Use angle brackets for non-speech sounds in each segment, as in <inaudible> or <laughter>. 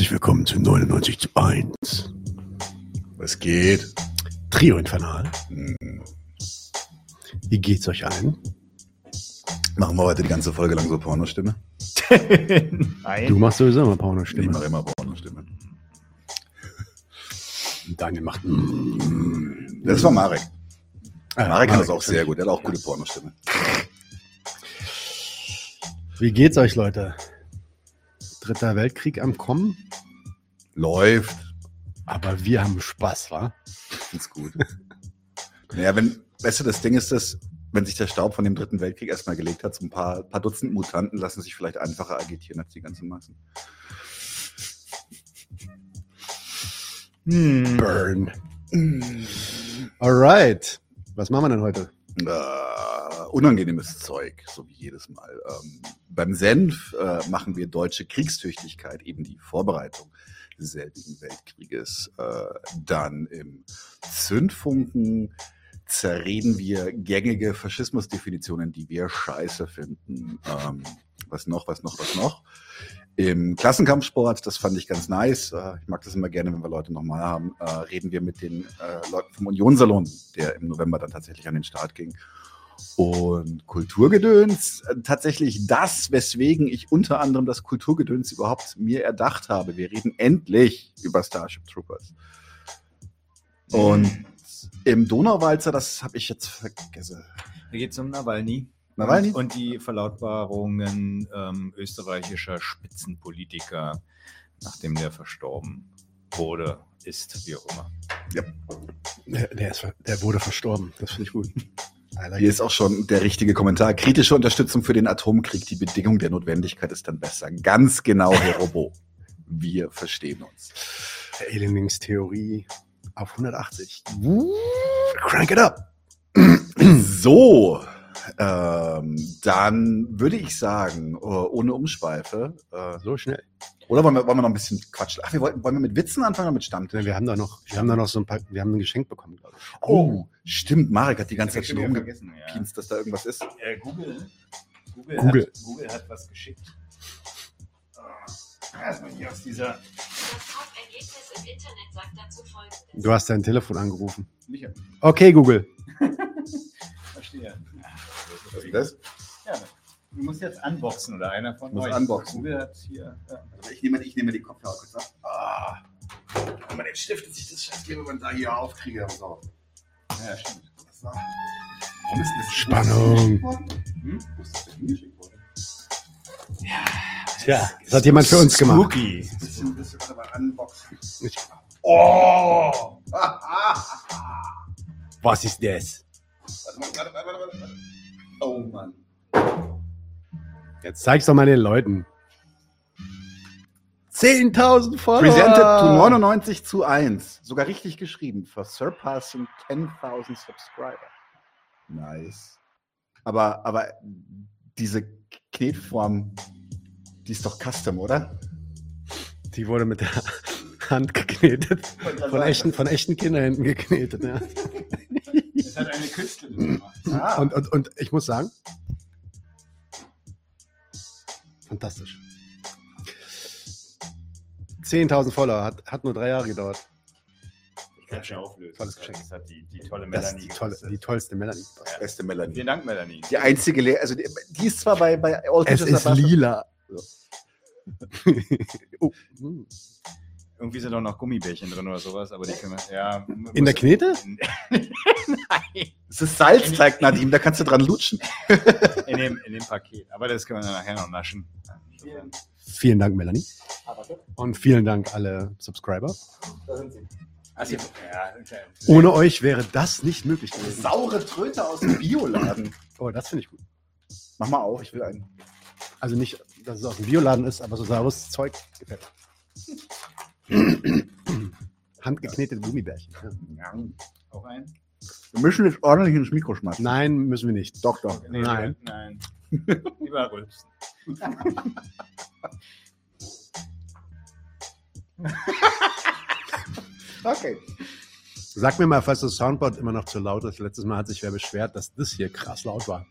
Herzlich willkommen zu 99 zu 1. Was geht? Trio Infernal. Hm. Wie geht's euch allen? Machen wir heute die ganze Folge lang so Pornostimme? <laughs> Nein. Du machst sowieso immer Ich Pornostimme. mache immer Pornostimme. Daniel macht. Das war Marek. Ah, Marek kann das auch sehr gut. Er hat auch gute Pornostimme. Wie geht's euch, Leute? Dritter Weltkrieg am Kommen, Läuft. aber wir haben Spaß, wa? Ist gut. naja, wenn, weißt du, das Ding ist das, wenn sich der Staub von dem Dritten Weltkrieg erstmal gelegt hat, so ein paar, paar Dutzend Mutanten lassen sich vielleicht einfacher agitieren als die ganzen Massen. Hm. Burn. Alright. Was machen wir denn heute? Äh, unangenehmes Zeug, so wie jedes Mal. Ähm, beim Senf äh, machen wir deutsche Kriegstüchtigkeit, eben die Vorbereitung des selbigen Weltkrieges. Äh, dann im Zündfunken zerreden wir gängige Faschismusdefinitionen, die wir scheiße finden. Ähm, was noch, was noch, was noch? Im Klassenkampfsport, das fand ich ganz nice. Äh, Ich mag das immer gerne, wenn wir Leute nochmal haben. Äh, reden wir mit den äh, Leuten vom Unionssalon, der im November dann tatsächlich an den Start ging. Und Kulturgedöns, tatsächlich das, weswegen ich unter anderem das Kulturgedöns überhaupt mir erdacht habe. Wir reden endlich über Starship Troopers. Und im Donauwalzer, das habe ich jetzt vergessen. Da geht es um Nawalny. Nawalny? Und die Verlautbarungen ähm, österreichischer Spitzenpolitiker, nachdem der verstorben wurde, ist, wie auch immer. Der, der, ist, der wurde verstorben. Das finde ich gut. Hier it. ist auch schon der richtige Kommentar. Kritische Unterstützung für den Atomkrieg. Die Bedingung der Notwendigkeit ist dann besser. Ganz genau, Herr Robo. Wir verstehen uns. Alienings-Theorie auf 180. Crank it up. So, ähm, dann würde ich sagen, äh, ohne Umschweife, äh, So schnell. oder wollen wir, wollen wir noch ein bisschen quatschen? Ach, wir wollten, wollen wir mit Witzen anfangen oder mit Stammtisch? Wir haben da noch, wir haben da noch so ein paar, wir haben ein Geschenk bekommen, glaube ich. Oh, stimmt. Marek hat die ganze Zeit schon rumgepinst, ja. dass da irgendwas ist. Äh, Google, Google, Google. Hat, Google hat was geschickt. Ah, Erstmal hier aus dieser. Im Internet sagt dazu folgendes. Du hast dein Telefon angerufen. Micha, Okay, Google. <laughs> verstehe. Was ist das? Ja, du musst jetzt unboxen oder einer von Muss euch. unboxen. Hier. Ja. Also ich nehme, ich nehme die Kopfhörer kurz ab. Ah. Wenn man den Stift, dass ich das Scheiß gebe, wenn man da hier aufkriege. So. ja, stimmt. So. Warum ist das Spannung. Hm? Wo ist das denn hingeschickt worden? Tja, das hat jemand für uns gemacht. Spooky. Das ist aber unboxen. Oh! <laughs> Was ist das? Warte mal, warte, warte, warte, warte. Oh Mann. Jetzt zeig's doch mal den Leuten. 10.000 Follower. Presented to 99 zu 1. Sogar richtig geschrieben. For surpassing 10.000 Subscriber. Nice. Aber, aber diese Knetform, die ist doch custom, oder? Die wurde mit der <laughs> Hand geknetet. Von echten, von echten Kinderhänden geknetet. Ja. <laughs> Hat eine Künstlerin gemacht. Ah, Und, und, und ich muss sagen, fantastisch. 10.000 Follower, hat, hat nur drei Jahre gedauert. Ich kann schon auflösen. Tolles Geschenk. Das hat die, die tolle Das ist Melanie. die, tolle, die tollste Melanie. beste Melanie. Vielen Dank, Melanie. Die einzige, Le also die, die ist zwar bei, bei All Es ist lila. <laughs> oh. Irgendwie sind auch noch Gummibärchen drin oder sowas, aber die können wir. Ja, In der Knete? <laughs> Nein. Es ist Salz, zeigt Nadim, da kannst du dran lutschen. In dem, in dem Paket. Aber das können wir dann nachher noch naschen. Vielen Dank, Melanie. Und vielen Dank alle Subscriber. Also, ja, okay. Ohne euch wäre das nicht möglich gewesen. Saure Tröte aus dem Bioladen. Oh, das finde ich gut. Mach mal auf, ich will einen. Also nicht, dass es aus dem Bioladen ist, aber so saures Zeug gefällt. <clears throat> Handgeknetete Gummibärchen. Ja. Auch ein? Wir müssen jetzt ordentlich ins Mikro schmeißen. Nein, müssen wir nicht. Doch, doch. Nee, Nein. Nein. <laughs> Lieber rülpsen. <laughs> Okay. Sag mir mal, falls das Soundboard immer noch zu laut ist. Letztes Mal hat sich wer beschwert, dass das hier krass laut war.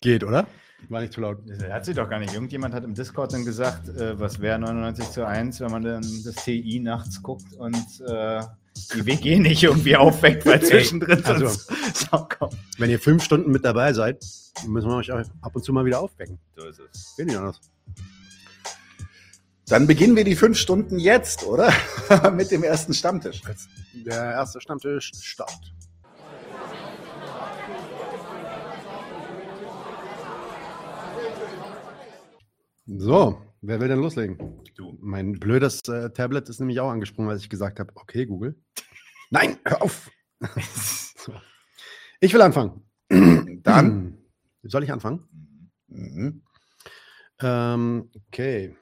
Geht, oder? War nicht zu laut. Das hat sie doch gar nicht. Irgendjemand hat im Discord dann gesagt, äh, was wäre 99 zu 1, wenn man dann das TI nachts guckt und äh, die WG <laughs> nicht irgendwie aufweckt, weil zwischendrin also- sonst <laughs> Sound kommt. Wenn ihr fünf Stunden mit dabei seid, müssen wir euch auch ab und zu mal wieder aufwecken. So ist es. Geht nicht anders. Dann beginnen wir die fünf Stunden jetzt, oder? <laughs> Mit dem ersten Stammtisch. Der erste Stammtisch Start. So, wer will denn loslegen? Du. Mein blödes äh, Tablet ist nämlich auch angesprungen, als ich gesagt habe, okay, Google. Nein, hör auf. <laughs> Ich will anfangen. <clears throat> Dann. <clears throat> Soll ich anfangen? Mhm. Ähm, okay.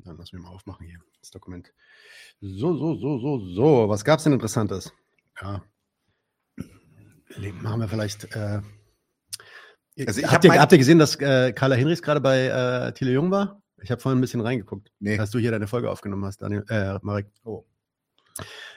Dann lass mich mal aufmachen hier, das Dokument. So, so, so, so, so. Was gab es denn Interessantes? Ja. Machen wir vielleicht. Äh, Also habt, ihr, habt ihr gesehen, dass äh, Carla Hinrichs gerade bei äh, Thilo Jung war? Ich habe vorhin ein bisschen reingeguckt, Nee. dass du hier deine Folge aufgenommen hast, Daniel, äh, Marek. Oh.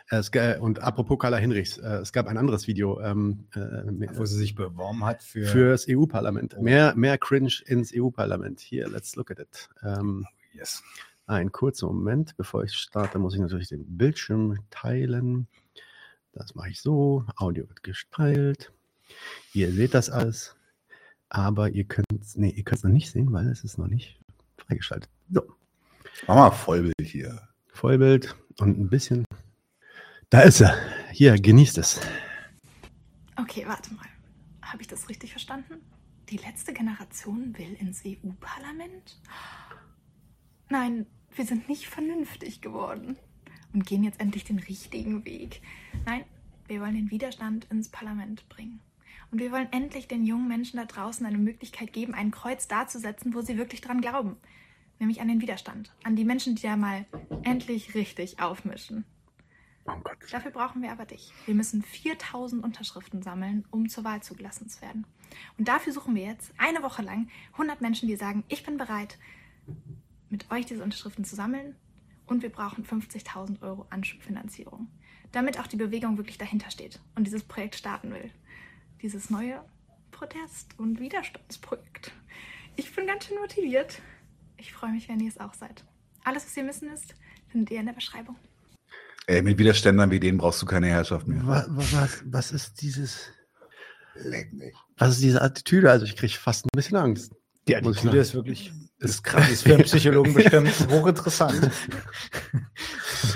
Es, ga- und apropos Carla Hinrichs, äh, es gab ein anderes Video ähm, äh, mit- Wo sie sich beworben hat für. fürs EU-Parlament. Oh. Mehr, mehr Cringe ins EU-Parlament. Hier, let's look at it. Ähm, yes. ein kurzer Moment, bevor ich starte, muss ich natürlich den Bildschirm teilen. Das mache ich so. Audio wird geteilt. Ihr seht das alles. Aber ihr könnt es nee, ihr noch nicht sehen, weil es ist noch nicht freigeschaltet. So, Mach mal Vollbild hier. Vollbild und ein bisschen. Da ist er. Hier, genießt es. Okay, warte mal. Habe ich das richtig verstanden? Die letzte Generation will ins EU-Parlament? Nein, wir sind nicht vernünftig geworden und gehen jetzt endlich den richtigen Weg. Nein, wir wollen den Widerstand ins Parlament bringen. Und wir wollen endlich den jungen Menschen da draußen eine Möglichkeit geben, ein Kreuz darzusetzen, wo sie wirklich dran glauben. Nämlich an den Widerstand. An die Menschen, die da mal endlich richtig aufmischen. Oh. Dafür brauchen wir aber dich. Wir müssen 4000 Unterschriften sammeln, um zur Wahl zugelassen zu werden. Und dafür suchen wir jetzt eine Woche lang 100 Menschen, die sagen, ich bin bereit, mit euch diese Unterschriften zu sammeln. Und wir brauchen 50.000 Euro Anschubfinanzierung, damit auch die Bewegung wirklich dahinter steht und dieses Projekt starten will. Dieses neue Protest- und Widerstandsprojekt. Ich bin ganz schön motiviert. Ich freue mich, wenn ihr es auch seid. Alles, was ihr müssen ist, findet ihr in der Beschreibung. Ey, mit Widerständern wie denen brauchst du keine Herrschaft mehr. Was, was, was ist dieses. Leck mich. Was ist diese Attitüde? Also ich kriege fast ein bisschen Angst. Die Attitüde ist wirklich. ist krass. Ist für einen Psychologen <laughs> bestimmt hochinteressant.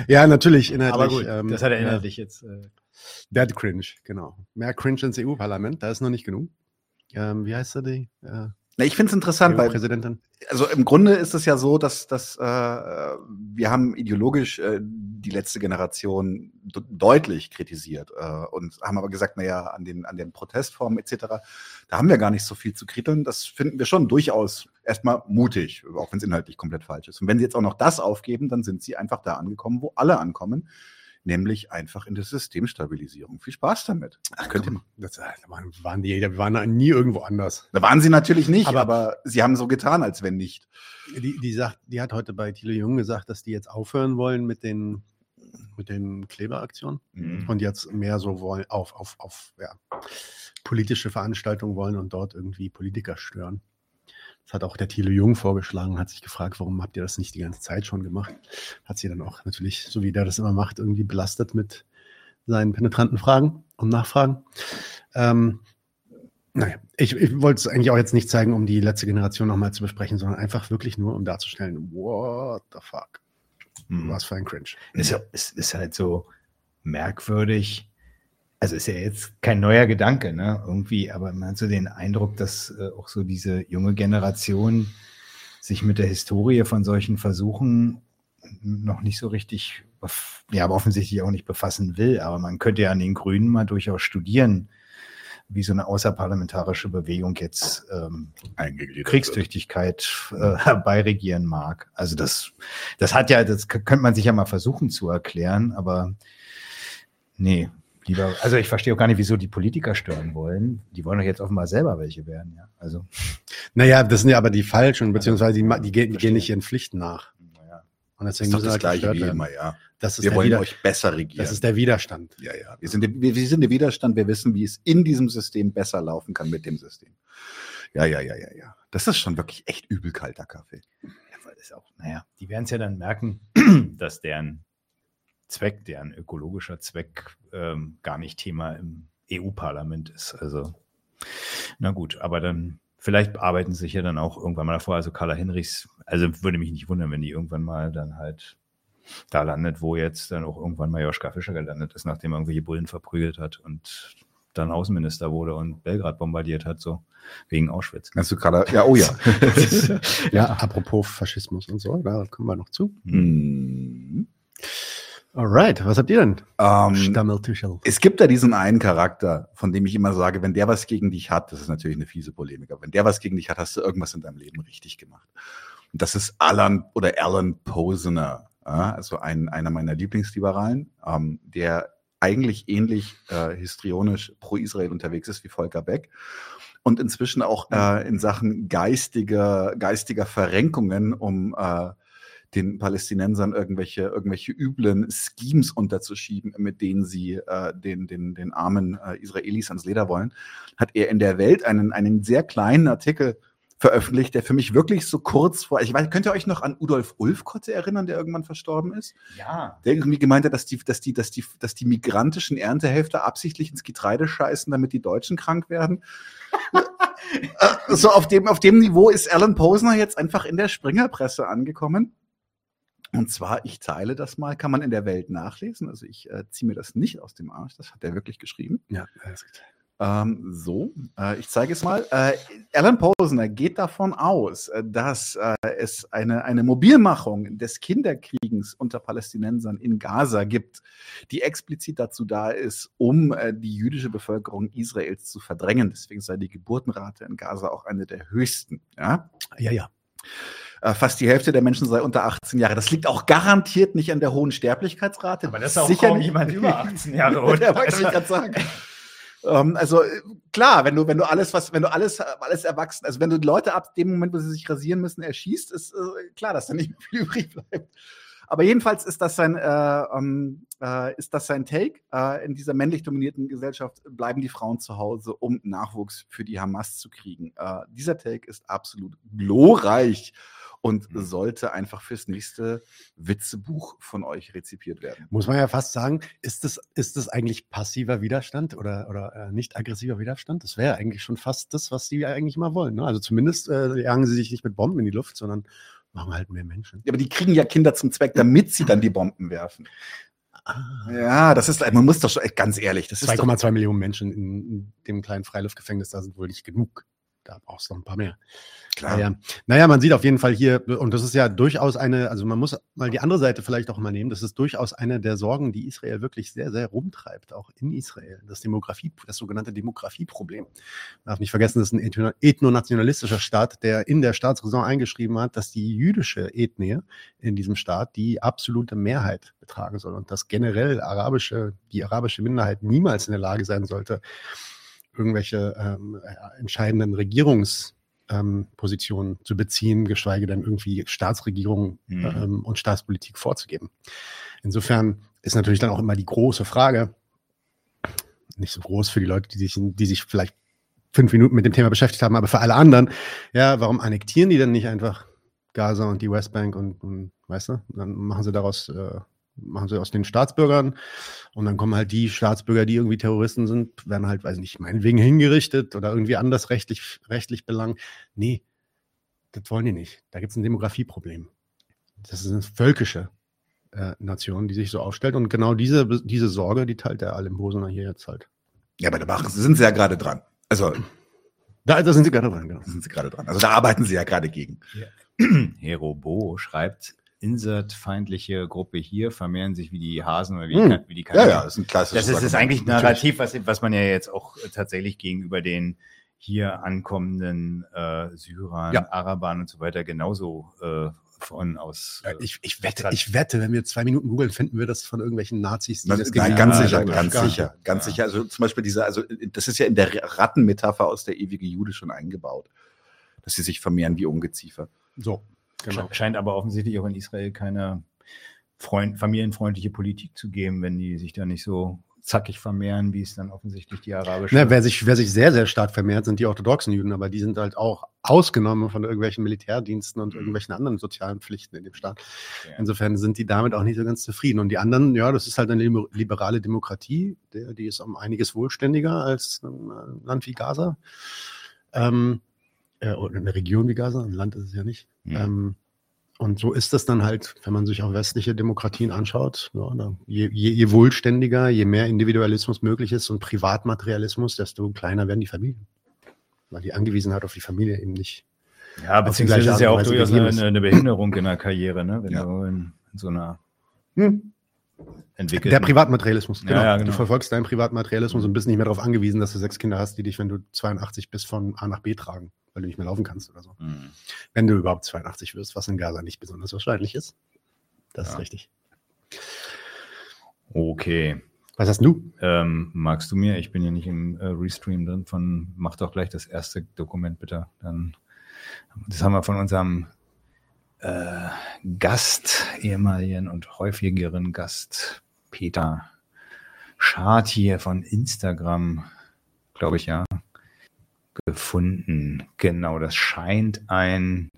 Ja, natürlich, inhaltlich. Aber gut, ähm, das hat er ja. inhaltlich jetzt. Äh, Dead Cringe, genau. Mehr Cringe ins EU-Parlament, da ist noch nicht genug. Ähm, wie heißt sie die? Äh, ich finde es interessant, weil EU-Präsidentin? also im Grunde ist es ja so, dass, dass äh, wir haben ideologisch äh, die letzte Generation deutlich kritisiert äh, und haben aber gesagt, naja, an den, an den Protestformen etc., da haben wir gar nicht so viel zu kritteln. Das finden wir schon durchaus erstmal mutig, auch wenn es inhaltlich komplett falsch ist. Und wenn sie jetzt auch noch das aufgeben, dann sind sie einfach da angekommen, wo alle ankommen, nämlich einfach in der Systemstabilisierung. Viel Spaß damit. Das könnt ihr Komm, das, da waren, die, wir waren da nie irgendwo anders. Da waren sie natürlich nicht, Aber- aber, sie haben so getan, als wenn nicht. Die, die, sagt, die hat heute bei Thilo Jung gesagt, dass die jetzt aufhören wollen mit den, mit den Kleberaktionen Mhm. und jetzt mehr so wollen auf, auf, auf ja, politische Veranstaltungen wollen und dort irgendwie Politiker stören. Das hat auch der Thilo Jung vorgeschlagen, hat sich gefragt, warum habt ihr das nicht die ganze Zeit schon gemacht? Hat sie dann auch natürlich, so wie der das immer macht, irgendwie belastet mit seinen penetranten Fragen und Nachfragen. Ähm, naja, ich, ich wollte es eigentlich auch jetzt nicht zeigen, um die letzte Generation nochmal zu besprechen, sondern einfach wirklich nur, um darzustellen, what the fuck, Mhm. was für ein Cringe. ist, ja, ist, ist halt so merkwürdig. Also ist ja jetzt kein neuer Gedanke, ne? Irgendwie, aber man hat so den Eindruck, dass äh, auch so diese junge Generation sich mit der Historie von solchen Versuchen noch nicht so richtig, ja, aber offensichtlich auch nicht befassen will. Aber man könnte ja an den Grünen mal durchaus studieren, wie so eine außerparlamentarische Bewegung jetzt ähm. Kriegstüchtigkeit äh, <laughs> herbeiregieren mag. Also das, das hat ja, das könnte man sich ja mal versuchen zu erklären, aber nee, lieber, also ich verstehe auch gar nicht, wieso die Politiker stören wollen. Die wollen doch jetzt offenbar selber welche werden, ja. Also, Naja, das sind ja aber die falschen, beziehungsweise die, die, gehen, die Verstehe. gehen nicht ihren Pflichten nach. naja. Und Das deswegen ist doch das halt Gleiche wie immer, ja. Das ist, Wir wollen Wider euch besser regieren. das ist der Widerstand. ja, ja. Wir sind, der, wir, wir sind der Widerstand. Wir wissen, wie es in diesem System besser laufen kann mit dem System. Ja, ja, ja, ja, ja. Das ist schon wirklich echt übel kalter Kaffee. Ja, weil das auch, naja, die werden es ja dann merken, <clears throat> dass deren Zweck, deren ökologischer Zweck ähm, gar nicht Thema im EU-Parlament ist. Also, na gut, aber dann, vielleicht arbeiten sie sich ja dann auch irgendwann mal davor. Also Carla Hinrichs, also würde mich nicht wundern, wenn die irgendwann mal dann halt da landet, wo jetzt dann auch irgendwann mal Joschka Fischer gelandet ist, nachdem er irgendwelche Bullen verprügelt hat und dann Außenminister wurde und Belgrad bombardiert hat, so wegen Auschwitz. Hast du gerade, ja, oh ja. <laughs> Ja, apropos Faschismus und so, da kommen wir noch zu. Hm. Alright, was habt ihr denn? Ähm, Stammeltüchel. es gibt da diesen einen Charakter, von dem ich immer sage, wenn der was gegen dich hat, das ist natürlich eine fiese Polemik, aber wenn der was gegen dich hat, hast du irgendwas in deinem Leben richtig gemacht. Und das ist Alan oder Alan Posner, ja, also ein, einer meiner Lieblingsliberalen, ähm, der eigentlich ähnlich äh, histrionisch pro Israel unterwegs ist wie Volker Beck und inzwischen auch äh, in Sachen geistiger, geistiger Verrenkungen, um äh, den Palästinensern irgendwelche, irgendwelche üblen Schemes unterzuschieben, mit denen sie äh, den, den, den armen äh, Israelis ans Leder wollen, hat er in der Welt einen, einen sehr kleinen Artikel veröffentlicht, der für mich wirklich so kurz vor, ich weiß, könnt ihr euch noch an Udolf Ulfkotte erinnern, der irgendwann verstorben ist? Ja. Der irgendwie gemeint hat, dass die, dass die, dass die, dass die migrantischen Erntehälfte absichtlich ins Getreide scheißen, damit die Deutschen krank werden. <laughs> Äh, so auf dem, auf dem Niveau ist Alan Posner jetzt einfach in der Springerpresse angekommen. Und zwar, ich teile das mal, kann man in der Welt nachlesen. Also ich äh, ziehe mir das nicht aus dem Arsch, das hat er wirklich geschrieben. Ja, alles gut. Ähm, so, äh, ich zeige es mal. Äh, Alan Posner geht davon aus, äh, dass äh, es eine, eine Mobilmachung des Kinderkriegens unter Palästinensern in Gaza gibt, die explizit dazu da ist, um äh, die jüdische Bevölkerung Israels zu verdrängen. Deswegen sei die Geburtenrate in Gaza auch eine der höchsten. Ja? Ja, ja. Äh, fast die Hälfte der Menschen sei unter 18 Jahre. Das liegt auch garantiert nicht an der hohen Sterblichkeitsrate. Aber das ist auch Sicher kaum nicht. jemand über 18 Jahre, <laughs> Ja, oder? wollte ich gerade sagen. Ähm, also äh, klar, wenn du, wenn du alles, was, wenn du alles, alles erwachsen, also wenn du die Leute ab dem Moment, wo sie sich rasieren müssen, erschießt, ist äh, klar, dass da nicht mehr viel <laughs> übrig bleibt. Aber jedenfalls ist das sein, äh, ähm, äh, ist das sein Take. Äh, in dieser männlich dominierten Gesellschaft bleiben die Frauen zu Hause, um Nachwuchs für die Hamas zu kriegen. Äh, dieser Take ist absolut glorreich und Mhm. sollte einfach fürs nächste Witzebuch von euch rezipiert werden. Muss man ja fast sagen, ist das, ist das eigentlich passiver Widerstand oder, oder äh, nicht aggressiver Widerstand? Das wäre eigentlich schon fast das, was sie eigentlich mal wollen. Ne? Also zumindest äh, jagen sie sich nicht mit Bomben in die Luft, sondern machen halt mehr Menschen. Ja, aber die kriegen ja Kinder zum Zweck, damit sie dann die Bomben werfen. Ja, das ist, man muss doch schon, ganz ehrlich, das ist doch, 2,2 Millionen Menschen in, in dem kleinen Freiluftgefängnis, da sind wohl nicht genug. Da brauchst du noch ein paar mehr. klar. Naja. naja, man sieht auf jeden Fall hier, und das ist ja durchaus eine, also man muss mal die andere Seite vielleicht auch mal nehmen, das ist durchaus eine der Sorgen, die Israel wirklich sehr, sehr rumtreibt, auch in Israel. Das Demografie, das sogenannte Demografieproblem. Man darf nicht vergessen, das ist ein ethno- ethnonationalistischer Staat, der in der Staatsräson eingeschrieben hat, dass die jüdische Ethnie in diesem Staat die absolute Mehrheit betragen soll und dass generell arabische, die arabische Minderheit niemals in der Lage sein sollte, irgendwelche ähm, äh, entscheidenden Regierungs ähm, zu beziehen, geschweige denn irgendwie Staatsregierung Mhm. ähm, und Staatspolitik vorzugeben. Insofern ist natürlich dann auch immer die große Frage, nicht so groß für die Leute, die sich, die sich vielleicht fünf Minuten mit dem Thema beschäftigt haben, aber für alle anderen, ja, warum annektieren die denn nicht einfach Gaza und die Westbank und, und weißt du, dann machen sie daraus, äh, machen sie aus den Staatsbürgern und dann kommen halt die Staatsbürger, die irgendwie Terroristen sind, werden halt, weiß nicht, meinetwegen hingerichtet oder irgendwie anders rechtlich, rechtlich belangt. Nee, das wollen die nicht. Da gibt es ein Demografieproblem. Das ist eine völkische äh, Nation, die sich so aufstellt. Und genau diese, diese Sorge, die teilt der Alim Bosener hier jetzt halt. Ja, aber da machen, sind sie ja gerade dran. Also, Da, da sind sie gerade dran, genau. da sind sie gerade dran. Also, da arbeiten sie ja gerade gegen. Herobo schreibt, insertfeindliche Gruppe hier vermehren sich wie die Hasen oder wie, Hm. die, wie die Ja, Kaninchen. ja, das ist ein klassisches Das ist, ist eigentlich ein. Narrativ, was, was man ja jetzt auch tatsächlich gegenüber den hier ankommenden äh, Syrern, Ja. Arabern und so weiter genauso äh, von aus. Ja, äh, Ich, ich, wette, Trat- ich wette, wenn wir zwei Minuten googeln, finden wir das von irgendwelchen Nazis. die Das, das nein, ganz Ja, sicher, ganz gar nicht. sicher, ganz Ja. sicher. Also zum Beispiel dieser, also das ist ja in der Rattenmetapher aus der ewige Jude schon eingebaut, dass sie sich vermehren wie Ungeziefer. So, genau. Sche- Scheint aber offensichtlich auch in Israel keine Freund, familienfreundliche Politik zu geben, wenn die sich da nicht so zackig vermehren, wie es dann offensichtlich die arabische. Ne, wer, sich, wer sich sehr, sehr stark vermehrt, sind die orthodoxen Juden, aber die sind halt auch ausgenommen von irgendwelchen Militärdiensten und irgendwelchen anderen sozialen Pflichten in dem Staat. Ja. Insofern sind die damit auch nicht so ganz zufrieden. Und die anderen, ja, das ist halt eine liber- liberale Demokratie, die ist um einiges wohlständiger als ein Land wie Gaza. Ähm, äh, oder eine Region wie Gaza, ein Land ist es ja nicht. Ja. Ähm, und so ist das dann halt, wenn man sich auch westliche Demokratien anschaut. Ja, je, je, je wohlständiger, je mehr Individualismus möglich ist und Privatmaterialismus, desto kleiner werden die Familien. Weil die Angewiesenheit auf die Familie eben nicht. Ja, beziehungsweise ist es ja auch durchaus eine, eine Behinderung in der Karriere, ne? wenn Ja. du in, in so einer Hm. entwickelten... Der Privatmaterialismus. Ja, ja, genau. Du verfolgst deinen Privatmaterialismus und bist nicht mehr darauf angewiesen, dass du sechs Kinder hast, die dich, wenn du 82 bist, von A nach B tragen, weil du nicht mehr laufen kannst oder so. Hm. Wenn du überhaupt 82 wirst, was in Gaza nicht besonders wahrscheinlich ist. Das Ja. ist richtig. Okay. Was hast du? Ähm, magst du mir? Ich bin ja nicht im äh, Restream drin von, mach doch gleich das erste Dokument bitte. Dann, das haben wir von unserem äh, Gast, ehemaligen und häufigeren Gast, Peter Schad hier von Instagram, glaube ich ja, gefunden. Genau, das scheint ein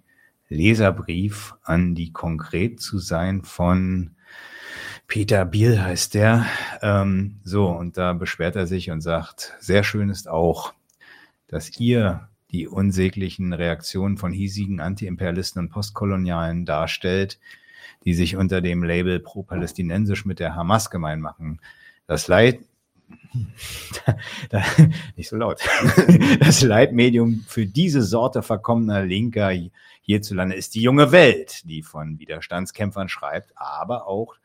Leserbrief an die konkret zu sein von Peter Biel heißt der. Ähm, so, und da beschwert er sich und sagt, sehr schön ist auch, dass ihr die unsäglichen Reaktionen von hiesigen Antiimperialisten und Postkolonialen darstellt, die sich unter dem Label pro-palästinensisch mit der Hamas gemein machen. Das Leid, da, nicht so laut, <laughs> das Leitmedium für diese Sorte verkommener Linker hierzulande ist die junge Welt, die von Widerstandskämpfern schreibt, aber auch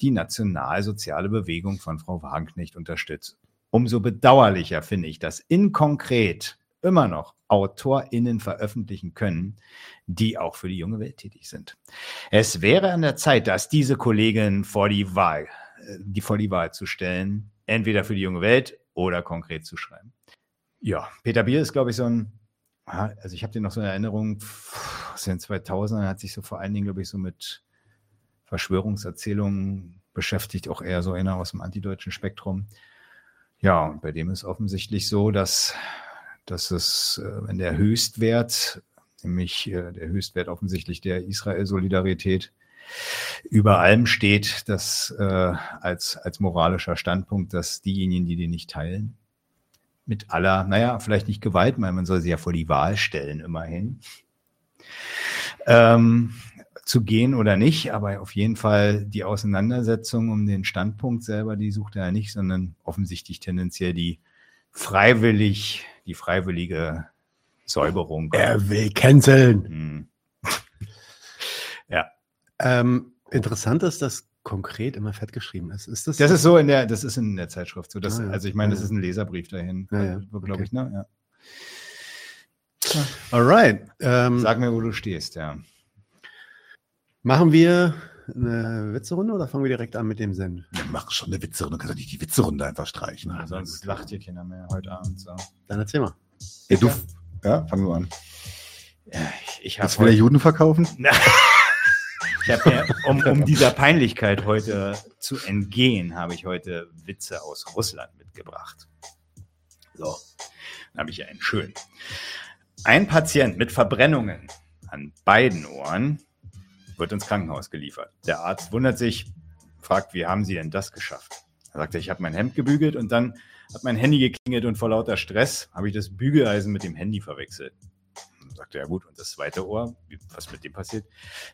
die nationalsoziale Bewegung von Frau Wagenknecht unterstützt. Umso bedauerlicher finde ich, dass in konkret immer noch AutorInnen veröffentlichen können, die auch für die junge Welt tätig sind. Es wäre an der Zeit, dass diese Kolleginnen vor die Wahl, äh, die vor die Wahl zu stellen, entweder für die junge Welt oder konkret zu schreiben. Ja, Peter Bier ist, glaube ich, so ein, ah, also ich habe den noch so in Erinnerung, aus den 2000ern hat sich so vor allen Dingen, glaube ich, so mit Verschwörungserzählungen beschäftigt, auch eher so einer aus dem antideutschen Spektrum. Ja, und bei dem ist offensichtlich so, dass, dass es, äh, wenn der Höchstwert, nämlich äh, der Höchstwert offensichtlich der Israel-Solidarität, über allem steht, dass äh, als, als moralischer Standpunkt, dass diejenigen, die den nicht teilen, mit aller, naja, vielleicht nicht Gewalt, weil man soll sie ja vor die Wahl stellen, immerhin, ähm, zu gehen oder nicht, aber auf jeden Fall die Auseinandersetzung um den Standpunkt selber, die sucht er ja nicht, sondern offensichtlich tendenziell die freiwillig, die freiwillige Säuberung. Er will canceln. Hm. Ähm, interessant ist, dass konkret immer fett geschrieben ist. Ist das? Das ist so in der, das ist in der Zeitschrift so. Das, Ah, ja. Also ich meine, das Ja, ist ein Leserbrief dahin, Ja, ja. glaube Okay. ich, ne? Alright. Ja. Ähm, Sag mir, wo du stehst, ja. machen wir eine Witzerunde oder fangen wir direkt an mit dem Send? Wir machen schon eine Witzerunde. Du kannst doch nicht die Witzerunde einfach streichen. Na, sonst lacht hier keiner mehr heute Abend. So. Dann erzähl mal. Ja, du, ja, fangen wir an. Ja, ich ich Willst du wieder Juden verkaufen? <laughs> mir, um, um <laughs> dieser Peinlichkeit heute zu entgehen, habe ich heute Witze aus Russland mitgebracht. So, dann habe ich einen schönen. Ein Patient mit Verbrennungen an beiden Ohren wird ins Krankenhaus geliefert. Der Arzt wundert sich, fragt, wie haben Sie denn das geschafft? Er sagt, ich habe mein Hemd gebügelt und dann hat mein Handy geklingelt und vor lauter Stress habe ich das Bügeleisen mit dem Handy verwechselt. Dann sagt er, ja gut, und das zweite Ohr, wie, was mit dem passiert?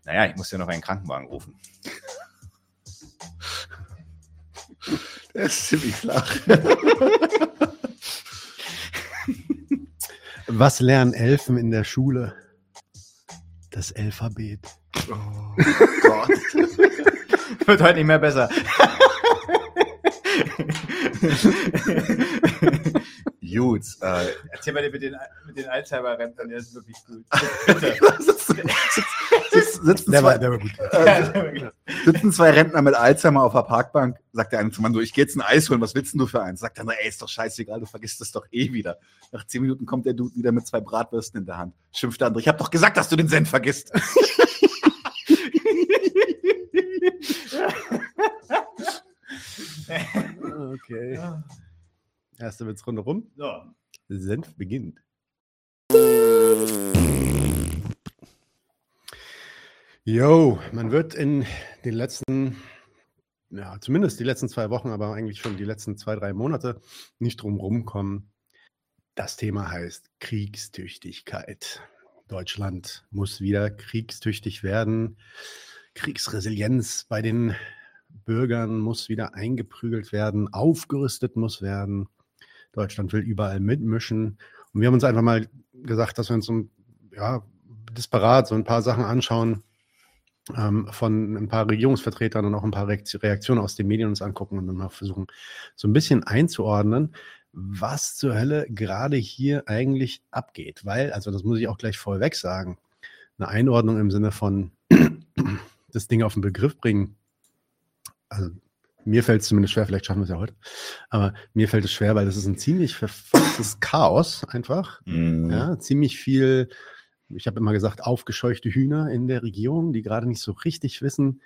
Naja, ich muss ja noch einen Krankenwagen rufen. <laughs> Der ist ziemlich flach. <laughs> Was lernen Elfen in der Schule? Das Alphabet. Oh Gott. <laughs> Wird heute nicht mehr besser. Gut. Äh, Erzähl mal mit den, mit den Alzheimer-Rentnern, der ist wirklich gut. <laughs> Bitte. sitzen, zwei, der war gut. äh, sitzen zwei Rentner mit Alzheimer auf der Parkbank. Sagt der eine zum anderen, du, ich gehe jetzt ein Eis holen, was willst denn du für eins? Sagt der andere, ey, ist doch scheißegal, du vergisst es doch eh wieder. Nach zehn Minuten kommt der Dude wieder mit zwei Bratwürsten in der Hand. Schimpft der andere, ich habe doch gesagt, dass du den Senf vergisst. <laughs> Okay. Erste Witzrunde rum. So. Senf beginnt. Yo, man wird in den letzten, ja, zumindest die letzten zwei Wochen, aber eigentlich schon die letzten zwei, drei Monate nicht drum rumkommen. Das Thema heißt Kriegstüchtigkeit. Deutschland muss wieder kriegstüchtig werden. Kriegsresilienz bei den Bürgern muss wieder eingeprügelt werden, aufgerüstet muss werden. Deutschland will überall mitmischen. Und wir haben uns einfach mal gesagt, dass wir uns so, ja, disparat so ein paar Sachen anschauen, ähm, von ein paar Regierungsvertretern und auch ein paar Reaktionen aus den Medien uns angucken und dann mal versuchen, so ein bisschen einzuordnen, was zur Hölle gerade hier eigentlich abgeht. Weil, also das muss ich auch gleich vorweg sagen, eine Einordnung im Sinne von <clears throat> das Ding auf den Begriff bringen. Also mir fällt es zumindest schwer, vielleicht schaffen wir es ja heute, aber mir fällt es schwer, weil das ist ein ziemlich verfasstes <clears throat> Chaos einfach. Mhm. Ja, ziemlich viel, ich habe immer gesagt, aufgescheuchte Hühner in der Regierung, die gerade nicht so richtig wissen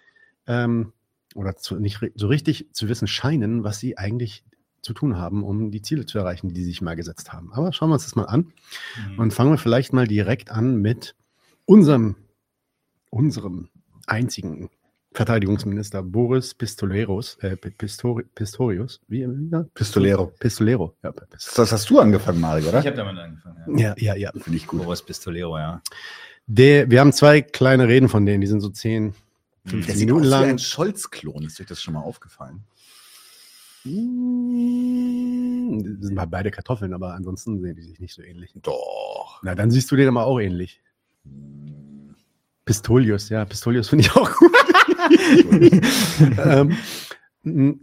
ähm, oder zu, nicht so richtig zu wissen scheinen, was sie eigentlich zu tun haben, um die Ziele zu erreichen, die sie sich mal gesetzt haben. Aber schauen wir uns das mal an Mhm. und fangen wir vielleicht mal direkt an mit unserem, unserem einzigen Verteidigungsminister Boris Pistoleros, äh, Pistori, Pistorius, wie, wie ja? Pistolero. Pistolero, ja, Das hast du angefangen, Mario, oder? Ich habe damit angefangen. ja, ja, ja. Finde ich gut. Boris Pistolero, ja. Der, wir haben zwei kleine Reden von denen, die sind so 10, 15 Der sieht Minuten aus wie lang. ein Scholz-Klon. Ist euch das schon mal aufgefallen? Mm, Das sind halt beide Kartoffeln, aber ansonsten sehen die sich nicht so ähnlich. Doch. Na, dann siehst du den aber auch ähnlich. Pistolius, ja, Pistolius finde ich auch gut. <laughs> ähm,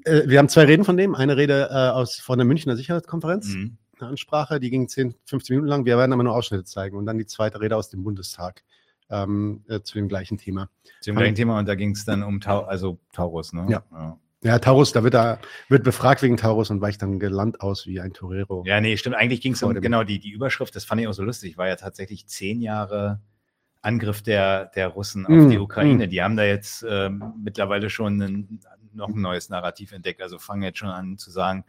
äh, wir haben zwei Reden von dem. Eine Rede äh, aus von der Münchner Sicherheitskonferenz, Mhm. eine Ansprache, die ging 10, 15 Minuten lang. Wir werden aber nur Ausschnitte zeigen. Und dann die zweite Rede aus dem Bundestag ähm, äh, zu dem gleichen Thema. Zu dem gleichen Thema und da ging es dann um Tau also Taurus, ne? Ja. ja. Ja, Taurus, da wird er wird befragt wegen Taurus und weicht dann gelandet aus wie ein Torero. Ja, nee, stimmt. Eigentlich ging es um, genau, die, die Überschrift, das fand ich auch so lustig, war ja tatsächlich zehn Jahre Angriff der, der Russen auf Mm, die Ukraine. mm. Die haben da jetzt ähm, mittlerweile schon ein, noch ein neues Narrativ entdeckt. Also fangen jetzt schon an zu sagen,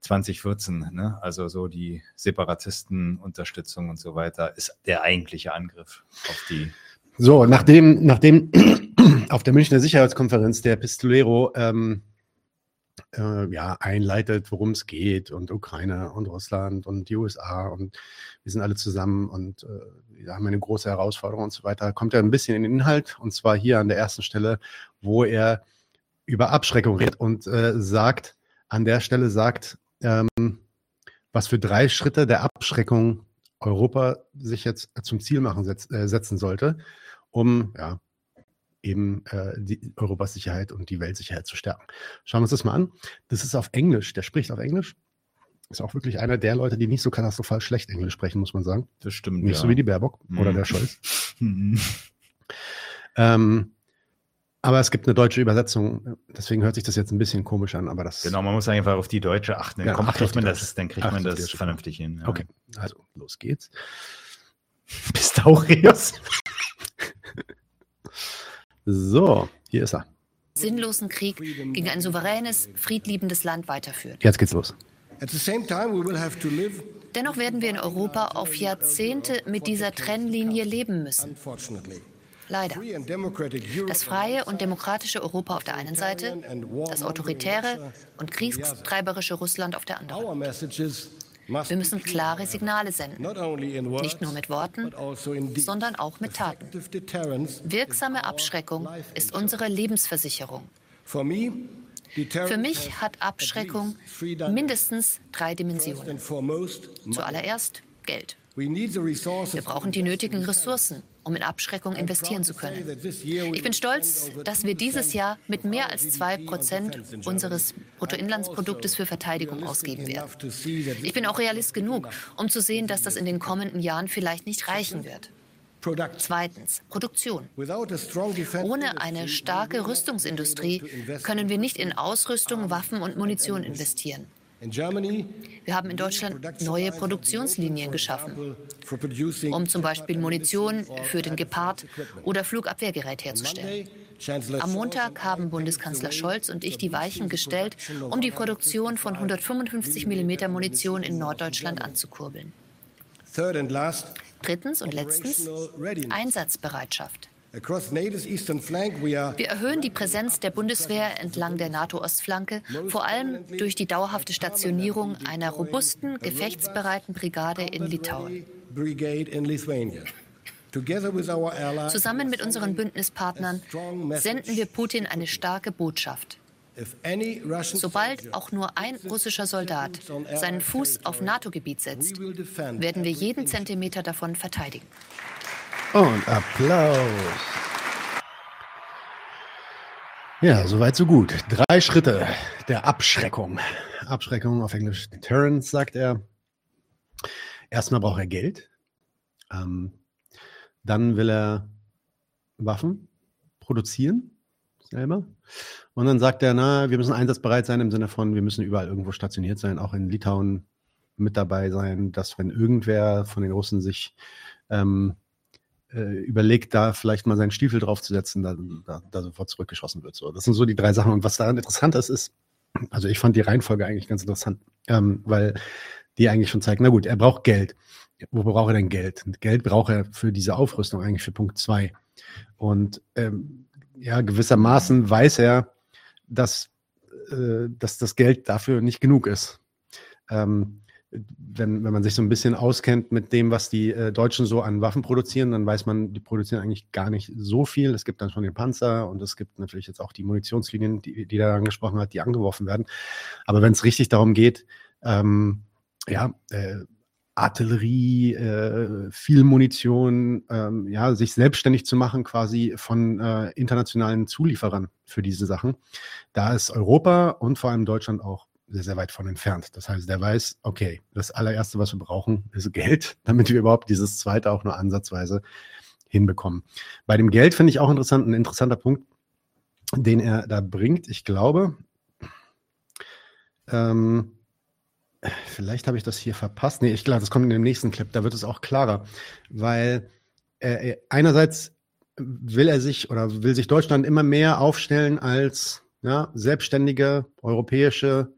2014, ne? also so die Separatistenunterstützung und so weiter, ist der eigentliche Angriff auf die. So, nachdem, nachdem <clears throat> auf der Münchner Sicherheitskonferenz der Pistolero ähm, äh, ja, einleitet, worum es geht und Ukraine und Russland und die USA und wir sind alle zusammen und äh, wir haben eine große Herausforderung und so weiter, kommt er ein bisschen in den Inhalt und zwar hier an der ersten Stelle, wo er über Abschreckung redet und äh, sagt, an der Stelle sagt, ähm, was für drei Schritte der Abschreckung Europa sich jetzt zum Ziel machen setz, äh, setzen sollte, um ja, eben äh, die Europas Sicherheit und die Weltsicherheit zu stärken. Schauen wir uns das mal an. Das ist auf Englisch, der spricht auf Englisch. Ist auch wirklich einer der Leute, die nicht so katastrophal schlecht Englisch sprechen, muss man sagen. Das stimmt. Nicht ja. so wie die Baerbock oder Mhm. der Scholz. <laughs> Mhm. Ähm, aber es gibt eine deutsche Übersetzung, deswegen hört sich das jetzt ein bisschen komisch an, aber das Genau, man muss einfach auf die Deutsche achten. Dann, Ja, kommt, kriegt man Deutsche. das, dann kriegt Acht man das Deutsche. vernünftig hin. ja. Okay, also los geht's. <laughs> Pistaurius. <laughs> So, hier ist er. sinnlosen Krieg gegen ein souveränes, friedliebendes Land weiterführt. Jetzt geht's los. At the same time, we will have to live, Dennoch werden wir in Europa auf Jahrzehnte mit dieser Trennlinie leben müssen. Leider. Das freie und demokratische Europa auf der einen Seite, das autoritäre und kriegstreiberische Russland auf der anderen. Wir müssen klare Signale senden, nicht nur mit Worten, also sondern auch mit Taten. Wirksame Abschreckung ist unsere Lebensversicherung. Für mich hat Abschreckung mindestens drei Dimensionen. Zuallererst Geld. Wir brauchen die nötigen Ressourcen, um in Abschreckung investieren zu können. Ich bin stolz, dass wir dieses Jahr mit mehr als 2% unseres Bruttoinlandsproduktes für Verteidigung ausgeben werden. Ich bin auch Realist genug, um zu sehen, dass das in den kommenden Jahren vielleicht nicht reichen wird. Zweitens, Produktion. Ohne eine starke Rüstungsindustrie können wir nicht in Ausrüstung, Waffen und Munition investieren. Wir haben in Deutschland neue Produktionslinien geschaffen, um zum Beispiel Munition für den Gepard oder Flugabwehrgerät herzustellen. Am Montag haben Bundeskanzler Scholz und ich die Weichen gestellt, um die Produktion von 155 mm Munition in Norddeutschland anzukurbeln. Drittens und letztens. Einsatzbereitschaft. Wir erhöhen die Präsenz der Bundeswehr entlang der NATO-Ostflanke, vor allem durch die dauerhafte Stationierung einer robusten, gefechtsbereiten Brigade in Litauen. Zusammen mit unseren Bündnispartnern senden wir Putin eine starke Botschaft. Sobald auch nur ein russischer Soldat seinen Fuß auf NATO-Gebiet setzt, werden wir jeden Zentimeter davon verteidigen. Und Applaus. Ja, soweit so gut. Drei Schritte der Abschreckung. Abschreckung auf Englisch Deterrence, sagt er. Erstmal braucht er Geld. Ähm, dann will er Waffen produzieren, selber. Und dann sagt er, na, wir müssen einsatzbereit sein im Sinne von, wir müssen überall irgendwo stationiert sein, auch in Litauen mit dabei sein, dass wenn irgendwer von den Russen sich ähm, äh, überlegt, da vielleicht mal seinen Stiefel draufzusetzen, da, da, da sofort zurückgeschossen wird. So, das sind so die drei Sachen. Und was daran interessant ist, ist, also ich fand die Reihenfolge eigentlich ganz interessant, ähm, weil die eigentlich schon zeigt, na gut, er braucht Geld. Wo braucht er denn Geld? Geld braucht er für diese Aufrüstung eigentlich für Punkt zwei. Und ähm, ja, gewissermaßen weiß er, dass, äh, dass das Geld dafür nicht genug ist. Ähm, wenn, wenn man sich so ein bisschen auskennt mit dem, was die äh, Deutschen so an Waffen produzieren, dann weiß man, die produzieren eigentlich gar nicht so viel. Es gibt dann schon den Panzer und es gibt natürlich jetzt auch die Munitionslinien, die, die er angesprochen hat, die angeworfen werden. Aber wenn es richtig darum geht, ähm, ja, äh, Artillerie, äh, viel Munition, ähm, ja, sich selbstständig zu machen quasi von äh, internationalen Zulieferern für diese Sachen. Da ist Europa und vor allem Deutschland auch sehr, sehr weit von entfernt. Das heißt, der weiß, okay, das allererste, was wir brauchen, ist Geld, <laughs> damit wir überhaupt dieses zweite auch nur ansatzweise hinbekommen. Bei dem Geld finde ich auch interessant, ein interessanter Punkt, den er da bringt. Ich glaube, ähm, vielleicht habe ich das hier verpasst. Nee, ich glaube, das kommt in dem nächsten Clip, da wird es auch klarer, weil äh, einerseits will er sich oder will sich Deutschland immer mehr aufstellen als ja, selbstständige europäische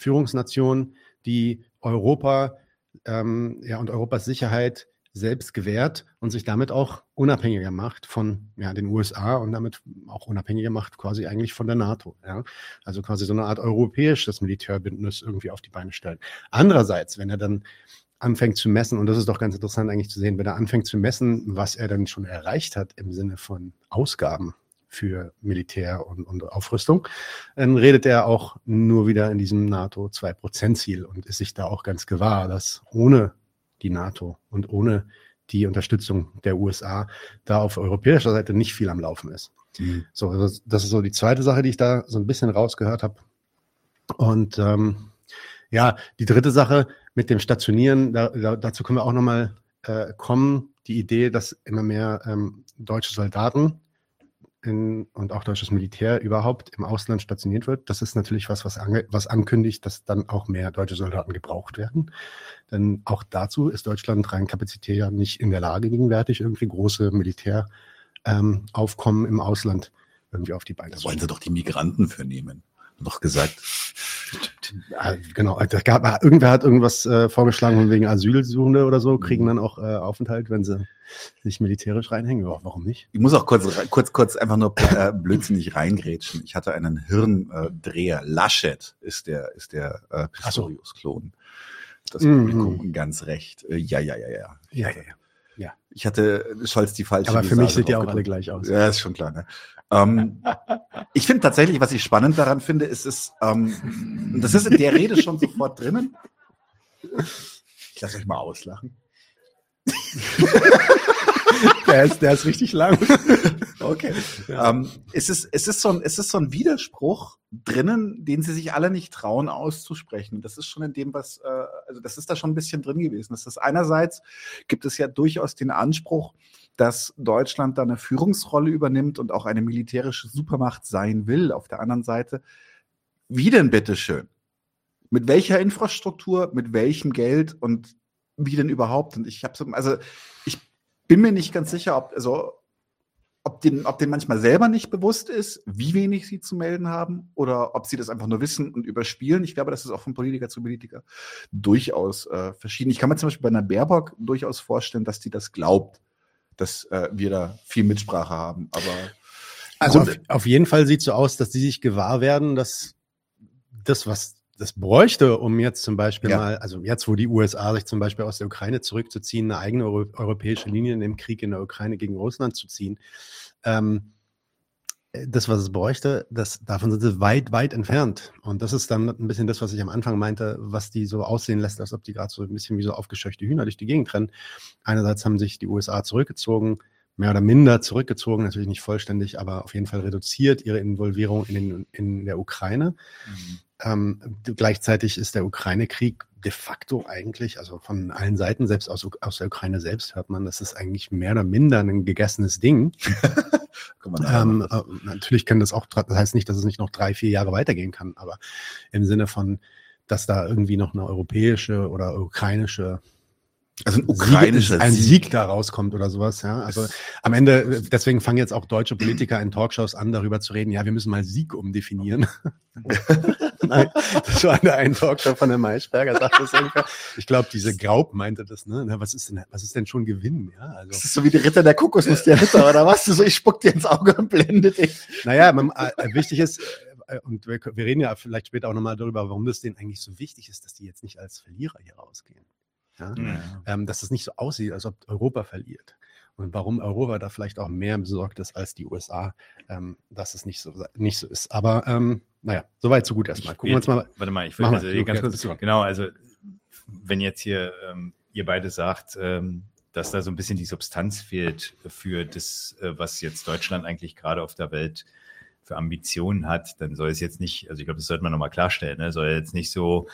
Führungsnation, die Europa ähm, ja, und Europas Sicherheit selbst gewährt und sich damit auch unabhängiger macht von ja, den USA und damit auch unabhängiger macht quasi eigentlich von der NATO. Ja? Also quasi so eine Art europäisches Militärbündnis irgendwie auf die Beine stellen. Andererseits, wenn er dann anfängt zu messen, und das ist doch ganz interessant eigentlich zu sehen, wenn er anfängt zu messen, was er dann schon erreicht hat im Sinne von Ausgaben für Militär und, und Aufrüstung, dann redet er auch nur wieder in diesem NATO-2%-Ziel und ist sich da auch ganz gewahr, dass ohne die NATO und ohne die Unterstützung der USA da auf europäischer Seite nicht viel am Laufen ist. Mhm. So, das, das ist so die zweite Sache, die ich da so ein bisschen rausgehört habe. Und ähm, ja, die dritte Sache mit dem Stationieren, da, da, dazu können wir auch nochmal äh, kommen. Die Idee, dass immer mehr ähm, deutsche Soldaten in, und auch deutsches Militär überhaupt im Ausland stationiert wird. Das ist natürlich was, was, ange, was ankündigt, dass dann auch mehr deutsche Soldaten gebraucht werden. Denn auch dazu ist Deutschland rein kapazitär ja nicht in der Lage, gegenwärtig irgendwie große Militäraufkommen ähm, im Ausland irgendwie auf die Beine zu wollen stellen. sie doch die Migranten für nehmen. Doch gesagt. Ja, <laughs> genau, da gab, irgendwer hat irgendwas äh, vorgeschlagen, von wegen Asylsuchende oder so, kriegen Mhm. dann auch äh, Aufenthalt, wenn sie sich militärisch reinhängen. Ja, warum nicht? Ich muss auch kurz, kurz, kurz einfach nur äh, blödsinnig reingrätschen. Ich hatte einen Hirndreher. Laschet ist der, ist der äh. Pistorius-Klon. Das Mhm. Publikum ganz recht. Äh, ja, ja, ja, ja. Ja, ja, ja. Ich hatte Scholz die falsche Aber für mich sieht die auch alle gleich aus. Ja, ist schon klar. Ne? Ähm, ich finde tatsächlich, was ich spannend daran finde, ist es, ähm, und das ist in der Rede schon sofort drinnen. Ich lasse euch mal auslachen. Der ist, der ist richtig lang. Okay. Ja. Ähm, es, ist, es, ist so ein, es ist so ein Widerspruch drinnen, den sie sich alle nicht trauen auszusprechen. Das ist schon in dem, was, äh, also das ist da schon ein bisschen drin gewesen. Das ist einerseits gibt es ja durchaus den Anspruch, dass Deutschland da eine Führungsrolle übernimmt und auch eine militärische Supermacht sein will. Auf der anderen Seite, wie denn bitteschön? Mit welcher Infrastruktur, mit welchem Geld und wie denn überhaupt? Und ich habe so, also ich bin mir nicht ganz sicher, ob, also, ob denen, ob denen manchmal selber nicht bewusst ist, wie wenig sie zu melden haben oder ob sie das einfach nur wissen und überspielen. Ich glaube, das ist auch von Politiker zu Politiker durchaus äh, verschieden. Ich kann mir zum Beispiel bei einer Baerbock durchaus vorstellen, dass die das glaubt, dass äh, wir da viel Mitsprache haben. Aber Also auf, auf jeden Fall sieht so aus, dass die sich gewahr werden, dass das, was das bräuchte, um jetzt zum Beispiel Ja. mal, also jetzt, wo die USA sich zum Beispiel aus der Ukraine zurückzuziehen, eine eigene Euro europäische Linie in dem Krieg in der Ukraine gegen Russland zu ziehen, ähm, das, was es bräuchte, das, davon sind sie weit, weit entfernt. Und das ist dann ein bisschen das, was ich am Anfang meinte, was die so aussehen lässt, als ob die gerade so ein bisschen wie so aufgescheuchte Hühner durch die Gegend rennen. Einerseits haben sich die USA zurückgezogen, mehr oder minder zurückgezogen, natürlich nicht vollständig, aber auf jeden Fall reduziert ihre Involvierung in, den, in der Ukraine. Ähm, gleichzeitig ist der Ukraine-Krieg de facto eigentlich, also von allen Seiten, selbst aus, aus der Ukraine selbst hört man, das ist eigentlich mehr oder minder ein gegessenes Ding. <laughs> Ähm, äh, natürlich kann das auch, das heißt nicht, dass es nicht noch drei, vier Jahre weitergehen kann, aber im Sinne von, dass da irgendwie noch eine europäische oder ukrainische also ein ukrainischer Sieg, ein Sieg. Sieg da rauskommt oder sowas. Ja, also am Ende, deswegen fangen jetzt auch deutsche Politiker in Talkshows an, darüber zu reden. Ja, wir müssen mal Sieg umdefinieren. <laughs> Nein, das war in der einen Talkshow von der Maischberger, sagt das ungefähr. Ich glaube, diese Graub meinte das. Ne? Na, was ist denn, was ist denn schon Gewinn? Ja, also. Das ist so wie die Ritter der Kokosnuss, der Ritter, oder was? So, ich spuck dir ins Auge und blende dich. Naja, man, äh, wichtig ist, äh, und wir, wir reden ja vielleicht später auch nochmal darüber, warum das denen eigentlich so wichtig ist, dass die jetzt nicht als Verlierer hier rausgehen. Ja? Ähm, dass es nicht so aussieht, als ob Europa verliert. Und warum Europa da vielleicht auch mehr besorgt ist als die USA, ähm, dass es nicht so, nicht so ist. Aber ähm, naja, soweit so gut erstmal. Gucken wir uns mal. Warte mal, ich will mal, also hier ganz ja, kurz. Genau, also wenn jetzt hier ähm, ihr beide sagt, ähm, dass da so ein bisschen die Substanz fehlt für das, äh, was jetzt Deutschland eigentlich gerade auf der Welt für Ambitionen hat, dann soll es jetzt nicht, also ich glaube, das sollte man nochmal klarstellen, ne? soll jetzt nicht so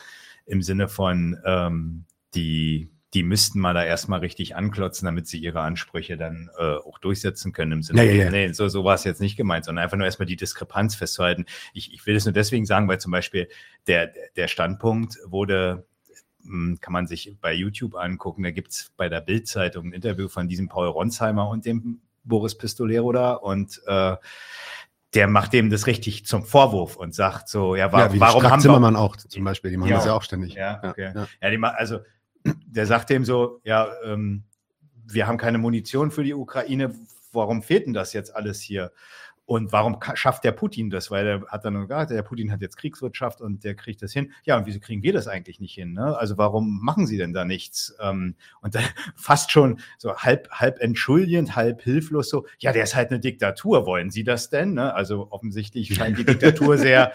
im Sinne von ähm, die die müssten mal da erstmal richtig anklotzen, damit sie ihre Ansprüche dann äh, auch durchsetzen können im Sinne. Ja, ja, ja. Nee, so, so war es jetzt nicht gemeint, sondern einfach nur erstmal die Diskrepanz festzuhalten. Ich, ich will das nur deswegen sagen, weil zum Beispiel der, der Standpunkt wurde, hm, kann man sich bei YouTube angucken, da gibt's bei der Bild-Zeitung ein Interview von diesem Paul Ronsheimer und dem Boris Pistolero da und äh, der macht dem das richtig zum Vorwurf und sagt so, ja, wa Ja, warum haben wir Zimmermann auch zum Beispiel, die machen Ja. das ja auch ständig. ja, okay. ja. Ja, die, ma- also der sagt dem so, ja, ähm, wir haben keine Munition für die Ukraine, warum fehlt denn das jetzt alles hier? Und warum schafft der Putin das? Weil er hat dann gesagt, der Putin hat jetzt Kriegswirtschaft und der kriegt das hin. Ja, und wieso kriegen wir das eigentlich nicht hin? Ne? Also warum machen sie denn da nichts? Ähm, und dann <laughs> fast schon so halb, halb entschuldigend, halb hilflos so, ja, der ist halt eine Diktatur, wollen Sie das denn? Ne? Also offensichtlich scheint die Diktatur <laughs> sehr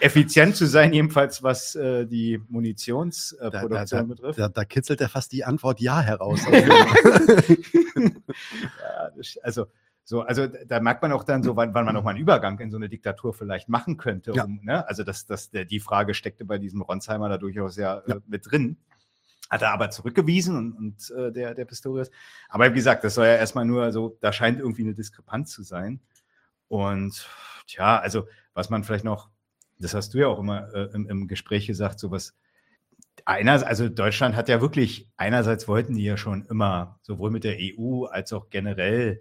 effizient zu sein, jedenfalls was äh, die Munitionsproduktion Da, äh, da, Produktion da, betrifft. da, da kitzelt er fast die Antwort Ja heraus. <laughs> Ja, das, also, so, also da merkt man auch dann so, wann, wann man auch mal einen Übergang in so eine Diktatur vielleicht machen könnte. Ja. Um, ne? Also das, das, der, die Frage steckte bei diesem Ronsheimer da durchaus ja, Ja. Äh, mit drin. Hat er aber zurückgewiesen und, und äh, der, der Pistorius. Aber wie gesagt, das soll ja erstmal nur so, da scheint irgendwie eine Diskrepanz zu sein. Und tja, also was man vielleicht noch, das hast du ja auch immer äh, im, im Gespräch gesagt, sowas, einer, also Deutschland hat ja wirklich, einerseits wollten die ja schon immer, sowohl mit der EU als auch generell,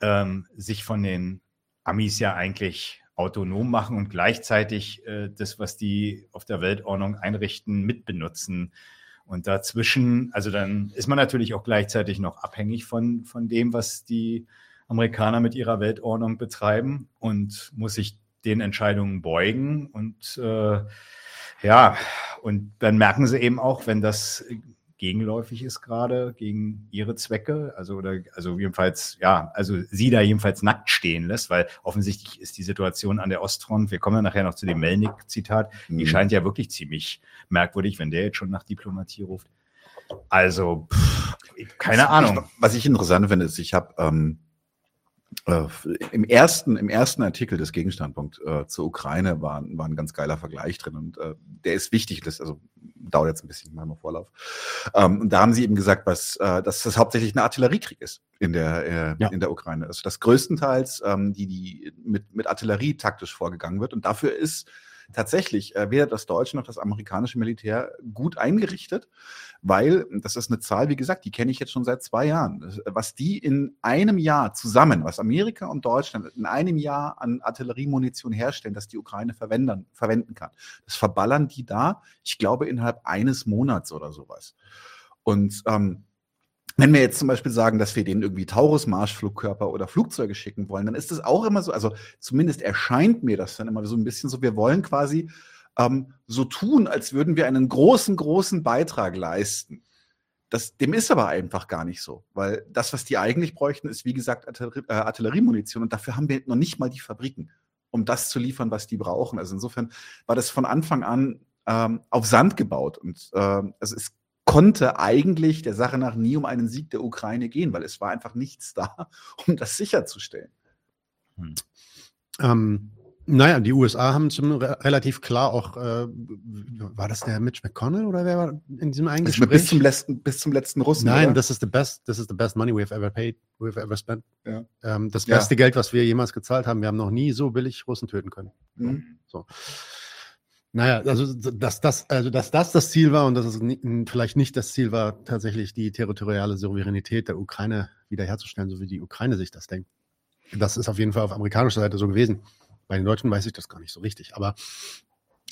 ähm, sich von den Amis ja eigentlich autonom machen und gleichzeitig äh, das, was die auf der Weltordnung einrichten, mitbenutzen. Und dazwischen, also dann ist man natürlich auch gleichzeitig noch abhängig von, von dem, was die Amerikaner mit ihrer Weltordnung betreiben und muss sich den Entscheidungen beugen. Und äh, ja, und dann merken sie eben auch, wenn das gegenläufig ist gerade gegen ihre Zwecke, also oder also jedenfalls ja, also sie da jedenfalls nackt stehen lässt, weil offensichtlich ist die Situation an der Ostfront, wir kommen ja nachher noch zu dem Melnik-Zitat, die Mhm. scheint ja wirklich ziemlich merkwürdig, wenn der jetzt schon nach Diplomatie ruft. Also pff, keine Ahnung. Ich, was ich interessant finde, ist, ich habe ähm, äh, im ersten im ersten Artikel des Gegenstandpunkt äh, zur Ukraine war, war ein ganz geiler Vergleich drin und äh, der ist wichtig. Das also dauert jetzt ein bisschen mal im Vorlauf. Ähm, und da haben sie eben gesagt, was, äh, dass das hauptsächlich ein Artilleriekrieg ist in der äh, Ja. in der Ukraine. Also das größtenteils ähm, die die mit mit Artillerie taktisch vorgegangen wird und dafür ist tatsächlich äh, weder das deutsche noch das amerikanische Militär gut eingerichtet, weil das ist eine Zahl, wie gesagt, die kenne ich jetzt schon seit zwei Jahren. Was die in einem Jahr zusammen, was Amerika und Deutschland in einem Jahr an Artilleriemunition herstellen, dass die Ukraine verwenden, verwenden kann, das verballern die da, ich glaube, innerhalb eines Monats oder sowas. Und ähm, wenn wir jetzt zum Beispiel sagen, dass wir denen irgendwie Taurus-Marschflugkörper oder Flugzeuge schicken wollen, dann ist das auch immer so, also zumindest erscheint mir das dann immer so ein bisschen so, wir wollen quasi ähm, so tun, als würden wir einen großen, großen Beitrag leisten. Das, dem ist aber einfach gar nicht so, weil das, was die eigentlich bräuchten, ist wie gesagt Artillerie, äh, Artilleriemunition und dafür haben wir noch nicht mal die Fabriken, um das zu liefern, was die brauchen. Also insofern war das von Anfang an ähm, auf Sand gebaut und ähm, also es konnte eigentlich der Sache nach nie um einen Sieg der Ukraine gehen, weil es war einfach nichts da, <laughs> um das sicherzustellen. Hm. Ähm, naja, die USA haben zum re relativ klar auch, äh, war das der Mitch McConnell oder wer war in diesem einen also bis zum letzten, bis zum letzten Russen. Nein, das ist the best, this is the best money we've ever paid, we've ever spent. Ja. Ähm, das beste ja. Geld, was wir jemals gezahlt haben. Wir haben noch nie so billig Russen töten können. Mhm. So. Naja, also dass das, also dass das das Ziel war und dass es vielleicht nicht das Ziel war, tatsächlich die territoriale Souveränität der Ukraine wiederherzustellen, so wie die Ukraine sich das denkt. Das ist auf jeden Fall auf amerikanischer Seite so gewesen. Bei den Deutschen weiß ich das gar nicht so richtig, aber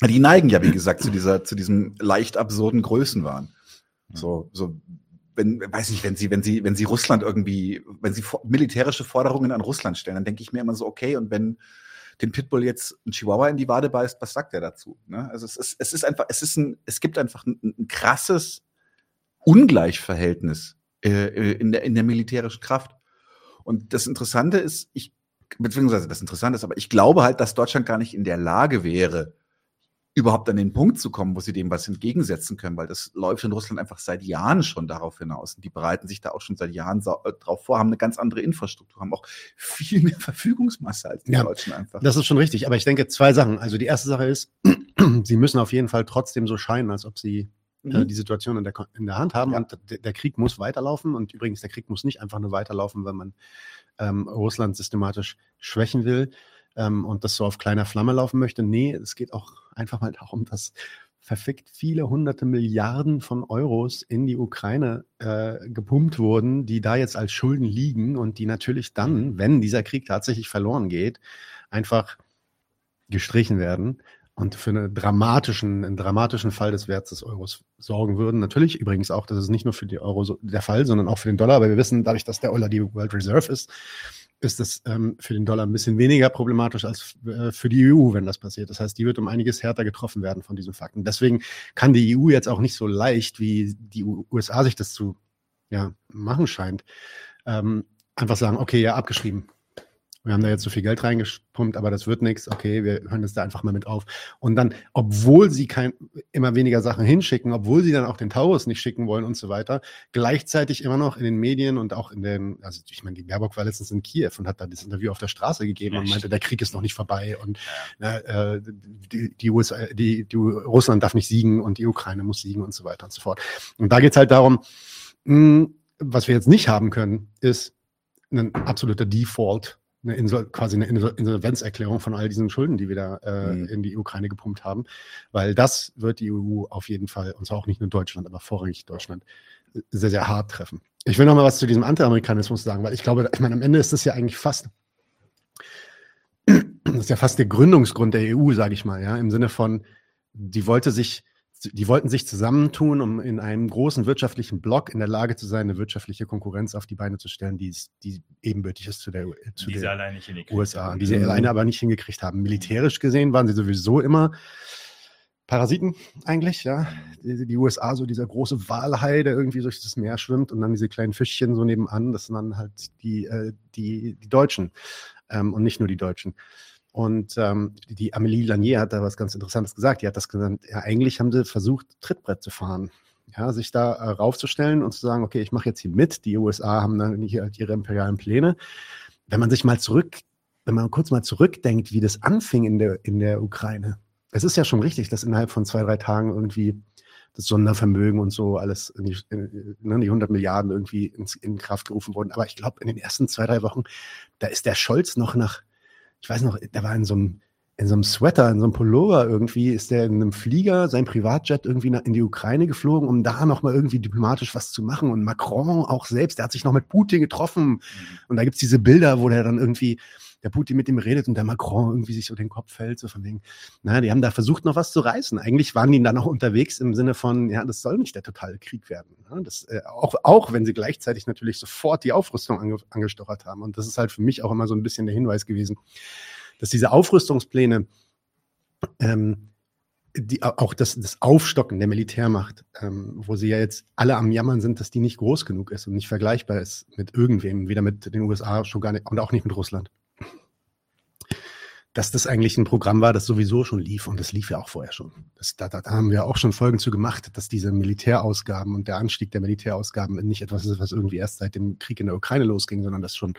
die neigen ja, wie gesagt, zu dieser, zu diesem leicht absurden Größenwahn. So, so, wenn, weiß nicht, wenn sie, wenn sie, wenn sie Russland irgendwie, wenn sie militärische Forderungen an Russland stellen, dann denke ich mir immer so, okay, und wenn, den Pitbull jetzt ein Chihuahua in die Wade beißt, was sagt er dazu? Ne? Also es ist, es ist einfach, es ist ein, es gibt einfach ein, ein krasses Ungleichverhältnis äh, in, der, in der militärischen Kraft. Und das Interessante ist, ich, beziehungsweise das Interessante ist, aber ich glaube halt, dass Deutschland gar nicht in der Lage wäre, überhaupt an den Punkt zu kommen, wo sie dem was entgegensetzen können, weil das läuft in Russland einfach seit Jahren schon darauf hinaus. Und die bereiten sich da auch schon seit Jahren äh, drauf vor, haben eine ganz andere Infrastruktur, haben auch <laughs> viel mehr Verfügungsmasse als die ja, Deutschen einfach. Das ist schon richtig. Aber ich denke zwei Sachen. Also die erste Sache ist, <clears throat> sie müssen auf jeden Fall trotzdem so scheinen, als ob sie äh, mhm. die Situation in der, in der Hand haben. Ja. Und der, der Krieg muss weiterlaufen. Und übrigens, der Krieg muss nicht einfach nur weiterlaufen, wenn man ähm, Russland systematisch schwächen will ähm, und das so auf kleiner Flamme laufen möchte. Nee, es geht auch einfach mal darum, dass verfickt viele hunderte Milliarden von Euros in die Ukraine äh, gepumpt wurden, die da jetzt als Schulden liegen und die natürlich dann, wenn dieser Krieg tatsächlich verloren geht, einfach gestrichen werden und für einen dramatischen, einen dramatischen Fall des Werts des Euros sorgen würden. Natürlich übrigens auch, das ist nicht nur für die Euro so der Fall, sondern auch für den Dollar, weil wir wissen, dadurch, dass der Dollar die World Reserve ist, ist das ähm, für den Dollar ein bisschen weniger problematisch als äh, für die EU, wenn das passiert. Das heißt, die wird um einiges härter getroffen werden von diesen Fakten. Deswegen kann die EU jetzt auch nicht so leicht, wie die USA sich das zu ja, machen scheint, ähm, einfach sagen, okay, ja, abgeschrieben wir haben da jetzt so viel Geld reingepumpt, aber das wird nichts. Okay, wir hören jetzt da einfach mal mit auf. Und dann, obwohl sie kein, immer weniger Sachen hinschicken, obwohl sie dann auch den Taurus nicht schicken wollen und so weiter, gleichzeitig immer noch in den Medien und auch in den, also ich meine, die Baerbock war letztens in Kiew und hat da das Interview auf der Straße gegeben und meinte, der Krieg ist noch nicht vorbei und äh, die, die, USA, die, die Russland darf nicht siegen und die Ukraine muss siegen und so weiter und so fort. Und da geht es halt darum, mh, hm, was wir jetzt nicht haben können, ist ein absoluter Default eine Insol quasi eine Insolvenzerklärung von all diesen Schulden, die wir da äh, mhm. in die Ukraine gepumpt haben, weil das wird die EU auf jeden Fall, und zwar auch nicht nur Deutschland, aber vorrangig Deutschland, sehr, sehr hart treffen. Ich will noch mal was zu diesem Anti-Amerikanismus sagen, weil ich glaube, ich meine, am Ende ist das ja eigentlich fast, das <clears throat> ist ja fast der Gründungsgrund der EU, sage ich mal, ja, im Sinne von, die wollte sich die wollten sich zusammentun, um in einem großen wirtschaftlichen Block in der Lage zu sein, eine wirtschaftliche Konkurrenz auf die Beine zu stellen, die, die ebenbürtig ist zu der, zu die der USA, haben. die sie alleine aber nicht hingekriegt haben. Militärisch gesehen waren sie sowieso immer Parasiten eigentlich, ja. Die, die, USA, so dieser große Walhai, der irgendwie durch das Meer schwimmt und dann diese kleinen Fischchen so nebenan, das sind dann halt die, äh, die, die Deutschen ähm, und nicht nur die Deutschen. Und ähm, die Amélie Lanier hat da was ganz Interessantes gesagt. Die hat das gesagt, ja, eigentlich haben sie versucht, Trittbrett zu fahren. Ja, sich da äh, raufzustellen und zu sagen, okay, ich mache jetzt hier mit. Die USA haben dann hier halt ihre imperialen Pläne. Wenn man sich mal zurück, wenn man kurz mal zurückdenkt, wie das anfing in der, in der Ukraine. Es ist ja schon richtig, dass innerhalb von zwei, drei Tagen irgendwie das Sondervermögen und so alles, in die, in, ne, die 100 Milliarden irgendwie ins, in Kraft gerufen wurden. Aber ich glaube, in den ersten zwei, drei Wochen, da ist der Scholz noch nach ich weiß noch, der war in so einem, in so einem Sweater, in so einem Pullover irgendwie, ist der in einem Flieger, sein Privatjet irgendwie in die Ukraine geflogen, um da nochmal irgendwie diplomatisch was zu machen. Und Macron auch selbst, der hat sich noch mit Putin getroffen. Mhm. Und da gibt's diese Bilder, wo der dann irgendwie, der Putin mit ihm redet und der Macron irgendwie sich so den Kopf fällt, so von wegen, naja, die haben da versucht, noch was zu reißen. Eigentlich waren die dann auch unterwegs im Sinne von, ja, das soll nicht der totale Krieg werden. Ne? Das, äh, auch, auch wenn sie gleichzeitig natürlich sofort die Aufrüstung ange, angestochert haben. Und das ist halt für mich auch immer so ein bisschen der Hinweis gewesen, dass diese Aufrüstungspläne, ähm, die, auch das, das Aufstocken der Militärmacht, ähm, wo sie ja jetzt alle am Jammern sind, dass die nicht groß genug ist und nicht vergleichbar ist mit irgendwem, weder mit den USA schon gar nicht und auch nicht mit Russland. Dass das eigentlich ein Programm war, das sowieso schon lief und das lief ja auch vorher schon. Das, da, da haben wir auch schon Folgen zu gemacht, dass diese Militärausgaben und der Anstieg der Militärausgaben nicht etwas ist, was irgendwie erst seit dem Krieg in der Ukraine losging, sondern das schon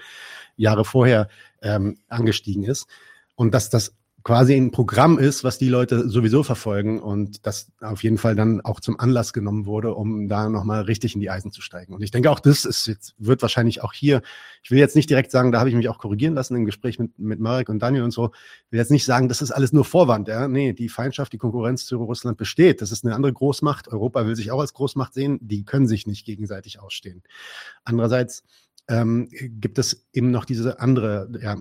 Jahre vorher ähm, angestiegen ist und dass das quasi ein Programm ist, was die Leute sowieso verfolgen und das auf jeden Fall dann auch zum Anlass genommen wurde, um da nochmal richtig in die Eisen zu steigen. Und ich denke auch, das ist jetzt, wird wahrscheinlich auch hier, ich will jetzt nicht direkt sagen, da habe ich mich auch korrigieren lassen im Gespräch mit, mit Marek und Daniel und so, will jetzt nicht sagen, das ist alles nur Vorwand, ja. Nee, die Feindschaft, die Konkurrenz zu Russland besteht. Das ist eine andere Großmacht. Europa will sich auch als Großmacht sehen. Die können sich nicht gegenseitig ausstehen. Andererseits ähm, gibt es eben noch diese andere, ja,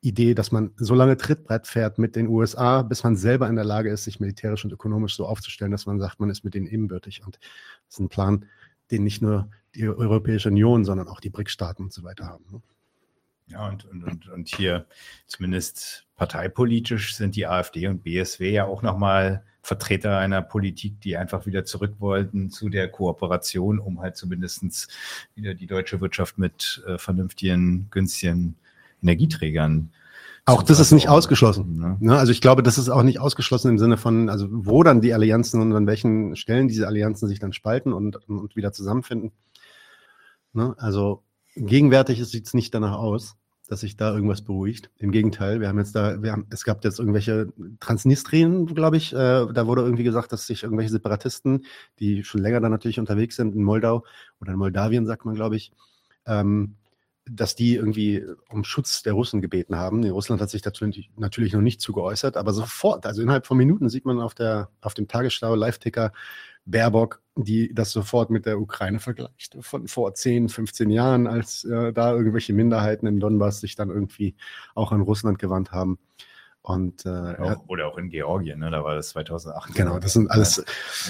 Idee, dass man so lange Trittbrett fährt mit den USA, bis man selber in der Lage ist, sich militärisch und ökonomisch so aufzustellen, dass man sagt, man ist mit denen ebenbürtig. Und das ist ein Plan, den nicht nur die Europäische Union, sondern auch die BRIC-Staaten und so weiter haben. Ne? Ja, und, und, und, und hier zumindest parteipolitisch sind die AfD und BSW ja auch nochmal Vertreter einer Politik, die einfach wieder zurück wollten zu der Kooperation, um halt zumindest wieder die deutsche Wirtschaft mit äh, vernünftigen, günstigen Energieträgern. Auch das ist nicht ausgeschlossen. Ne? ne? Also ich glaube, das ist auch nicht ausgeschlossen im Sinne von, also wo dann die Allianzen und an welchen Stellen diese Allianzen sich dann spalten und, und wieder zusammenfinden. Ne? Also gegenwärtig sieht es nicht danach aus, dass sich da irgendwas beruhigt. Im Gegenteil, wir haben jetzt da, wir haben, es gab jetzt irgendwelche Transnistrien, glaube ich, äh, da wurde irgendwie gesagt, dass sich irgendwelche Separatisten, die schon länger da natürlich unterwegs sind in Moldau oder in Moldawien, sagt man, glaube ich, ähm, dass die irgendwie um Schutz der Russen gebeten haben. Russland hat sich dazu natürlich noch nicht zu geäußert, aber sofort, also innerhalb von Minuten sieht man auf, der, auf dem Tagesschau Live-Ticker Baerbock, die das sofort mit der Ukraine vergleicht, von vor 10, 15 Jahren, als äh, da irgendwelche Minderheiten im Donbass sich dann irgendwie auch an Russland gewandt haben. Und, äh, auch, oder auch in Georgien, ne? da war das 2008. Genau, das sind alles.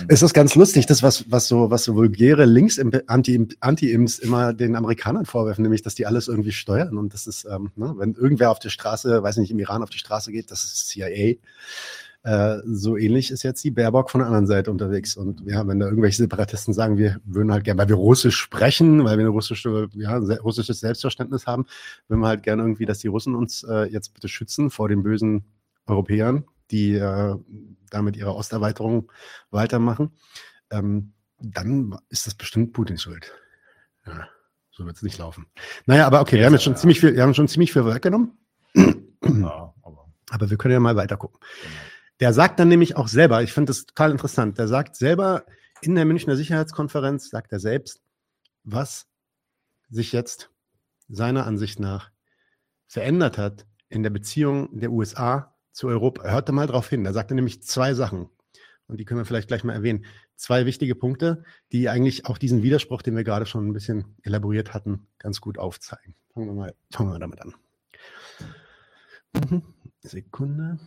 Es ist ganz lustig, das was was so was so vulgäre Links Anti immer den Amerikanern vorwerfen, nämlich dass die alles irgendwie steuern und das ist, ähm, ne? wenn irgendwer auf die Straße, weiß nicht, im Iran auf die Straße geht, das ist CIA. Äh, so ähnlich ist jetzt die Baerbock von der anderen Seite unterwegs. Und ja, wenn da irgendwelche Separatisten sagen, wir würden halt gerne, weil wir Russisch sprechen, weil wir eine russische, ja, russisches Selbstverständnis haben, würden wir halt gerne irgendwie, dass die Russen uns äh, jetzt bitte schützen vor den bösen Europäern, die äh, damit ihre Osterweiterung weitermachen. Ähm, dann ist das bestimmt Putins Schuld. Ja, so wird es nicht laufen. Naja, aber okay, wir haben jetzt schon ja. ziemlich viel, wir haben schon ziemlich viel weggenommen. Ja, aber. aber wir können ja mal weiter gucken. Genau. Der sagt dann nämlich auch selber, ich finde das total interessant, der sagt selber in der Münchner Sicherheitskonferenz, sagt er selbst, was sich jetzt seiner Ansicht nach verändert hat in der Beziehung der USA zu Europa. Er hörte mal drauf hin. Er sagte nämlich zwei Sachen. Und die können wir vielleicht gleich mal erwähnen. Zwei wichtige Punkte, die eigentlich auch diesen Widerspruch, den wir gerade schon ein bisschen elaboriert hatten, ganz gut aufzeigen. Fangen wir mal, fangen wir damit an. Mhm. Sekunde.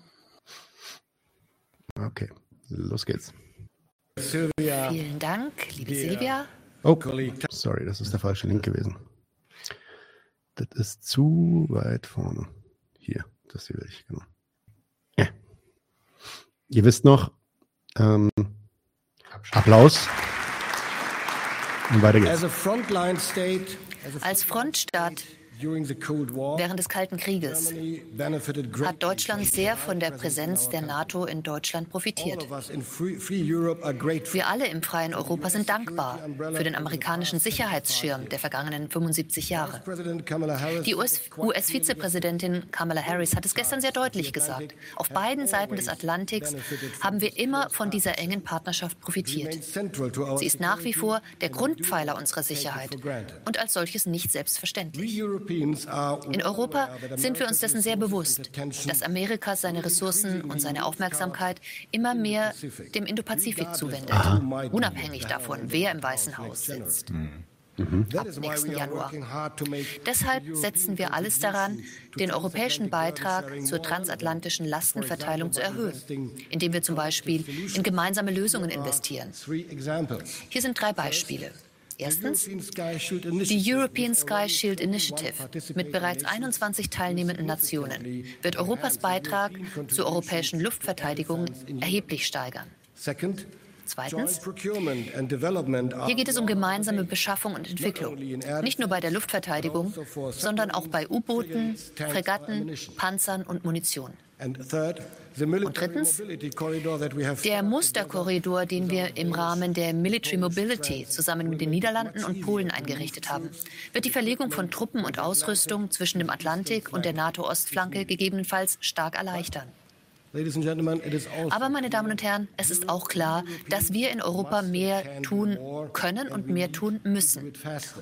Okay, los geht's. Silvia. Vielen Dank, liebe Silvia. Oh, sorry, das ist der falsche Link gewesen. Das ist zu weit vorne. Hier, das hier will ich, genau. Ja. Ihr wisst noch, ähm, Applaus. Und weiter geht's. Als Frontstaat Während des Kalten Krieges hat Deutschland sehr von der Präsenz der NATO in Deutschland profitiert. Wir alle im freien Europa sind dankbar für den amerikanischen Sicherheitsschirm der vergangenen 75 Jahre. Die US-Vizepräsidentin Kamala Harris hat es gestern sehr deutlich gesagt. Auf beiden Seiten des Atlantiks haben wir immer von dieser engen Partnerschaft profitiert. Sie ist nach wie vor der Grundpfeiler unserer Sicherheit und als solches nicht selbstverständlich. In Europa sind wir uns dessen sehr bewusst, dass Amerika seine Ressourcen und seine Aufmerksamkeit immer mehr dem Indopazifik zuwendet, unabhängig davon, wer im Weißen Haus sitzt. Ab nächsten Januar. Deshalb setzen wir alles daran, den europäischen Beitrag zur transatlantischen Lastenverteilung zu erhöhen, indem wir zum Beispiel in gemeinsame Lösungen investieren. Hier sind drei Beispiele. Erstens die European Sky Shield Initiative mit bereits 21 teilnehmenden Nationen wird Europas Beitrag zur europäischen Luftverteidigung erheblich steigern. Zweitens, hier geht es um gemeinsame Beschaffung und Entwicklung. Nicht nur bei der Luftverteidigung, sondern auch bei U-Booten, Fregatten, Panzern und Munition. Und drittens, der Musterkorridor, den wir im Rahmen der Military Mobility zusammen mit den Niederlanden und Polen eingerichtet haben, wird die Verlegung von Truppen und Ausrüstung zwischen dem Atlantik und der NATO-Ostflanke gegebenenfalls stark erleichtern. Aber, meine Damen und Herren, es ist auch klar, dass wir in Europa mehr tun können und mehr tun müssen.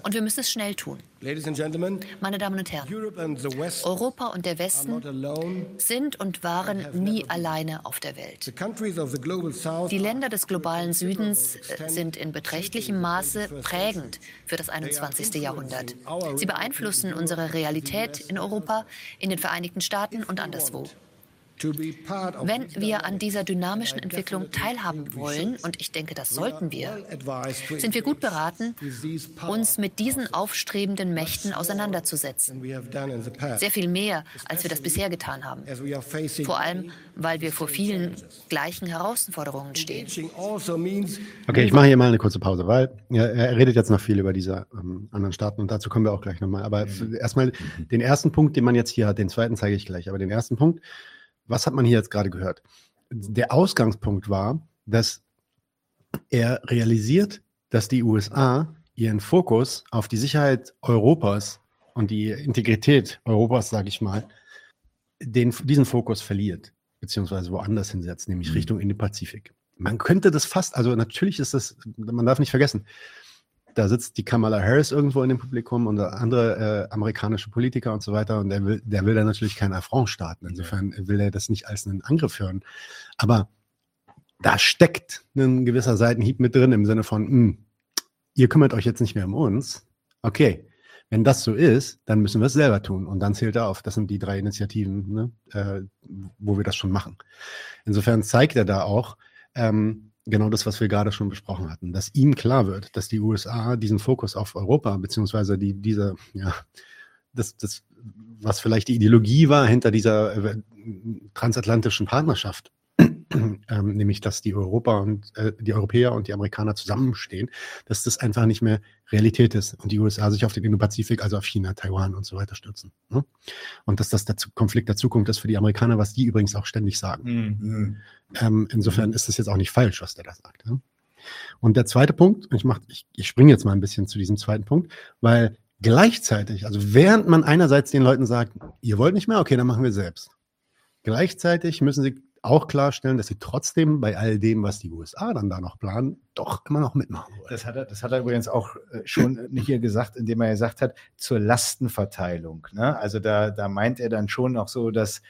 Und wir müssen es schnell tun. Meine Damen und Herren, Europa und der Westen sind und waren nie alleine auf der Welt. Die Länder des globalen Südens äh, sind in beträchtlichem Maße prägend für das 21. Jahrhundert. Sie beeinflussen unsere Realität in Europa, in den Vereinigten Staaten und anderswo. Wenn wir an dieser dynamischen Entwicklung teilhaben wollen, und ich denke, das sollten wir, sind wir gut beraten, uns mit diesen aufstrebenden Mächten auseinanderzusetzen. Sehr viel mehr, als wir das bisher getan haben. Vor allem, weil wir vor vielen gleichen Herausforderungen stehen. Okay, ich mache hier mal eine kurze Pause, weil er redet jetzt noch viel über diese ähm, anderen Staaten und dazu kommen wir auch gleich nochmal. Aber mhm. erstmal den ersten Punkt, den man jetzt hier hat, den zweiten zeige ich gleich. Aber den ersten Punkt, was hat man hier jetzt gerade gehört? Der Ausgangspunkt war, dass er realisiert, dass die USA ihren Fokus auf die Sicherheit Europas und die Integrität Europas, sage ich mal, den, diesen Fokus verliert, beziehungsweise woanders hinsetzt, nämlich mhm. Richtung in den Pazifik. Man könnte das fast, also natürlich ist das, man darf nicht vergessen, da sitzt die Kamala Harris irgendwo in dem Publikum und andere äh, amerikanische Politiker und so weiter und der will, der will da natürlich keinen Affront starten. Insofern will er das nicht als einen Angriff hören. Aber da steckt ein gewisser Seitenhieb mit drin im Sinne von, mh, hm, ihr kümmert euch jetzt nicht mehr um uns. Okay, wenn das so ist, dann müssen wir es selber tun. Und dann zählt er auf. Das sind die drei Initiativen, ne, äh, wo wir das schon machen. Insofern zeigt er da auch, ähm, genau das, was wir gerade schon besprochen hatten, dass ihnen klar wird, dass die USA diesen Fokus auf Europa, beziehungsweise die, diese, ja, das, das, was vielleicht die Ideologie war hinter dieser äh, transatlantischen Partnerschaft, <clears throat> ähm, nämlich dass die Europa und äh, die Europäer und die Amerikaner zusammenstehen, dass das einfach nicht mehr Realität ist und die USA sich auf den Indo-Pazifik, also auf China, Taiwan und so weiter stürzen. Ne? Und dass das der Konflikt der Zukunft ist für die Amerikaner, was die übrigens auch ständig sagen. Mhm. Ähm, insofern ist das jetzt auch nicht falsch, was der da sagt. Ne? Und der zweite Punkt, ich, mach, ich, ich springe jetzt mal ein bisschen zu diesem zweiten Punkt, weil gleichzeitig, also während man einerseits den Leuten sagt, ihr wollt nicht mehr, okay, dann machen wir selbst. Gleichzeitig müssen sie auch klarstellen, dass sie trotzdem bei all dem, was die USA dann da noch planen, doch immer noch mitmachen wollen. Das hat er, das hat er übrigens auch äh, schon hier gesagt, indem er gesagt hat, zur Lastenverteilung. Ne? Also da, da meint er dann schon auch so, dass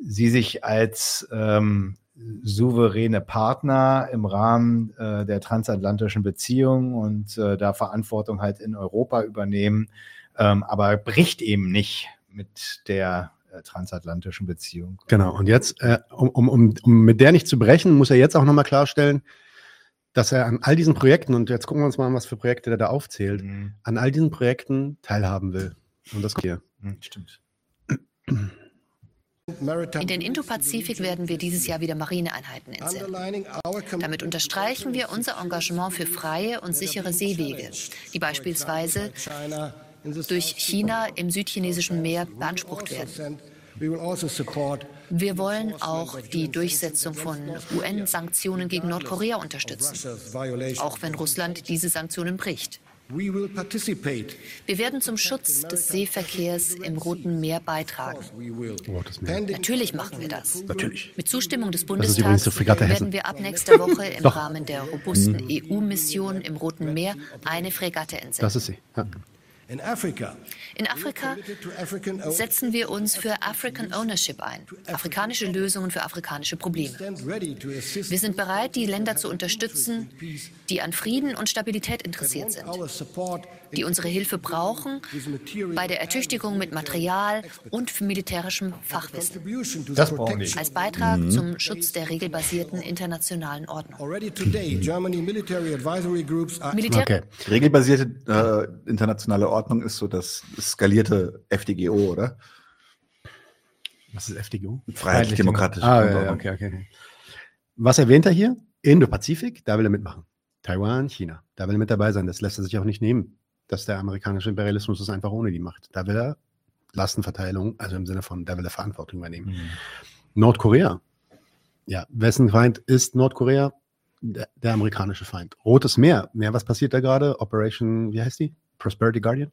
sie sich als ähm, souveräne Partner im Rahmen äh, der transatlantischen Beziehung und äh, da Verantwortung halt in Europa übernehmen, ähm, aber bricht eben nicht mit der äh, transatlantischen Beziehung. Genau, und jetzt, äh, um, um, um, um mit der nicht zu brechen, muss er jetzt auch nochmal klarstellen, dass er an all diesen Projekten, und jetzt gucken wir uns mal an, was für Projekte er da aufzählt, mhm. an all diesen Projekten teilhaben will. Und das hier. Mhm, stimmt. In den Indopazifik werden wir dieses Jahr wieder Marineeinheiten entsenden. Damit unterstreichen wir unser Engagement für freie und sichere Seewege, die beispielsweise durch China im südchinesischen Meer beansprucht werden. Wir wollen auch die Durchsetzung von UN-Sanktionen gegen Nordkorea unterstützen, auch wenn Russland diese Sanktionen bricht. Wir werden zum Schutz des Seeverkehrs im Roten Meer beitragen. Natürlich machen wir das. Natürlich. Mit Zustimmung des Bundestags werden wir ab nächster Woche im Rahmen der robusten EU-Mission im Roten Meer eine Fregatte entsetzen. Das ist sie. Ja. In Afrika. Setzen wir uns für African Ownership ein, afrikanische Lösungen für afrikanische Probleme. Wir sind bereit, die Länder zu unterstützen, die an Frieden und Stabilität interessiert sind, die unsere Hilfe brauchen bei der Ertüchtigung mit Material und für militärischem Fachwissen, Das brauchen die. protection. als Beitrag zum Schutz der regelbasierten internationalen Ordnung. Already today, Germany military advisory groups are Militär Okay. Regelbasierte äh, internationale Ordnung ist so das skalierte FDGO, oder? Was ist FDGO? Freiheitlich-demokratische Ah, ja, okay. okay. Was erwähnt er hier? Indo-Pazifik, da will er mitmachen. Taiwan, China, da will er mit dabei sein. Das lässt er sich auch nicht nehmen, dass der amerikanische Imperialismus es einfach ohne die macht. Da will er Lastenverteilung, also im Sinne von, da will er Verantwortung übernehmen. Nordkorea. Ja, wessen Feind ist Nordkorea? Der, der amerikanische Feind. Rotes Meer. Meer, was passiert da gerade? Operation, wie heißt die? Prosperity Guardian.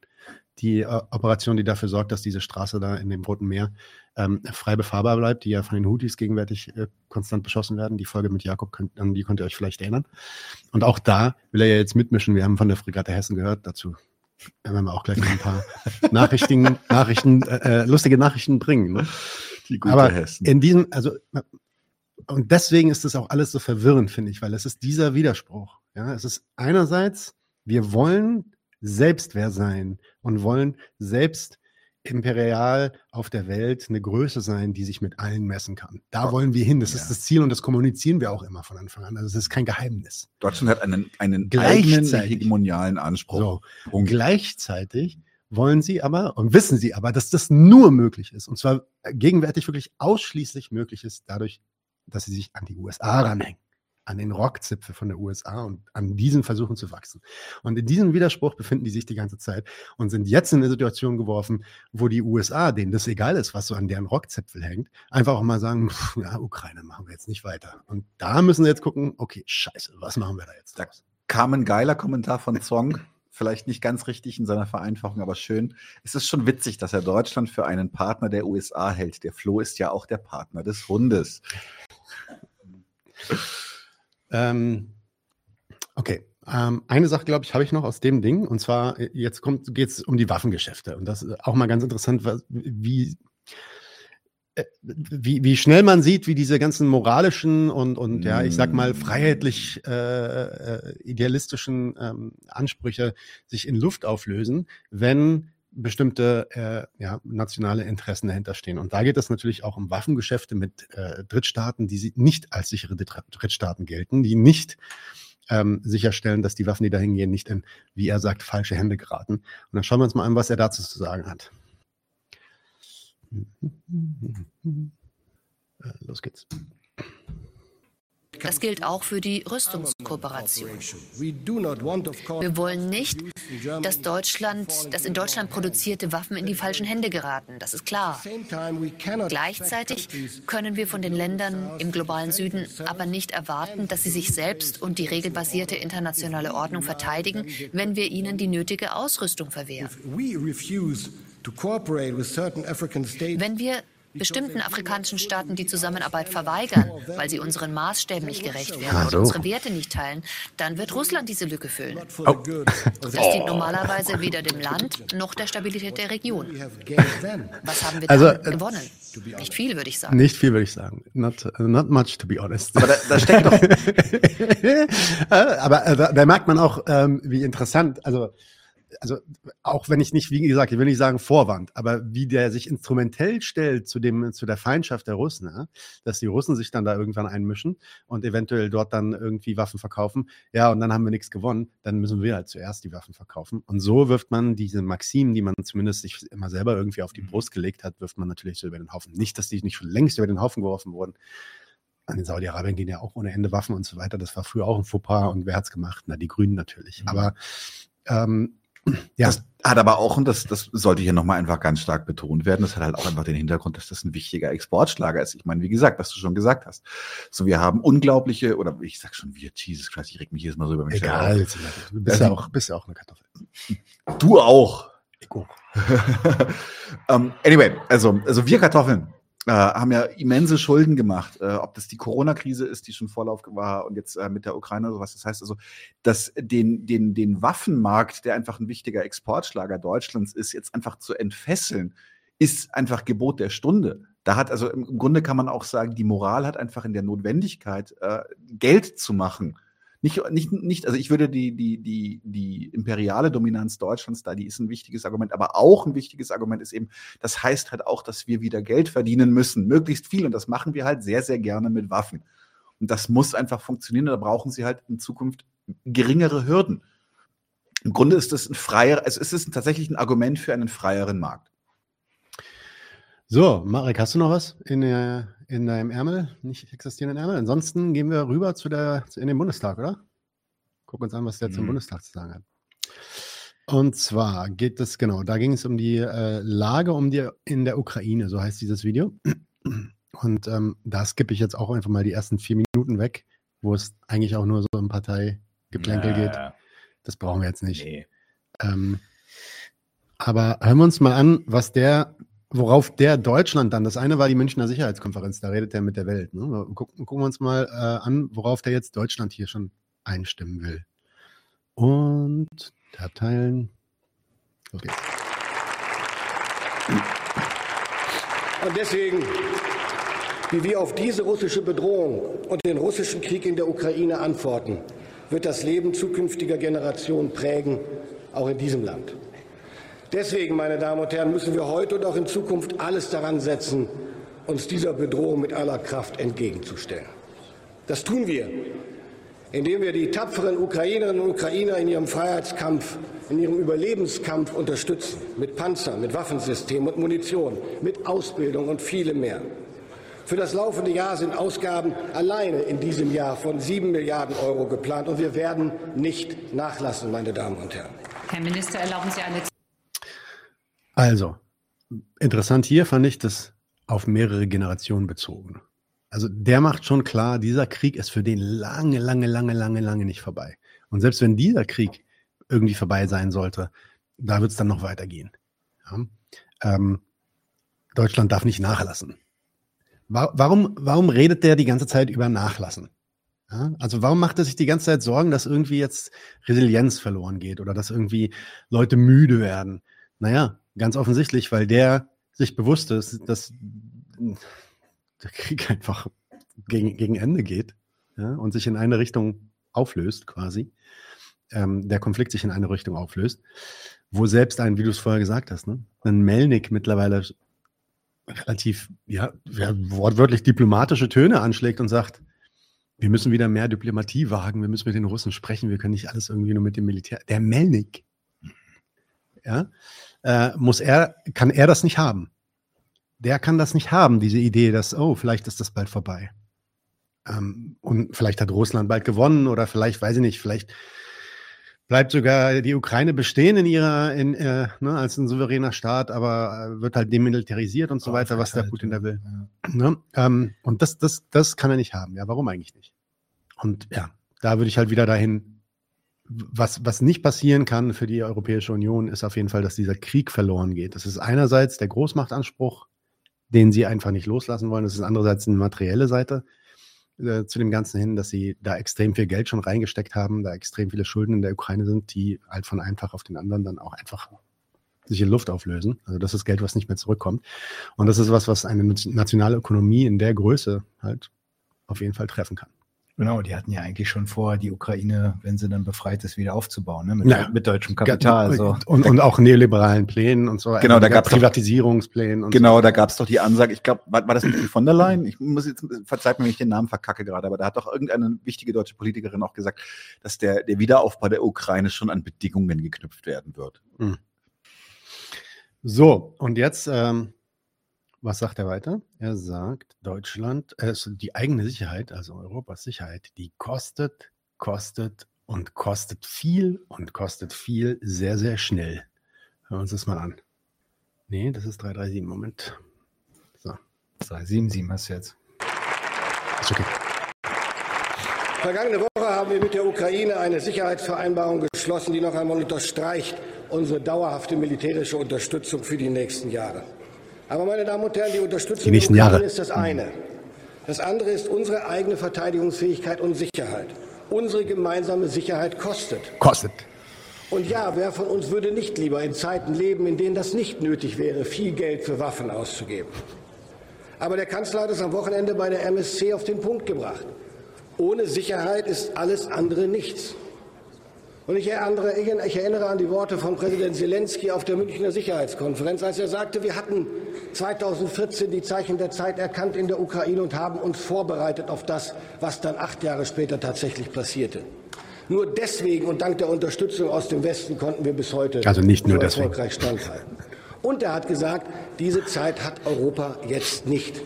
Die äh, Operation, die dafür sorgt, dass diese Straße da in dem Roten Meer ähm, frei befahrbar bleibt, die ja von den Houthis gegenwärtig äh, konstant beschossen werden. Die Folge mit Jakob, könnt, an die könnt ihr euch vielleicht erinnern. Und auch da will er ja jetzt mitmischen. Wir haben von der Fregatte Hessen gehört. Dazu werden wir auch gleich noch ein paar <laughs> Nachrichten, Nachrichten, äh, äh, lustige Nachrichten bringen. Ne? Die gute Aber Hessen. in diesem, also, und deswegen ist das auch alles so verwirrend, finde ich, weil es ist dieser Widerspruch. Ja, es ist einerseits, wir wollen selbst wer sein und wollen selbst imperial auf der Welt eine Größe sein, die sich mit allen messen kann. Da wollen wir hin. Das Ja. ist das Ziel und das kommunizieren wir auch immer von Anfang an. Also es ist kein Geheimnis. Deutschland hat einen, einen eigenen hegemonialen Anspruch. So. Und gleichzeitig wollen sie aber und wissen sie aber, dass das nur möglich ist. Und zwar gegenwärtig wirklich ausschließlich möglich ist, dadurch, dass sie sich an die USA ranhängen. An den Rockzipfel von der USA und an diesen versuchen zu wachsen. Und in diesem Widerspruch befinden die sich die ganze Zeit und sind jetzt in eine Situation geworfen, wo die USA, denen das egal ist, was so an deren Rockzipfel hängt, einfach auch mal sagen, pff, ja, Ukraine machen wir jetzt nicht weiter. Und da müssen sie jetzt gucken, okay, scheiße, was machen wir da jetzt? Da kam ein geiler Kommentar von Zong. <laughs> Vielleicht nicht ganz richtig in seiner Vereinfachung, aber schön. Es ist schon witzig, dass er Deutschland für einen Partner der USA hält. Der Flo ist ja auch der Partner des Hundes. <laughs> Ähm, okay. Ähm, eine Sache, glaube ich, habe ich noch aus dem Ding. Und zwar, äh, jetzt geht es um die Waffengeschäfte. Und das ist auch mal ganz interessant, was, wie, äh, wie, wie schnell man sieht, wie diese ganzen moralischen und, und ja, ich sag mal, freiheitlich äh, äh, idealistischen ähm, Ansprüche sich in Luft auflösen, wenn bestimmte äh, ja, nationale Interessen dahinter stehen. Und da geht es natürlich auch um Waffengeschäfte mit äh, Drittstaaten, die nicht als sichere Dritt- Drittstaaten gelten, die nicht ähm, sicherstellen, dass die Waffen, die dahin gehen, nicht in, wie er sagt, falsche Hände geraten. Und dann schauen wir uns mal an, was er dazu zu sagen hat. Äh, Los geht's. Das gilt auch für die Rüstungskooperation. Wir wollen nicht, dass Deutschland, dass in Deutschland produzierte Waffen in die falschen Hände geraten. Das ist klar. Gleichzeitig können wir von den Ländern im globalen Süden aber nicht erwarten, dass sie sich selbst und die regelbasierte internationale Ordnung verteidigen, wenn wir ihnen die nötige Ausrüstung verwehren. Wenn wir bestimmten afrikanischen Staaten die Zusammenarbeit verweigern, weil sie unseren Maßstäben nicht gerecht werden Ach oder so. unsere Werte nicht teilen, dann wird Russland diese Lücke füllen. good of Das dient normalerweise weder dem Land noch der Stabilität der Region. Was haben wir Also, äh, gewonnen? Nicht viel, würde ich sagen. Nicht viel, würde ich sagen. Not, uh, not much, to be honest. Aber da, da steckt doch. <laughs> Äh, Aber äh, da, da merkt man auch, ähm, wie interessant, also, also auch wenn ich nicht, wie gesagt, ich will nicht sagen Vorwand, aber wie der sich instrumentell stellt zu dem, zu der Feindschaft der Russen, ja? dass die Russen sich dann da irgendwann einmischen und eventuell dort dann irgendwie Waffen verkaufen. Ja, und dann haben wir nichts gewonnen, dann müssen wir halt zuerst die Waffen verkaufen. Und so wirft man diese Maximen, die man zumindest sich immer selber irgendwie auf die Brust gelegt hat, wirft man natürlich so über den Haufen. Nicht, dass die nicht schon längst über den Haufen geworfen wurden. An den Saudi-Arabien gehen ja auch ohne Ende Waffen und so weiter. Das war früher auch ein Fauxpas und wer hat's gemacht? Na, die Grünen natürlich. Aber ähm, ja, Das hat aber auch, und das, das sollte hier nochmal einfach ganz stark betont werden, das hat halt auch einfach den Hintergrund, dass das ein wichtiger Exportschlager ist. Ich meine, wie gesagt, was du schon gesagt hast. So, wir haben unglaubliche, oder ich sag schon wir, Jesus Christ, ich reg mich jedes Mal so über mich egal. Du bist ja auch, bist ja auch eine Kartoffel. Du auch. Ich auch. um, anyway, also, also wir Kartoffeln äh, haben ja immense Schulden gemacht. Äh, ob das die Corona-Krise ist, die schon Vorlauf war und jetzt äh, mit der Ukraine oder sowas. Das heißt also, dass den, den, den Waffenmarkt, der einfach ein wichtiger Exportschlager Deutschlands ist, jetzt einfach zu entfesseln, ist einfach Gebot der Stunde. Da hat also im Grunde kann man auch sagen, die Moral hat einfach in der Notwendigkeit, äh, Geld zu machen nicht, nicht, nicht, also ich würde die, die, die, die imperiale Dominanz Deutschlands da, die ist ein wichtiges Argument, aber auch ein wichtiges Argument ist eben, das heißt halt auch, dass wir wieder Geld verdienen müssen, möglichst viel. Und das machen wir halt sehr, sehr gerne mit Waffen. Und das muss einfach funktionieren. Da brauchen sie halt in Zukunft geringere Hürden. Im Grunde ist das ein freier, es ist tatsächlich ein Argument für einen freieren Markt. So, Marek, hast du noch was in, der, in deinem Ärmel? Nicht existierenden Ärmel? Ansonsten gehen wir rüber zu der, in den Bundestag, oder? Gucken uns an, was der mhm. zum Bundestag zu sagen hat. Und zwar geht es, genau, da ging es um die äh, Lage um die, in der Ukraine, so heißt dieses Video. Und ähm, da skippe ich jetzt auch einfach mal die ersten vier Minuten weg, wo es eigentlich auch nur so um Parteigeplänkel geht. Das brauchen wir jetzt nicht. Nee. Ähm, aber hören wir uns mal an, was der worauf der Deutschland dann, das eine war die Münchner Sicherheitskonferenz, da redet er mit der Welt. Ne? Gucken, gucken wir uns mal äh, an, worauf der jetzt Deutschland hier schon einstimmen will. Und Tab teilen. Geht's. Und deswegen, wie wir auf diese russische Bedrohung und den russischen Krieg in der Ukraine antworten, wird das Leben zukünftiger Generationen prägen, auch in diesem Land. Deswegen, meine Damen und Herren, müssen wir heute und auch in Zukunft alles daran setzen, uns dieser Bedrohung mit aller Kraft entgegenzustellen. Das tun wir, indem wir die tapferen Ukrainerinnen und Ukrainer in ihrem Freiheitskampf, in ihrem Überlebenskampf unterstützen, mit Panzern, mit Waffensystemen und Munition, mit Ausbildung und vielem mehr. Für das laufende Jahr sind Ausgaben alleine in diesem Jahr von sieben Milliarden Euro geplant, und wir werden nicht nachlassen, meine Damen und Herren. Herr Minister, erlauben Sie eine also, interessant hier fand ich das auf mehrere Generationen bezogen. Also der macht schon klar, dieser Krieg ist für den lange, lange, lange, lange, lange nicht vorbei. Und selbst wenn dieser Krieg irgendwie vorbei sein sollte, da wird es dann noch weitergehen. Ja? Ähm, Deutschland darf nicht nachlassen. Warum, warum redet der die ganze Zeit über Nachlassen? Ja? Also warum macht er sich die ganze Zeit Sorgen, dass irgendwie jetzt Resilienz verloren geht oder dass irgendwie Leute müde werden? Naja, Ganz offensichtlich, weil der sich bewusst ist, dass der Krieg einfach gegen, gegen Ende geht ja, und sich in eine Richtung auflöst, quasi. Ähm, der Konflikt sich in eine Richtung auflöst, wo selbst ein, wie du es vorher gesagt hast, ne, ein Melnik mittlerweile relativ, ja, wortwörtlich diplomatische Töne anschlägt und sagt, wir müssen wieder mehr Diplomatie wagen, wir müssen mit den Russen sprechen, wir können nicht alles irgendwie nur mit dem Militär. Der Melnik, ja, äh, muss er, kann er das nicht haben. Der kann das nicht haben, diese Idee, dass, oh, vielleicht ist das bald vorbei. Ähm, und vielleicht hat Russland bald gewonnen oder vielleicht, weiß ich nicht, vielleicht bleibt sogar die Ukraine bestehen in ihrer, in, äh, ne, als ein souveräner Staat, aber äh, wird halt demilitarisiert und so weiter, was der Putin da will. Ja. Ne? Ähm, und das, das, das kann er nicht haben. Ja, warum eigentlich nicht? Und ja, da würde ich halt wieder dahin was, was nicht passieren kann für die Europäische Union, ist auf jeden Fall, dass dieser Krieg verloren geht. Das ist einerseits der Großmachtanspruch, den sie einfach nicht loslassen wollen. Das ist andererseits eine materielle Seite äh, zu dem Ganzen hin, dass sie da extrem viel Geld schon reingesteckt haben, da extrem viele Schulden in der Ukraine sind, die halt von einem Tag auf den anderen dann auch einfach sich in Luft auflösen. Also das ist Geld, was nicht mehr zurückkommt. Und das ist was, was eine nationale Ökonomie in der Größe halt auf jeden Fall treffen kann. Genau, die hatten ja eigentlich schon vor, die Ukraine, wenn sie dann befreit ist, wieder aufzubauen, ne? mit, ja. mit deutschem Kapital. So. Und, und auch neoliberalen Plänen und so. Genau, da gab es Privatisierungsplänen. Und genau, so. da gab es doch die Ansage, ich glaube, war, war, das nicht von der Leyen? Ich muss jetzt, verzeiht mir, wenn ich den Namen verkacke gerade, aber da hat doch irgendeine wichtige deutsche Politikerin auch gesagt, dass der, der Wiederaufbau der Ukraine schon an Bedingungen geknüpft werden wird. Hm. So, und jetzt ähm, was sagt er weiter? Er sagt, Deutschland, äh, die eigene Sicherheit, also Europas Sicherheit, die kostet, kostet und kostet viel und kostet viel sehr, sehr schnell. Hören wir uns das mal an. Nee, das ist 337, Moment. So. 377 hast du jetzt. Ist okay. Vergangene Woche haben wir mit der Ukraine eine Sicherheitsvereinbarung geschlossen, die noch einmal unterstreicht unsere dauerhafte militärische Unterstützung für die nächsten Jahre. Aber meine Damen und Herren, die Unterstützung Die nächsten Jahre. ist das eine. Das andere ist unsere eigene Verteidigungsfähigkeit und Sicherheit. Unsere gemeinsame Sicherheit kostet. Kostet. Und ja, wer von uns würde nicht lieber in Zeiten leben, in denen das nicht nötig wäre, viel Geld für Waffen auszugeben? Aber der Kanzler hat es am Wochenende bei der MSC auf den Punkt gebracht. Ohne Sicherheit ist alles andere nichts. Und ich erinnere, ich erinnere an die Worte von Präsident Zelensky auf der Münchner Sicherheitskonferenz, als er sagte, wir hatten 2014 die Zeichen der Zeit erkannt in der Ukraine und haben uns vorbereitet auf das, was dann acht Jahre später tatsächlich passierte. Nur deswegen und dank der Unterstützung aus dem Westen konnten wir bis heute Also nicht nur so erfolgreich standhalten. Und er hat gesagt, diese Zeit hat Europa jetzt nicht.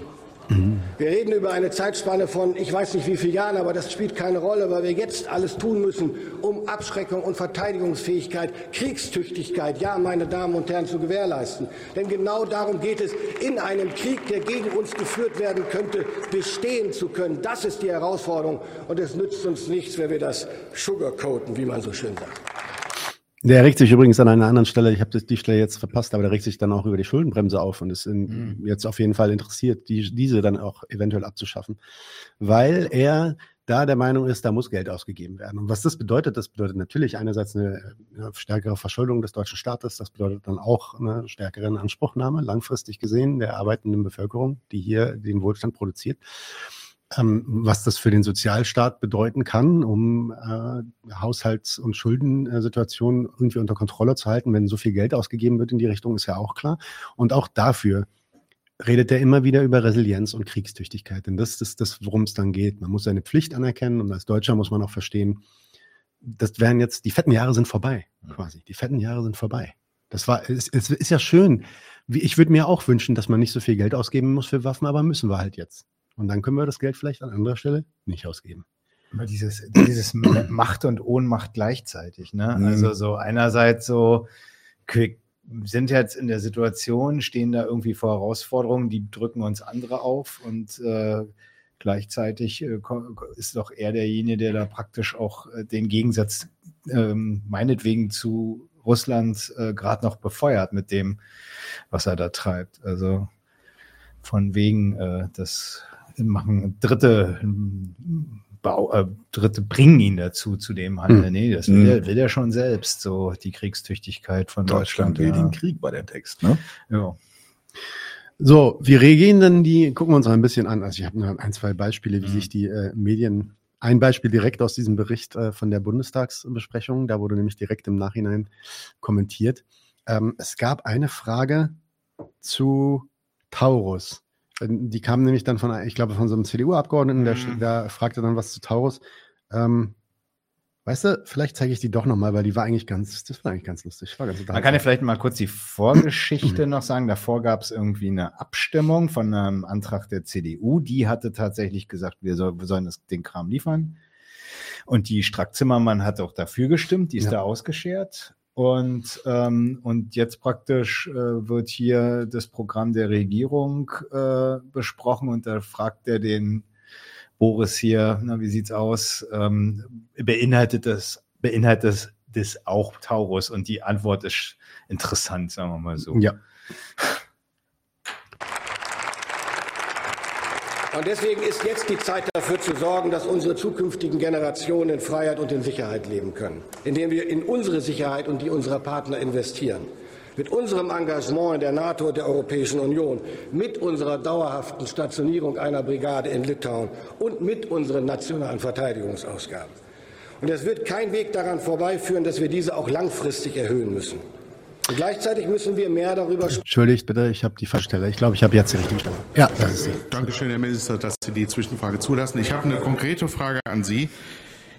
Wir reden über eine Zeitspanne von, ich weiß nicht wie vielen Jahren, aber das spielt keine Rolle, weil wir jetzt alles tun müssen, um Abschreckung und Verteidigungsfähigkeit, Kriegstüchtigkeit, ja, meine Damen und Herren, zu gewährleisten. Denn genau darum geht es, in einem Krieg, der gegen uns geführt werden könnte, bestehen zu können. Das ist die Herausforderung. Und es nützt uns nichts, wenn wir das sugarcoaten, wie man so schön sagt. Der regt sich übrigens an einer anderen Stelle, ich habe die Stelle jetzt verpasst, aber der regt sich dann auch über die Schuldenbremse auf und ist in, jetzt auf jeden Fall interessiert, die, diese dann auch eventuell abzuschaffen, weil er da der Meinung ist, da muss Geld ausgegeben werden. Und was das bedeutet, das bedeutet natürlich einerseits eine, eine stärkere Verschuldung des deutschen Staates, das bedeutet dann auch eine stärkere Inanspruchnahme, langfristig gesehen, der arbeitenden Bevölkerung, die hier den Wohlstand produziert ähm, was das für den Sozialstaat bedeuten kann, um äh, Haushalts- und Schuldensituationen irgendwie unter Kontrolle zu halten, wenn so viel Geld ausgegeben wird in die Richtung, ist ja auch klar. Und auch dafür redet er immer wieder über Resilienz und Kriegstüchtigkeit. Denn das ist das, worum es dann geht. Man muss seine Pflicht anerkennen und als Deutscher muss man auch verstehen, das werden jetzt, die fetten Jahre sind vorbei, quasi. Die fetten Jahre sind vorbei. Das war, es, es ist ja schön. Ich würde mir auch wünschen, dass man nicht so viel Geld ausgeben muss für Waffen, aber müssen wir halt jetzt. Und dann können wir das Geld vielleicht an anderer Stelle nicht ausgeben. Immer dieses, dieses Macht und Ohnmacht gleichzeitig. Ne? Mhm. Also so einerseits so, wir sind jetzt in der Situation, stehen da irgendwie vor Herausforderungen, die drücken uns andere auf und äh, gleichzeitig äh, ist doch er derjenige, der da praktisch auch äh, den Gegensatz ähm, meinetwegen zu Russland äh, gerade noch befeuert mit dem, was er da treibt. Also von wegen äh, das machen Dritte Bau, äh, Dritte bringen ihn dazu zu dem Handeln. Hm. Nee, das will, Hm. er, will er schon selbst, so die Kriegstüchtigkeit von Deutschland Deutschland. will ja. den Krieg, war der Text. Ne? Ja. So, wie reagieren denn die, gucken wir uns mal ein bisschen an. Also ich habe nur ein, zwei Beispiele, wie Mhm. sich die äh, Medien, ein Beispiel direkt aus diesem Bericht äh, von der Bundestagsbesprechung, da wurde nämlich direkt im Nachhinein kommentiert. Ähm, es gab eine Frage zu Taurus. Äh, Die kam nämlich dann von, ich glaube, von so einem CDU-Abgeordneten, der, Mhm. der fragte dann was zu Taurus. Ähm, weißt du, vielleicht zeige ich die doch nochmal, weil die war eigentlich ganz, das war eigentlich ganz lustig. War ganz Man kann ja vielleicht mal kurz die. Vorgeschichte noch sagen. Davor gab es irgendwie eine Abstimmung von einem Antrag der CDU. Die hatte tatsächlich gesagt, wir, soll, wir sollen das, den Kram liefern. Und die Strack-Zimmermann hat auch dafür gestimmt, die ist Ja. da ausgeschert. Und, ähm, und jetzt praktisch äh, wird hier das Programm der Regierung äh, besprochen und da fragt er den Boris hier, na, wie sieht's aus? Ähm, beinhaltet das, beinhaltet das, das auch Taurus? Und die Antwort ist interessant, sagen wir mal so. Ja. Und deswegen ist jetzt die Zeit dafür zu sorgen, dass unsere zukünftigen Generationen in Freiheit und in Sicherheit leben können, indem wir in unsere Sicherheit und die unserer Partner investieren. Mit unserem Engagement in der NATO und der Europäischen Union, mit unserer dauerhaften Stationierung einer Brigade in Litauen und mit unseren nationalen Verteidigungsausgaben. Und es wird kein Weg daran vorbeiführen, dass wir diese auch langfristig erhöhen müssen. Und gleichzeitig müssen wir mehr darüber sprechen. Entschuldigt bitte, ich habe die falsche Stelle. Ich glaube, ich habe jetzt die richtige Stelle. Ja, das ist sie. Dankeschön, Herr Minister, dass Sie die Zwischenfrage zulassen. Ich habe eine konkrete Frage an Sie.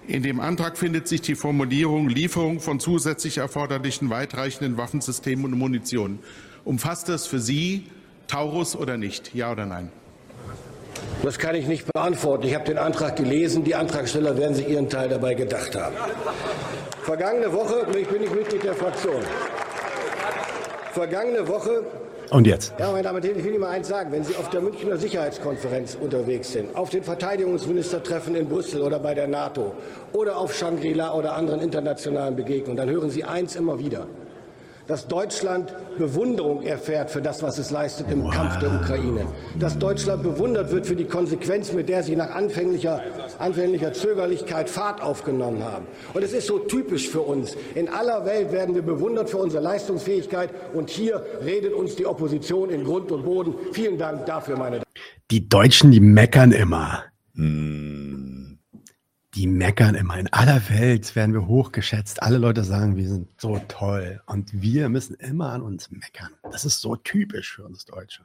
In dem Antrag findet sich die Formulierung Lieferung von zusätzlich erforderlichen weitreichenden Waffensystemen und Munition. Umfasst das für Sie Taurus oder nicht? Ja oder nein? Das kann ich nicht beantworten. Ich habe den Antrag gelesen. Die Antragsteller werden sich ihren Teil dabei gedacht haben. Vergangene Woche, ich bin nicht Mitglied der Fraktion. Vergangene Woche, Und jetzt? ja, meine Damen und Herren, ich will Ihnen mal eins sagen. Wenn Sie auf der Münchner Sicherheitskonferenz unterwegs sind, auf den Verteidigungsministertreffen in Brüssel oder bei der NATO oder auf Shangri-La oder anderen internationalen Begegnungen, dann hören Sie eins immer wieder. Dass Deutschland Bewunderung erfährt für das, was es leistet im Kampf der Ukraine. Dass Deutschland bewundert wird für die Konsequenz, mit der sie nach anfänglicher, anfänglicher Zögerlichkeit Fahrt aufgenommen haben. Und es ist so typisch für uns. In aller Welt werden wir bewundert für unsere Leistungsfähigkeit. Und hier redet uns die Opposition in Grund und Boden. Vielen Dank dafür, meine Damen. Die Deutschen, die meckern immer. Hm. Die meckern immer. In aller Welt werden wir hochgeschätzt. Alle Leute sagen, wir sind so toll. Und wir müssen immer an uns meckern. Das ist so typisch für uns Deutsche.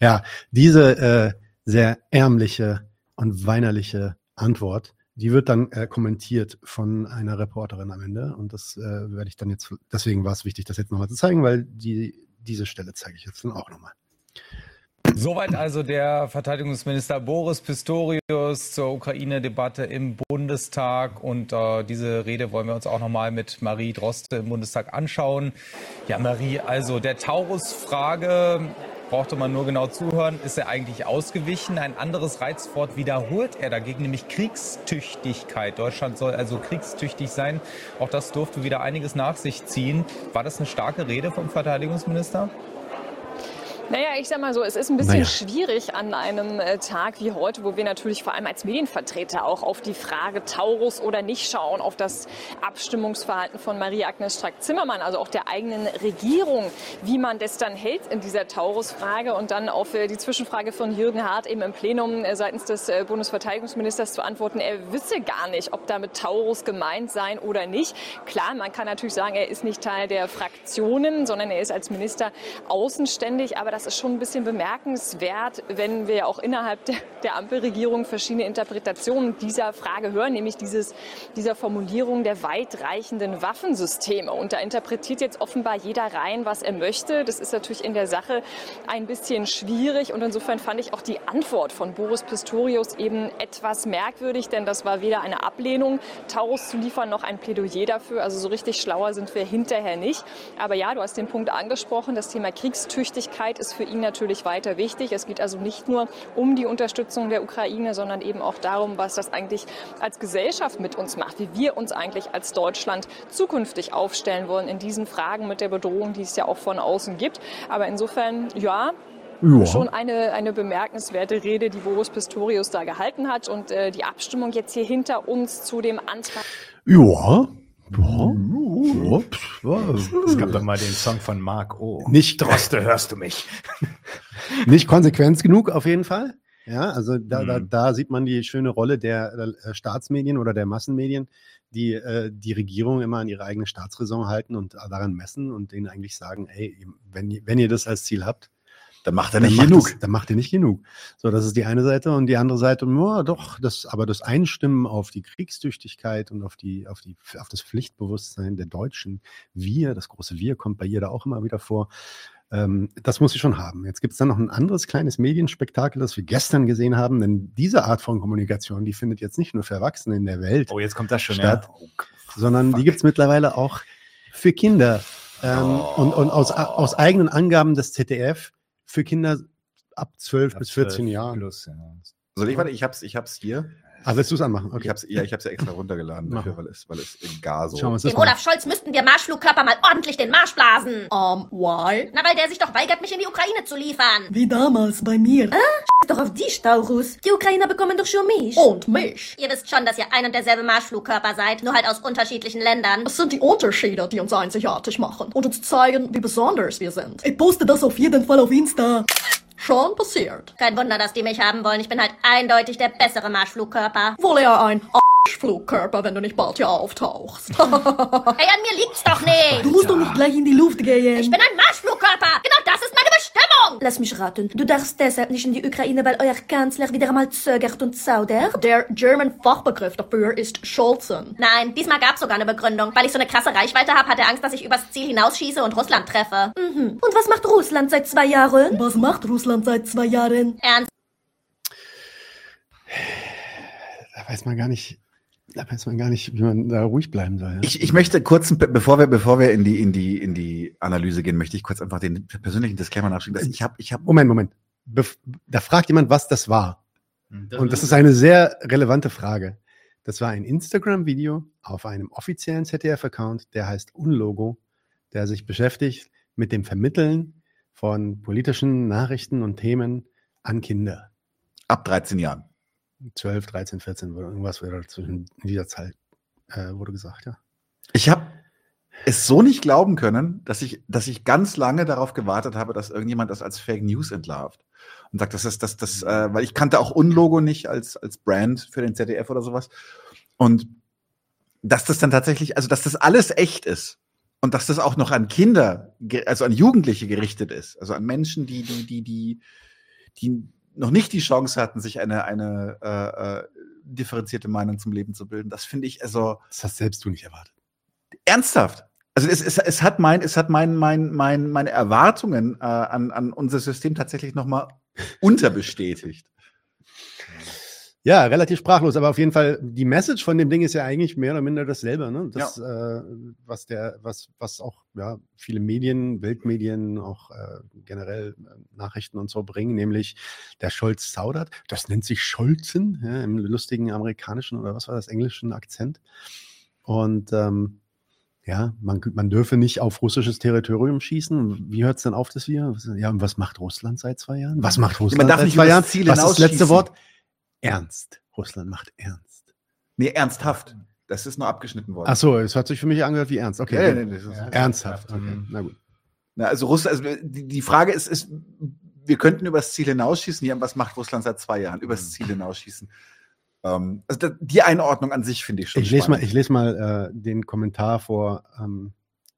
Ja, diese äh, sehr ärmliche und weinerliche Antwort, die wird dann äh, kommentiert von einer Reporterin am Ende. Und das äh, werde ich dann jetzt, deswegen war es wichtig, das jetzt nochmal zu zeigen, weil die, diese Stelle zeige ich jetzt dann auch nochmal. Soweit also der Verteidigungsminister Boris Pistorius zur Ukraine-Debatte im Bundestag. Und äh, diese Rede wollen wir uns auch nochmal mit Marie Droste im Bundestag anschauen. Ja, Marie, also der Taurus-Frage brauchte man nur genau zuhören, ist er eigentlich ausgewichen. Ein anderes Reizwort wiederholt er dagegen, nämlich Kriegstüchtigkeit. Deutschland soll also kriegstüchtig sein. Auch das durfte wieder einiges nach sich ziehen. War das eine starke Rede vom Verteidigungsminister? Naja, ich sag mal so, es ist ein bisschen Naja. schwierig an einem äh, Tag wie heute, wo wir natürlich vor allem als Medienvertreter auch auf die Frage Taurus oder nicht schauen, auf das Abstimmungsverhalten von Marie-Agnes Strack-Zimmermann, also auch der eigenen Regierung, wie man das dann hält in dieser Taurus-Frage und dann auf äh, die Zwischenfrage von Jürgen Hart eben im Plenum äh, seitens des Bundesverteidigungsministers zu antworten, er wisse gar nicht, ob damit Taurus gemeint sein oder nicht. Klar, man kann natürlich sagen, er ist nicht Teil der Fraktionen, sondern er ist als Minister außenständig, aber das ist schon ein bisschen bemerkenswert, wenn wir auch innerhalb der, der Ampelregierung verschiedene Interpretationen dieser Frage hören, nämlich dieses, dieser Formulierung der weitreichenden Waffensysteme. Und da interpretiert jetzt offenbar jeder rein, was er möchte. Das ist natürlich in der Sache ein bisschen schwierig und insofern fand ich auch die Antwort von Boris Pistorius eben etwas merkwürdig, denn das war weder eine Ablehnung, Taurus zu liefern, noch ein Plädoyer dafür. Also so richtig schlauer sind wir hinterher nicht. Aber ja, du hast den Punkt angesprochen, das Thema Kriegstüchtigkeit ist für ihn natürlich weiter wichtig. Es geht also nicht nur um die Unterstützung der Ukraine, sondern eben auch darum, was das eigentlich als Gesellschaft mit uns macht, wie wir uns eigentlich als Deutschland zukünftig aufstellen wollen in diesen Fragen mit der Bedrohung, die es ja auch von außen gibt. Aber insofern, ja, Ja. schon eine, eine bemerkenswerte Rede, die Boris Pistorius da gehalten hat. Und äh, die Abstimmung jetzt hier hinter uns zu dem Antrag. Ja. Es gab doch mal den Song von Mark O. Nicht, Droste, hörst du mich? <laughs> nicht konsequent genug auf jeden Fall. Ja, also da, da, Mhm. da sieht man die schöne Rolle der äh, Staatsmedien oder der Massenmedien, die äh, die Regierung immer an ihre eigene Staatsräson halten und daran messen und denen eigentlich sagen, ey, wenn, wenn ihr das als Ziel habt, Dann macht er dann nicht macht genug. Es, dann macht ihr nicht genug. So, das ist die eine Seite und die andere Seite, ja, doch, das, aber das Einstimmen auf die Kriegstüchtigkeit und auf die, auf die, auf das Pflichtbewusstsein der Deutschen, wir, das große Wir kommt bei ihr da auch immer wieder vor. Ähm, das muss sie schon haben. Jetzt gibt es dann noch ein anderes kleines Medienspektakel, das wir gestern gesehen haben, denn diese Art von Kommunikation, die findet jetzt nicht nur für Erwachsene in der Welt Oh, jetzt kommt das schon, statt, ja. Oh, sondern die gibt es mittlerweile auch für Kinder. Ähm, und, und aus, aus eigenen Angaben des ZDF für Kinder ab 12 bis 14 Jahren. Plus, ja. Soll ich warte, ich hab's, ich hab's hier. Ah, willst du es anmachen? Ich Okay. hab's, ja, ich hab's ja extra runtergeladen dafür, weil es, weil es gar so. Schauen wir uns Dem das mal Olaf Scholz müssten wir Marschflugkörper mal ordentlich den Marsch blasen. Um, why? Na, weil der sich doch weigert, mich in die Ukraine zu liefern. Wie damals bei mir. Doch auf die Staurus. Die Ukrainer bekommen doch schon mich. Und mich. Ihr wisst schon, dass ihr ein und derselbe Marschflugkörper seid, nur halt aus unterschiedlichen Ländern. Es sind die Unterschiede, die uns einzigartig machen und uns zeigen, wie besonders wir sind. Ich poste das auf jeden Fall auf Insta. Schon passiert. Kein Wunder, dass die mich haben wollen. Ich bin halt eindeutig der bessere Marschflugkörper. Wohl eher ein Flugkörper, wenn du nicht bald hier auftauchst. <laughs> Hey, an mir liegt's doch nicht. Du musst doch nicht gleich in die Luft gehen. Ich bin ein Marschflugkörper. Genau das ist meine Bestimmung. Lass mich raten. Du darfst deshalb nicht in die Ukraine, weil euer Kanzler wieder einmal zögert und zaudert? Der German Fachbegriff dafür ist Scholzen. Nein, diesmal gab's sogar eine Begründung. Weil ich so eine krasse Reichweite habe, hat er Angst, dass ich übers Ziel hinausschieße und Russland treffe. Mhm. Und was macht Russland seit zwei Jahren? Was macht Russland seit zwei Jahren? Ernst. Da weiß man gar nicht, da weiß man gar nicht, wie man da ruhig bleiben soll. Ja? Ich, ich möchte kurz, be- bevor wir, bevor wir in die, in die, in die Analyse gehen, möchte ich kurz einfach den persönlichen Disclaimer nachschieben. Dass ich habe, ich habe, Moment, Moment. Bef da fragt jemand, was das war. Das Und das ist eine sehr relevante Frage. Das war ein Instagram-Video auf einem offiziellen ZDF-Account, der heißt Unlogo. der sich beschäftigt mit dem Vermitteln von politischen Nachrichten und Themen an Kinder. Ab 13 Jahren. 12, 13, 14, oder irgendwas wäre zwischen in dieser Zeit, äh, wurde gesagt, ja. Ich habe es so nicht glauben können, dass ich, dass ich ganz lange darauf gewartet habe, dass irgendjemand das als Fake News entlarvt. Und sagt, das ist das, das, äh, weil ich kannte auch Unlogo nicht als, als Brand für den ZDF oder sowas. Und dass das dann tatsächlich, also dass das alles echt ist und dass das auch noch an Kinder, also an Jugendliche gerichtet ist, also an Menschen, die, die, die, die, die noch nicht die Chance hatten, sich eine, eine äh, äh, differenzierte Meinung zum Leben zu bilden. Das finde ich also. Das hast selbst du nicht erwartet. Ernsthaft. Also es, es, es hat mein, es hat mein, mein, mein, meine Erwartungen äh, an, an unser System tatsächlich nochmal unterbestätigt. Ja, relativ sprachlos, aber auf jeden Fall, die Message von dem Ding ist ja eigentlich mehr oder minder dasselbe, ne? Das, äh, was der, was, was auch ja, viele Medien, Weltmedien, auch äh, generell äh, Nachrichten und so bringen, nämlich der Scholz zaudert. Das nennt sich Scholzen, ja, im lustigen amerikanischen oder was war das, englischen Akzent. Und ähm, ja, man, man dürfe nicht auf russisches Territorium schießen. Wie hört es denn auf, das wir? Ja, und was macht Russland seit zwei Jahren? Was macht Russland darf seit zwei Jahren? Was ist das letzte. Wort? Ernst. Russland macht ernst. Nee, ernsthaft. Das ist nur abgeschnitten worden. Ach so, es hat sich für mich angehört wie ernst. Okay. Ja, gut. nee, das ist- ernsthaft. Okay, Mhm. na gut. Na, also Russland, also die, die Frage ist, ist, wir könnten über das Ziel hinausschießen. Ja, was macht Russland seit zwei Jahren? Über das Ziel hinausschießen. Ähm, also da, die Einordnung an sich finde ich schon Ich lese mal, spannend. ich lese mal äh, den Kommentar vor ähm,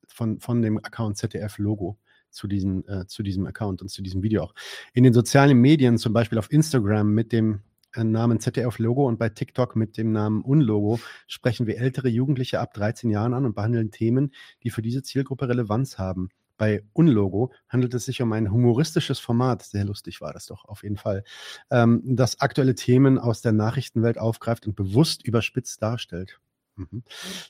von, von dem Account ZDF Logo zu diesem, äh, zu diesem Account und zu diesem Video auch. In den sozialen Medien, zum Beispiel auf Instagram mit dem Namen ZDF Logo und bei TikTok mit dem Namen Unlogo sprechen wir ältere Jugendliche ab 13 Jahren an und behandeln Themen, die für diese Zielgruppe Relevanz haben. Bei Unlogo handelt es sich um ein humoristisches Format, sehr lustig war das doch auf jeden Fall, ähm, das aktuelle Themen aus der Nachrichtenwelt aufgreift und bewusst überspitzt darstellt. Mhm.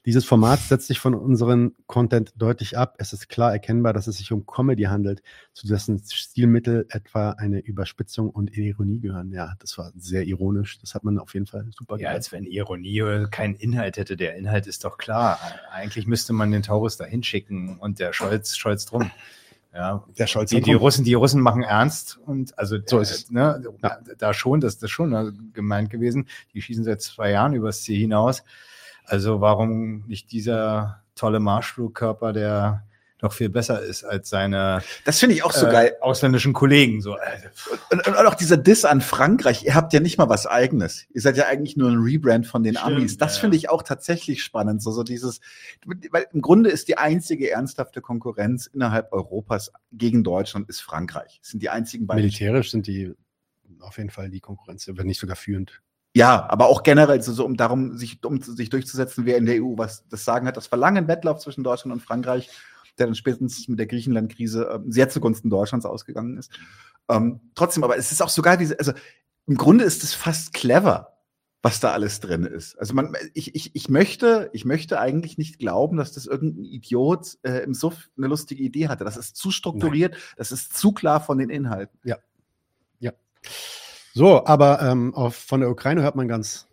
Dieses Format setzt sich von unserem Content deutlich ab. Es ist klar erkennbar, dass es sich um Comedy handelt, zu dessen Stilmittel etwa eine Überspitzung und Ironie gehören. Ja, das war sehr ironisch. Das hat man auf jeden Fall super Ja, gemacht. als wenn Ironie keinen Inhalt hätte. Der Inhalt ist doch klar. Eigentlich müsste man den Taurus da hinschicken und der Scholz, Scholz drum. Ja, Der Scholz die, die drum. Russen, die Russen machen ernst und also So ist es. Ne, da, da schon, das, das ist schon äh, gemeint gewesen. Die schießen seit zwei Jahren übers Ziel hinaus. Also warum nicht dieser tolle Marschflugkörper, der doch viel besser ist als seine Das finde ich auch so äh, geil. ausländischen Kollegen. So, äh, Und, und auch dieser Diss an Frankreich, ihr habt ja nicht mal was eigenes. Ihr seid ja eigentlich nur ein Rebrand von den Stimmt, Amis. Das ja, finde ich auch tatsächlich spannend. So, so dieses, weil im Grunde ist die einzige ernsthafte Konkurrenz innerhalb Europas gegen Deutschland ist Frankreich. Das sind die einzigen beiden. Militärisch sind die auf jeden Fall die Konkurrenz, wenn nicht sogar führend. Ja, aber auch generell so, so um darum, sich, um sich durchzusetzen, wer in der EU was das Sagen hat. Das war lange ein Wettlauf zwischen Deutschland und Frankreich, der dann spätestens mit der Griechenland-Krise ähm, sehr zugunsten Deutschlands ausgegangen ist. Ähm, trotzdem, aber es ist auch so geil, wie, sie- also im Grunde ist es fast clever, was da alles drin ist. Also man, ich, ich, ich möchte, ich möchte eigentlich nicht glauben, dass das irgendein Idiot äh, im Suff eine lustige Idee hatte. Das ist zu strukturiert, das ist zu klar von den Inhalten. Ja. Ja. So, aber ähm, auf, von der Ukraine hört man ganz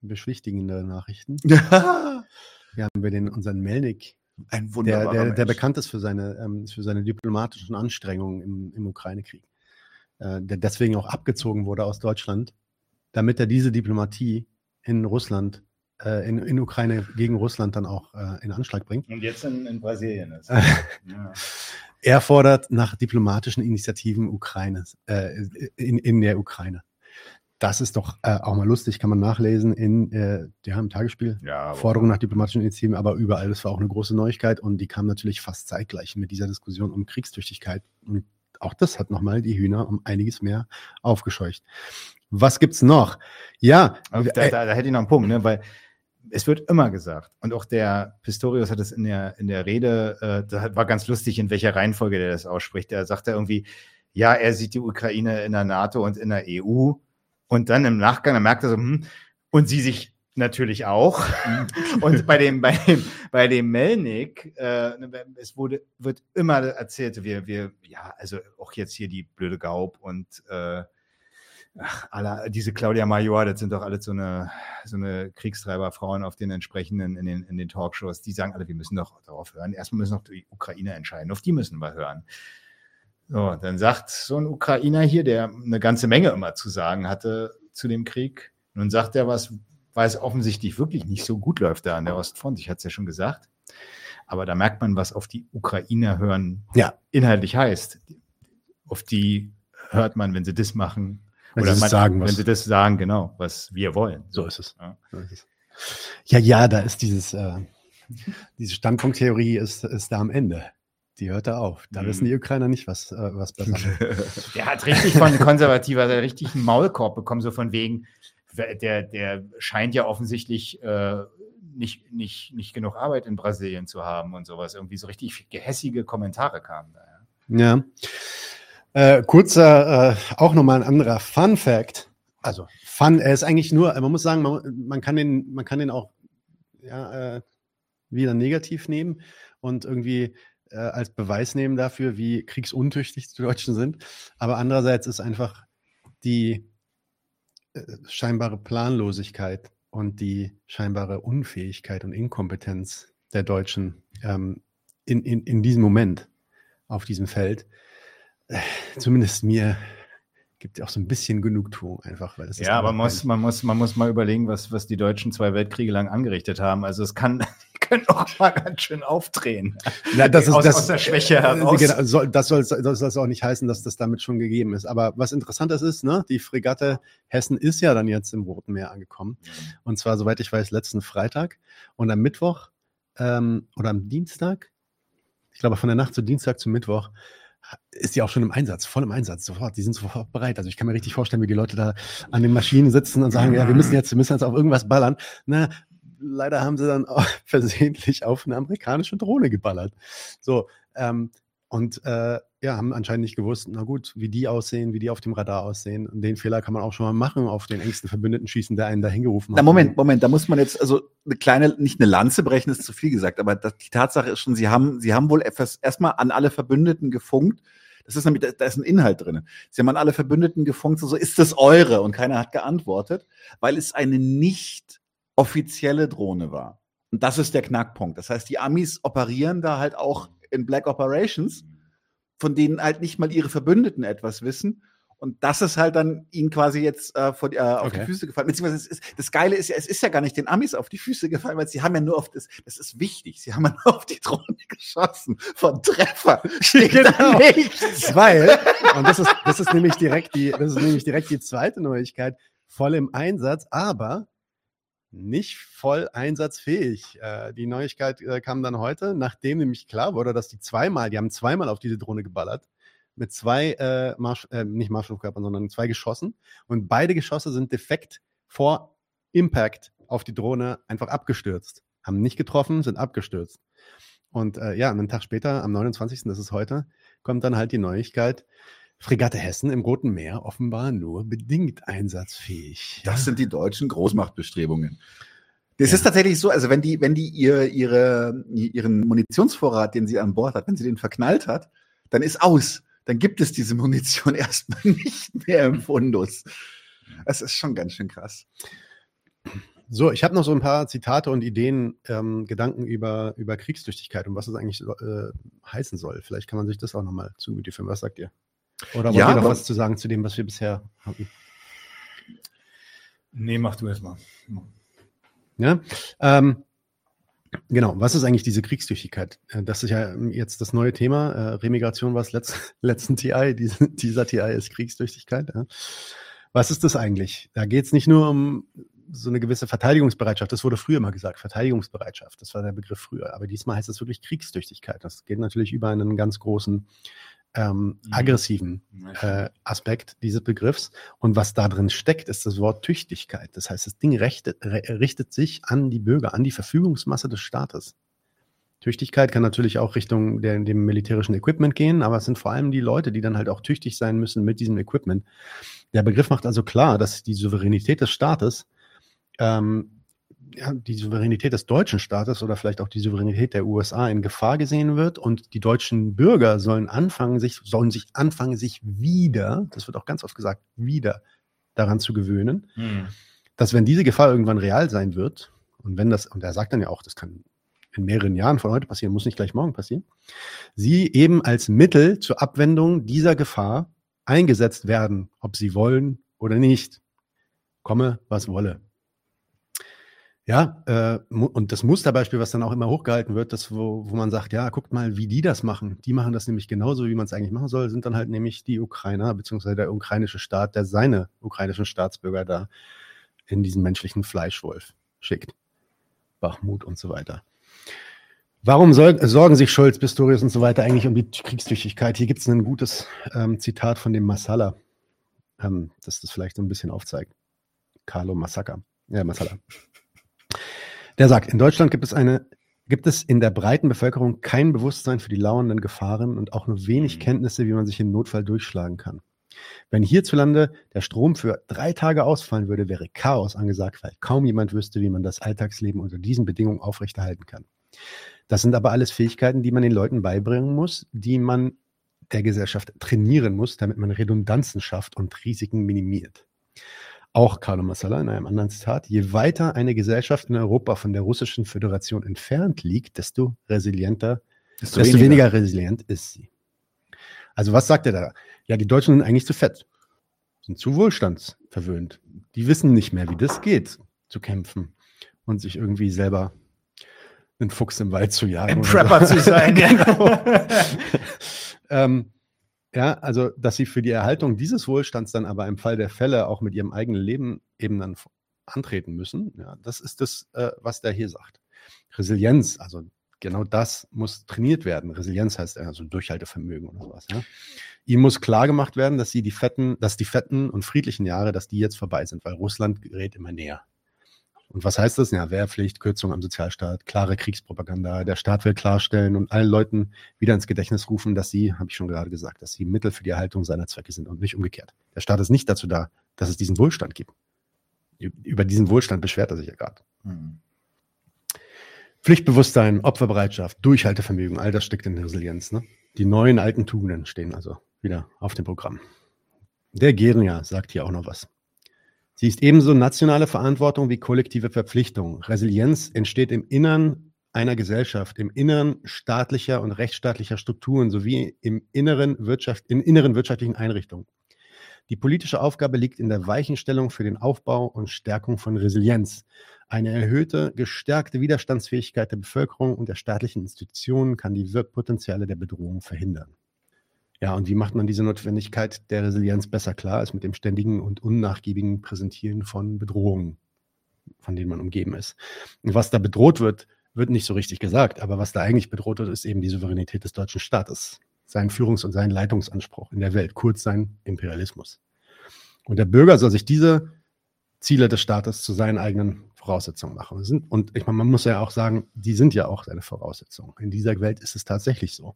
beschwichtigende Nachrichten. Ja. <laughs> Hier haben wir den, unseren Melnik, Ein der, der, der bekannt ist für seine, ähm, für seine diplomatischen Anstrengungen im, im Ukraine-Krieg. Äh, der deswegen auch abgezogen wurde aus Deutschland, damit er diese Diplomatie in Russland, äh, in, in Ukraine gegen Russland dann auch äh, in Anschlag bringt. und jetzt in, in Brasilien ist. <laughs> ja. Er fordert nach diplomatischen Initiativen Ukraines, äh, in, in der Ukraine. Das ist doch äh, auch mal lustig, kann man nachlesen in äh, ja, im Tagesspiel. Ja, Forderung nach diplomatischen Initiativen, aber überall. Das war auch eine große Neuigkeit und die kam natürlich fast zeitgleich mit dieser Diskussion um Kriegstüchtigkeit. Und auch das hat nochmal die Hühner um einiges mehr aufgescheucht. Was gibt's noch? Ja, da, äh, da, da hätte ich noch einen Punkt, ne? weil es wird immer gesagt, und auch der Pistorius hat es in der, in der Rede, äh, das war ganz lustig, in welcher Reihenfolge der das ausspricht. Der sagt er irgendwie, ja, er sieht die Ukraine in der NATO und in der EU. Und dann im Nachgang, dann merkt er so, hm, und sie sich natürlich auch. <laughs> und bei dem, bei dem, bei dem Melnik, äh, es wurde, wird immer erzählt, wir, wir, ja, also auch jetzt hier die blöde Gaub und äh, ach, alle, diese Claudia Major, das sind doch alle so eine, so eine Kriegstreiberfrauen auf den entsprechenden, in den, in den Talkshows, die sagen alle, wir müssen doch darauf hören. Erstmal müssen noch die Ukraine entscheiden, auf die müssen wir hören. So, dann sagt so ein Ukrainer hier, der eine ganze Menge immer zu sagen hatte zu dem Krieg, nun sagt er was, weil es offensichtlich wirklich nicht so gut läuft da an der Ostfront. Ich hatte es ja schon gesagt. Aber da merkt man, was auf die Ukrainer hören Ja. inhaltlich heißt. Auf die hört man, wenn sie das machen. Wenn oder sie das man, sagen, was- wenn sie das sagen, genau, was wir wollen. So ist es. Ja. So ist es. Ja, ja, da ist dieses, äh, diese Standpunkttheorie ist, ist da am Ende. Die hört da auf. Da Mhm. wissen die Ukrainer nicht, was, äh, was besser <laughs> Der hat richtig von Konservativer der richtig einen Maulkorb bekommen, so von wegen, der, der scheint ja offensichtlich äh, nicht, nicht, nicht genug Arbeit in Brasilien zu haben und sowas. Irgendwie so richtig gehässige Kommentare kamen da. Ja. Äh, kurzer, äh, auch nochmal ein anderer Fun Fact. Also Fun, er ist eigentlich nur, man muss sagen, man, man kann den, man kann den auch ja, äh, wieder negativ nehmen und irgendwie äh, als Beweis nehmen dafür, wie kriegsuntüchtig die Deutschen sind. Aber andererseits ist einfach die äh, scheinbare Planlosigkeit und die scheinbare Unfähigkeit und Inkompetenz der Deutschen ähm, in, in, in diesem Moment auf diesem Feld, zumindest mir, gibt auch so ein bisschen Genugtuung einfach, weil das Ja, aber man muss, man, muss, man muss mal überlegen, was, was die Deutschen zwei Weltkriege lang angerichtet haben. Also es kann, <laughs> können auch mal ganz schön aufdrehen. Ja, das ist, aus, das, aus der Schwäche äh, heraus. Genau, soll, das soll das soll auch nicht heißen, dass das damit schon gegeben ist. Aber was interessant ist, ist, ne, die Fregatte Hessen ist ja dann jetzt im Roten Meer angekommen. Und zwar, soweit ich weiß, letzten Freitag. Und am Mittwoch ähm, oder am Dienstag, ich glaube von der Nacht zu Dienstag zu Mittwoch, ist die auch schon im Einsatz, voll im Einsatz, sofort. Die sind sofort bereit. Also ich kann mir richtig vorstellen, wie die Leute da an den Maschinen sitzen und sagen, ja, wir müssen jetzt, wir müssen jetzt auf irgendwas ballern. Na, leider haben sie dann auch <laughs> versehentlich auf eine amerikanische Drohne geballert. So, ähm, und äh, ja, haben anscheinend nicht gewusst, na gut, wie die aussehen, wie die auf dem Radar aussehen. Und den Fehler kann man auch schon mal machen, auf den engsten Verbündeten schießen, der einen da hingerufen hat. Na, Moment, Moment, da muss man jetzt, also eine kleine, nicht eine Lanze brechen, ist zu viel gesagt, aber das, die Tatsache ist schon, sie haben, sie haben wohl etwas erstmal an alle Verbündeten gefunkt. Das ist nämlich, da, da ist ein Inhalt drin. Sie haben an alle Verbündeten gefunkt, so, so ist das eure? Und keiner hat geantwortet, weil es eine nicht offizielle Drohne war. Und das ist der Knackpunkt. Das heißt, die Amis operieren da halt auch in Black Operations, von denen halt nicht mal ihre Verbündeten etwas wissen. Und das ist halt dann ihnen quasi jetzt äh, vor, die- äh, auf Okay. die Füße gefallen. Beziehungsweise ist, das Geile ist ja, es ist ja gar nicht den Amis auf die Füße gefallen, weil sie haben ja nur auf das, das ist wichtig, sie haben ja nur auf die Drohne geschossen. Von Treffer steht Genau. nichts. Weil, und das ist, das ist nämlich direkt die, das ist nämlich direkt die zweite Neuigkeit, voll im Einsatz, aber nicht voll einsatzfähig. Äh, die Neuigkeit äh, kam dann heute, nachdem nämlich klar wurde, dass die zweimal, die haben zweimal auf diese Drohne geballert, mit zwei äh, Marsch, äh, nicht Marschflugkörpern, sondern zwei Geschossen. Und beide Geschosse sind defekt vor Impact auf die Drohne einfach abgestürzt. Haben nicht getroffen, sind abgestürzt. Und äh, ja, einen Tag später, am 29., das ist heute, kommt dann halt die Neuigkeit, Fregatte Hessen im Roten Meer offenbar nur bedingt einsatzfähig. Das sind die deutschen Großmachtbestrebungen. Das ist tatsächlich so, also wenn die, wenn die ihr, ihre, ihren Munitionsvorrat, den sie an Bord hat, wenn sie den verknallt hat, dann ist aus. Dann gibt es diese Munition <laughs> erstmal nicht mehr im Fundus. Es ist schon ganz schön krass. So, ich habe noch so ein paar Zitate und Ideen, ähm, Gedanken über, über Kriegstüchtigkeit und was es eigentlich äh, heißen soll. Vielleicht kann man sich das auch nochmal zu Gemüte führen. Was sagt ihr? Oder wollt Ja, ihr noch was zu sagen zu dem, was wir bisher hatten? Nee, mach du erst mal. Ja? Ähm, genau, was ist eigentlich diese Kriegstüchtigkeit? Äh, Das ist ja jetzt das neue Thema. Äh, Remigration war es letzt, <laughs> letzten TI, diese, dieser TI ist Kriegstüchtigkeit. Ja? Was ist das eigentlich? Da geht es nicht nur um so eine gewisse Verteidigungsbereitschaft. Das wurde früher mal gesagt, Verteidigungsbereitschaft. Das war der Begriff früher. Aber diesmal heißt es wirklich Kriegstüchtigkeit. Das geht natürlich über einen ganz großen ähm, aggressiven äh, Aspekt dieses Begriffs. Und was da drin steckt, ist das Wort Tüchtigkeit. Das heißt, das Ding rechtet, re- richtet sich an die Bürger, an die Verfügungsmasse des Staates. Tüchtigkeit kann natürlich auch Richtung der, dem militärischen Equipment gehen, aber es sind vor allem die Leute, die dann halt auch tüchtig sein müssen mit diesem Equipment. Der Begriff macht also klar, dass die Souveränität des Staates, ähm, ja, die Souveränität des deutschen Staates oder vielleicht auch die Souveränität der USA in Gefahr gesehen wird und die deutschen Bürger sollen anfangen, sich, sollen sich anfangen, sich wieder, das wird auch ganz oft gesagt, wieder daran zu gewöhnen, Hm. dass wenn diese Gefahr irgendwann real sein wird, und wenn das, und er sagt dann ja auch, das kann in mehreren Jahren von heute passieren, muss nicht gleich morgen passieren, sie eben als Mittel zur Abwendung dieser Gefahr eingesetzt werden, ob sie wollen oder nicht. Komme, was wolle. Ja, äh, und das Musterbeispiel, was dann auch immer hochgehalten wird, das, wo, wo man sagt, ja, guckt mal, wie die das machen. Die machen das nämlich genauso, wie man es eigentlich machen soll, sind dann halt nämlich die Ukrainer, beziehungsweise der ukrainische Staat, der seine ukrainischen Staatsbürger da in diesen menschlichen Fleischwolf schickt. Bachmut und so weiter. Warum soll, sorgen sich Scholz, Pistorius und so weiter eigentlich um die Kriegstüchtigkeit? Hier gibt es ein gutes ähm, Zitat von dem Massala, ähm, das das vielleicht so ein bisschen aufzeigt. Carlo Massaka. Ja, Massala. Der sagt, in Deutschland gibt es eine, gibt es in der breiten Bevölkerung kein Bewusstsein für die lauernden Gefahren und auch nur wenig Kenntnisse, wie man sich im Notfall durchschlagen kann. Wenn hierzulande der Strom für drei Tage ausfallen würde, wäre Chaos angesagt, weil kaum jemand wüsste, wie man das Alltagsleben unter diesen Bedingungen aufrechterhalten kann. Das sind aber alles Fähigkeiten, die man den Leuten beibringen muss, die man der Gesellschaft trainieren muss, damit man Redundanzen schafft und Risiken minimiert. Auch Carlo Massala in einem anderen Zitat, je weiter eine Gesellschaft in Europa von der russischen Föderation entfernt liegt, desto resilienter, Desto desto, weniger. weniger. resilient ist sie. Also was sagt er da? Ja, die Deutschen sind eigentlich zu fett, sind zu wohlstandsverwöhnt. Die wissen nicht mehr, wie das geht, zu kämpfen und sich irgendwie selber einen Fuchs im Wald zu jagen. Ein Prepper zu sein, <laughs> genau. ähm, ja, also, dass sie für die Erhaltung dieses Wohlstands dann aber im Fall der Fälle auch mit ihrem eigenen Leben eben dann antreten müssen, ja, das ist das, äh, was der hier sagt. Resilienz, also genau das muss trainiert werden. Resilienz heißt also Durchhaltevermögen oder sowas. Ja. Ihm muss klar gemacht werden, dass sie die fetten, dass die fetten und friedlichen Jahre, dass die jetzt vorbei sind, weil Russland gerät immer näher. Und was heißt das? Ja, Wehrpflicht, Kürzung am Sozialstaat, klare Kriegspropaganda. Der Staat will klarstellen und allen Leuten wieder ins Gedächtnis rufen, dass sie, habe ich schon gerade gesagt, dass sie Mittel für die Erhaltung seiner Zwecke sind und nicht umgekehrt. Der Staat ist nicht dazu da, dass es diesen Wohlstand gibt. Über diesen Wohlstand beschwert er sich ja gerade. Hm. Pflichtbewusstsein, Opferbereitschaft, Durchhaltevermögen, all das steckt in Resilienz. Ne? Die neuen alten Tugenden stehen also wieder auf dem Programm. Der Geringer sagt hier auch noch was. Sie ist ebenso nationale Verantwortung wie kollektive Verpflichtung. Resilienz entsteht im Innern einer Gesellschaft, im Inneren staatlicher und rechtsstaatlicher Strukturen sowie im inneren Wirtschaft, in inneren wirtschaftlichen Einrichtungen. Die politische Aufgabe liegt in der Weichenstellung für den Aufbau und Stärkung von Resilienz. Eine erhöhte, gestärkte Widerstandsfähigkeit der Bevölkerung und der staatlichen Institutionen kann die Wirkpotenziale der Bedrohung verhindern. Ja, und wie macht man diese Notwendigkeit der Resilienz besser klar, als mit dem ständigen und unnachgiebigen Präsentieren von Bedrohungen, von denen man umgeben ist. Und was da bedroht wird, wird nicht so richtig gesagt, aber was da eigentlich bedroht wird, ist eben die Souveränität des deutschen Staates, sein Führungs- und sein Leitungsanspruch in der Welt, kurz sein Imperialismus. Und der Bürger soll sich diese Ziele des Staates zu seinen eigenen Voraussetzungen machen. Und ich meine, man muss ja auch sagen, die sind ja auch seine Voraussetzungen. In dieser Welt ist es tatsächlich so.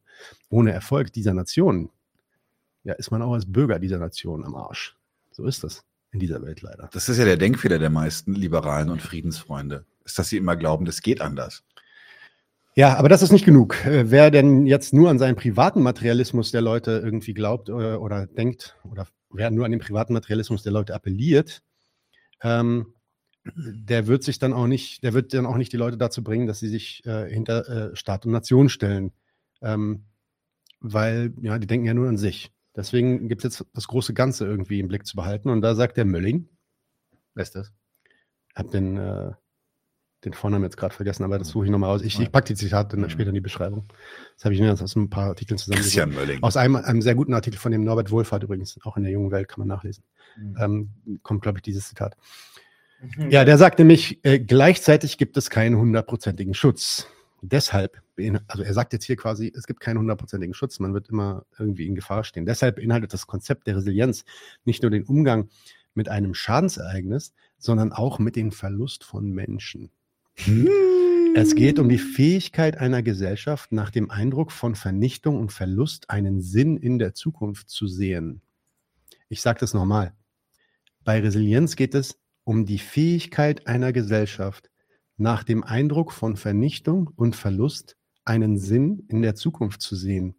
Ohne Erfolg dieser Nation, ja, ist man auch als Bürger dieser Nation am Arsch. So ist das in dieser Welt leider. Das ist ja der Denkfehler der meisten Liberalen und Friedensfreunde, ist, dass sie immer glauben, das geht anders. Ja, aber das ist nicht genug. Äh, Wer denn jetzt nur an seinen privaten Materialismus der Leute irgendwie glaubt oder, oder denkt, oder wer nur an den privaten Materialismus der Leute appelliert, ähm, der wird sich dann auch nicht, der wird dann auch nicht die Leute dazu bringen, dass sie sich äh, hinter äh, Staat und Nation stellen. Ähm, weil, ja, die denken ja nur an sich. Deswegen gibt es jetzt das große Ganze irgendwie im Blick zu behalten. Und da sagt der Mölling, wer ist das? Ich habe den, äh, den Vornamen jetzt gerade vergessen, aber das suche ich nochmal aus. Ich, ich packe die Zitate dann später in die Beschreibung. Das habe ich mir jetzt aus ein paar Artikeln zusammengesucht. Christian Mölling. Aus einem, einem sehr guten Artikel von dem Norbert Wohlfahrt übrigens, auch in der jungen Welt kann man nachlesen. Mhm. Ähm, kommt, glaube ich, dieses Zitat. Ja, der sagt nämlich, äh, gleichzeitig gibt es keinen hundertprozentigen Schutz. Deshalb, also er sagt jetzt hier quasi, es gibt keinen hundertprozentigen Schutz, man wird immer irgendwie in Gefahr stehen. Deshalb beinhaltet das Konzept der Resilienz nicht nur den Umgang mit einem Schadensereignis, sondern auch mit dem Verlust von Menschen. Es geht um die Fähigkeit einer Gesellschaft, nach dem Eindruck von Vernichtung und Verlust einen Sinn in der Zukunft zu sehen. Ich sage das nochmal. Bei Resilienz geht es um die Fähigkeit einer Gesellschaft, nach dem Eindruck von Vernichtung und Verlust einen Sinn in der Zukunft zu sehen.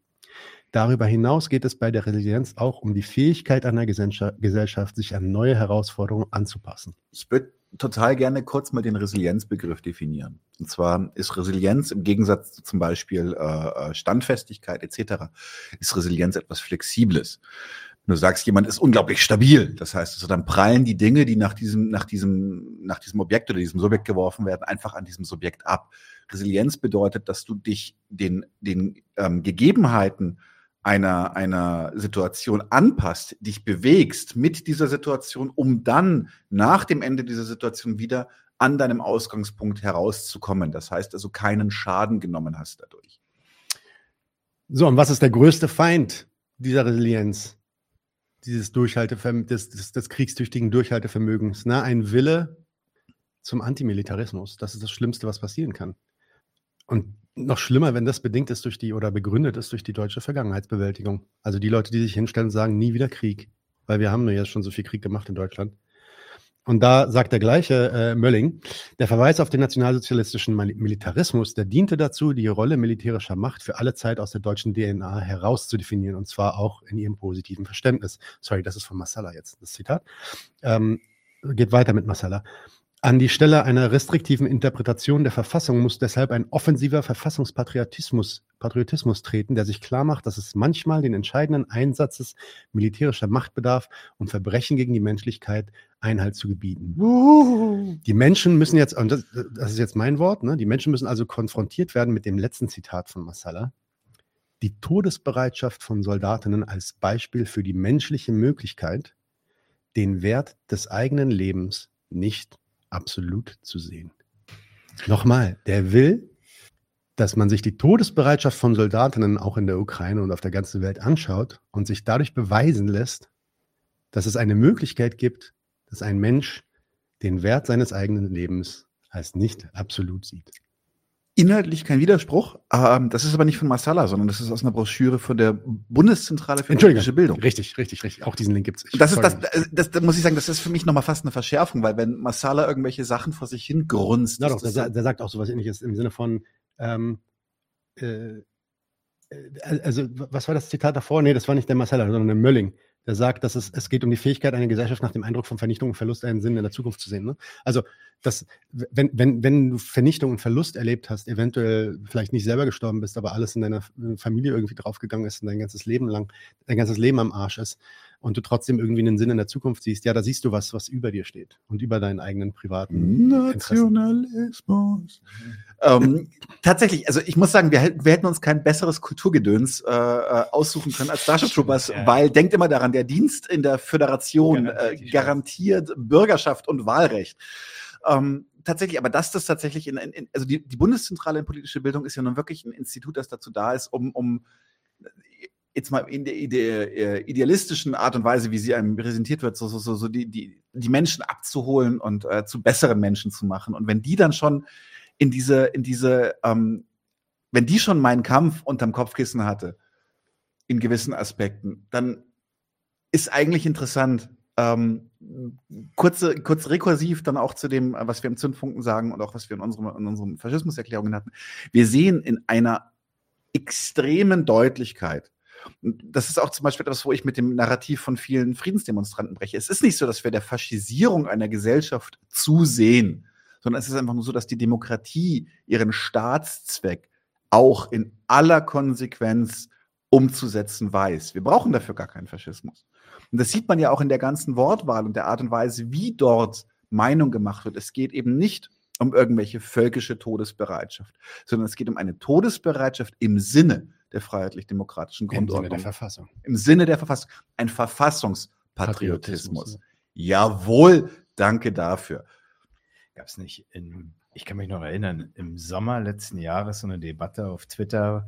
Darüber hinaus geht es bei der Resilienz auch um die Fähigkeit einer Gesellscha- Gesellschaft, sich an neue Herausforderungen anzupassen. Ich würde total gerne kurz mal den Resilienzbegriff definieren. Und zwar ist Resilienz im Gegensatz zu zum Beispiel äh, äh, Standfestigkeit etc., ist Resilienz etwas Flexibles. Wenn du sagst, jemand ist unglaublich stabil, das heißt, also dann prallen die Dinge, die nach diesem, nach diesem, nach diesem Objekt oder diesem Subjekt geworfen werden, einfach an diesem Subjekt ab. Resilienz bedeutet, dass du dich den, den ähm, Gegebenheiten einer, einer Situation anpasst, dich bewegst mit dieser Situation, um dann nach dem Ende dieser Situation wieder an deinem Ausgangspunkt herauszukommen. Das heißt also keinen Schaden genommen hast dadurch. So, und was ist der größte Feind dieser Resilienz? Dieses Durchhalteverm des, des, des kriegstüchtigen Durchhaltevermögens. Ne? Ein Wille zum Antimilitarismus. Das ist das Schlimmste, was passieren kann. Und noch schlimmer, wenn das bedingt ist durch die oder begründet ist durch die deutsche Vergangenheitsbewältigung. Also die Leute, die sich hinstellen und sagen, nie wieder Krieg, weil wir haben nur jetzt schon so viel Krieg gemacht in Deutschland. Und da sagt der gleiche äh, Mölling, der Verweis auf den nationalsozialistischen Mil- Militarismus, der diente dazu, die Rolle militärischer Macht für alle Zeit aus der deutschen DNA herauszudefinieren, und zwar auch in ihrem positiven Verständnis. Sorry, das ist von Massala jetzt, das Zitat. Ähm, geht weiter mit Massala. An die Stelle einer restriktiven Interpretation der Verfassung muss deshalb ein offensiver Verfassungspatriotismus Patriotismus treten, der sich klar macht, dass es manchmal den entscheidenden Einsatzes militärischer Macht bedarf, um Verbrechen gegen die Menschlichkeit Einhalt zu gebieten. Die Menschen müssen jetzt, und das, das ist jetzt mein Wort, ne, die Menschen müssen also konfrontiert werden mit dem letzten Zitat von Massala. Die Todesbereitschaft von Soldatinnen als Beispiel für die menschliche Möglichkeit, den Wert des eigenen Lebens nicht absolut zu sehen. Nochmal, der will, dass man sich die Todesbereitschaft von Soldatinnen auch in der Ukraine und auf der ganzen Welt anschaut und sich dadurch beweisen lässt, dass es eine Möglichkeit gibt, dass ein Mensch den Wert seines eigenen Lebens als nicht absolut sieht. Inhaltlich kein Widerspruch. Ähm, das ist aber nicht von Masala, sondern das ist aus einer Broschüre von der Bundeszentrale für politische Bildung. Richtig, richtig, richtig. Auch diesen Link gibt es. Das ist das, das, das, muss ich sagen, das ist für mich nochmal fast eine Verschärfung, weil wenn Masala irgendwelche Sachen vor sich hin grunzt, Na doch, der, der sagt auch sowas ähnliches im Sinne von, ähm, äh, äh, also was war das Zitat davor? Nee, das war nicht der Marcella, sondern der Mölling. Der sagt, dass es, es geht um die Fähigkeit einer Gesellschaft nach dem Eindruck von Vernichtung und Verlust einen Sinn in der Zukunft zu sehen. Ne? Also, das, wenn, wenn, wenn du Vernichtung und Verlust erlebt hast, eventuell vielleicht nicht selber gestorben bist, aber alles in deiner Familie irgendwie draufgegangen ist und dein ganzes Leben lang, dein ganzes Leben am Arsch ist und du trotzdem irgendwie einen Sinn in der Zukunft siehst, ja, da siehst du was, was über dir steht und über deinen eigenen privaten Interessen. Nationalismus. Ähm, tatsächlich, also ich muss sagen, wir, hätten- wir hätten uns kein besseres Kulturgedöns äh, äh, aussuchen können als Starship Troopers, Ja. weil denkt immer daran, der Dienst in der Föderation Garantiert äh, garantiert Bürgerschaft und Wahlrecht. Ähm, tatsächlich, aber dass das tatsächlich in, in, in also die, die Bundeszentrale in politische Bildung ist ja nun wirklich ein Institut, das dazu da ist, um, um jetzt mal in der äh, idealistischen Art und Weise, wie sie einem präsentiert wird, so, so, so, so die, die, die Menschen abzuholen und äh, zu besseren Menschen zu machen. Und wenn die dann schon in diese, in diese, ähm, wenn die schon meinen Kampf unterm Kopfkissen hatte, in gewissen Aspekten, dann ist eigentlich interessant, ähm, kurze, kurz rekursiv dann auch zu dem, was wir im Zündfunken sagen und auch was wir in, unserem, in unseren Faschismuserklärungen hatten. Wir sehen in einer extremen Deutlichkeit, das ist auch zum Beispiel etwas, wo ich mit dem Narrativ von vielen Friedensdemonstranten breche. Es ist nicht so, dass wir der Faschisierung einer Gesellschaft zusehen, sondern es ist einfach nur so, dass die Demokratie ihren Staatszweck auch in aller Konsequenz umzusetzen weiß. Wir brauchen dafür gar keinen Faschismus. Und das sieht man ja auch in der ganzen Wortwahl und der Art und Weise, wie dort Meinung gemacht wird. Es geht eben nicht um irgendwelche völkische Todesbereitschaft, sondern es geht um eine Todesbereitschaft im Sinne der freiheitlich-demokratischen Im Sinne Grundordnung. der Verfassung. Im Sinne der Verfassung. Ein Verfassungspatriotismus. Jawohl, danke dafür. Gab es nicht in, ich kann mich noch erinnern, im Sommer letzten Jahres so eine Debatte auf Twitter,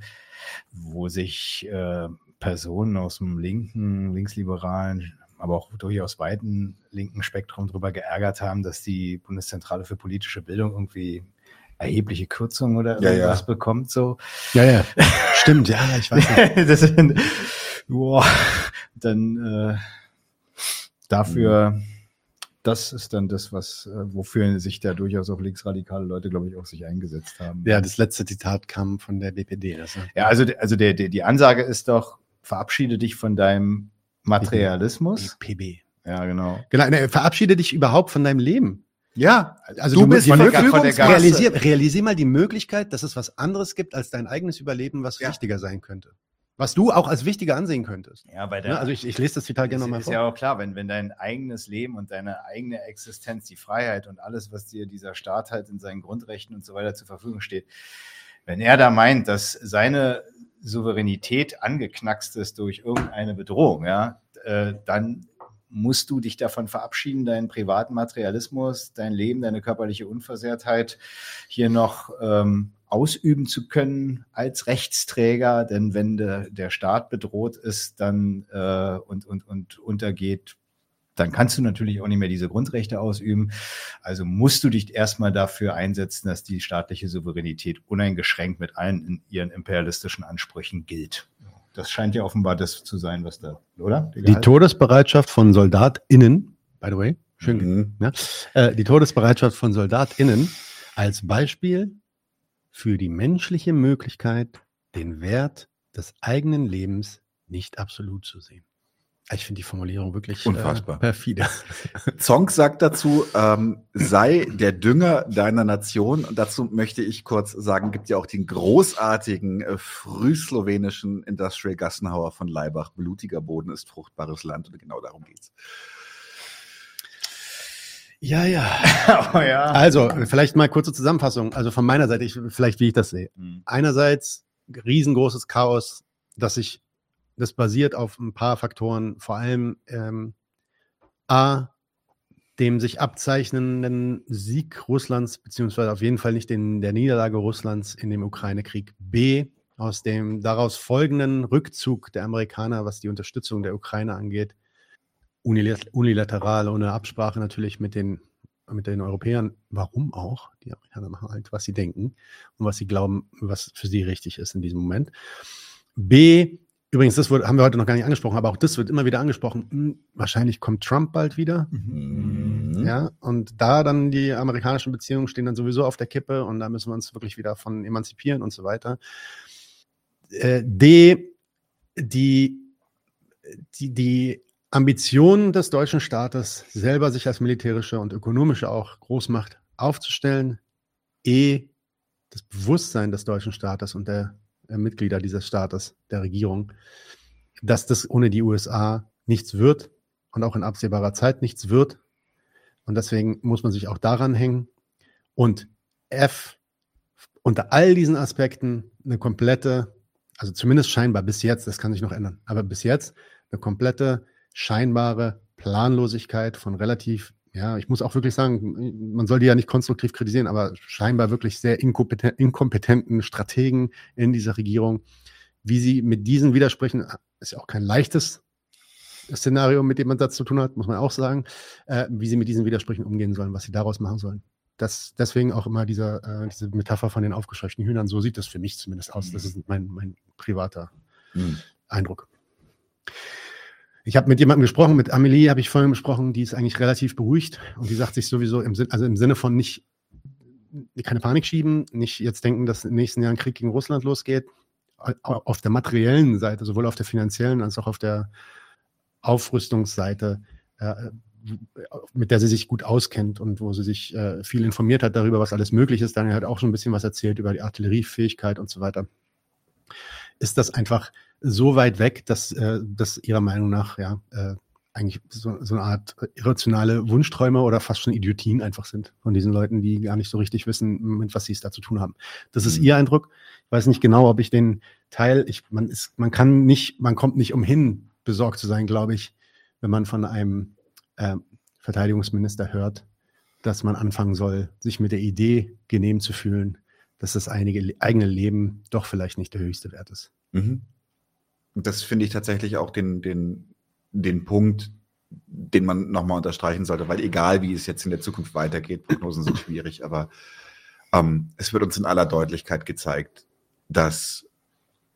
wo sich äh, Personen aus dem linken, linksliberalen, aber auch durchaus weiten linken Spektrum darüber geärgert haben, dass die Bundeszentrale für politische Bildung irgendwie erhebliche Kürzungen oder Ja, ja. irgendwas bekommt. So. Ja, ja. Stimmt, ja, ja, ich weiß nicht. <laughs> das sind, boah, dann äh, dafür, Mhm. das ist dann das, was, äh, wofür sich da durchaus auch linksradikale Leute, glaube ich, auch sich eingesetzt haben. Ja, das letzte Zitat kam von der BPD. Das, Ja, also, also der, der, die Ansage ist doch, verabschiede dich von deinem Materialismus. PB. Ja, genau. Genau, ne, verabschiede dich überhaupt von deinem Leben. Ja, Also du du, bist musst- Verfügungsmasse. realisier, realisier mal die Möglichkeit, dass es was anderes gibt als dein eigenes Überleben, was wichtiger sein könnte. Was du auch als wichtiger ansehen könntest. Ja, bei Ja, also ich, ich lese das Zitat gerne ist, nochmal ist vor. ja auch klar, wenn, wenn dein eigenes Leben und deine eigene Existenz, die Freiheit und alles, was dir dieser Staat halt in seinen Grundrechten und so weiter zur Verfügung steht, wenn er da meint, dass seine Souveränität angeknackst ist durch irgendeine Bedrohung, ja, äh, dann musst du dich davon verabschieden, deinen privaten Materialismus, dein Leben, deine körperliche Unversehrtheit hier noch ähm, ausüben zu können als Rechtsträger. Denn wenn der, der Staat bedroht ist dann äh, und, und, und untergeht, dann kannst du natürlich auch nicht mehr diese Grundrechte ausüben. Also musst du dich erstmal dafür einsetzen, dass die staatliche Souveränität uneingeschränkt mit allen ihren imperialistischen Ansprüchen gilt. Das scheint ja offenbar das zu sein, was da, oder? Die Todesbereitschaft von SoldatInnen, by the way, schön, Mhm. ja, äh, die Todesbereitschaft von SoldatInnen als Beispiel für die menschliche Möglichkeit, den Wert des eigenen Lebens nicht absolut zu sehen. Ich finde die Formulierung wirklich Unfassbar. Äh, perfide. <laughs> Zonk sagt dazu, ähm, sei der Dünger deiner Nation. Und dazu möchte ich kurz sagen, gibt ja auch den großartigen äh, frühslowenischen Industrial Gassenhauer von Leibach. Blutiger Boden ist fruchtbares Land. Und genau darum geht's. Ja, ja. <laughs> oh ja. Also, vielleicht mal kurze Zusammenfassung. Also von meiner Seite, ich, vielleicht wie ich das sehe. Mhm. Einerseits riesengroßes Chaos, das sich, das basiert auf ein paar Faktoren, vor allem ähm, A, dem sich abzeichnenden Sieg Russlands, beziehungsweise auf jeden Fall nicht den, der Niederlage Russlands in dem Ukraine-Krieg. B, aus dem daraus folgenden Rückzug der Amerikaner, was die Unterstützung der Ukraine angeht, unilat- unilateral, ohne Absprache natürlich mit den, mit den Europäern. Warum auch? Die Amerikaner machen halt, was sie denken und was sie glauben, was für sie richtig ist in diesem Moment. B, übrigens, das wurde, haben wir heute noch gar nicht angesprochen, aber auch das wird immer wieder angesprochen. Hm, wahrscheinlich kommt Trump bald wieder. Mhm. Ja, und da dann die amerikanischen Beziehungen stehen dann sowieso auf der Kippe und da müssen wir uns wirklich wieder von emanzipieren und so weiter. Äh, D, die, die, die Ambition des deutschen Staates, selber sich als militärische und ökonomische auch Großmacht aufzustellen. E, das Bewusstsein des deutschen Staates und der äh, Mitglieder dieses Staates, der Regierung, dass das ohne die USA nichts wird und auch in absehbarer Zeit nichts wird. Und deswegen muss man sich auch daran hängen. Und F, unter all diesen Aspekten eine komplette, also zumindest scheinbar bis jetzt, das kann sich noch ändern, aber bis jetzt eine komplette scheinbare Planlosigkeit von relativ, ja, ich muss auch wirklich sagen, man soll die ja nicht konstruktiv kritisieren, aber scheinbar wirklich sehr inkompeten- inkompetenten Strategen in dieser Regierung, wie sie mit diesen Widersprüchen, ist ja auch kein leichtes Szenario, mit dem man das zu tun hat, muss man auch sagen, äh, wie sie mit diesen Widersprüchen umgehen sollen, was sie daraus machen sollen. Das, deswegen auch immer dieser, äh, diese Metapher von den aufgescheuchten Hühnern. So sieht das für mich zumindest aus. Das ist mein, mein privater Mhm. Eindruck. Ich habe mit jemandem gesprochen, mit Amelie habe ich vorhin gesprochen, die ist eigentlich relativ beruhigt und die sagt sich sowieso im, Sinn, also im Sinne von nicht keine Panik schieben, nicht jetzt denken, dass im nächsten Jahr ein Krieg gegen Russland losgeht. Au- Auf der materiellen Seite, sowohl auf der finanziellen als auch auf der Aufrüstungsseite, äh, mit der sie sich gut auskennt und wo sie sich äh, viel informiert hat darüber, was alles möglich ist. Daniel hat auch schon ein bisschen was erzählt über die Artilleriefähigkeit und so weiter. Ist das einfach so weit weg, dass äh, das ihrer Meinung nach ja äh, eigentlich so, so eine Art irrationale Wunschträume oder fast schon Idiotien einfach sind von diesen Leuten, die gar nicht so richtig wissen, mit was sie es da zu tun haben. Das ist Mhm. ihr Eindruck. Ich weiß nicht genau, ob ich den Teil, ich, man ist, man kann nicht, man kommt nicht umhin, besorgt zu sein, glaube ich, wenn man von einem äh, Verteidigungsminister hört, dass man anfangen soll, sich mit der Idee genehm zu fühlen, dass das einige, eigene Leben doch vielleicht nicht der höchste Wert ist. Mhm. Das finde ich tatsächlich auch den, den, den Punkt, den man nochmal unterstreichen sollte, weil egal wie es jetzt in der Zukunft weitergeht, Prognosen sind schwierig, aber ähm, es wird uns in aller Deutlichkeit gezeigt, dass,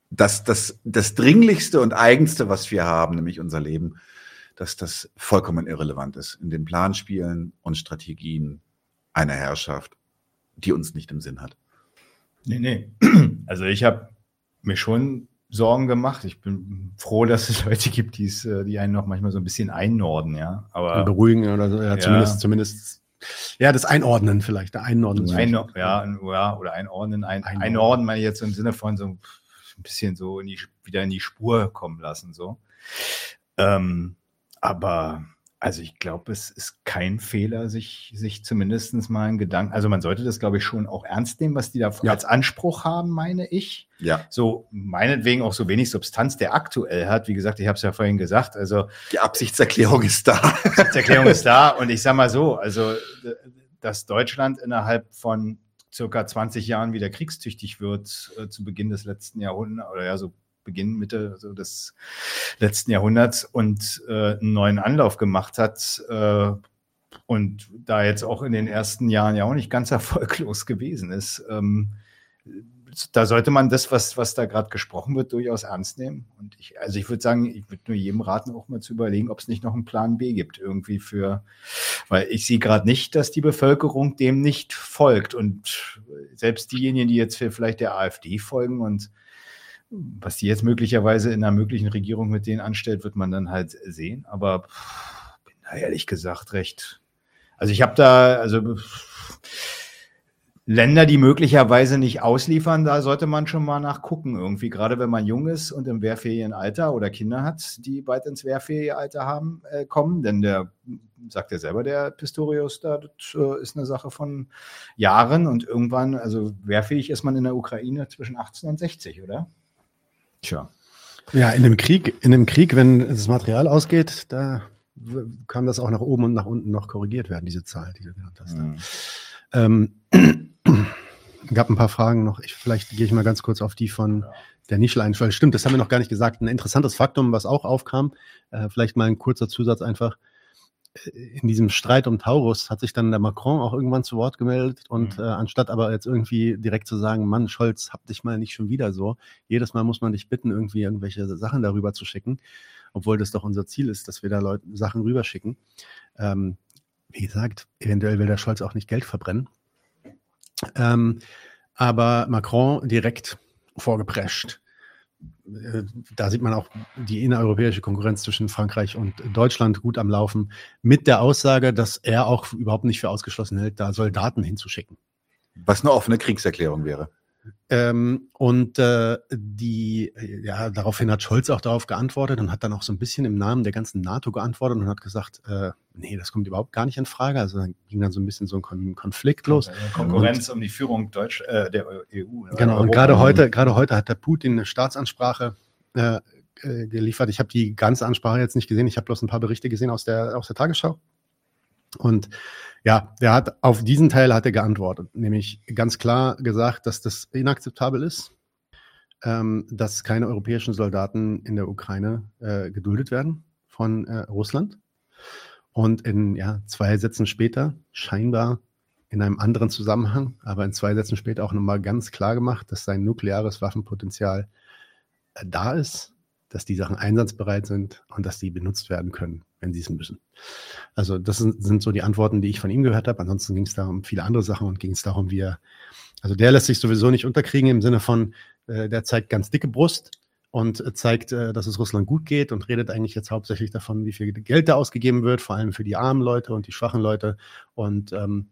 dass das, das Dringlichste und Eigenste, was wir haben, nämlich unser Leben, dass das vollkommen irrelevant ist in den Planspielen und Strategien einer Herrschaft, die uns nicht im Sinn hat. Nee, nee. Also ich habe mir schon Sorgen gemacht. Ich bin froh, <laughs> dass es Leute gibt, die es, äh, die einen noch manchmal so ein bisschen einnorden, ja. Aber beruhigen oder so, ja, Ja. zumindest, zumindest, ja, das Einordnen vielleicht, der Einordnen. ein, ja, ja, oder einordnen, ein, Einordnen. einordnen, meine ich jetzt im Sinne von so ein bisschen so in die, wieder in die Spur kommen lassen, so. Ähm, aber also ich glaube, es ist kein Fehler, sich, sich zumindest mal einen Gedanken, also man sollte das, glaube ich, schon auch ernst nehmen, was die da als Anspruch haben, meine ich. Ja. So meinetwegen auch so wenig Substanz der aktuell hat. Wie gesagt, ich habe es ja vorhin gesagt, also Die Absichtserklärung ist da. <laughs> die Erklärung ist da und ich sag mal so, also dass Deutschland innerhalb von circa 20 Jahren wieder kriegstüchtig wird äh, zu Beginn des letzten Jahrhunderts oder ja so Beginn Mitte so des letzten Jahrhunderts und äh, einen neuen Anlauf gemacht hat äh, und da jetzt auch in den ersten Jahren ja auch nicht ganz <laughs> erfolglos gewesen ist. Ähm, da sollte man das, was, was da gerade gesprochen wird, durchaus ernst nehmen. Und ich, also ich würde sagen, ich würde nur jedem raten, auch mal zu überlegen, ob es nicht noch einen Plan B gibt, irgendwie für, weil ich sehe gerade nicht, dass die Bevölkerung dem nicht folgt. Und selbst diejenigen, die jetzt vielleicht der AfD folgen und was die jetzt möglicherweise in einer möglichen Regierung mit denen anstellt, wird man dann halt sehen. Aber pff, bin da ehrlich gesagt recht. Also ich habe da, also Länder, die möglicherweise nicht ausliefern, da sollte man schon mal nachgucken irgendwie, gerade wenn man jung ist und im wehrfähigen Alter oder Kinder hat, die bald ins wehrfähige Alter haben, äh, kommen, denn der sagt ja selber, der Pistorius, da das äh, ist eine Sache von Jahren und irgendwann, also wehrfähig ist man in der Ukraine zwischen 18 und 60, oder? Tja. Ja, in dem Krieg, in dem Krieg, wenn das Material ausgeht, da kann das auch nach oben und nach unten noch korrigiert werden, diese Zahl, die du genannt hast. Mhm. Ähm, <clears throat> gab ein paar Fragen noch. Ich, vielleicht gehe ich mal ganz kurz auf die von der Nischel ein. Weil Stimmt, das haben wir noch gar nicht gesagt. Ein interessantes Faktum, was auch aufkam, äh, vielleicht mal ein kurzer Zusatz einfach. Äh, In diesem Streit um Taurus hat sich dann der Macron auch irgendwann zu Wort gemeldet und äh, anstatt aber jetzt irgendwie direkt zu sagen, Mann, Scholz, hab dich mal nicht schon wieder so. Jedes Mal muss man dich bitten, irgendwie irgendwelche Sachen darüber zu schicken, obwohl das doch unser Ziel ist, dass wir da Leute Sachen rüberschicken. Ähm, wie gesagt, eventuell will der Scholz auch nicht Geld verbrennen. Ähm, aber Macron direkt vorgeprescht. Da sieht man auch die innereuropäische Konkurrenz zwischen Frankreich und Deutschland gut am Laufen, mit der Aussage, dass er auch überhaupt nicht für ausgeschlossen hält, da Soldaten hinzuschicken. Was eine offene Kriegserklärung wäre. Ähm, und äh, die, ja, daraufhin hat Scholz auch darauf geantwortet und hat dann auch so ein bisschen im Namen der ganzen NATO geantwortet und hat gesagt, äh, nee, das kommt überhaupt gar nicht in Frage. Also dann ging dann so ein bisschen so ein Kon Konflikt los. Konkurrenz um die Führung Deutsch, äh, der EU. Und, genau, und gerade heute, gerade heute hat der Putin eine Staatsansprache äh, äh, geliefert. Ich habe die ganze Ansprache jetzt nicht gesehen, ich habe bloß ein paar Berichte gesehen aus der, aus der Tagesschau. Und ja, der hat auf diesen Teil hat er geantwortet, nämlich ganz klar gesagt, dass das inakzeptabel ist, ähm, dass keine europäischen Soldaten in der Ukraine äh, geduldet werden von äh, Russland. Und in ja, zwei Sätzen später, scheinbar in einem anderen Zusammenhang, aber in zwei Sätzen später auch nochmal ganz klar gemacht, dass sein nukleares Waffenpotenzial äh, da ist, dass die Sachen einsatzbereit sind und dass die benutzt werden können, wenn sie es müssen. Also das sind, so die Antworten, die ich von ihm gehört habe. Ansonsten ging es da um viele andere Sachen und ging es darum, wie er, also der lässt sich sowieso nicht unterkriegen im Sinne von, äh, der zeigt ganz dicke Brust und zeigt, äh, dass es Russland gut geht und redet eigentlich jetzt hauptsächlich davon, wie viel Geld da ausgegeben wird, vor allem für die armen Leute und die schwachen Leute und ähm,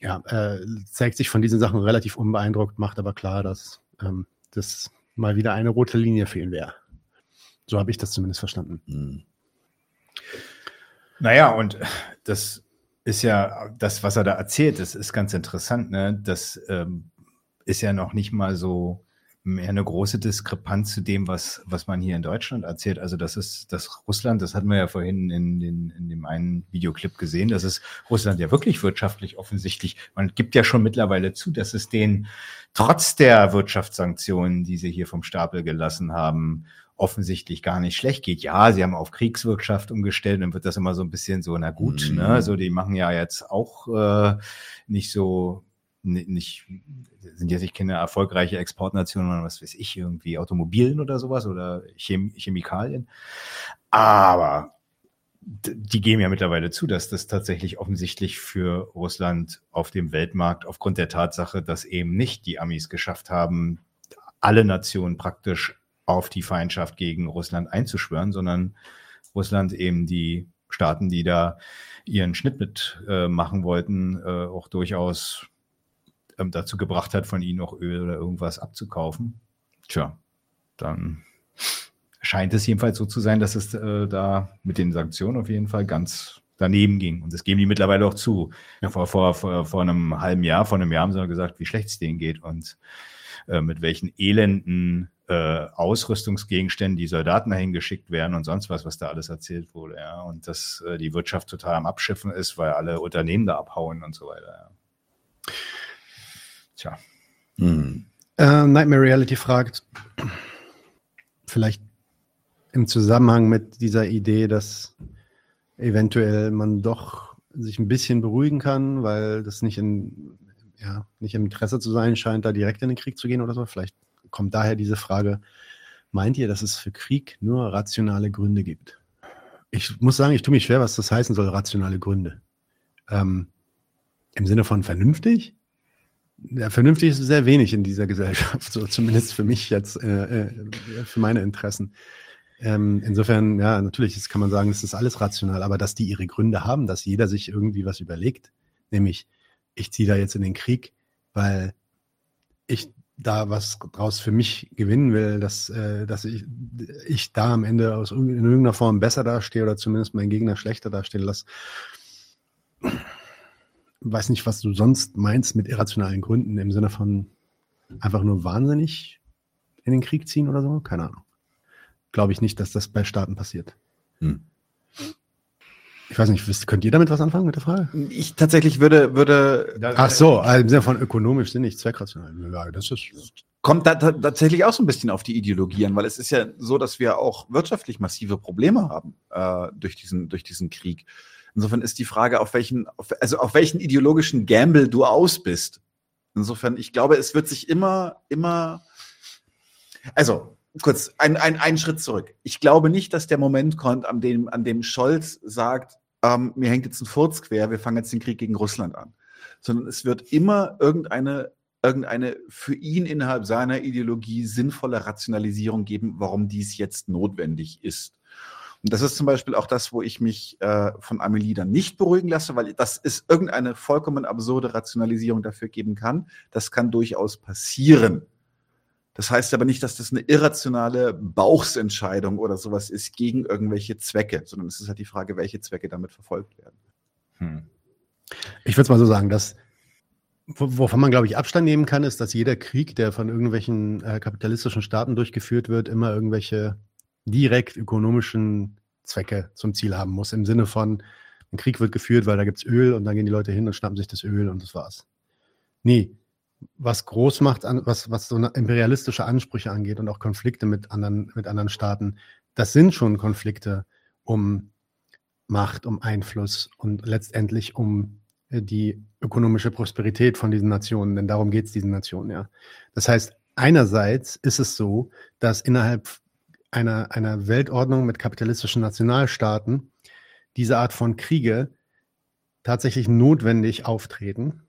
ja, äh, zeigt sich von diesen Sachen relativ unbeeindruckt, macht aber klar, dass ähm, das mal wieder eine rote Linie fehlen wäre. So habe ich das zumindest verstanden. Naja, und das ist ja das, was er da erzählt, das ist ganz interessant. Ne? Das ähm, ist ja noch nicht mal so mehr eine große Diskrepanz zu dem, was, was man hier in Deutschland erzählt. Also das ist das Russland, das hatten wir ja vorhin in, den, in dem einen Videoclip gesehen, das ist Russland ja wirklich wirtschaftlich offensichtlich. Man gibt ja schon mittlerweile zu, dass es denen trotz der Wirtschaftssanktionen, die sie hier vom Stapel gelassen haben, offensichtlich gar nicht schlecht geht. Ja, sie haben auf Kriegswirtschaft umgestellt, dann wird das immer so ein bisschen so, na gut, Mhm. ne, so die machen ja jetzt auch äh, nicht so ni- nicht sind jetzt nicht keine erfolgreiche Exportnation, sondern was weiß ich, irgendwie Automobilen oder sowas oder Chem Chemikalien. Aber die geben ja mittlerweile zu, dass das tatsächlich offensichtlich für Russland auf dem Weltmarkt aufgrund der Tatsache, dass eben nicht die Amis geschafft haben, alle Nationen praktisch auf die Feindschaft gegen Russland einzuschwören, sondern Russland eben die Staaten, die da ihren Schnitt mit äh, machen wollten, äh, auch durchaus ähm, dazu gebracht hat, von ihnen auch Öl oder irgendwas abzukaufen. Tja, dann scheint es jedenfalls so zu sein, dass es äh, da mit den Sanktionen auf jeden Fall ganz daneben ging. Und das geben die mittlerweile auch zu. Ja. Vor, vor, vor, vor einem halben Jahr, vor einem Jahr haben sie gesagt, wie schlecht es denen geht und äh, mit welchen elenden äh, Ausrüstungsgegenständen die Soldaten dahin geschickt werden und sonst was, was da alles erzählt wurde. Ja. Und dass äh, die Wirtschaft total am Abschiffen ist, weil alle Unternehmen da abhauen und so weiter. Ja. Tja. Hm. Äh, Nightmare Reality fragt, vielleicht im Zusammenhang mit dieser Idee, dass eventuell man doch sich ein bisschen beruhigen kann, weil das nicht in ja, nicht im Interesse zu sein scheint, da direkt in den Krieg zu gehen oder so. Vielleicht kommt daher diese Frage, meint ihr, dass es für Krieg nur rationale Gründe gibt? Ich muss sagen, ich tue mich schwer, was das heißen soll, rationale Gründe. Ähm, Im Sinne von vernünftig? Ja, vernünftig ist sehr wenig in dieser Gesellschaft, so zumindest für mich jetzt, äh, äh, für meine Interessen. Ähm, insofern, ja, natürlich ist, kann man sagen, es ist alles rational, aber dass die ihre Gründe haben, dass jeder sich irgendwie was überlegt, nämlich ich ziehe da jetzt in den Krieg, weil ich da was draus für mich gewinnen will, dass, äh, dass ich, ich da am Ende aus in irgendeiner Form besser dastehe oder zumindest meinen Gegner schlechter dastehen lasse. Weiß nicht, was du sonst meinst mit irrationalen Gründen im Sinne von einfach nur wahnsinnig in den Krieg ziehen oder so. Keine Ahnung. Glaube ich nicht, dass das bei Staaten passiert. Hm. Ich weiß nicht, wisst, könnt ihr damit was anfangen mit der Frage? Ich tatsächlich würde, würde. Ach so, also im Sinne von ökonomisch sind nicht zweckrational. Ja, das ist. Kommt da tatsächlich auch so ein bisschen auf die Ideologie an, weil es ist ja so, dass wir auch wirtschaftlich massive Probleme haben äh, durch, diesen, durch diesen Krieg. Insofern ist die Frage, auf welchen, auf, also auf welchen ideologischen Gamble du aus bist. Insofern, ich glaube, es wird sich immer, immer, also kurz, ein, ein, einen Schritt zurück. Ich glaube nicht, dass der Moment kommt, an dem, an dem Scholz sagt, ähm, mir hängt jetzt ein Furz quer, wir fangen jetzt den Krieg gegen Russland an. Sondern es wird immer irgendeine, irgendeine für ihn innerhalb seiner Ideologie sinnvolle Rationalisierung geben, warum dies jetzt notwendig ist. Und das ist zum Beispiel auch das, wo ich mich äh, von Amelie dann nicht beruhigen lasse, weil das ist irgendeine vollkommen absurde Rationalisierung dafür geben kann. Das kann durchaus passieren. Das heißt aber nicht, dass das eine irrationale Bauchsentscheidung oder sowas ist gegen irgendwelche Zwecke, sondern es ist halt die Frage, welche Zwecke damit verfolgt werden. Hm. Ich würde es mal so sagen, dass wovon man, glaube ich, Abstand nehmen kann, ist, dass jeder Krieg, der von irgendwelchen äh, kapitalistischen Staaten durchgeführt wird, immer irgendwelche direkt ökonomischen Zwecke zum Ziel haben muss. Im Sinne von, ein Krieg wird geführt, weil da gibt es Öl und dann gehen die Leute hin und schnappen sich das Öl und das war's. Nee, was groß macht, was, was so imperialistische Ansprüche angeht und auch Konflikte mit anderen, mit anderen Staaten, das sind schon Konflikte um Macht, um Einfluss und letztendlich um äh, die ökonomische Prosperität von diesen Nationen, denn darum geht es diesen Nationen, ja. Das heißt, einerseits ist es so, dass innerhalb einer, einer Weltordnung mit kapitalistischen Nationalstaaten diese Art von Kriege tatsächlich notwendig auftreten.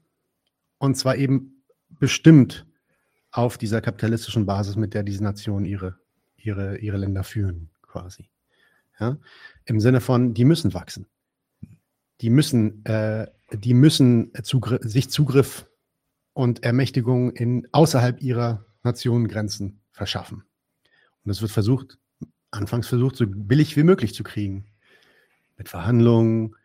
Und zwar eben bestimmt auf dieser kapitalistischen Basis, mit der diese Nationen ihre, ihre, ihre Länder führen, quasi. Ja? Im Sinne von, die müssen wachsen. Die müssen, äh, die müssen Zugriff, sich Zugriff und Ermächtigung in, außerhalb ihrer Nationengrenzen verschaffen. Und es wird versucht, anfangs versucht, so billig wie möglich zu kriegen. Mit Verhandlungen,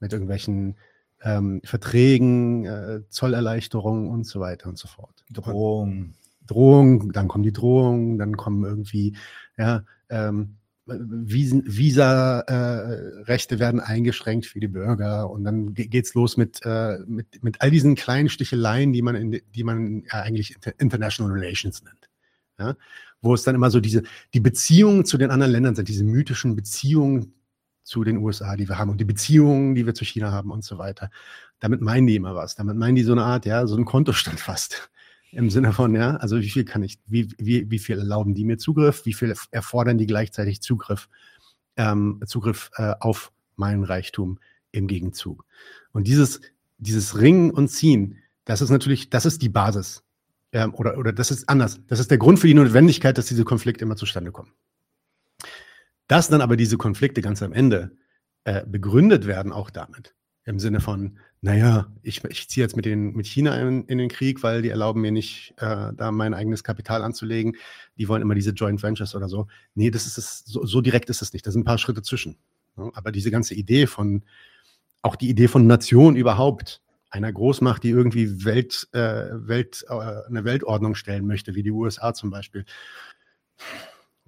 mit irgendwelchen ähm, Verträgen, äh, Zollerleichterungen und so weiter und so fort. Drohung. Drohung, dann kommen die Drohungen, dann kommen irgendwie, ja, ähm, Visa-Rechte äh, werden eingeschränkt für die Bürger und dann geht's los mit, äh, mit, mit all diesen kleinen Sticheleien, die man, in, die man ja eigentlich International Relations nennt. Ja? Wo es dann immer so diese, die Beziehungen zu den anderen Ländern sind, diese mythischen Beziehungen zu den USA, die wir haben und die Beziehungen, die wir zu China haben und so weiter. Damit meinen die immer was. Damit meinen die so eine Art, ja, so ein Kontostand <laughs> fast. Im Sinne von, ja, also wie viel kann ich, wie, wie, wie viel erlauben die mir Zugriff, wie viel erfordern die gleichzeitig Zugriff, ähm, Zugriff äh, auf meinen Reichtum im Gegenzug. Und dieses, dieses Ringen und Ziehen, das ist natürlich, das ist die Basis ähm, oder, oder das ist anders. Das ist der Grund für die Notwendigkeit, dass diese Konflikte immer zustande kommen. Dass dann aber diese Konflikte ganz am Ende äh, begründet werden, auch damit. Im Sinne von, naja, ich, ich ziehe jetzt mit, den, mit China in, in den Krieg, weil die erlauben mir nicht, äh, da mein eigenes Kapital anzulegen. Die wollen immer diese Joint Ventures oder so. Nee, das ist es, so, so direkt ist es nicht. Da sind ein paar Schritte zwischen. Ja, aber diese ganze Idee von, auch die Idee von Nation überhaupt, einer Großmacht, die irgendwie Welt, äh, Welt, äh, eine Weltordnung stellen möchte, wie die USA zum Beispiel,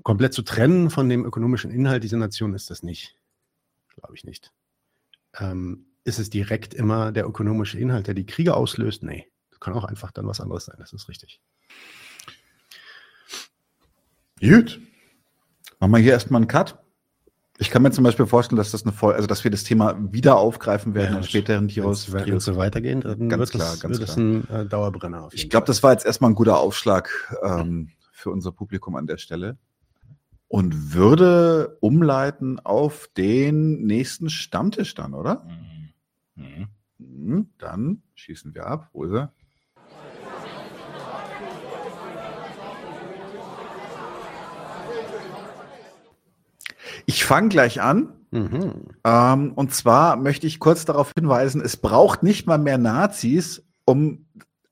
komplett zu trennen von dem ökonomischen Inhalt dieser Nation ist das nicht. Glaube ich nicht. Ähm, ist es direkt immer der ökonomische Inhalt, der die Kriege auslöst? Nee. Das kann auch einfach dann was anderes sein, das ist richtig. Gut. Machen wir hier erstmal einen Cut. Ich kann mir zum Beispiel vorstellen, dass das eine Voll also dass wir das Thema wieder aufgreifen werden Ja, in späteren Tiros. Wenn es so weitergeht, dann Ganz wird klar, es, ganz wird klar. ein äh, Dauerbrenner. Ich glaube, das war jetzt erstmal ein guter Aufschlag ähm, für unser Publikum an der Stelle und würde umleiten auf den nächsten Stammtisch dann, oder? Mhm. Dann schießen wir ab. Wo ist er? Ich fange gleich an. Ähm, und zwar möchte ich kurz darauf hinweisen, es braucht nicht mal mehr Nazis, um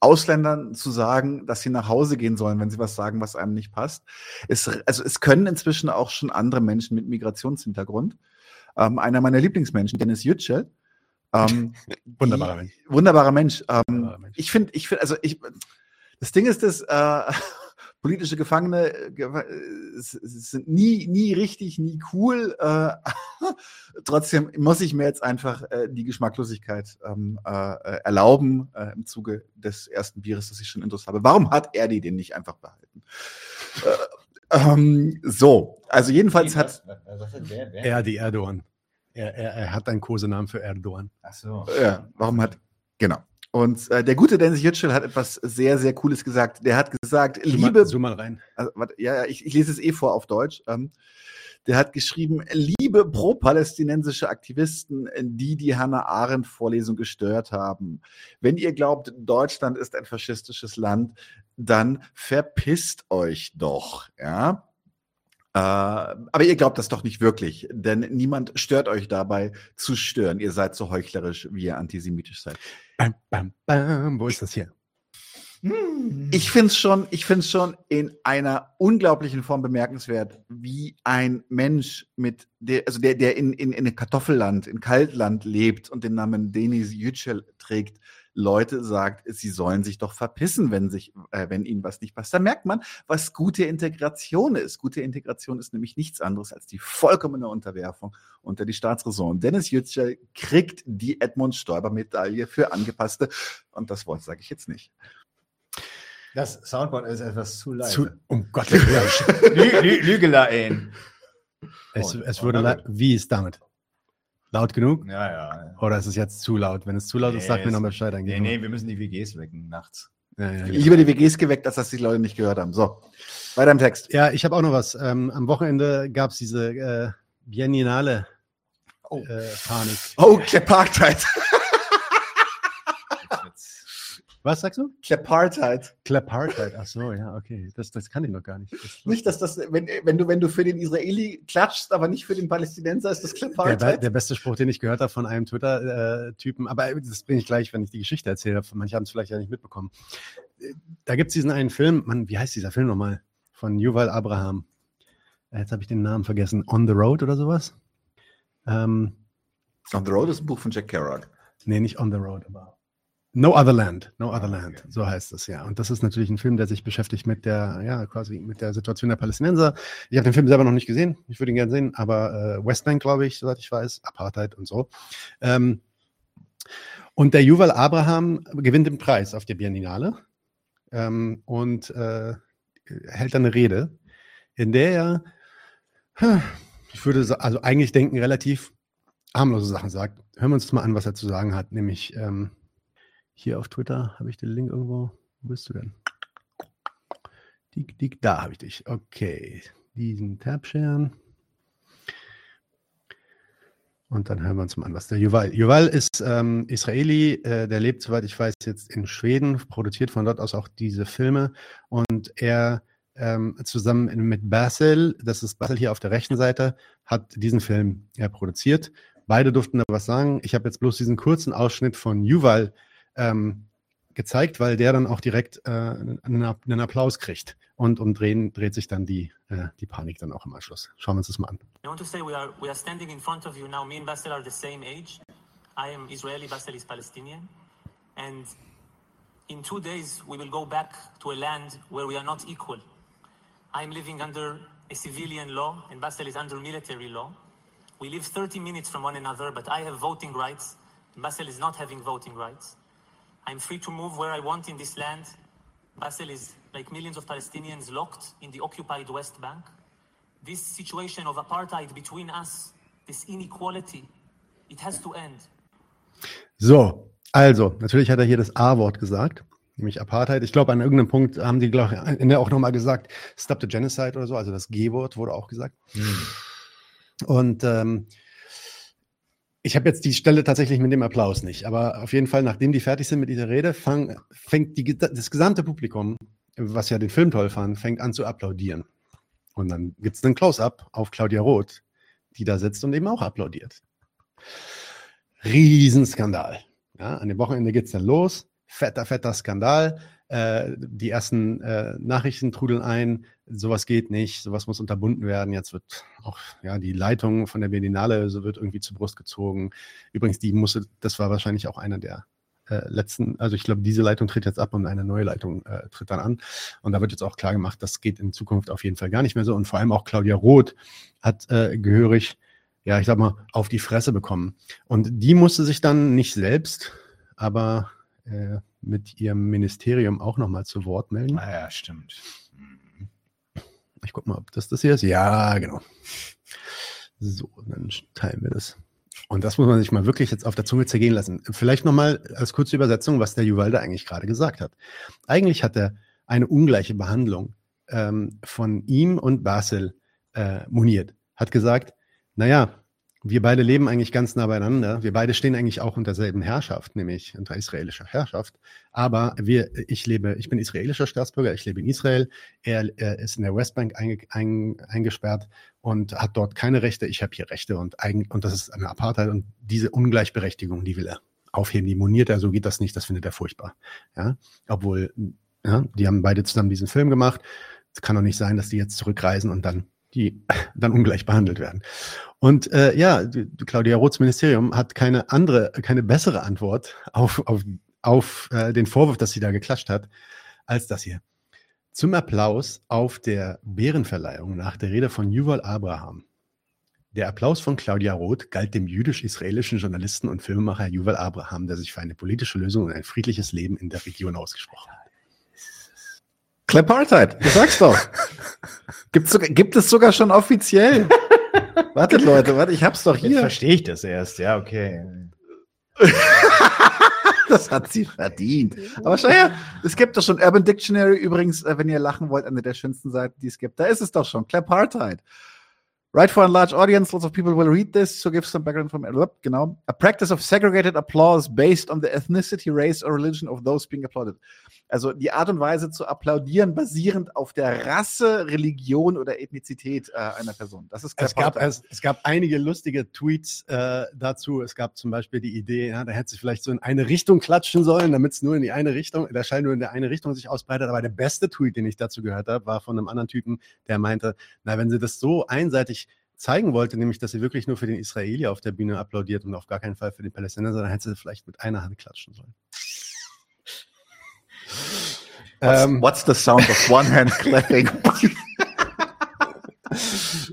Ausländern zu sagen, dass sie nach Hause gehen sollen, wenn sie was sagen, was einem nicht passt. Es, also es können inzwischen auch schon andere Menschen mit Migrationshintergrund. Ähm, einer meiner Lieblingsmenschen, Dennis Yücel. Ähm, <laughs> Wunderbarer Mensch. Wunderbarer Mensch. Ähm, Ich finde, ich finde, also ich, das Ding ist, dass äh, politische Gefangene äh, äh, sind nie, nie richtig, nie cool. Äh, <laughs> trotzdem muss ich mir jetzt einfach äh, die Geschmacklosigkeit ähm, äh, äh, erlauben im Zuge des ersten Bieres, das ich schon intus habe. Warum hat er die denn nicht einfach behalten? Äh, ähm, so, also jedenfalls hat Er, die Erdogan. Er, er, er hat einen Kosenamen für Erdogan. Ach so. Ja, warum hat. Genau. Und äh, der gute Dennis Yücel hat etwas sehr, sehr Cooles gesagt. Der hat gesagt, Zoom mal- liebe. zoom mal rein. Also, warte, ja, ja, ich, ich lese es eh vor auf Deutsch. Ähm, der hat geschrieben, liebe pro-palästinensische Aktivisten, die die Hannah Arendt-Vorlesung gestört haben. Wenn ihr glaubt, Deutschland ist ein faschistisches Land, dann verpisst euch doch, ja. Äh, aber ihr glaubt das doch nicht wirklich, denn niemand stört euch dabei zu stören. Ihr seid so heuchlerisch, wie ihr antisemitisch seid. Bam, bam, bam. Wo ist das hier? Ich finde es schon, ich find's schon in einer unglaublichen Form bemerkenswert, wie ein Mensch mit der, also der, der in, in, in Kartoffelland, in Kaltland lebt und den Namen Denis Yücel trägt, Leute sagt, sie sollen sich doch verpissen, wenn sich, äh, wenn ihnen was nicht passt. Da merkt man, was gute Integration ist. Gute Integration ist nämlich nichts anderes als die vollkommene Unterwerfung unter die Staatsräson. Dennis Yücel kriegt die Edmund Stoiber Medaille für angepasste, und das Wort sage ich jetzt nicht. Das Soundboard ist etwas zu leise. Zu, um Gottes <laughs> Willen. Lü Lü Lügelein. Es, Und- es würde und- la- wie ist damit? Laut genug? Ja, ja. Oder ist es jetzt zu laut? Wenn es zu laut ist, sag mir es- noch Bescheid. Dann Nee, nee, wir müssen die WGs wecken nachts. Ja, ja, Lieber die WGs geweckt, als dass die Leute nicht gehört haben. So, weiter im Text. Ja, ich habe auch noch was. Ähm, am Wochenende gab es diese äh, Biennale äh, Panik. Oh, Klepartheit. Was sagst du? Klepartheit. Klepartheit. Ach so, ja, okay. Das, das kann ich noch gar nicht. Das, Nicht, dass das, wenn, wenn, du, wenn du für den Israeli klatschst, aber nicht für den Palästinenser, ist das der, Klepartheit. der beste Spruch, den ich gehört habe von einem Twitter-Typen, aber das bringe ich gleich, wenn ich die Geschichte erzähle. Manche haben es vielleicht ja nicht mitbekommen. Da gibt es diesen einen Film, Mann, wie heißt dieser Film nochmal? Von Yuval Abraham. Äh, Jetzt habe ich den Namen vergessen. On the Road oder sowas? Ähm, On the Road ist ein Buch von Jack Kerouac. Nee, nicht On the Road, aber No Other Land. No Other Land, so heißt es ja. Und das ist natürlich ein Film, der sich beschäftigt mit der, ja, quasi mit der Situation der Palästinenser. Ich habe den Film selber noch nicht gesehen. Ich würde ihn gerne sehen, aber äh, Westbank, glaube ich, soweit ich weiß, Apartheid und so. Ähm, und der Yuval Abraham gewinnt den Preis auf der Biennale ähm, und äh, hält dann eine Rede, in der er, ich würde also eigentlich denken, relativ harmlose Sachen sagt. Hören wir uns das mal an, was er zu sagen hat. Nämlich ähm, hier auf Twitter habe ich den Link irgendwo. Wo bist du denn? Dick, dick, da habe ich dich. Okay. Diesen Tab sharen. Und dann hören wir uns mal an, was der Yuval. Yuval ist ähm, Israeli, äh, der lebt, soweit ich weiß, jetzt in Schweden, produziert von dort aus auch diese Filme. Und er ähm, zusammen mit Basel, das ist Basel hier auf der rechten Seite, hat diesen Film ja, produziert. Beide durften da was sagen. Ich habe jetzt bloß diesen kurzen Ausschnitt von Yuval ähm, gezeigt, weil der dann auch direkt äh, einen, Applaus kriegt. Und umdrehen dreht sich dann die, äh, die Panik dann auch im Anschluss. Schauen wir uns das mal an. I want to say we are we are standing in front of you now. Me and Basel are the same age. I am Israeli, Basel is Palestinian, and in two days we will go back to a land where we are not equal. I am living under a civilian law, and Basel is under military law. We live 30 minutes from one another, but I have voting rights. Basel is not having voting rights. I'm free to move where I want in this land. Basel is, like millions of Palestinians, locked in the occupied West Bank. This situation of apartheid between us, this inequality, it has to end. So, also, natürlich hat er hier das A-Wort gesagt, nämlich Apartheid. Ich glaube, an irgendeinem Punkt haben die, glaube ich, in der auch nochmal gesagt, Stop the Genocide oder so, also das G-Wort wurde auch gesagt. Hm. Und ähm, ich habe jetzt die Stelle tatsächlich mit dem Applaus nicht, aber auf jeden Fall, nachdem die fertig sind mit dieser Rede, fang, fängt die, das gesamte Publikum, was ja den Film toll fand, fängt an zu applaudieren. Und dann gibt es einen Close-up auf Claudia Roth, die da sitzt und eben auch applaudiert. Riesenskandal. Ja, an dem Wochenende geht es dann los. Fetter, fetter Skandal. Äh, die ersten äh, Nachrichten trudeln ein. Sowas geht nicht. Sowas muss unterbunden werden. Jetzt wird auch ja, die Leitung von der Berlinale so wird irgendwie zur Brust gezogen. Übrigens, die musste, das war wahrscheinlich auch einer der äh, letzten, also ich glaube, diese Leitung tritt jetzt ab und eine neue Leitung äh, tritt dann an. Und da wird jetzt auch klar gemacht, das geht in Zukunft auf jeden Fall gar nicht mehr so. Und vor allem auch Claudia Roth hat äh, gehörig, ja, ich sag mal, auf die Fresse bekommen. Und die musste sich dann nicht selbst, aber äh, mit ihrem Ministerium auch nochmal zu Wort melden. Ah ja, stimmt. Ich guck mal, ob das das hier ist. Ja, genau. So, dann teilen wir das. Und das muss man sich mal wirklich jetzt auf der Zunge zergehen lassen. Vielleicht nochmal als kurze Übersetzung, was der Juvalde eigentlich gerade gesagt hat. Eigentlich hat er eine ungleiche Behandlung ähm, von ihm und Basel äh, moniert. Hat gesagt, naja, wir beide leben eigentlich ganz nah beieinander. Wir beide stehen eigentlich auch unter derselben Herrschaft, nämlich unter israelischer Herrschaft. Aber wir, ich lebe, ich bin israelischer Staatsbürger, ich lebe in Israel. Er, er ist in der Westbank einge, ein, eingesperrt und hat dort keine Rechte. Ich habe hier Rechte und, eigen, und das ist eine Apartheid und diese Ungleichberechtigung, die will er aufheben. Die moniert er, so geht das nicht, das findet er furchtbar. Ja, obwohl, ja, die haben beide zusammen diesen Film gemacht. Es kann doch nicht sein, dass die jetzt zurückreisen und dann die dann ungleich behandelt werden. Und äh, ja, Claudia Roths Ministerium hat keine andere, keine bessere Antwort auf, auf, auf äh, den Vorwurf, dass sie da geklatscht hat, als das hier. Zum Applaus auf der Bärenverleihung nach der Rede von Yuval Abraham. Der Applaus von Claudia Roth galt dem jüdisch-israelischen Journalisten und Filmemacher Yuval Abraham, der sich für eine politische Lösung und ein friedliches Leben in der Region ausgesprochen hat. Klepartheit, du sagst doch. <laughs> Gibt's sogar, gibt es sogar schon offiziell. Wartet, Leute, warte, ich hab's doch hier. Jetzt verstehe ich das erst, ja, okay. <laughs> das hat sie verdient. Aber schau her, es gibt doch schon Urban Dictionary übrigens, äh, wenn ihr lachen wollt, eine der schönsten Seiten, die es gibt. Da ist es doch schon. Clapartheid. Right for a large audience, lots of people will read this, so give some background from genau. A practice of segregated applause based on the ethnicity, race or religion of those being applauded. Also die Art und Weise zu applaudieren, basierend auf der Rasse, Religion oder Ethnizität äh, einer Person. Das ist es gab, es, es, gab einige lustige Tweets äh, dazu. Es gab zum Beispiel die Idee, ja, da hätte sich vielleicht so in eine Richtung klatschen sollen, damit es nur in die eine Richtung, da scheint nur in der eine Richtung sich ausbreitet. Aber der beste Tweet, den ich dazu gehört habe, war von einem anderen Typen, der meinte, na, wenn sie das so einseitig zeigen wollte, nämlich, dass sie wirklich nur für den Israeli auf der Bühne applaudiert und auf gar keinen Fall für den Palästinenser, dann hätte sie vielleicht mit einer Hand klatschen sollen. What's, ähm, what's the sound of one hand clapping? <laughs>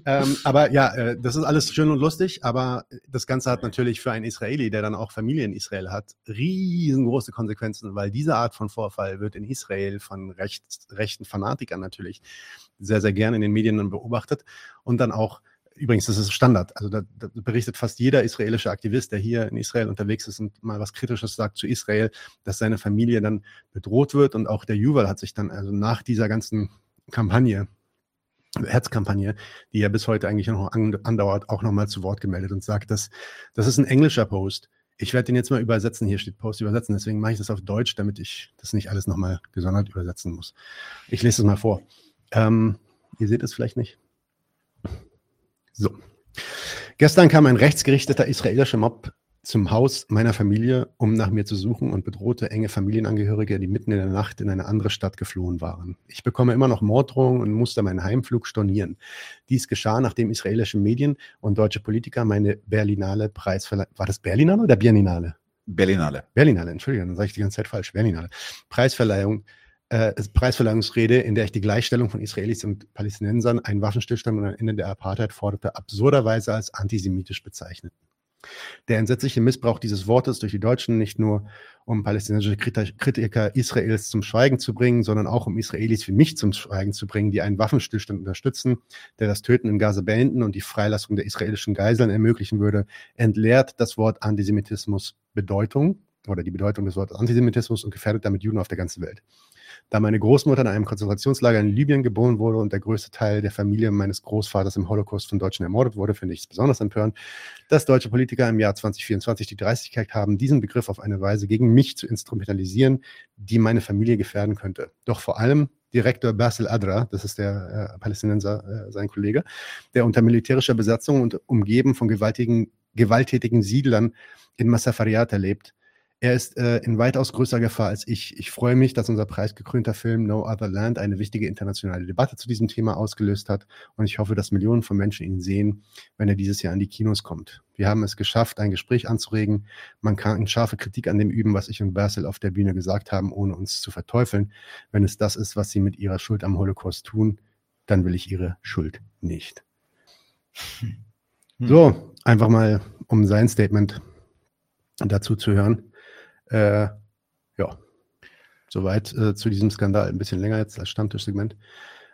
ähm, aber ja, äh, das ist alles schön und lustig, aber das Ganze hat natürlich für einen Israeli, der dann auch Familie in Israel hat, riesengroße Konsequenzen, weil diese Art von Vorfall wird in Israel von rechts, rechten Fanatikern natürlich sehr, sehr gerne in den Medien beobachtet und dann auch Übrigens, das ist Standard. Also da, da, berichtet fast jeder israelische Aktivist, der hier in Israel unterwegs ist und mal was Kritisches sagt zu Israel, dass seine Familie dann bedroht wird. Und auch der Juval hat sich dann also nach dieser ganzen Kampagne Herzkampagne, die ja bis heute eigentlich noch an- andauert, auch nochmal zu Wort gemeldet und sagt, dass das ist ein englischer Post. Ich werde den jetzt mal übersetzen. Hier steht Post übersetzen. Deswegen mache ich das auf Deutsch, damit ich das nicht alles nochmal gesondert übersetzen muss. Ich lese es mal vor. Ähm, ihr seht es vielleicht nicht. So. Gestern kam ein rechtsgerichteter israelischer Mob zum Haus meiner Familie, um nach mir zu suchen und bedrohte enge Familienangehörige, die mitten in der Nacht in eine andere Stadt geflohen waren. Ich bekomme immer noch Morddrohungen und musste meinen Heimflug stornieren. Dies geschah, nachdem israelische Medien und deutsche Politiker meine Berlinale Preisverleihung, war das Berlinale oder Berlinale? Berlinale. Berlinale, Entschuldigung, dann sage ich die ganze Zeit falsch. Berlinale. Preisverleihung, äh, Preisverleihungsrede, in der ich die Gleichstellung von Israelis und Palästinensern, einen Waffenstillstand und ein Ende der Apartheid forderte, absurderweise als antisemitisch bezeichnet. Der entsetzliche Missbrauch dieses Wortes durch die Deutschen nicht nur um palästinensische Kriti- Kritiker Israels zum Schweigen zu bringen, sondern auch um Israelis wie mich zum Schweigen zu bringen, die einen Waffenstillstand unterstützen, der das Töten in Gaza beenden und die Freilassung der israelischen Geiseln ermöglichen würde, entleert das Wort Antisemitismus Bedeutung oder die Bedeutung des Wortes Antisemitismus und gefährdet damit Juden auf der ganzen Welt. Da meine Großmutter in einem Konzentrationslager in Libyen geboren wurde und der größte Teil der Familie meines Großvaters im Holocaust von Deutschen ermordet wurde, finde ich es besonders empörend, dass deutsche Politiker im Jahr 2024 die Dreistigkeit haben, diesen Begriff auf eine Weise gegen mich zu instrumentalisieren, die meine Familie gefährden könnte. Doch vor allem Direktor Basil Adra, das ist der äh, Palästinenser, äh, sein Kollege, der unter militärischer Besatzung und umgeben von gewaltigen, gewalttätigen Siedlern in Massafariat erlebt, er ist äh, in weitaus größerer Gefahr als ich. Ich freue mich, dass unser preisgekrönter Film No Other Land eine wichtige internationale Debatte zu diesem Thema ausgelöst hat. Und ich hoffe, dass Millionen von Menschen ihn sehen, wenn er dieses Jahr in die Kinos kommt. Wir haben es geschafft, ein Gespräch anzuregen. Man kann scharfe Kritik an dem üben, was ich und Basil auf der Bühne gesagt haben, ohne uns zu verteufeln. Wenn es das ist, was sie mit ihrer Schuld am Holocaust tun, dann will ich ihre Schuld nicht. So, einfach mal, um sein Statement dazu zu hören. Äh, ja, soweit äh, zu diesem Skandal. Ein bisschen länger jetzt als Stammtischsegment.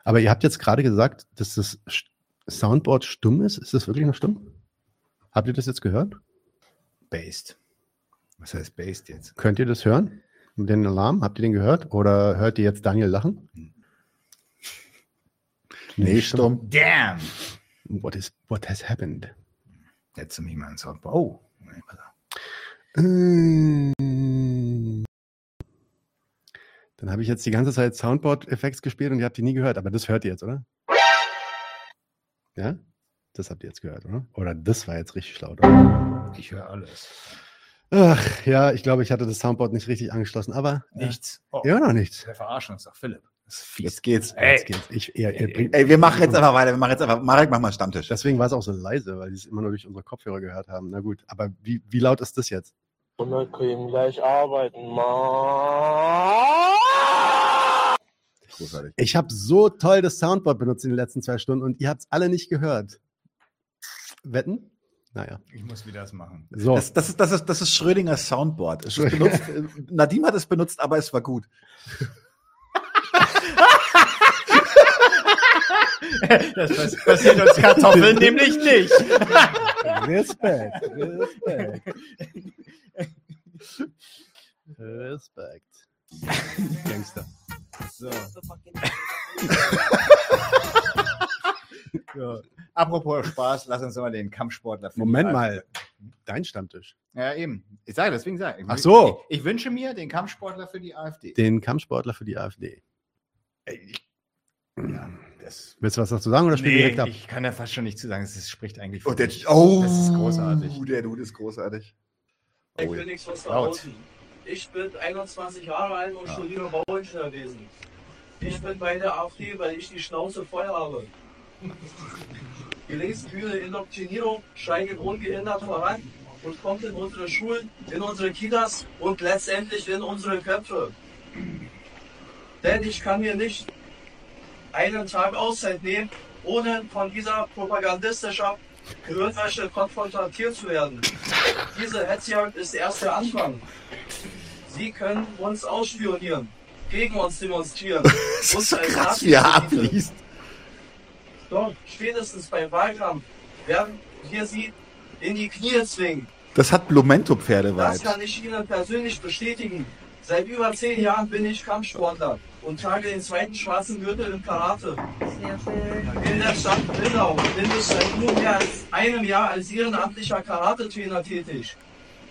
Aber ihr habt jetzt gerade gesagt, dass das Soundboard stumm ist. Ist das wirklich noch stumm? Habt ihr das jetzt gehört? Based. Was heißt based jetzt? Könnt ihr das hören? Den Alarm? Habt ihr den gehört? Oder hört ihr jetzt Daniel lachen? Nee, stumm. Damn! What, is, what has happened? Jetzt ich mal ein Soundboard. Oh. Ähm, Dann habe ich jetzt die ganze Zeit Soundboard-Effekts gespielt und ihr habt die nie gehört, aber das hört ihr jetzt, oder? Ja? Das habt ihr jetzt gehört, oder? Oder das war jetzt richtig laut, oder? Ich höre alles. Ach, ja, ich glaube, ich hatte das Soundboard nicht richtig angeschlossen, aber. äh, Nichts. Oh. Ja, noch nichts. Der verarschen uns doch, Philipp. Das ist fies. Jetzt geht's. Ey. Jetzt geht's. Ich, ihr, ihr bringt, Ey, wir machen jetzt einfach weiter. Wir machen jetzt einfach. Marek, mach mal Stammtisch. deswegen war es auch so leise, weil sie es immer nur durch unsere Kopfhörer gehört haben. Na gut, aber wie, wie laut ist das jetzt? Und wir können gleich arbeiten, Mann. Großartig. Ich habe so toll das Soundboard benutzt in den letzten zwei Stunden und ihr habt es alle nicht gehört. Wetten? Naja. Ich muss wieder das machen. So. Das, das, ist, das, ist, das ist Schrödingers Soundboard. Es ist benutzt, äh, Nadim hat es benutzt, aber es war gut. Das pass- passiert uns Kartoffeln nämlich nicht. Respekt, Respekt. Respekt. Gangster. So. <laughs> so. Apropos Spaß, lass uns mal den Kampfsportler für die Moment mal. Dein Stammtisch. Ja, eben. Ich sage, deswegen sage ich. Ach so. Ich, ich wünsche mir den Kampfsportler für die AfD. Den Kampfsportler für die AfD. Ja, das. Willst du was dazu sagen oder spielen wir Nee, direkt ab? ich kann da fast schon nichts zu sagen. Es spricht eigentlich für Oh, der, oh, Das ist großartig. Der Dude ist großartig. Ich Oh, bin ja. nichts von Laut. draußen. Ich bin 21 Jahre alt und studiere Bauingenieurwesen. Ich bin bei der AfD, weil ich die Schnauze voll habe. <laughs> Die linksgrüne Indoktrinierung schreitet ungehindert voran und kommt in unsere Schulen, in unsere Kitas und letztendlich in unsere Köpfe. Denn ich kann mir nicht einen Tag Auszeit nehmen, ohne von dieser propagandistischen Gehirnwäsche konfrontiert zu werden. Diese Hetzjagd ist erst der Anfang. Sie können uns ausspionieren, gegen uns demonstrieren. <laughs> Das ist so als krass, wie er abliest. Doch spätestens beim Wahlkampf werden wir sie in die Knie zwingen. Das hat Blumento-Pferde Das kann ich Ihnen persönlich bestätigen. Seit über zehn Jahren bin ich Kampfsportler und trage den zweiten schwarzen Gürtel im Karate. In der Stadt Bildau bin ich seit nunmehr als einem Jahr als ehrenamtlicher Karate-Trainer tätig.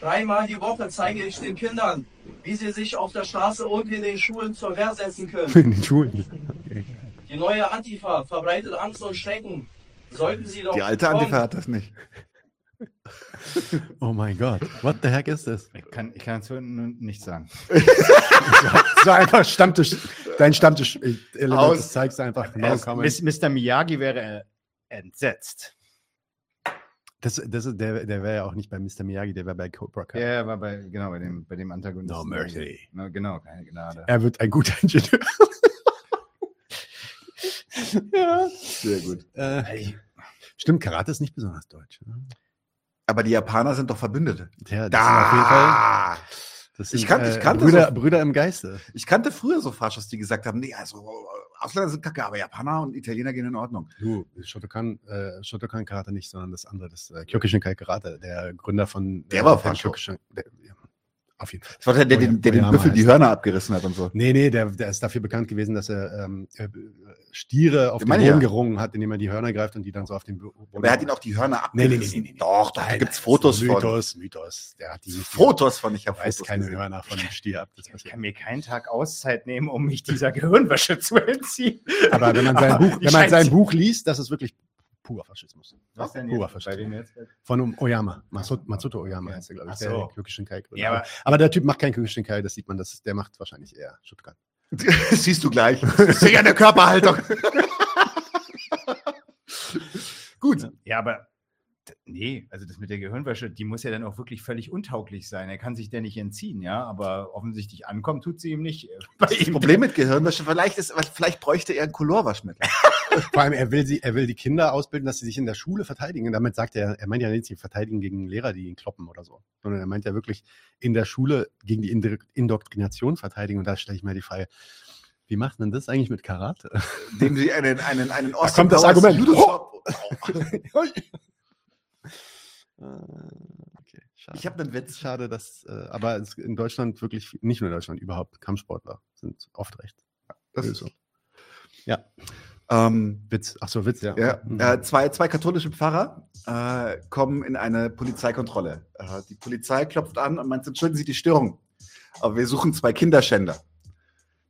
Dreimal die Woche zeige ich den Kindern, wie sie sich auf der Straße und in den Schulen zur Wehr setzen können. In den Schulen. Okay. Die neue Antifa verbreitet Angst und Schrecken. Sollten sie doch Die alte. Antifa hat das nicht. <laughs> Oh mein Gott, what the heck ist das? Ich kann, ich kann dazu nun nichts sagen. <laughs> So einfach Stammtisch, dein Stammtisch-Element, Aus- das zeigst einfach. Mis- Mr. Miyagi wäre äh, entsetzt. Das, das ist, der, der wäre ja auch nicht bei Mr. Miyagi, der wäre bei Cobra Kai. Ja, war bei, genau, bei dem, bei dem Antagonisten. No mercy. No, genau, keine Gnade. Er wird ein guter Ingenieur. <laughs> ja. Sehr gut. Äh, stimmt, Karate ist nicht besonders deutsch. Ne? Aber die Japaner sind doch Verbündete. Ja, das sind auf jeden Fall. Das Ich sind, kann- ich äh, kannte Brüder, so- Brüder im Geiste. Ich kannte früher so Faschos, die gesagt haben, nee, also Ausländer sind kacke, aber Japaner und Italiener gehen in Ordnung. Du, Shotokan, äh, Shotokan Karate nicht, sondern das andere, das äh, Kyokushinkai Karate, der Gründer von Der äh, war Fascho. Kyokushin- der, auf jeden Fall. Das war der, der, den, der den Büffel die Hörner abgerissen hat und so. Nee, nee, der, der ist dafür bekannt gewesen, dass er ähm, äh, Stiere auf Den Boden ja. gerungen hat, indem er die Hörner greift und die dann so auf den Bo- Boden. Aber er hat ihn auch die Hörner Nee, nee, nee, abgerissen. nee, nee, nee. Doch, doch, da gibt's nein, Fotos von. Mythos, Mythos. Der hat die Fotos von, ich habe weiß Fotos keine gesehen. Hörner von dem Stier ab. Das Ich kann mir keinen Tag Auszeit nehmen, um mich dieser <laughs> Gehirnwäsche zu entziehen. Aber wenn man <laughs> sein Buch, wenn man sein Buch liest, das ist wirklich purer Faschismus. Was denn Purer jetzt? Bei Faschismus. wem jetzt? Von Oyama. Matsuto, Matsuto Oyama heißt der, glaube ich. Ach so. Der Kyokushinkai. Ja, aber, aber- der Typ macht kein Kyokushinkai, das sieht man, das, der macht wahrscheinlich eher. Das <laughs> siehst du gleich. Ich sehe an der Körperhaltung. <laughs> Gut. Ja, aber nee, also das mit der Gehirnwäsche, die muss ja dann auch wirklich völlig untauglich sein. Er kann sich der nicht entziehen, ja, aber offensichtlich ankommen tut sie ihm nicht. äh, <laughs> Bei Das ihm. Problem mit Gehirnwäsche, vielleicht, ist, vielleicht bräuchte er ein Colorwaschmittel. <laughs> Vor allem, er will, sie, er will die Kinder ausbilden, dass sie sich in der Schule verteidigen. Und damit sagt er, er meint ja nicht, sie verteidigen gegen Lehrer, die ihn kloppen oder so, sondern er meint ja wirklich in der Schule gegen die Indo- Indoktrination verteidigen. Und da stelle ich mir die Frage, wie macht man das eigentlich mit Karate? Indem sie einen, einen, einen Da kommt das Argument. Äh, <laughs> okay, schade. Ich habe einen Witz. Schade, dass, äh, aber in Deutschland wirklich, nicht nur in Deutschland, überhaupt Kampfsportler sind oft recht. Das ist so. Ja, Ähm, Witz. Ach so, Witz, ja. Ja, Mhm. äh, zwei, zwei katholische Pfarrer äh, kommen in eine Polizeikontrolle. Äh, die Polizei klopft an und meint, entschuldigen Sie die Störung, aber wir suchen zwei Kinderschänder.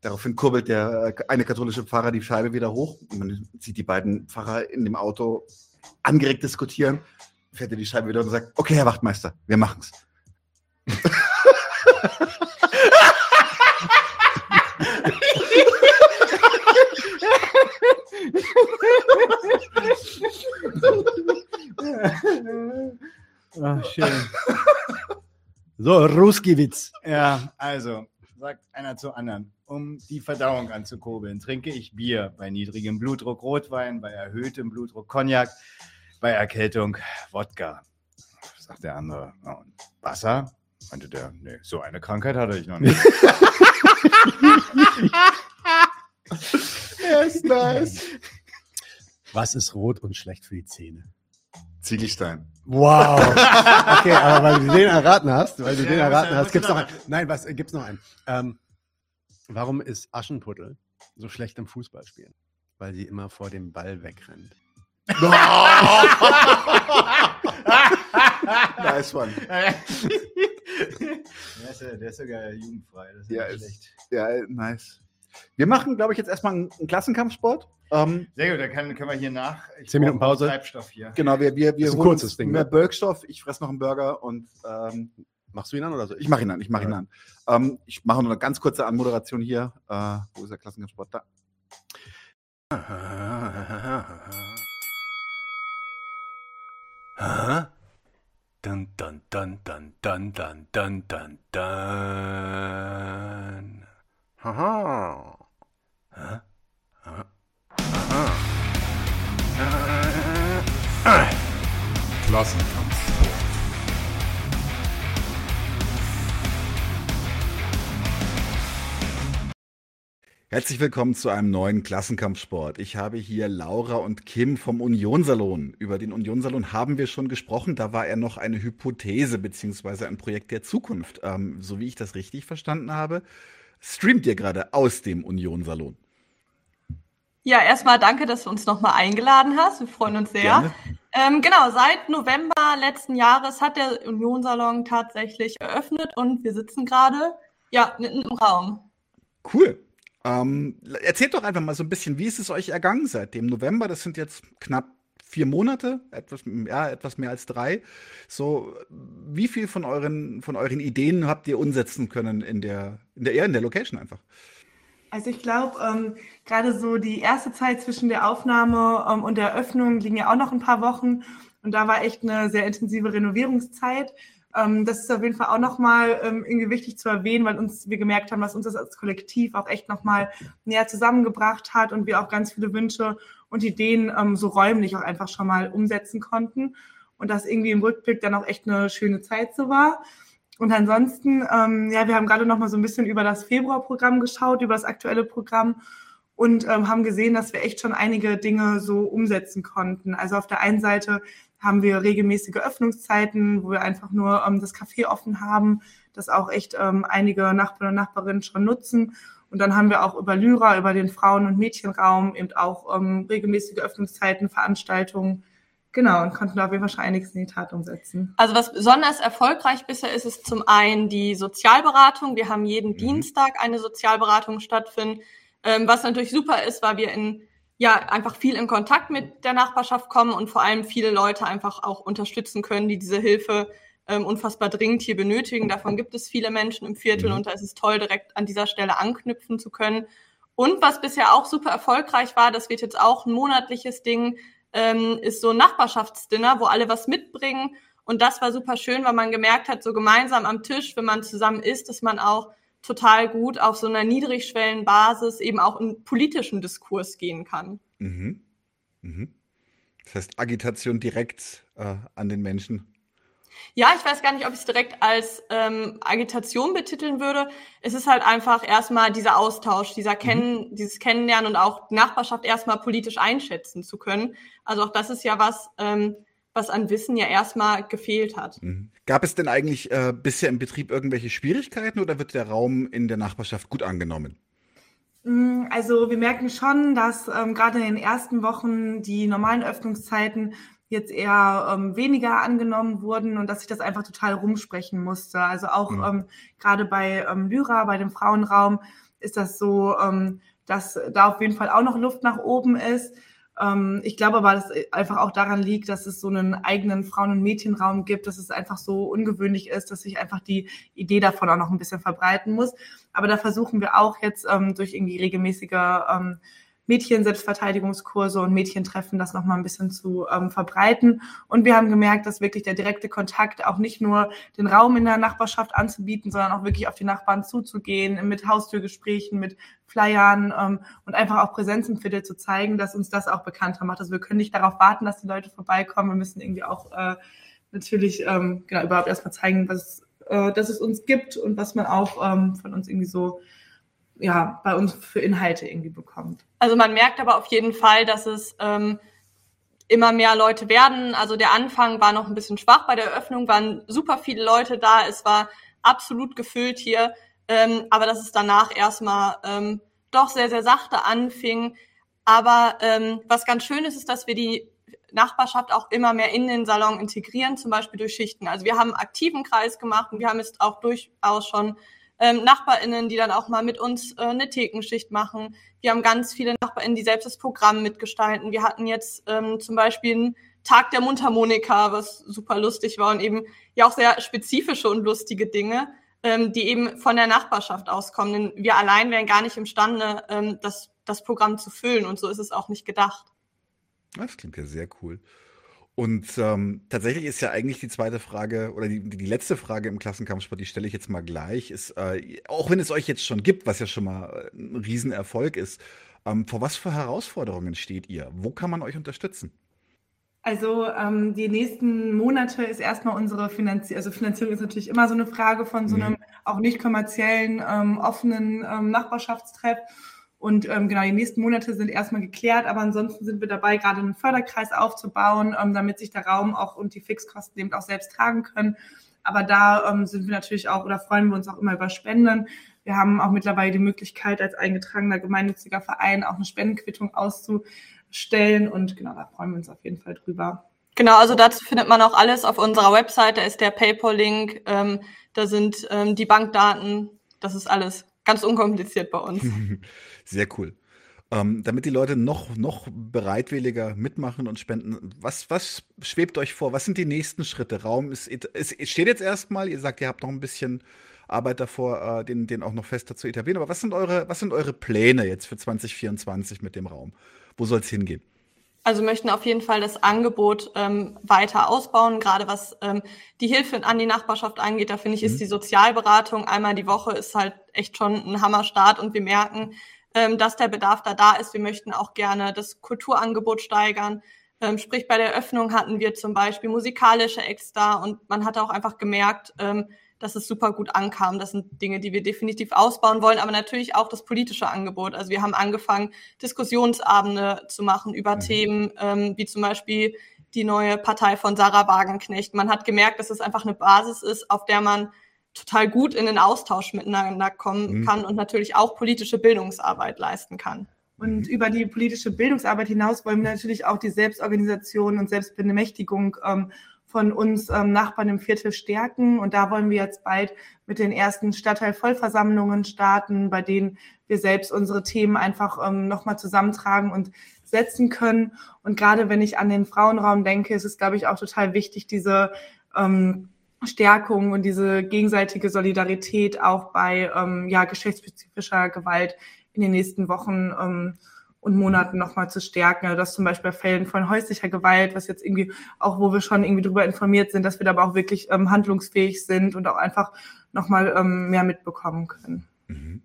Daraufhin kurbelt der äh, eine katholische Pfarrer die Scheibe wieder hoch und man sieht die beiden Pfarrer in dem Auto angeregt diskutieren. Fährt er die Scheibe wieder und sagt, okay, Herr Wachtmeister, wir machen's. Ach, schön. So, Ruskiewitz. Ja, also, sagt einer zu anderen, um die Verdauung anzukurbeln, trinke ich Bier, bei niedrigem Blutdruck Rotwein, bei erhöhtem Blutdruck Cognac, bei Erkältung Wodka. Sagt der andere, und Wasser? Meinte der, nee, so eine Krankheit hatte ich noch nicht. <laughs> Ja, ist nice. Was ist rot und schlecht für die Zähne? Ziegelstein. Wow. Okay, aber weil du den erraten hast, weil du Ja, den erraten ja- hast, gibt's noch- einen. Nein, was äh, gibt's noch einen? Ähm, warum ist Aschenputtel so schlecht im Fußballspielen? Weil sie immer vor dem Ball wegrennt. <laughs> nice one. der, ist, ja- der ist sogar jugendfrei. Das ist Ja, ist- schlecht. Ja, nice. Wir machen, glaube ich, jetzt erstmal einen, einen Klassenkampfsport. Ähm, Sehr gut, dann können, können wir hier nach. Ich Zehn Minuten brauche noch Pause. Treibstoff hier. genau, wir, wir, wir Ist ein holen kurzes uns Ding, mehr ne? Birkstoff. Ich fresse noch einen Burger und ähm, Machst du ihn an oder so? ich mache ihn an. Ich mache ihn an. Ähm, ich mache nur eine ganz kurze Anmoderation hier. Äh, wo ist der Klassenkampfsport? Da. <laughs> Aha. Dun, dun, dun, dun, dun, dun, dun, dun, dun. Haha. Hä? Aha. Aha. Ah. Herzlich willkommen zu einem neuen Klassenkampfsport. Ich habe hier Laura und Kim vom Unionsalon. Über den Unionsalon haben wir schon gesprochen. Da war er noch eine Hypothese beziehungsweise ein Projekt der Zukunft. Ähm, so wie ich das richtig verstanden habe, streamt ihr gerade aus dem Unionsalon. Ja, erstmal danke, dass du uns nochmal eingeladen hast. Wir freuen uns sehr. Ähm, genau, seit November letzten Jahres hat der Unionsalon tatsächlich eröffnet und wir sitzen gerade ja mitten im Raum. Cool. Ähm, erzählt doch einfach mal so ein bisschen, wie ist es euch ergangen seit dem November? Das sind jetzt knapp vier Monate, etwas, ja, etwas mehr als drei. So, wie viel von euren, von euren Ideen habt ihr umsetzen können in der, in der, in der Location einfach? Also ich glaube, ähm, gerade so die erste Zeit zwischen der Aufnahme ähm, und der Eröffnung liegen ja auch noch ein paar Wochen. Und da war echt eine sehr intensive Renovierungszeit. Ähm, das ist auf jeden Fall auch nochmal ähm, irgendwie wichtig zu erwähnen, weil uns wir gemerkt haben, dass uns das als Kollektiv auch echt nochmal näher zusammengebracht hat und wir auch ganz viele Wünsche und Ideen ähm, so räumlich auch einfach schon mal umsetzen konnten. Und das irgendwie im Rückblick dann auch echt eine schöne Zeit so war. Und ansonsten, ähm, ja, wir haben gerade noch mal so ein bisschen über das Februarprogramm geschaut, über das aktuelle Programm und ähm, haben gesehen, dass wir echt schon einige Dinge so umsetzen konnten. Also auf der einen Seite haben wir regelmäßige Öffnungszeiten, wo wir einfach nur ähm, das Café offen haben, das auch echt ähm, einige Nachbarn und Nachbarinnen schon nutzen. Und dann haben wir auch über Lyra, über den Frauen- und Mädchenraum eben auch ähm, regelmäßige Öffnungszeiten, Veranstaltungen Genau, und konnten da auf jeden Fall schon einiges in die Tat umsetzen. Also was besonders erfolgreich bisher ist, ist zum einen die Sozialberatung. Wir haben jeden mhm. Dienstag eine Sozialberatung stattfinden, ähm, was natürlich super ist, weil wir in ja einfach viel in Kontakt mit der Nachbarschaft kommen und vor allem viele Leute einfach auch unterstützen können, die diese Hilfe ähm, unfassbar dringend hier benötigen. Davon gibt es viele Menschen im Viertel mhm. und da ist es toll, direkt an dieser Stelle anknüpfen zu können. Und was bisher auch super erfolgreich war, das wird jetzt auch ein monatliches Ding, ähm, ist so ein Nachbarschaftsdinner, wo alle was mitbringen. Und das war super schön, weil man gemerkt hat, so gemeinsam am Tisch, wenn man zusammen isst, dass man auch total gut auf so einer niedrigschwellen Basis eben auch in politischen Diskurs gehen kann. Mhm. Mhm. Das heißt, Agitation direkt äh, an den Menschen ja, ich weiß gar nicht, ob ich es direkt als ähm, Agitation betiteln würde. Es ist halt einfach erstmal dieser Austausch, dieser mhm. Kennen, mhm. dieses Kennenlernen und auch Nachbarschaft erstmal politisch einschätzen zu können. Also auch das ist ja was, ähm, was an Wissen ja erstmal gefehlt hat. Mhm. Gab es denn eigentlich äh, bisher im Betrieb irgendwelche Schwierigkeiten oder wird der Raum in der Nachbarschaft gut angenommen? Mm, also wir merken schon, dass ähm, gerade in den ersten Wochen die normalen Öffnungszeiten jetzt eher ähm, weniger angenommen wurden und dass ich das einfach total rumsprechen musste. Also auch mhm. ähm, gerade bei ähm, Lyra, bei dem Frauenraum, ist das so, ähm, dass da auf jeden Fall auch noch Luft nach oben ist. Ähm, ich glaube aber, dass es einfach auch daran liegt, dass es so einen eigenen Frauen- und Mädchenraum gibt, dass es einfach so ungewöhnlich ist, dass sich einfach die Idee davon auch noch ein bisschen verbreiten muss. Aber da versuchen wir auch jetzt ähm, durch irgendwie regelmäßige ähm, Mädchen-Selbstverteidigungskurse und Mädchentreffen das nochmal ein bisschen zu ähm, verbreiten. Und wir haben gemerkt, dass wirklich der direkte Kontakt auch nicht nur den Raum in der Nachbarschaft anzubieten, sondern auch wirklich auf die Nachbarn zuzugehen, mit Haustürgesprächen, mit Flyern ähm, und einfach auch Präsenz im Viertel zu zeigen, dass uns das auch bekannter macht. Also wir können nicht darauf warten, dass die Leute vorbeikommen. Wir müssen irgendwie auch äh, natürlich ähm, genau überhaupt erstmal zeigen, was äh, dass es uns gibt und was man auch ähm, von uns irgendwie so ja, bei uns für Inhalte irgendwie bekommt. Also man merkt aber auf jeden Fall, dass es ähm, immer mehr Leute werden. Also der Anfang war noch ein bisschen schwach. Bei der Eröffnung waren super viele Leute da. Es war absolut gefüllt hier. Ähm, aber dass es danach erstmal ähm, doch sehr, sehr sachte anfing. Aber ähm, was ganz schön ist, ist, dass wir die Nachbarschaft auch immer mehr in den Salon integrieren, zum Beispiel durch Schichten. Also wir haben einen aktiven Kreis gemacht und wir haben jetzt auch durchaus schon ähm, NachbarInnen, die dann auch mal mit uns äh, eine Thekenschicht machen. Wir haben ganz viele NachbarInnen, die selbst das Programm mitgestalten. Wir hatten jetzt ähm, zum Beispiel einen Tag der Mundharmonika, was super lustig war und eben ja auch sehr spezifische und lustige Dinge, ähm, die eben von der Nachbarschaft auskommen. Denn wir allein wären gar nicht imstande, ähm, das, das Programm zu füllen und so ist es auch nicht gedacht. Das klingt ja sehr cool. Und ähm, tatsächlich ist ja eigentlich die zweite Frage oder die, die letzte Frage im Klassenkampfsport, die stelle ich jetzt mal gleich, ist, äh, auch wenn es euch jetzt schon gibt, was ja schon mal äh, ein Riesenerfolg ist, ähm, vor was für Herausforderungen steht ihr? Wo kann man euch unterstützen? Also ähm, die nächsten Monate ist erstmal unsere Finanzierung, also Finanzierung ist natürlich immer so eine Frage von so einem mhm. auch nicht kommerziellen, ähm, offenen ähm, Nachbarschaftstreff. Und ähm, genau, die nächsten Monate sind erstmal geklärt, aber ansonsten sind wir dabei, gerade einen Förderkreis aufzubauen, ähm, damit sich der Raum auch und die Fixkosten eben auch selbst tragen können. Aber da ähm, sind wir natürlich auch oder freuen wir uns auch immer über Spenden. Wir haben auch mittlerweile die Möglichkeit, als eingetragener gemeinnütziger Verein auch eine Spendenquittung auszustellen. Und genau, da freuen wir uns auf jeden Fall drüber. Genau, also dazu findet man auch alles auf unserer Website. Da ist der PayPal-Link, ähm, da sind ähm, die Bankdaten. Das ist alles ganz unkompliziert bei uns. <laughs> Sehr cool. Ähm, damit die Leute noch, noch bereitwilliger mitmachen und spenden, was, was schwebt euch vor? Was sind die nächsten Schritte? Raum ist, es steht jetzt erstmal, ihr sagt, ihr habt noch ein bisschen Arbeit davor, äh, den, den auch noch fester zu etablieren. Aber was sind eure, was sind eure Pläne jetzt für 2024 mit dem Raum? Wo soll es hingehen? Also möchten auf jeden Fall das Angebot ähm, weiter ausbauen, gerade was ähm, die Hilfe an die Nachbarschaft angeht. Da finde ich, ist mhm. die Sozialberatung einmal die Woche ist halt echt schon ein Hammerstart und wir merken, ähm, dass der Bedarf da da ist. Wir möchten auch gerne das Kulturangebot steigern. Ähm, sprich, bei der Öffnung hatten wir zum Beispiel musikalische Acts da und man hat auch einfach gemerkt, ähm, dass es super gut ankam. Das sind Dinge, die wir definitiv ausbauen wollen, aber natürlich auch das politische Angebot. Also wir haben angefangen, Diskussionsabende zu machen über mhm. Themen ähm, wie zum Beispiel die neue Partei von Sarah Wagenknecht. Man hat gemerkt, dass es einfach eine Basis ist, auf der man total gut in den Austausch miteinander kommen mhm. kann und natürlich auch politische Bildungsarbeit leisten kann. Und mhm. über die politische Bildungsarbeit hinaus wollen wir natürlich auch die Selbstorganisation und Selbstbemächtigung ähm, von uns ähm, Nachbarn im Viertel stärken. Und da wollen wir jetzt bald mit den ersten Stadtteilvollversammlungen starten, bei denen wir selbst unsere Themen einfach ähm, nochmal zusammentragen und setzen können. Und gerade wenn ich an den Frauenraum denke, ist es, glaube ich, auch total wichtig, diese ähm, Stärkung und diese gegenseitige Solidarität auch bei ähm, ja, geschlechtsspezifischer Gewalt in den nächsten Wochen ähm, und Monaten nochmal zu stärken. Also dass zum Beispiel bei Fällen von häuslicher Gewalt, was jetzt irgendwie auch, wo wir schon irgendwie darüber informiert sind, dass wir da aber auch wirklich ähm, handlungsfähig sind und auch einfach nochmal ähm, mehr mitbekommen können. Mhm.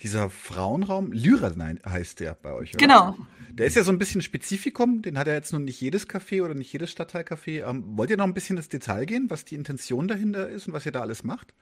Dieser Frauenraum, Lyra heißt der bei euch, oder? Genau. Der ist ja so ein bisschen Spezifikum, den hat ja jetzt noch nicht jedes Café oder nicht jedes Stadtteilcafé. Ähm, wollt ihr noch ein bisschen ins Detail gehen, was die Intention dahinter ist und was ihr da alles macht?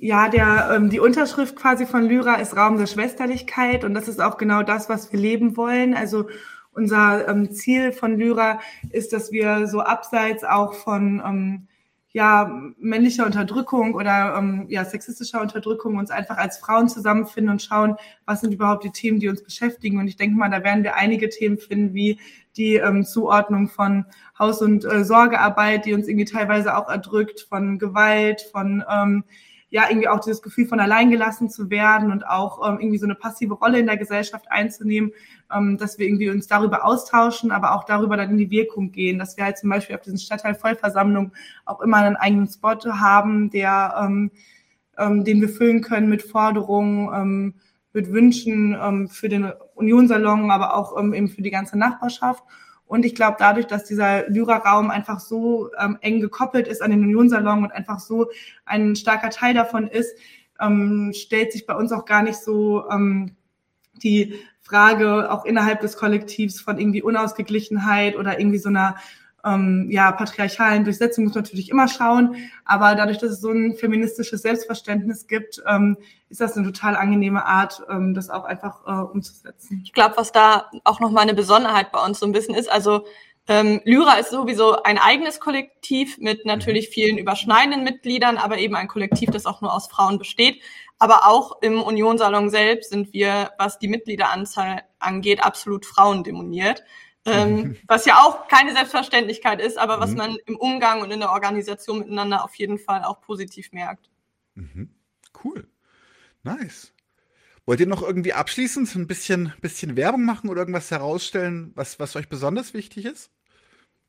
Ja, der, ähm, die Unterschrift quasi von Lyra ist Raum der Schwesterlichkeit und das ist auch genau das, was wir leben wollen. Also unser ähm, Ziel von Lyra ist, dass wir so abseits auch von ähm, ja, männlicher Unterdrückung oder ähm, ja, sexistischer Unterdrückung uns einfach als Frauen zusammenfinden und schauen, was sind überhaupt die Themen, die uns beschäftigen. Und ich denke mal, da werden wir einige Themen finden, wie die ähm, Zuordnung von Haus- und äh, Sorgearbeit, die uns irgendwie teilweise auch erdrückt, von Gewalt, von ähm, ja irgendwie auch dieses Gefühl von alleingelassen zu werden und auch ähm, irgendwie so eine passive Rolle in der Gesellschaft einzunehmen, ähm, dass wir irgendwie uns darüber austauschen, aber auch darüber dann in die Wirkung gehen, dass wir halt zum Beispiel auf diesen Stadtteil Vollversammlung auch immer einen eigenen Spot haben, der ähm, ähm, den wir füllen können mit Forderungen, ähm, mit Wünschen ähm, für den Unionssalon, aber auch ähm, eben für die ganze Nachbarschaft. Und ich glaube, dadurch, dass dieser Lyra-Raum einfach so ähm, eng gekoppelt ist an den Unionssalon und einfach so ein starker Teil davon ist, ähm, stellt sich bei uns auch gar nicht so ähm, die Frage auch innerhalb des Kollektivs von irgendwie Unausgeglichenheit oder irgendwie so einer ähm, ja, patriarchalen Durchsetzung muss man natürlich immer schauen. Aber dadurch, dass es so ein feministisches Selbstverständnis gibt, ähm, ist das eine total angenehme Art, ähm, das auch einfach äh, umzusetzen. Ich glaube, was da auch nochmal eine Besonderheit bei uns so ein bisschen ist, also ähm, Lyra ist sowieso ein eigenes Kollektiv mit natürlich mhm. vielen überschneidenden Mitgliedern, aber eben ein Kollektiv, das auch nur aus Frauen besteht. Aber auch im Unionssalon selbst sind wir, was die Mitgliederanzahl angeht, absolut frauendemoniert ähm, was ja auch keine Selbstverständlichkeit ist, aber was mhm. man im Umgang und in der Organisation miteinander auf jeden Fall auch positiv merkt. Mhm. Cool. Nice. Wollt ihr noch irgendwie abschließend ein bisschen, bisschen Werbung machen oder irgendwas herausstellen, was, was euch besonders wichtig ist?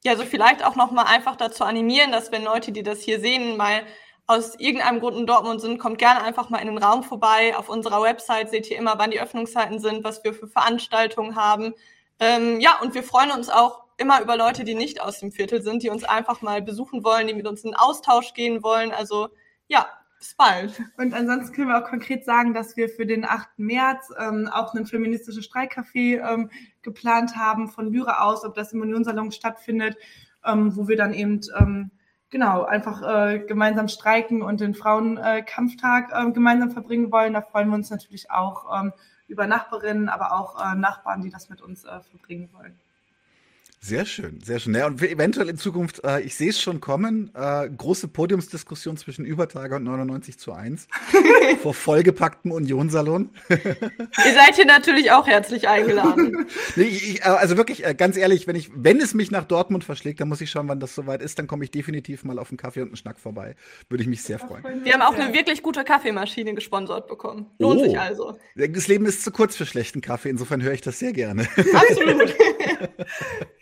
Ja, also vielleicht auch noch mal einfach dazu animieren, dass wenn Leute, die das hier sehen, mal aus irgendeinem Grund in Dortmund sind, kommt gerne einfach mal in den Raum vorbei. Auf unserer Website seht ihr immer, wann die Öffnungszeiten sind, was wir für Veranstaltungen haben. Ähm, ja, und wir freuen uns auch immer über Leute, die nicht aus dem Viertel sind, die uns einfach mal besuchen wollen, die mit uns in Austausch gehen wollen. Also ja, bis bald. Und ansonsten können wir auch konkret sagen, dass wir für den 8. März ähm, auch ein feministisches Streikcafé ähm, geplant haben von Lyra aus, ob das im Unionssalon stattfindet, ähm, wo wir dann eben ähm, genau, einfach äh, gemeinsam streiken und den Frauenkampftag äh, gemeinsam verbringen wollen. Da freuen wir uns natürlich auch ähm, über Nachbarinnen, aber auch äh, Nachbarn, die das mit uns äh, verbringen wollen. Sehr schön, sehr schön. Ja, und eventuell in Zukunft, äh, ich sehe es schon kommen, äh, große Podiumsdiskussion zwischen Übertage und 99 zu 1 <laughs> vor vollgepacktem Unionssalon. <laughs> Ihr seid hier natürlich auch herzlich eingeladen. <laughs> nee, ich, äh, also wirklich, äh, ganz ehrlich, wenn, ich, wenn es mich nach Dortmund verschlägt, dann muss ich schauen, wann das soweit ist. Dann komme ich definitiv mal auf einen Kaffee und einen Schnack vorbei. Würde ich mich sehr freuen. Wir haben auch eine wirklich gute Kaffeemaschine gesponsert bekommen. Lohnt Oh. sich also. Das Leben ist zu kurz für schlechten Kaffee, insofern höre ich das sehr gerne. Absolut.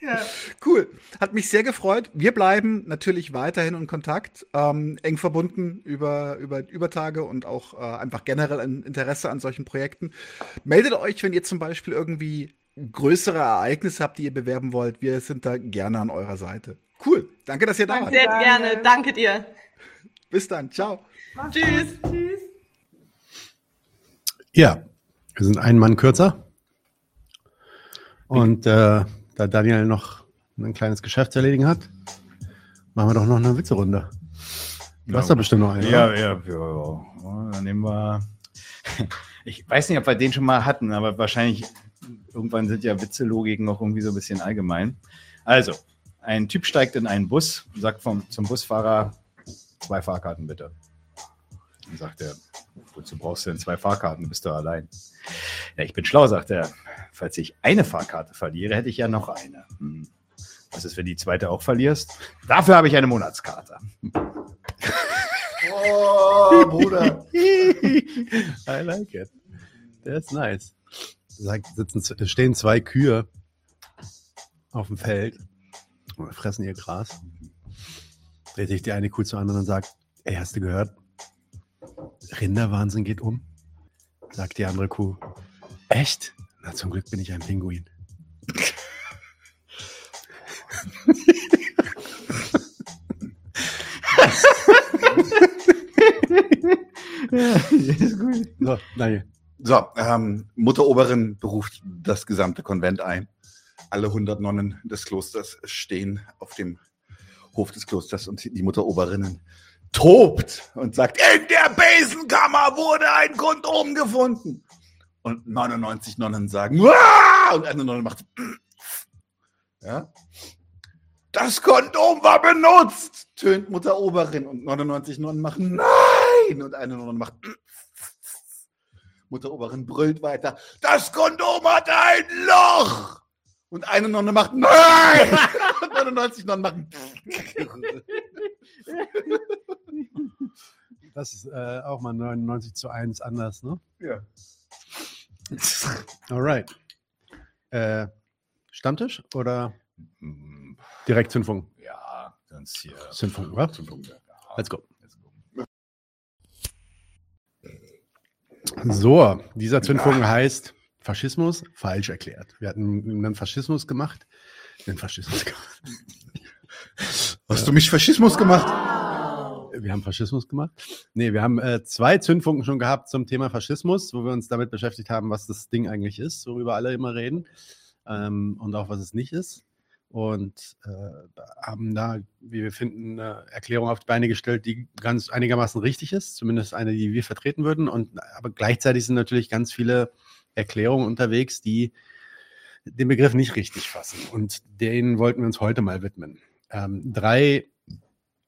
<laughs> Cool. Hat mich sehr gefreut. Wir bleiben natürlich weiterhin in Kontakt, ähm, eng verbunden über, über Übertage und auch äh, einfach generell ein Interesse an solchen Projekten. Meldet euch, wenn ihr zum Beispiel irgendwie größere Ereignisse habt, die ihr bewerben wollt. Wir sind da gerne an eurer Seite. Cool. Danke, dass ihr da wart. Sehr gerne. Danke dir. Bis dann. Ciao. Tschüss. Tschüss. Ja, wir sind einen Mann kürzer. Und äh, da Daniel noch ein kleines Geschäft zu erledigen hat, machen wir doch noch eine Witze-Runde. Du hast da bestimmt noch eine. Ja, ja, ja, ja. Dann nehmen wir. <laughs> Ich weiß nicht, ob wir den schon mal hatten, aber wahrscheinlich irgendwann sind ja Witzelogiken noch irgendwie so ein bisschen allgemein. Also, ein Typ steigt in einen Bus und sagt vom, zum Busfahrer, zwei Fahrkarten bitte. Dann sagt er, wozu brauchst du denn zwei Fahrkarten? Du bist doch allein. Ja, ich bin schlau, sagt er. Falls ich eine Fahrkarte verliere, hätte ich ja noch eine. Hm. Was ist, wenn du die zweite auch verlierst? Dafür habe ich eine Monatskarte. Oh, Bruder. <laughs> I like it. Der ist nice. Sitzen, stehen zwei Kühe auf dem Feld und fressen ihr Gras. Dreht sich die eine Kuh zur anderen und sagt, ey, hast du gehört? Rinderwahnsinn geht um. Sagt die andere Kuh. Echt? Na, zum Glück bin ich ein Pinguin. ja, ist gut. So, danke. So, ähm, Mutteroberin beruft das gesamte Konvent ein. Alle 100 Nonnen des Klosters stehen auf dem Hof des Klosters und die Mutteroberinnen tobt und sagt, in der Besenkammer wurde ein Kondom gefunden. Und 99 Nonnen sagen, Wah! und eine Nonne macht, <clears throat> ja. Das Kondom war benutzt, tönt Mutteroberin und 99 Nonnen machen, nein, und eine Nonne macht, <clears throat> Mutteroberin brüllt weiter, das Kondom hat ein Loch! Und eine Nonne macht, nein! <laughs> Und 99 Nonnen machen, <laughs> Das ist äh, auch mal 99 zu 1 anders, ne? Ja. <laughs> Alright. Äh, Stammtisch oder direkt Zündfunk? Ja, sonst hier. Zündfunk, oder? Zündfunk, ja. Let's go. So, dieser Zündfunk heißt Faschismus falsch erklärt. Wir hatten einen Faschismus gemacht. Den Faschismus gemacht. Hast du mich Faschismus gemacht? Wir haben Faschismus gemacht. Nee, wir haben äh, zwei Zündfunken schon gehabt zum Thema Faschismus, wo wir uns damit beschäftigt haben, was das Ding eigentlich ist, worüber alle immer reden ähm, und auch was es nicht ist. Und äh, haben da, wie wir finden, eine Erklärung auf die Beine gestellt, die ganz einigermaßen richtig ist, zumindest eine, die wir vertreten würden. Und aber gleichzeitig sind natürlich ganz viele Erklärungen unterwegs, die den Begriff nicht richtig fassen. Und denen wollten wir uns heute mal widmen. Ähm, drei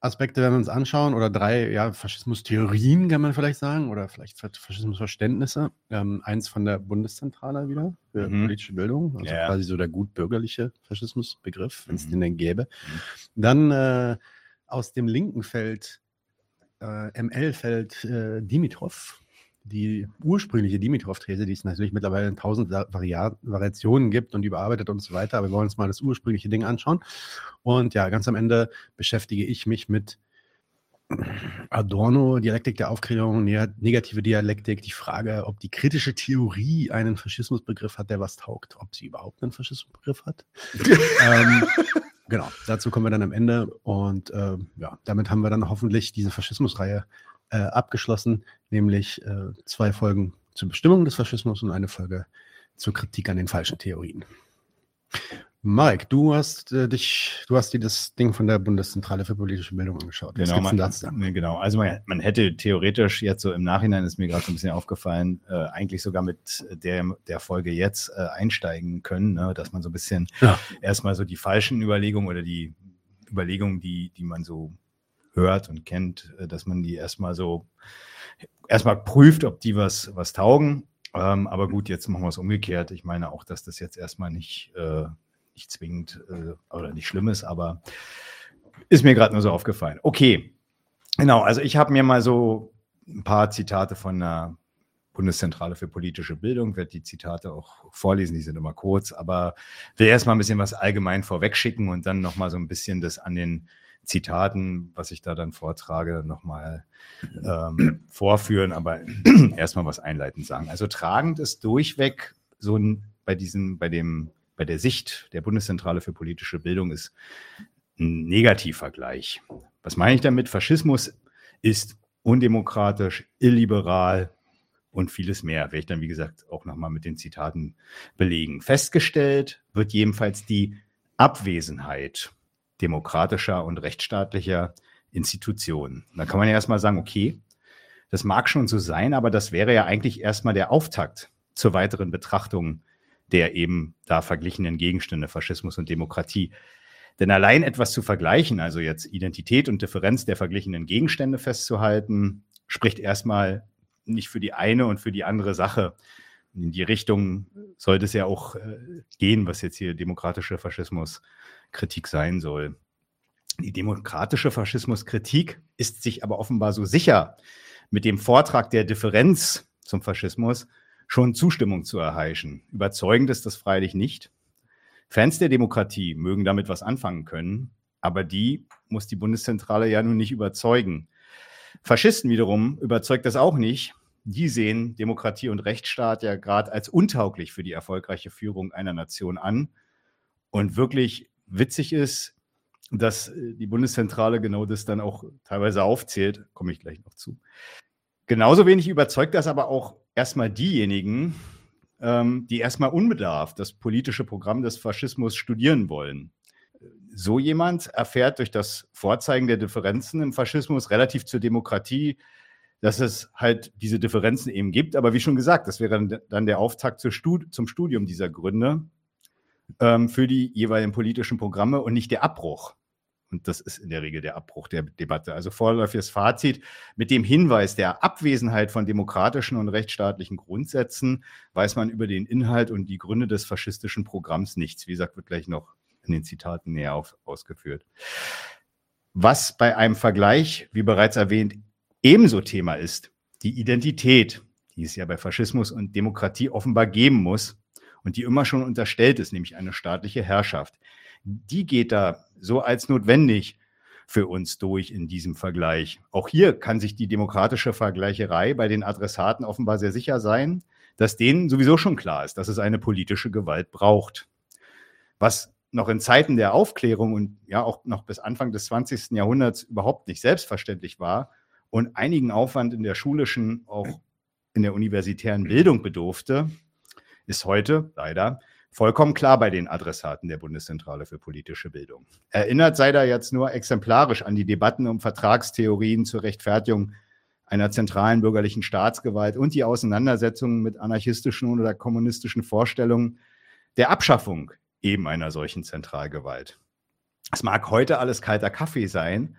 Aspekte werden wir uns anschauen oder drei ja, Faschismus-Theorien, kann man vielleicht sagen, oder vielleicht Fa- Faschismusverständnisse. Ähm, eins von der Bundeszentrale wieder für Mhm. politische Bildung, also Ja. quasi so der gut bürgerliche Faschismusbegriff, wenn es den denn gäbe. Dann äh, aus dem linken Feld, äh, ML-Feld äh, Dimitrov, die ursprüngliche Dimitrov-These, die es natürlich mittlerweile in tausend Va- Varia Variationen gibt und überarbeitet und so weiter, aber wir wollen uns mal das ursprüngliche Ding anschauen. Und ja, ganz am Ende beschäftige ich mich mit Adorno, Dialektik der Aufklärung, ne- negative Dialektik, die Frage, ob die kritische Theorie einen Faschismusbegriff hat, der was taugt, ob sie überhaupt einen Faschismusbegriff hat. <laughs> ähm, genau, dazu kommen wir dann am Ende. Und äh, ja, damit haben wir dann hoffentlich diese Faschismusreihe äh, abgeschlossen, nämlich äh, zwei Folgen zur Bestimmung des Faschismus und eine Folge zur Kritik an den falschen Theorien. Mike, du hast äh, dich, du hast dir das Ding von der Bundeszentrale für politische Bildung angeschaut. Was Genau, denn man, dazu? nee, genau. Also man, man hätte theoretisch jetzt so im Nachhinein ist mir gerade so ein bisschen aufgefallen, äh, eigentlich sogar mit der, der Folge jetzt äh, einsteigen können, ne? dass man so ein bisschen Ja. erstmal so die falschen Überlegungen oder die Überlegungen, die, die man so hört und kennt, äh, dass man die erstmal so erstmal prüft, ob die was, was taugen. Ähm, aber gut, jetzt machen wir es umgekehrt. Ich meine auch, dass das jetzt erstmal nicht, äh, nicht zwingend äh, oder nicht schlimm ist, aber ist mir gerade nur so aufgefallen. Okay, genau. Also ich habe mir mal so ein paar Zitate von der Bundeszentrale für politische Bildung, werde die Zitate auch vorlesen, die sind immer kurz, aber will erstmal ein bisschen was allgemein vorwegschicken und dann nochmal so ein bisschen das an den Zitaten, was ich da dann vortrage, nochmal ähm, <clears throat> vorführen, aber <clears throat> erstmal was einleitend sagen. Also tragend ist durchweg so ein, bei diesem, bei dem, bei der Sicht der Bundeszentrale für politische Bildung ist ein Negativvergleich. Was meine ich damit? Faschismus ist undemokratisch, illiberal und vieles mehr. Werde ich dann, wie gesagt, auch nochmal mit den Zitaten belegen. Festgestellt wird jedenfalls die Abwesenheit demokratischer und rechtsstaatlicher Institutionen. Da kann man ja erstmal sagen, okay, das mag schon so sein, aber das wäre ja eigentlich erstmal der Auftakt zur weiteren Betrachtung der eben da verglichenen Gegenstände Faschismus und Demokratie. Denn allein etwas zu vergleichen, also jetzt Identität und Differenz der verglichenen Gegenstände festzuhalten, spricht erstmal nicht für die eine und für die andere Sache. In die Richtung sollte es ja auch äh, gehen, was jetzt hier demokratische Faschismuskritik sein soll. Die demokratische Faschismuskritik ist sich aber offenbar so sicher, mit dem Vortrag der Differenz zum Faschismus schon Zustimmung zu erheischen. Überzeugend ist das freilich nicht. Fans der Demokratie mögen damit was anfangen können, aber die muss die Bundeszentrale ja nun nicht überzeugen. Faschisten wiederum überzeugt das auch nicht. Die sehen Demokratie und Rechtsstaat ja gerade als untauglich für die erfolgreiche Führung einer Nation an. Und wirklich witzig ist, dass äh, die Bundeszentrale genau das dann auch teilweise aufzählt, komme ich gleich noch zu. Genauso wenig überzeugt das aber auch erstmal diejenigen, ähm, die erstmal unbedarft das politische Programm des Faschismus studieren wollen. So jemand erfährt durch das Vorzeigen der Differenzen im Faschismus relativ zur Demokratie, dass es halt diese Differenzen eben gibt. Aber wie schon gesagt, das wäre dann- der Auftakt zur Stud zum Studium dieser Gründe ähm, für die jeweiligen politischen Programme und nicht der Abbruch. Und das ist in der Regel der Abbruch der Debatte. Also vorläufiges Fazit mit dem Hinweis der Abwesenheit von demokratischen und rechtsstaatlichen Grundsätzen weiß man über den Inhalt und die Gründe des faschistischen Programms nichts. Wie gesagt, wird gleich noch in den Zitaten näher auf, ausgeführt. Was bei einem Vergleich, wie bereits erwähnt, ebenso Thema ist, die Identität, die es ja bei Faschismus und Demokratie offenbar geben muss und die immer schon unterstellt ist, nämlich eine staatliche Herrschaft. Die geht da so als notwendig für uns durch in diesem Vergleich. Auch hier kann sich die demokratische Vergleicherei bei den Adressaten offenbar sehr sicher sein, dass denen sowieso schon klar ist, dass es eine politische Gewalt braucht. Was noch in Zeiten der Aufklärung und ja auch noch bis Anfang des 20. Jahrhunderts überhaupt nicht selbstverständlich war und einigen Aufwand in der schulischen, auch in der universitären Bildung bedurfte, ist heute leider vollkommen klar bei den Adressaten der Bundeszentrale für politische Bildung. Erinnert sei da jetzt nur exemplarisch an die Debatten um Vertragstheorien zur Rechtfertigung einer zentralen bürgerlichen Staatsgewalt und die Auseinandersetzungen mit anarchistischen oder kommunistischen Vorstellungen der Abschaffung eben einer solchen Zentralgewalt. Es mag heute alles kalter Kaffee sein,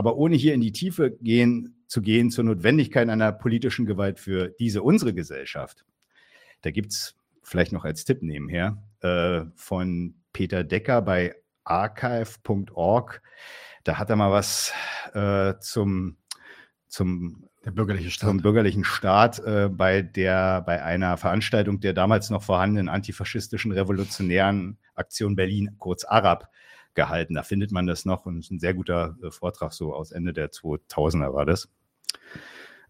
aber ohne hier in die Tiefe gehen, zu gehen zur Notwendigkeit einer politischen Gewalt für diese unsere Gesellschaft, da gibt es vielleicht noch als Tipp nebenher äh, von Peter Decker bei archive.org. Da hat er mal was äh, zum, zum, Der bürgerliche Staat. zum bürgerlichen Staat äh, bei, der, bei einer Veranstaltung der damals noch vorhandenen antifaschistischen revolutionären Aktion Berlin, kurz Arab, gehalten. Da findet man das noch und ist ein sehr guter äh, Vortrag, so aus Ende der 2000er war das.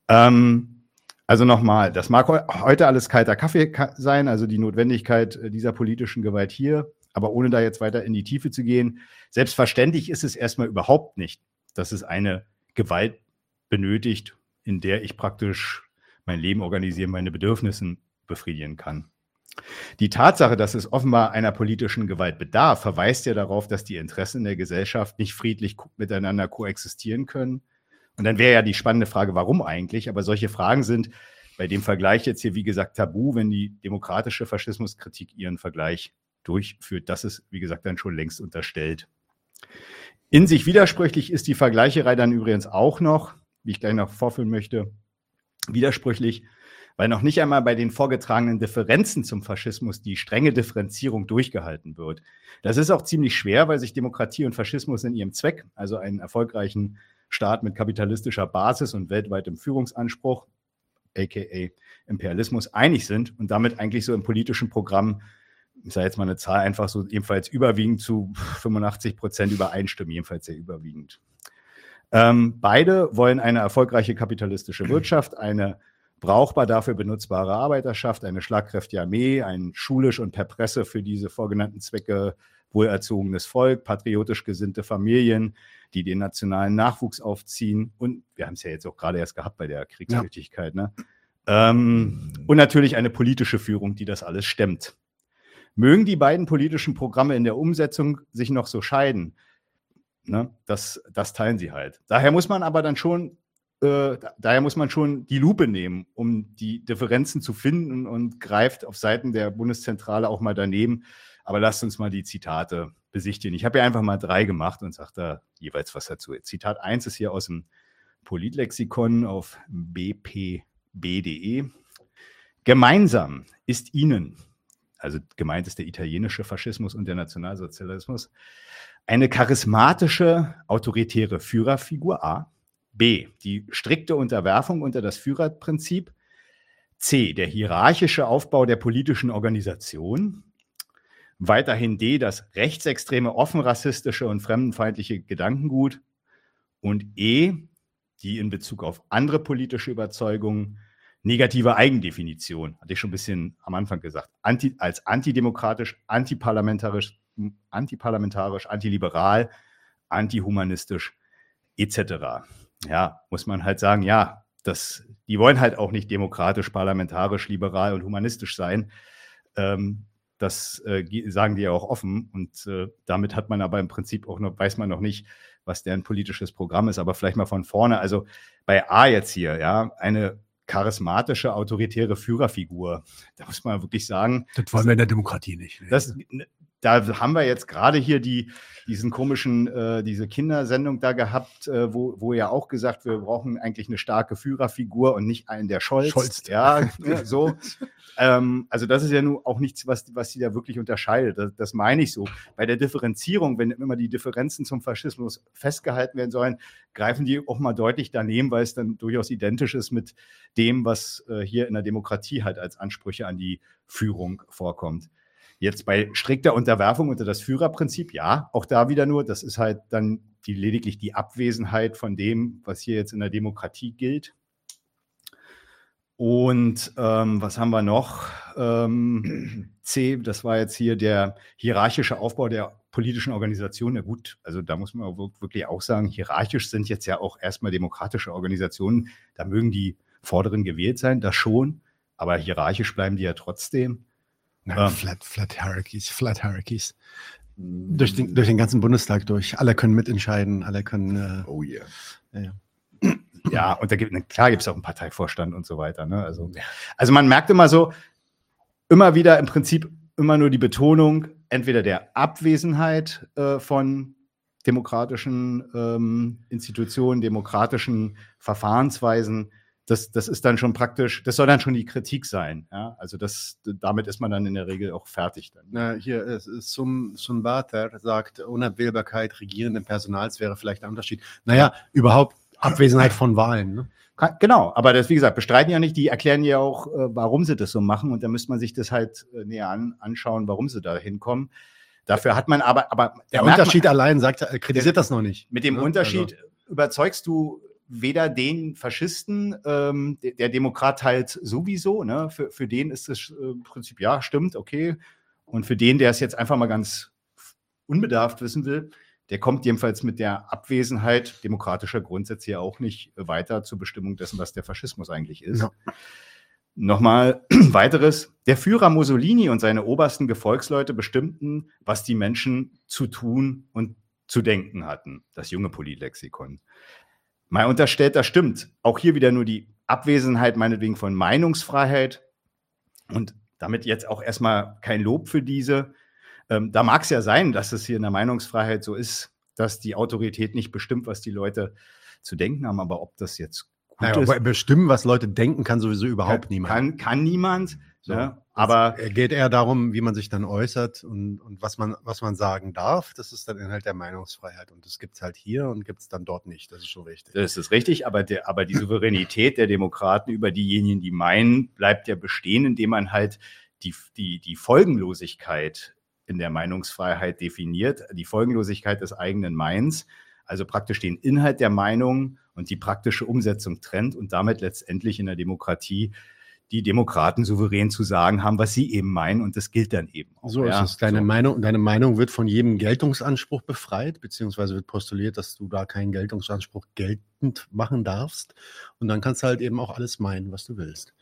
Ähm, also nochmal, das mag heu- heute alles kalter Kaffee ka- sein, also die Notwendigkeit äh, dieser politischen Gewalt hier, aber ohne da jetzt weiter in die Tiefe zu gehen, selbstverständlich ist es erstmal überhaupt nicht, dass es eine Gewalt benötigt, in der ich praktisch mein Leben organisieren, meine Bedürfnisse befriedigen kann. Die Tatsache, dass es offenbar einer politischen Gewalt bedarf, verweist ja darauf, dass die Interessen der Gesellschaft nicht friedlich miteinander koexistieren können. Und dann wäre ja die spannende Frage, warum eigentlich? Aber solche Fragen sind bei dem Vergleich jetzt hier, wie gesagt, tabu, wenn die demokratische Faschismuskritik ihren Vergleich durchführt. Das ist, wie gesagt, dann schon längst unterstellt. In sich widersprüchlich ist die Vergleicherei dann übrigens auch noch, wie ich gleich noch vorführen möchte, widersprüchlich, weil noch nicht einmal bei den vorgetragenen Differenzen zum Faschismus die strenge Differenzierung durchgehalten wird. Das ist auch ziemlich schwer, weil sich Demokratie und Faschismus in ihrem Zweck, also einen erfolgreichen Staat mit kapitalistischer Basis und weltweitem Führungsanspruch, aka Imperialismus, einig sind und damit eigentlich so im politischen Programm, ich sage jetzt mal eine Zahl, einfach so ebenfalls überwiegend zu 85 Prozent übereinstimmen, jedenfalls sehr überwiegend. Ähm, beide wollen eine erfolgreiche kapitalistische Wirtschaft, eine brauchbar dafür benutzbare Arbeiterschaft, eine schlagkräftige Armee, ein schulisch und per Presse für diese vorgenannten Zwecke wohlerzogenes Volk, patriotisch gesinnte Familien, die den nationalen Nachwuchs aufziehen. Und wir haben es ja jetzt auch gerade erst gehabt bei der Kriegstüchtigkeit. Ne? Ähm, und natürlich eine politische Führung, die das alles stemmt. Mögen die beiden politischen Programme in der Umsetzung sich noch so scheiden, ne? das, das teilen sie halt. Daher muss man aber dann schon äh, da- daher muss man schon die Lupe nehmen, um die Differenzen zu finden und greift auf Seiten der Bundeszentrale auch mal daneben. Aber lasst uns mal die Zitate besichtigen. Ich habe ja einfach mal drei gemacht und sage da jeweils was dazu. Zitat 1 ist hier aus dem Politlexikon auf bpb.de. Gemeinsam ist ihnen, also gemeint ist der italienische Faschismus und der Nationalsozialismus, eine charismatische, autoritäre Führerfigur A. B. Die strikte Unterwerfung unter das Führerprinzip. C. Der hierarchische Aufbau der politischen Organisation. Weiterhin D. Das rechtsextreme, offen rassistische und fremdenfeindliche Gedankengut. Und E. Die in Bezug auf andere politische Überzeugungen negative Eigendefinition, hatte ich schon ein bisschen am Anfang gesagt, anti, als antidemokratisch, antiparlamentarisch, antiparlamentarisch, antiliberal, antihumanistisch etc. Ja, muss man halt sagen, ja, das, die wollen halt auch nicht demokratisch, parlamentarisch, liberal und humanistisch sein. Ähm, das äh, ge- sagen die ja auch offen und äh, damit hat man aber im Prinzip auch noch, weiß man noch nicht, was deren politisches Programm ist, aber vielleicht mal von vorne. Also bei A jetzt hier, ja, eine charismatische, autoritäre Führerfigur. <laughs> Da muss man wirklich sagen. Das wollen wir in der Demokratie nicht. Das, da haben wir jetzt gerade hier die, diesen komischen, äh, diese Kindersendung da gehabt, äh, wo, wo ja auch gesagt, wir brauchen eigentlich eine starke Führerfigur und nicht einen, der Scholz. Scholz. Ja, so. Ähm, also das ist ja nun auch nichts, was, was sie da wirklich unterscheidet. Das, das meine ich so. Bei der Differenzierung, wenn immer die Differenzen zum Faschismus festgehalten werden sollen, greifen die auch mal deutlich daneben, weil es dann durchaus identisch ist mit dem, was äh, hier in der Demokratie halt als Ansprüche an die Führung vorkommt. Jetzt bei strikter Unterwerfung unter das Führerprinzip, ja, auch da wieder nur, das ist halt dann die, lediglich die Abwesenheit von dem, was hier jetzt in der Demokratie gilt. Und ähm, was haben wir noch? Ähm, <clears throat> C, das war jetzt hier der hierarchische Aufbau der politischen Organisation. Ja gut, also da muss man wirklich auch sagen, hierarchisch sind jetzt ja auch erstmal demokratische Organisationen. Da mögen die Vorderen gewählt sein, das schon, aber hierarchisch bleiben die ja trotzdem. Na, Ähm, flat, flat Hierarchies, Flat Hierarchies. Durch den, durch den ganzen Bundestag durch. Alle können mitentscheiden, alle können. Äh, oh yeah. Ja, ja. Ja, und da gibt klar gibt es auch einen Parteivorstand und so weiter. Ne? Also, also man merkt immer so, immer wieder im Prinzip immer nur die Betonung entweder der Abwesenheit äh, von demokratischen ähm, Institutionen, demokratischen Verfahrensweisen. Das, das ist dann schon praktisch, das soll dann schon die Kritik sein. Ja? Also das, damit ist man dann in der Regel auch fertig. Dann. Na, hier, es ist Sum, Sumbater sagt, Unabwählbarkeit regierenden Personals wäre vielleicht ein Unterschied. Naja, überhaupt Abwesenheit von Wahlen. Ne? Genau, aber das, wie gesagt, bestreiten ja nicht, die erklären ja auch, äh, warum sie das so machen und da müsste man sich das halt äh, näher an, anschauen, warum sie da hinkommen. Dafür hat man aber, aber Der Unterschied man, allein sagt, er kritisiert das noch nicht. mit dem Ne? Unterschied Also, überzeugst du weder den Faschisten, ähm, der, Demokrat halt sowieso, ne? für, für den ist es äh, im Prinzip, ja, stimmt, okay. Und für den, der es jetzt einfach mal ganz unbedarft wissen will, der kommt jedenfalls mit der Abwesenheit demokratischer Grundsätze ja auch nicht weiter zur Bestimmung dessen, was der Faschismus eigentlich ist. Ja. Nochmal <clears throat> weiteres, Der Führer Mussolini und seine obersten Gefolgsleute bestimmten, was die Menschen zu tun und zu denken hatten. Das junge Politlexikon. Mal unterstellt, das stimmt. Auch hier wieder nur die Abwesenheit meinetwegen von Meinungsfreiheit und damit jetzt auch erstmal kein Lob für diese. Ähm, da mag es ja sein, dass es hier in der Meinungsfreiheit so ist, dass die Autorität nicht bestimmt, was die Leute zu denken haben, aber ob das jetzt gut Naja, ist, aber bestimmen, was Leute denken, kann sowieso überhaupt niemand. kann, kann niemand. So. Ne? Aber Es geht eher darum, wie man sich dann äußert und, und was, man, was man sagen darf. Das ist dann Inhalt der Meinungsfreiheit. Und das gibt es halt hier und gibt es dann dort nicht. Das ist schon richtig. Das ist richtig, aber, der, aber die Souveränität der Demokraten über diejenigen, die meinen, bleibt ja bestehen, indem man halt die, die, die Folgenlosigkeit in der Meinungsfreiheit definiert, die Folgenlosigkeit des eigenen Meins, also praktisch den Inhalt der Meinung und die praktische Umsetzung trennt und damit letztendlich in der Demokratie die Demokraten souverän zu sagen haben, was sie eben meinen und das gilt dann eben auch. So ja. ist es. Deine, Meinung, deine Meinung wird von jedem Geltungsanspruch befreit, beziehungsweise wird postuliert, dass du da keinen Geltungsanspruch geltend machen darfst. Und dann kannst du halt eben auch alles meinen, was du willst.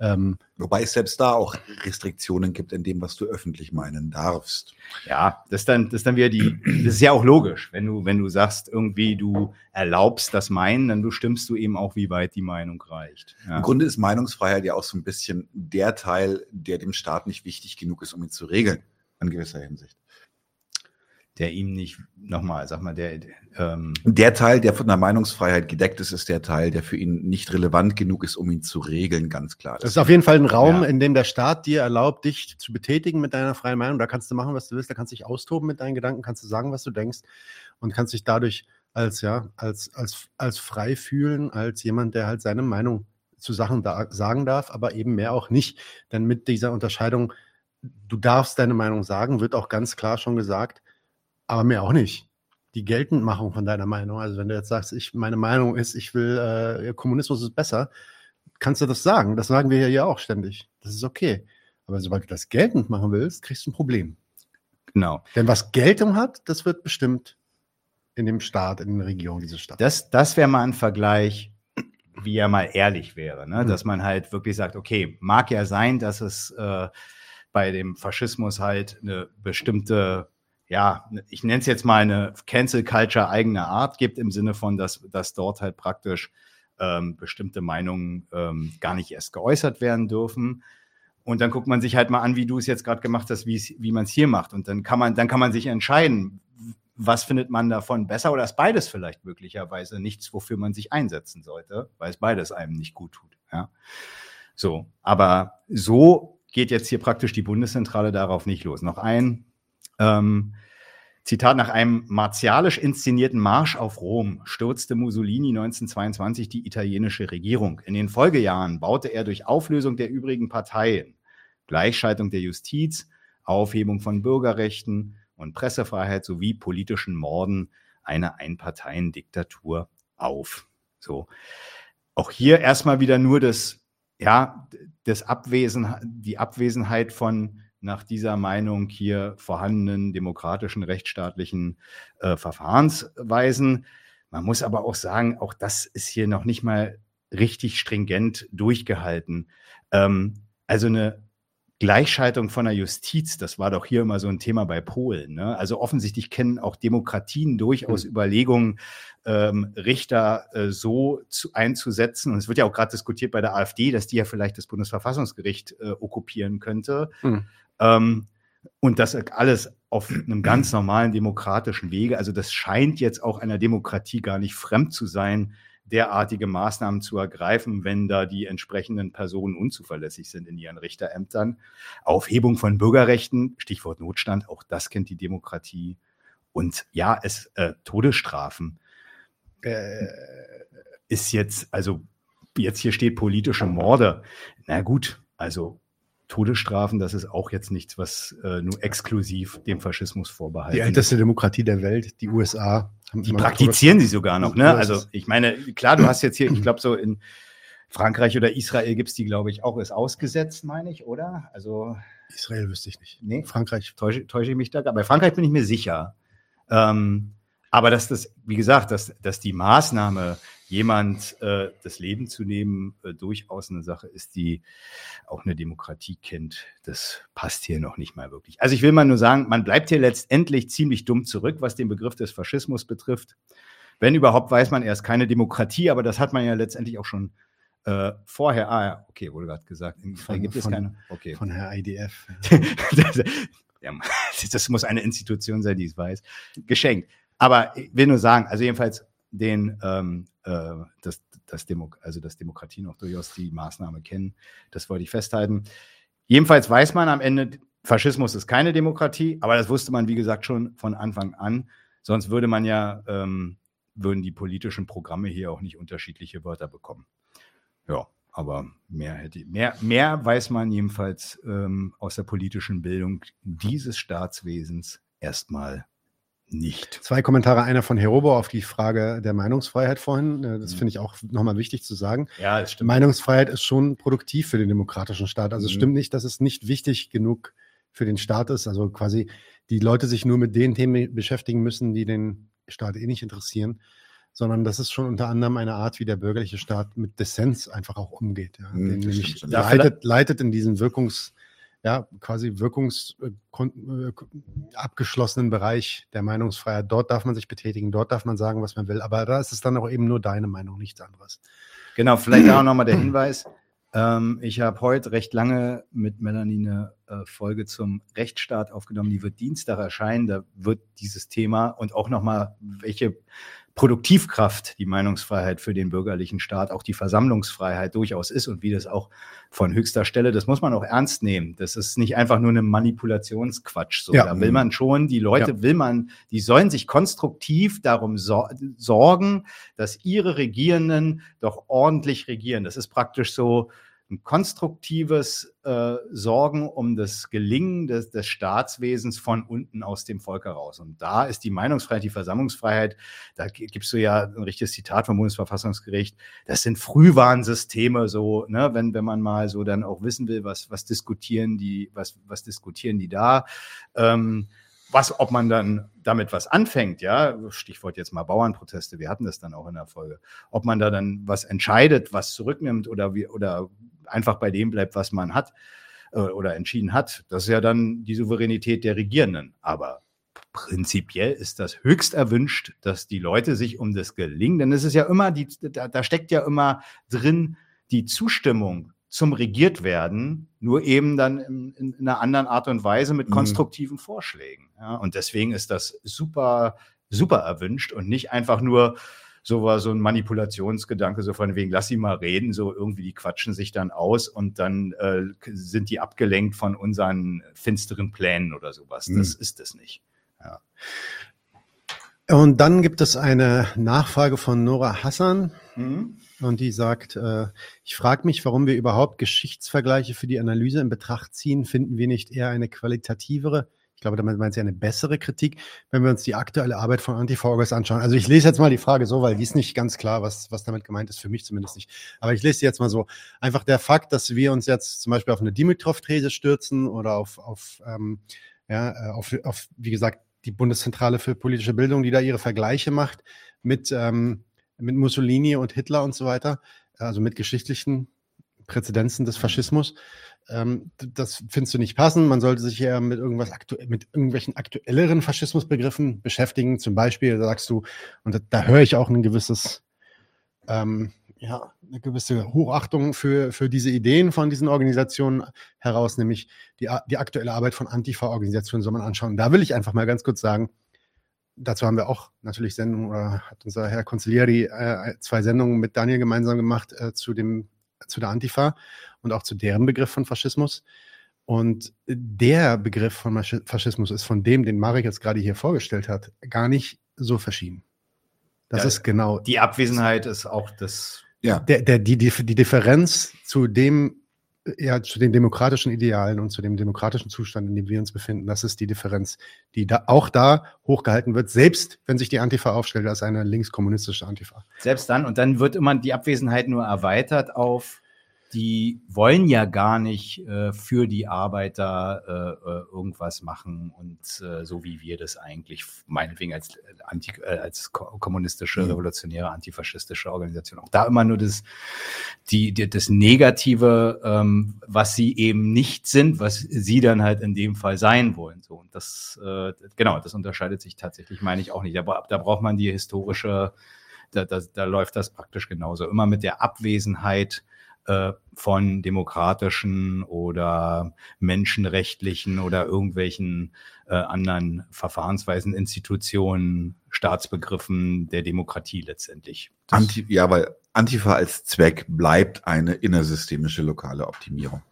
Ähm, Wobei es selbst da auch Restriktionen gibt in dem, was du öffentlich meinen darfst. Ja, das ist dann, das ist dann wieder die, das ist ja auch logisch, wenn du, wenn du sagst, irgendwie du erlaubst das Meinen, dann bestimmst du eben auch, wie weit die Meinung reicht. Ja. Im Grunde ist Meinungsfreiheit ja auch so ein bisschen der Teil, der dem Staat nicht wichtig genug ist, um ihn zu regeln, in gewisser Hinsicht. Der ihm nicht, nochmal, sag mal, der, ähm, Der Teil, der von der Meinungsfreiheit gedeckt ist, ist der Teil, der für ihn nicht relevant genug ist, um ihn zu regeln, ganz klar. Das ist auf jeden Fall ein Raum, Ja. in dem der Staat dir erlaubt, dich zu betätigen mit deiner freien Meinung. Da kannst du machen, was du willst, da kannst du dich austoben mit deinen Gedanken, kannst du sagen, was du denkst und kannst dich dadurch als, ja, als, als, als frei fühlen, als jemand, der halt seine Meinung zu Sachen da, sagen darf, aber eben mehr auch nicht. Denn mit dieser Unterscheidung, du darfst deine Meinung sagen, wird auch ganz klar schon gesagt, aber mehr auch nicht. Die Geltendmachung von deiner Meinung, also wenn du jetzt sagst, ich, meine Meinung ist, ich will, äh, Kommunismus ist besser, kannst du das sagen. Das sagen wir ja auch ständig. Das ist okay. Aber sobald du das geltend machen willst, kriegst du ein Problem. Genau. Denn was Geltung hat, das wird bestimmt in dem Staat, in der Region, diese Stadt. Das, das wäre mal ein Vergleich, wie er mal ehrlich wäre, ne? Mhm. dass man halt wirklich sagt, okay, mag ja sein, dass es äh, bei dem Faschismus halt eine bestimmte, ja, ich nenne es jetzt mal eine Cancel Culture eigener Art gibt, im Sinne von, dass, dass dort halt praktisch ähm, bestimmte Meinungen ähm, gar nicht erst geäußert werden dürfen. Und dann guckt man sich halt mal an, wie du es jetzt gerade gemacht hast, wie man es hier macht. Und dann kann man, dann kann man sich entscheiden, was findet man davon besser oder ist beides vielleicht möglicherweise nichts, wofür man sich einsetzen sollte, weil es beides einem nicht gut tut. Ja. So, aber so geht jetzt hier praktisch die Bundeszentrale darauf nicht los. Noch ein ähm, Zitat nach einem martialisch inszenierten Marsch auf Rom stürzte Mussolini 1922 die italienische Regierung. In den Folgejahren baute er durch Auflösung der übrigen Parteien, Gleichschaltung der Justiz, Aufhebung von Bürgerrechten und Pressefreiheit sowie politischen Morden eine Einparteiendiktatur auf. So. Auch hier erstmal wieder nur das, ja, das Abwesen, die Abwesenheit von nach dieser Meinung hier vorhandenen demokratischen, rechtsstaatlichen äh, Verfahrensweisen. Man muss aber auch sagen, auch das ist hier noch nicht mal richtig stringent durchgehalten. Ähm, also eine Gleichschaltung von der Justiz, das war doch hier immer so ein Thema bei Polen. Ne? Also offensichtlich kennen auch Demokratien durchaus Überlegungen, ähm, Richter äh, so zu, einzusetzen. Und es wird ja auch gerade diskutiert bei der AfD, dass die ja vielleicht das Bundesverfassungsgericht äh, okkupieren könnte. Hm. Ähm, und das alles auf einem ganz normalen demokratischen Wege. Also das scheint jetzt auch einer Demokratie gar nicht fremd zu sein, derartige Maßnahmen zu ergreifen, wenn da die entsprechenden Personen unzuverlässig sind in ihren Richterämtern. Aufhebung von Bürgerrechten, Stichwort Notstand, auch das kennt die Demokratie. Und ja, es äh, Todesstrafen äh, ist jetzt, also jetzt hier steht politische Morde. Na gut, also Todesstrafen, das ist auch jetzt nichts, was äh, nur exklusiv dem Faschismus vorbehalten Die älteste Demokratie der Welt, die USA. haben die praktizieren sie sogar noch, ne? Also ich meine, klar, du hast jetzt hier, ich glaube so in Frankreich oder Israel gibt es die, glaube ich, auch ist ausgesetzt, meine ich, oder? Also Israel wüsste ich nicht. Nee. Frankreich. täusche, täusche ich mich da? Bei Frankreich bin ich mir sicher. Ähm, aber dass das, wie gesagt, dass, dass die Maßnahme jemand äh, das Leben zu nehmen, äh, durchaus eine Sache ist, die auch eine Demokratie kennt. Das passt hier noch nicht mal wirklich. Also ich will mal nur sagen, man bleibt hier letztendlich ziemlich dumm zurück, was den Begriff des Faschismus betrifft. Wenn überhaupt, weiß man, er ist keine Demokratie, aber das hat man ja letztendlich auch schon äh, vorher. Ah ja, okay, wurde gerade gesagt. Im Fall Von- gibt es von- keine. Okay. Von Herr IDF. <laughs> das, <laughs> das muss eine Institution sein, die es weiß. Geschenkt. Aber ich will nur sagen, also jedenfalls den, ähm, äh, das, das, Demo also das Demokratie noch durchaus die Maßnahme kennen. Das wollte ich festhalten. Jedenfalls weiß man am Ende, Faschismus ist keine Demokratie, aber das wusste man, wie gesagt, schon von Anfang an. Sonst würde man ja, ähm, würden die politischen Programme hier auch nicht unterschiedliche Wörter bekommen. Ja, aber mehr hätte mehr, mehr weiß man jedenfalls ähm, aus der politischen Bildung dieses Staatswesens erstmal nicht. Zwei Kommentare, einer von Herobo auf die Frage der Meinungsfreiheit vorhin. Äh, Das finde ich auch nochmal wichtig zu sagen. Ja, das stimmt. Meinungsfreiheit ist schon produktiv für den demokratischen Staat. Also es Mhm. stimmt nicht, dass es nicht wichtig genug für den Staat ist. Also quasi die Leute sich nur mit den Themen beschäftigen müssen, die den Staat eh nicht interessieren, sondern das ist schon unter anderem eine Art, wie der bürgerliche Staat mit Dissens einfach auch umgeht. Ja. Mhm, leitet, leitet in diesen Wirkungs, ja, quasi wirkungs äh, äh, abgeschlossenen Bereich der Meinungsfreiheit. Dort darf man sich betätigen, dort darf man sagen, was man will. Aber da ist es dann auch eben nur deine Meinung, nichts anderes. Genau, vielleicht auch nochmal der Hinweis. Ähm, ich habe heute recht lange mit Melanie eine äh, Folge zum Rechtsstaat aufgenommen. Die wird Dienstag erscheinen. Da wird dieses Thema und auch nochmal, welche Produktivkraft die Meinungsfreiheit für den bürgerlichen Staat, auch die Versammlungsfreiheit durchaus ist und wie das auch von höchster Stelle, das muss man auch ernst nehmen. Das ist nicht einfach nur eine Manipulationsquatsch. So, Ja. da will man schon, die Leute Ja. will man, die sollen sich konstruktiv darum sor sorgen, dass ihre Regierenden doch ordentlich regieren. Das ist praktisch so ein konstruktives äh, Sorgen um das Gelingen des, des Staatswesens von unten aus dem Volk heraus. Und da ist die Meinungsfreiheit, die Versammlungsfreiheit, da gi- gibst du ja ein richtiges Zitat vom Bundesverfassungsgericht, das sind Frühwarnsysteme, so, ne, wenn, wenn man mal so dann auch wissen will, was, was diskutieren die, was, was diskutieren die da. Ähm, was, ob man dann damit was anfängt, ja, Stichwort jetzt mal Bauernproteste, wir hatten das dann auch in der Folge, ob man da dann was entscheidet, was zurücknimmt oder wie, oder einfach bei dem bleibt, was man hat äh, oder entschieden hat, das ist ja dann die Souveränität der Regierenden. Aber prinzipiell ist das höchst erwünscht, dass die Leute sich um das Gelingen, denn es ist ja immer, die, da, da steckt ja immer drin die Zustimmung zum regiert werden, nur eben dann in, in, in einer anderen Art und Weise mit Mhm. konstruktiven Vorschlägen. Ja, und deswegen ist das super, super erwünscht und nicht einfach nur so war so ein Manipulationsgedanke, so von wegen, lass sie mal reden, so irgendwie, die quatschen sich dann aus und dann äh, sind die abgelenkt von unseren finsteren Plänen oder sowas. Das Mhm. ist es nicht. Ja. Und dann gibt es eine Nachfrage von Nora Hassan. Mhm. Und die sagt, äh, ich frage mich, warum wir überhaupt Geschichtsvergleiche für die Analyse in Betracht ziehen. Finden wir nicht eher eine qualitativere, ich glaube, damit meint sie eine bessere Kritik, wenn wir uns die aktuelle Arbeit von Antifa-Orgas anschauen. Also ich lese jetzt mal die Frage so, weil die ist nicht ganz klar, was, was damit gemeint ist, für mich zumindest nicht. Aber ich lese sie jetzt mal so. Einfach der Fakt, dass wir uns jetzt zum Beispiel auf eine Dimitrov-These stürzen oder auf, auf, ähm, ja, äh, auf, auf, wie gesagt, die Bundeszentrale für politische Bildung, die da ihre Vergleiche macht mit, ähm, mit Mussolini und Hitler und so weiter, also mit geschichtlichen Präzedenzen des Faschismus. Ähm, das findest du nicht passend. Man sollte sich eher mit irgendwas mit irgendwelchen aktuelleren Faschismusbegriffen beschäftigen. Zum Beispiel sagst du, und da, da höre ich auch ein gewisses, ähm, ja, eine gewisse Hochachtung für, für diese Ideen von diesen Organisationen heraus, nämlich die, die aktuelle Arbeit von Antifa-Organisationen soll man anschauen. Da will ich einfach mal ganz kurz sagen, dazu haben wir auch natürlich Sendungen, oder hat unser Herr Consiglieri äh, zwei Sendungen mit Daniel gemeinsam gemacht äh, zu, dem, zu der Antifa und auch zu deren Begriff von Faschismus. Und der Begriff von Faschismus ist von dem, den Marek jetzt gerade hier vorgestellt hat, gar nicht so verschieden. Das Ja, ist genau. Die Abwesenheit ist auch das. Ja. Der, der, die, die, die Differenz zu dem, ja, zu den demokratischen Idealen und zu dem demokratischen Zustand, in dem wir uns befinden, das ist die Differenz, die da auch da hochgehalten wird, selbst wenn sich die Antifa aufstellt als eine linkskommunistische Antifa. Selbst dann, und dann wird immer die Abwesenheit nur erweitert auf die wollen ja gar nicht äh, für die Arbeiter äh, äh, irgendwas machen und äh, so wie wir das eigentlich meinetwegen als, äh, anti, äh, als ko- kommunistische, Mhm. revolutionäre, antifaschistische Organisation auch da immer nur das, die, die, das Negative, ähm, was sie eben nicht sind, was sie dann halt in dem Fall sein wollen. So und das äh, genau, das unterscheidet sich tatsächlich, meine ich auch nicht. Aber da braucht man die historische da, da, da läuft das praktisch genauso. Immer mit der Abwesenheit äh, von demokratischen oder menschenrechtlichen oder irgendwelchen äh, anderen Verfahrensweisen, Institutionen, Staatsbegriffen der Demokratie letztendlich. Anti, ja, weil Antifa als Zweck bleibt eine innersystemische lokale Optimierung.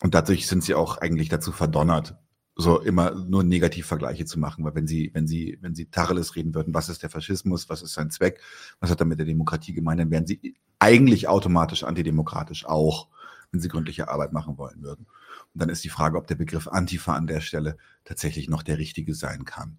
Und dadurch sind sie auch eigentlich dazu verdonnert, so immer nur Negativvergleiche zu machen, weil wenn sie, wenn sie, wenn sie Tacheles reden würden, was ist der Faschismus, was ist sein Zweck, was hat er mit der Demokratie gemeint, dann wären sie eigentlich automatisch antidemokratisch auch, wenn sie gründliche Arbeit machen wollen würden. Und dann ist die Frage, ob der Begriff Antifa an der Stelle tatsächlich noch der richtige sein kann.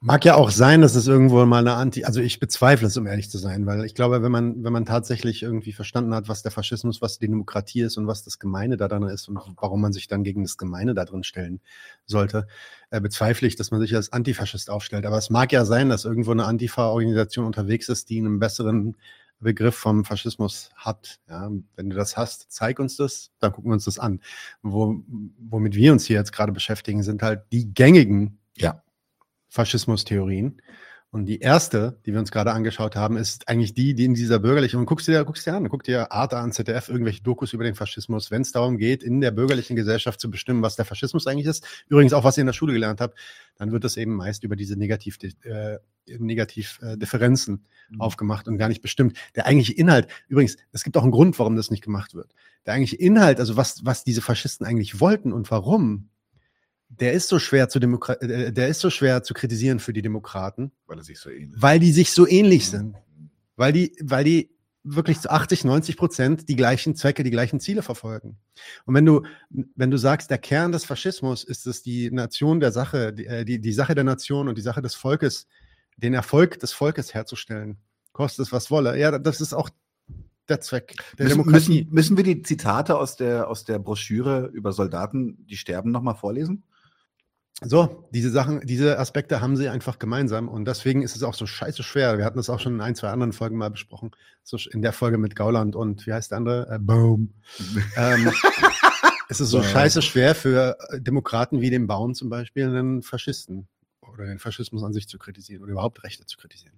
Mag ja auch sein, dass es irgendwo mal eine Anti, also ich bezweifle es, um ehrlich zu sein, weil ich glaube, wenn man, wenn man tatsächlich irgendwie verstanden hat, was der Faschismus, was die Demokratie ist und was das Gemeine da drin ist und warum man sich dann gegen das Gemeine da drin stellen sollte, äh, bezweifle ich, dass man sich als Antifaschist aufstellt. Aber es mag ja sein, dass irgendwo eine Antifa-Organisation unterwegs ist, die einen besseren Begriff vom Faschismus hat. Ja, wenn du das hast, zeig uns das, dann gucken wir uns das an. Wo, womit wir uns hier jetzt gerade beschäftigen, sind halt die gängigen Ja. Faschismustheorien. Und die erste, die wir uns gerade angeschaut haben, ist eigentlich die, die in dieser bürgerlichen, und guckst dir, guckst dir an, guck dir Arte an, ZDF, irgendwelche Dokus über den Faschismus, wenn es darum geht, in der bürgerlichen Gesellschaft zu bestimmen, was der Faschismus eigentlich ist. Übrigens auch, was ihr in der Schule gelernt habt, dann wird das eben meist über diese Negativ, äh, Negativ äh, Differenzen aufgemacht und gar nicht bestimmt. Der eigentliche Inhalt, übrigens, es gibt auch einen Grund, warum das nicht gemacht wird. Der eigentliche Inhalt, also was, was diese Faschisten eigentlich wollten und warum, der ist so schwer zu Demokra äh, der ist so schwer zu kritisieren für die Demokraten, Weil er sich so ähnelt. weil die sich so ähnlich sind. Weil die, weil die wirklich zu 80, 90 Prozent die gleichen Zwecke, die gleichen Ziele verfolgen. Und wenn du, wenn du sagst, der Kern des Faschismus ist es, die Nation der Sache, die, äh, die, die Sache der Nation und die Sache des Volkes, den Erfolg des Volkes herzustellen, kostet es was wolle. Ja, das ist auch der Zweck der Müssen, Demokratie. müssen, müssen wir die Zitate aus der, aus der Broschüre über Soldaten, die sterben, nochmal vorlesen? So, diese Sachen, diese Aspekte haben sie einfach gemeinsam und deswegen ist es auch so scheiße schwer. Wir hatten das auch schon in ein, zwei anderen Folgen mal besprochen. So in der Folge mit Gauland und wie heißt der andere? Äh, Boom. <laughs> ähm, es ist so Boom. scheiße schwer für äh, Demokraten wie den Baum zum Beispiel, einen Faschisten oder den Faschismus an sich zu kritisieren oder überhaupt Rechte zu kritisieren.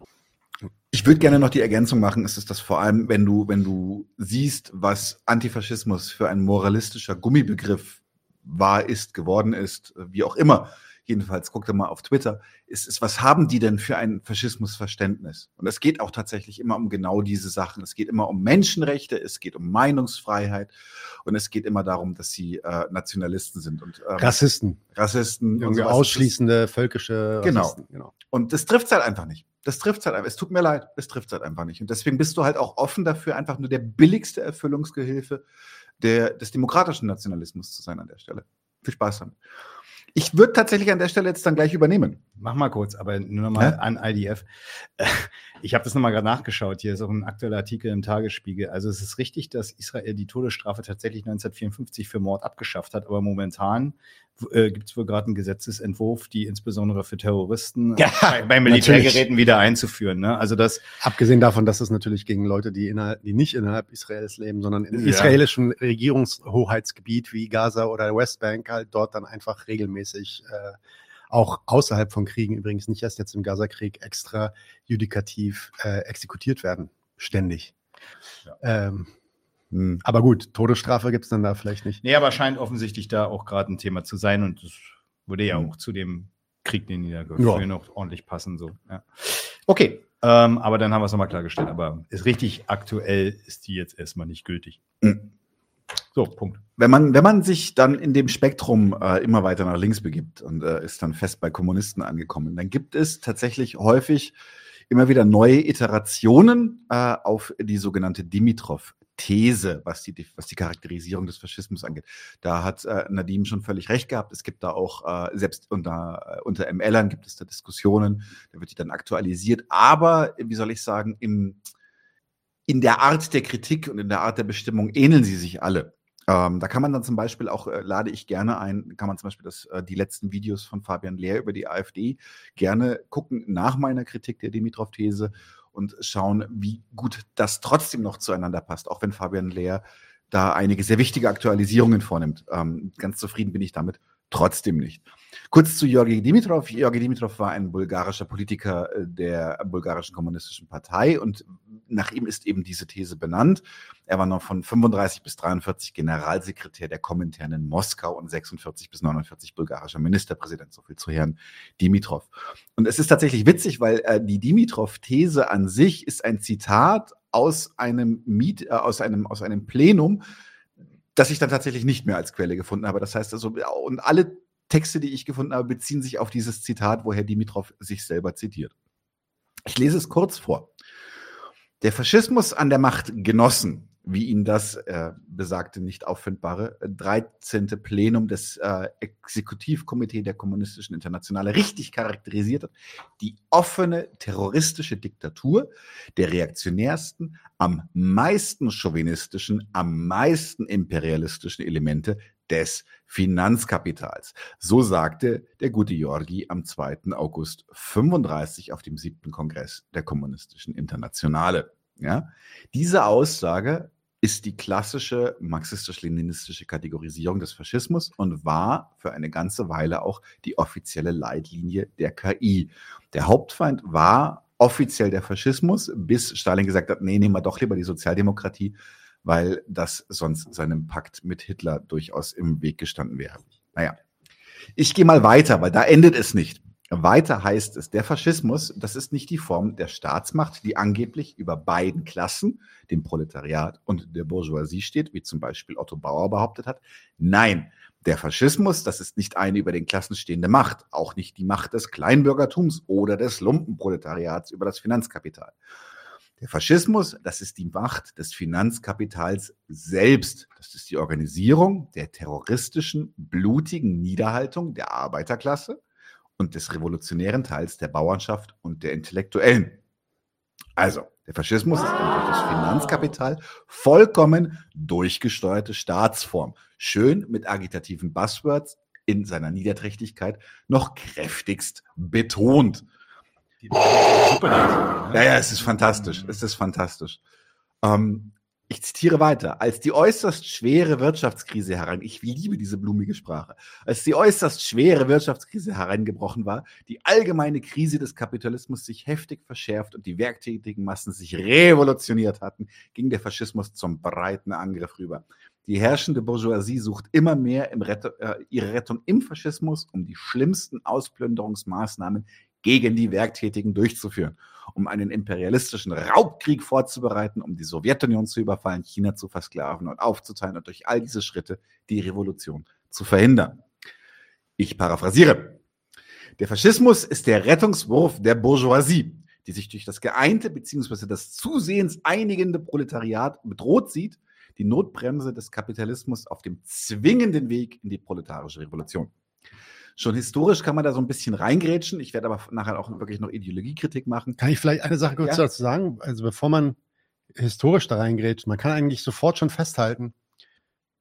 Ich würde gerne noch die Ergänzung machen, ist es das vor allem, wenn du, wenn du siehst, was Antifaschismus für ein moralistischer Gummibegriff war, ist, geworden ist, wie auch immer. Jedenfalls, guck doch mal auf Twitter. Ist es, was haben die denn für ein Faschismusverständnis? Und es geht auch tatsächlich immer um genau diese Sachen. Es geht immer um Menschenrechte, es geht um Meinungsfreiheit und es geht immer darum, dass sie äh, Nationalisten sind und ähm, Rassisten. Rassisten und Irgendwie sowas. ausschließende völkische Genau. Rassisten, genau. Und das trifft halt einfach nicht. Das trifft halt einfach. Es tut mir leid, es trifft halt einfach nicht. Und deswegen bist du halt auch offen dafür, einfach nur der billigste Erfüllungsgehilfe der, des demokratischen Nationalismus zu sein an der Stelle. Viel Spaß damit. Ich würde tatsächlich an der Stelle jetzt dann gleich übernehmen. Mach mal kurz, aber nur noch mal Hä? an IDF. <laughs> Ich habe das noch mal gerade nachgeschaut. Hier ist auch ein aktueller Artikel im Tagesspiegel. Also es ist richtig, dass Israel die Todesstrafe tatsächlich 1954 für Mord abgeschafft hat, aber momentan äh, gibt es wohl gerade einen Gesetzesentwurf, die insbesondere für Terroristen Ja, bei, bei Militärgeräten wieder einzuführen. Ne? Also das Abgesehen davon, dass es natürlich gegen Leute, die, innerhalb, die nicht innerhalb Israels leben, sondern im Ja. israelischen Regierungshoheitsgebiet wie Gaza oder Westbank halt dort dann einfach regelmäßig äh, auch außerhalb von Kriegen, übrigens nicht erst jetzt im Gaza-Krieg, extra judikativ äh, exekutiert werden. Ständig. Ähm, Hm. Aber gut, Todesstrafe gibt es dann da vielleicht nicht. Nee, aber scheint offensichtlich da auch gerade ein Thema zu sein und das würde ja Mhm. auch zu dem Krieg, den die da führen, auch ordentlich passen. So. Ja. Okay, ähm, aber dann haben wir es nochmal klargestellt. Aber ist richtig aktuell ist die jetzt erstmal nicht gültig. Mhm. So, Punkt. Wenn man, wenn man sich dann in dem Spektrum äh, immer weiter nach links begibt und äh, ist dann fest bei Kommunisten angekommen, dann gibt es tatsächlich häufig immer wieder neue Iterationen äh, auf die sogenannte Dimitrov-These, was die, was die Charakterisierung des Faschismus angeht. Da hat äh, Nadim schon völlig recht gehabt. Es gibt da auch, äh, selbst unter, äh, unter MLern gibt es da Diskussionen, da wird die dann aktualisiert. Aber, wie soll ich sagen, im, in der Art der Kritik und in der Art der Bestimmung ähneln sie sich alle. Ähm, da kann man dann zum Beispiel auch, äh, lade ich gerne ein, kann man zum Beispiel das, äh, die letzten Videos von Fabian Lehr über die AfD gerne gucken nach meiner Kritik der Dimitrov-These und schauen, wie gut das trotzdem noch zueinander passt, auch wenn Fabian Lehr da einige sehr wichtige Aktualisierungen vornimmt. Ähm, ganz zufrieden bin ich damit trotzdem nicht. Kurz zu Georgi Dimitrov. Georgi Dimitrov war ein bulgarischer Politiker äh, der bulgarischen kommunistischen Partei und nach ihm ist eben diese These benannt. Er war noch von 35 bis 43 Generalsekretär der Komintern in Moskau und 46 bis 49 bulgarischer Ministerpräsident. So viel zu Herrn Dimitrov. Und es ist tatsächlich witzig, weil äh, die Dimitrov-These an sich ist ein Zitat aus einem Miet, äh, aus einem, aus einem Plenum, das ich dann tatsächlich nicht mehr als Quelle gefunden habe. Das heißt also, und alle Texte, die ich gefunden habe, beziehen sich auf dieses Zitat, wo Herr Dimitrov sich selber zitiert. Ich lese es kurz vor. Der Faschismus an der Macht genossen, wie ihn das äh, besagte nicht auffindbare 13. Plenum des äh, Exekutivkomitee der Kommunistischen Internationale richtig charakterisiert hat, die offene terroristische Diktatur der reaktionärsten, am meisten chauvinistischen, am meisten imperialistischen Elemente des Finanzkapitals. So sagte der gute Georgi am 2. August 35 auf dem siebten Kongress der Kommunistischen Internationale. Ja? Diese Aussage ist die klassische marxistisch-leninistische Kategorisierung des Faschismus und war für eine ganze Weile auch die offizielle Leitlinie der KI. Der Hauptfeind war offiziell der Faschismus, bis Stalin gesagt hat, nee, nehmen wir doch lieber die Sozialdemokratie, weil das sonst seinem Pakt mit Hitler durchaus im Weg gestanden wäre. Naja, ich gehe mal weiter, weil da endet es nicht. Weiter heißt es, der Faschismus, das ist nicht die Form der Staatsmacht, die angeblich über beiden Klassen, dem Proletariat und der Bourgeoisie steht, wie zum Beispiel Otto Bauer behauptet hat. Nein, der Faschismus, das ist nicht eine über den Klassen stehende Macht, auch nicht die Macht des Kleinbürgertums oder des Lumpenproletariats über das Finanzkapital. Der Faschismus, das ist die Macht des Finanzkapitals selbst. Das ist die Organisierung der terroristischen, blutigen Niederhaltung der Arbeiterklasse und des revolutionären Teils der Bauernschaft und der Intellektuellen. Also, der Faschismus ist einfach das Finanzkapital, vollkommen durchgesteuerte Staatsform. Schön mit agitativen Buzzwords in seiner Niederträchtigkeit noch kräftigst betont. Ja, ja, es ist fantastisch. Es ist fantastisch. Ähm, ich zitiere weiter. Als die äußerst schwere Wirtschaftskrise herein, ich liebe diese blumige Sprache, als die äußerst schwere Wirtschaftskrise hereingebrochen war, die allgemeine Krise des Kapitalismus sich heftig verschärft und die werktätigen Massen sich revolutioniert hatten, ging der Faschismus zum breiten Angriff rüber. Die herrschende Bourgeoisie sucht immer mehr Rettung, äh, ihre Rettung im Faschismus, um die schlimmsten Ausplünderungsmaßnahmen gegen die Werktätigen durchzuführen um einen imperialistischen Raubkrieg vorzubereiten, um die Sowjetunion zu überfallen, China zu versklaven und aufzuteilen und durch all diese Schritte die Revolution zu verhindern. Ich paraphrasiere. Der Faschismus ist der Rettungswurf der Bourgeoisie, die sich durch das geeinte bzw. das zusehends einigende Proletariat bedroht sieht, die Notbremse des Kapitalismus auf dem zwingenden Weg in die proletarische Revolution. Schon historisch kann man da so ein bisschen reingrätschen. Ich werde aber nachher auch wirklich noch Ideologiekritik machen. Kann ich vielleicht eine Sache kurz ja? dazu sagen? Also bevor man historisch da reingrätscht, man kann eigentlich sofort schon festhalten,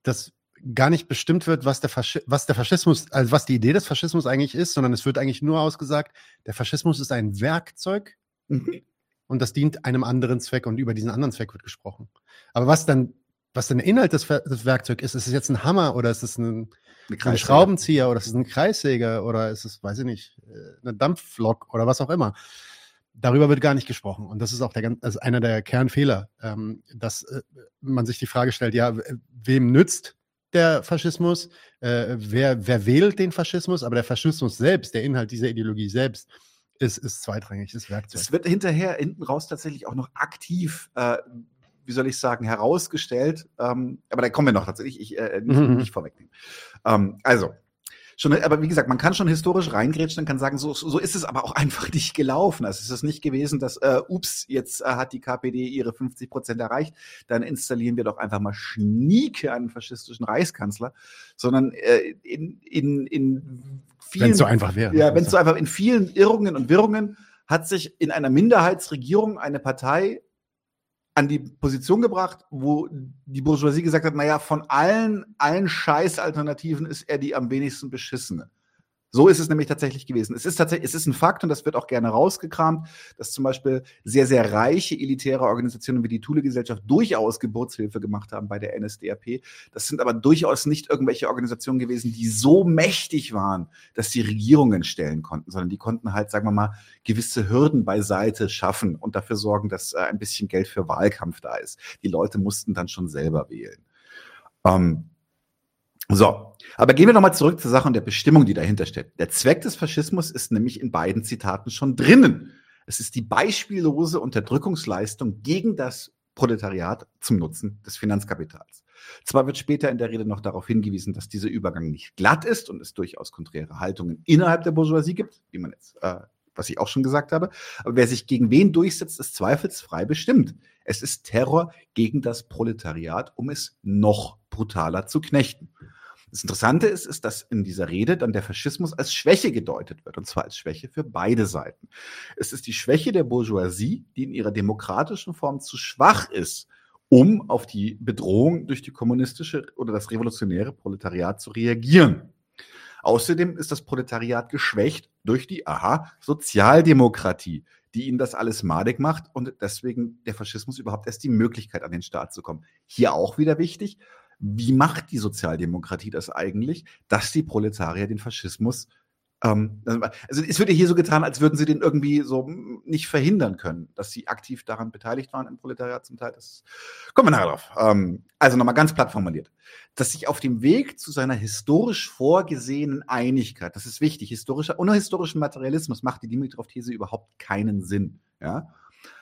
dass gar nicht bestimmt wird, was der, Faschi was der Faschismus, also was die Idee des Faschismus eigentlich ist, sondern es wird eigentlich nur ausgesagt, der Faschismus ist ein Werkzeug mhm. und das dient einem anderen Zweck und über diesen anderen Zweck wird gesprochen. Aber was dann, was dann der Inhalt des, des Werkzeugs ist, ist es jetzt ein Hammer oder ist es ein, ein Schraubenzieher oder ist es ein Kreissäger oder ist es, weiß ich nicht, äh, eine Dampflok oder was auch immer. Darüber wird gar nicht gesprochen. Und das ist auch der, also einer der Kernfehler, ähm, dass äh, man sich die Frage stellt, ja, wem nützt der Faschismus? Äh, wer, wer wählt den Faschismus? Aber der Faschismus selbst, der Inhalt dieser Ideologie selbst, ist, ist zweitrangig, ist Werkzeug. Es wird hinterher hinten raus tatsächlich auch noch aktiv äh, wie soll ich sagen, herausgestellt. Ähm, aber da kommen wir noch tatsächlich, ich äh, nicht, mhm. nicht vorwegnehmen. Ähm, also, schon, aber wie gesagt, man kann schon historisch reingrätschen und kann sagen, so, so ist es aber auch <laughs> einfach nicht gelaufen. Also es ist nicht gewesen, dass, äh, ups, jetzt äh, hat die KPD ihre 50 Prozent erreicht, dann installieren wir doch einfach mal Schnieke einen faschistischen Reichskanzler, sondern äh, in, in, in vielen... Wenn es so einfach wäre. Ja, wenn es so einfach in vielen Irrungen und Wirrungen hat sich in einer Minderheitsregierung eine Partei an die Position gebracht, wo die Bourgeoisie gesagt hat, naja, von allen, allen Scheißalternativen ist er die am wenigsten beschissene. So ist es nämlich tatsächlich gewesen. Es ist tatsächlich, es ist ein Fakt und das wird auch gerne rausgekramt, dass zum Beispiel sehr, sehr reiche elitäre Organisationen wie die Thule-Gesellschaft durchaus Geburtshilfe gemacht haben bei der NSDAP. Das sind aber durchaus nicht irgendwelche Organisationen gewesen, die so mächtig waren, dass sie Regierungen stellen konnten, sondern die konnten halt, sagen wir mal, gewisse Hürden beiseite schaffen und dafür sorgen, dass äh, ein bisschen Geld für Wahlkampf da ist. Die Leute mussten dann schon selber wählen. Ähm, so, aber gehen wir nochmal zurück zur Sache und der Bestimmung, die dahinter steht. Der Zweck des Faschismus ist nämlich in beiden Zitaten schon drinnen. Es ist die beispiellose Unterdrückungsleistung gegen das Proletariat zum Nutzen des Finanzkapitals. Zwar wird später in der Rede noch darauf hingewiesen, dass dieser Übergang nicht glatt ist und es durchaus konträre Haltungen innerhalb der Bourgeoisie gibt, wie man jetzt, äh, was ich auch schon gesagt habe. Aber wer sich gegen wen durchsetzt, ist zweifelsfrei bestimmt. Es ist Terror gegen das Proletariat, um es noch brutaler zu knechten. Das Interessante ist, ist, dass in dieser Rede dann der Faschismus als Schwäche gedeutet wird, und zwar als Schwäche für beide Seiten. Es ist die Schwäche der Bourgeoisie, die in ihrer demokratischen Form zu schwach ist, um auf die Bedrohung durch die kommunistische oder das revolutionäre Proletariat zu reagieren. Außerdem ist das Proletariat geschwächt durch die, aha, Sozialdemokratie, die ihnen das alles madig macht und deswegen der Faschismus überhaupt erst die Möglichkeit an den Staat zu kommen. Hier auch wieder wichtig, wie macht die Sozialdemokratie das eigentlich, dass die Proletarier den Faschismus ähm, also es wird ja hier so getan, als würden sie den irgendwie so nicht verhindern können, dass sie aktiv daran beteiligt waren im Proletariat zum Teil. Das kommen wir nachher drauf. Ähm, also nochmal ganz platt formuliert, dass sich auf dem Weg zu seiner historisch vorgesehenen Einigkeit, das ist wichtig, historischer, ohne historischen Materialismus macht die Dimitrov-These überhaupt keinen Sinn. Ja?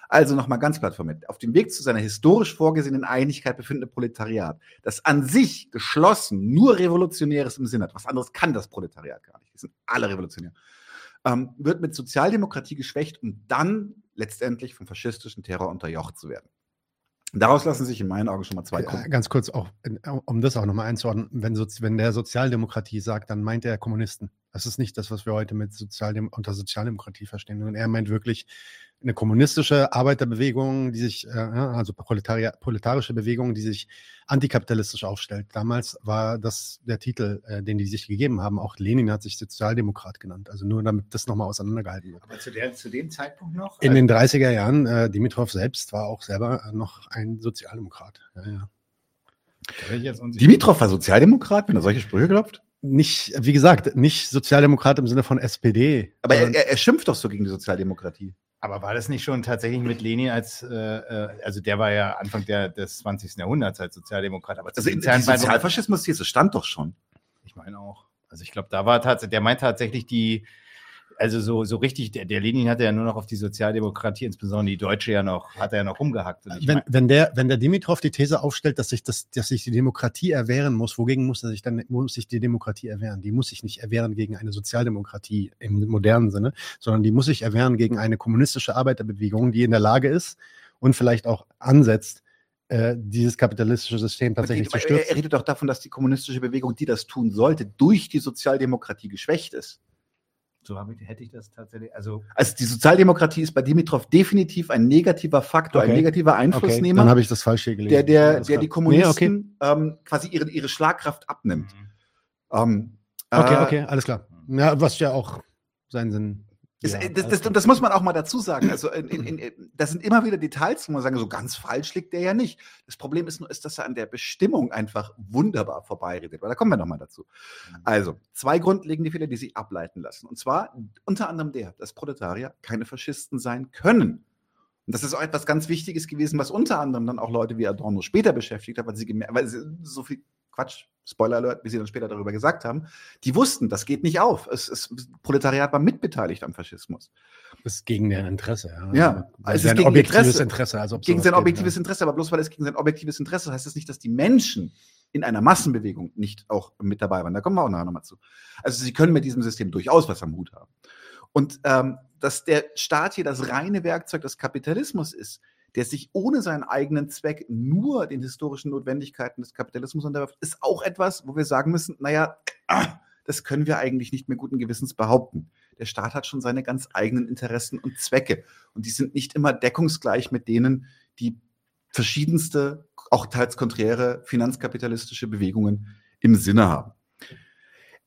Also nochmal ganz platt formuliert. Auf dem Weg zu seiner historisch vorgesehenen Einigkeit befindende Proletariat, das an sich geschlossen nur Revolutionäres im Sinn hat, was anderes kann das Proletariat gar nicht, die sind alle revolutionär, ähm, wird mit Sozialdemokratie geschwächt, um dann letztendlich vom faschistischen Terror unterjocht zu werden. Daraus lassen sich in meinen Augen schon mal zwei kommen. Ganz kurz auch, um das auch nochmal einzuordnen, wenn, wenn der Sozialdemokratie sagt, dann meint er Kommunisten. Das ist nicht das, was wir heute mit Sozialdem unter Sozialdemokratie verstehen, sondern er meint wirklich eine kommunistische Arbeiterbewegung, die sich, äh, also proletarische Bewegung, die sich antikapitalistisch aufstellt. Damals war das der Titel, äh, den die sich gegeben haben. Auch Lenin hat sich Sozialdemokrat genannt. Also nur damit das nochmal auseinandergehalten wird. Aber zu, der, zu dem Zeitpunkt noch? In den 30er Jahren, äh, Dimitrov selbst war auch selber noch ein Sozialdemokrat. Ja, ja. Dimitrov war Sozialdemokrat, wenn er solche Sprüche klopft? Nicht, wie gesagt, nicht Sozialdemokrat im Sinne von SPD. Aber er, er, er schimpft doch so gegen die Sozialdemokratie. Aber war das nicht schon tatsächlich mit Lenin als, äh, äh also der war ja Anfang der, des 20. Jahrhunderts als Sozialdemokrat. Aber also in die Sozialfaschismus-These stand doch schon. Ich meine auch. Also ich glaube, da war tatsächlich, der meint tatsächlich die, also so, so richtig, der, der Lenin hatte ja nur noch auf die Sozialdemokratie, insbesondere die Deutsche ja noch, hat er ja noch rumgehackt. Wenn, wenn, der, wenn der Dimitrov die These aufstellt, dass sich, das, dass sich die Demokratie erwehren muss, wogegen muss er sich dann muss sich die Demokratie erwehren? Die muss sich nicht erwehren gegen eine Sozialdemokratie im modernen Sinne, sondern die muss sich erwehren gegen eine kommunistische Arbeiterbewegung, die in der Lage ist und vielleicht auch ansetzt, äh, dieses kapitalistische System tatsächlich zu stürzen. Er redet doch davon, dass die kommunistische Bewegung, die das tun sollte, durch die Sozialdemokratie geschwächt ist. So ich, hätte ich das tatsächlich. Also, also die Sozialdemokratie ist bei Dimitrov definitiv ein negativer Faktor, okay. ein negativer Einflussnehmer. Okay. Dann habe ich das falsch hier gelesen. Der, der, der die Kommunisten nee, okay. ähm, quasi ihre, ihre Schlagkraft abnimmt. Mhm. Ähm, okay, äh, okay, alles klar. Ja, was ja auch seinen Sinn ja, das, das, das, muss man auch mal dazu sagen. Also, in, in, in, das sind immer wieder Details, wo man sagen, so ganz falsch liegt der ja nicht. Das Problem ist nur, ist, dass er an der Bestimmung einfach wunderbar vorbeiredet. Aber da kommen wir nochmal dazu. Mhm. Also, zwei grundlegende Fehler, die sich ableiten lassen. Und zwar unter anderem der, dass Proletarier keine Faschisten sein können. Und das ist auch etwas ganz Wichtiges gewesen, was unter anderem dann auch Leute wie Adorno später beschäftigt hat, weil sie, weil sie so viel Quatsch, Spoiler Alert, wie sie dann später darüber gesagt haben, die wussten, das geht nicht auf. Es, es Proletariat war mitbeteiligt am Faschismus. Das ist gegen deren Interesse. Ja, ja es ist gegen objektives Interesse. Interesse also gegen sein objektives Interesse, aber bloß weil es gegen sein objektives Interesse heißt das nicht, dass die Menschen in einer Massenbewegung nicht auch mit dabei waren. Da kommen wir auch nachher nochmal zu. Also sie können mit diesem System durchaus was am Hut haben. Und ähm, dass der Staat hier das reine Werkzeug des Kapitalismus ist, der sich ohne seinen eigenen Zweck nur den historischen Notwendigkeiten des Kapitalismus unterwirft, ist auch etwas, wo wir sagen müssen, naja, das können wir eigentlich nicht mehr guten Gewissens behaupten. Der Staat hat schon seine ganz eigenen Interessen und Zwecke und die sind nicht immer deckungsgleich mit denen, die verschiedenste, auch teils konträre finanzkapitalistische Bewegungen im Sinne haben.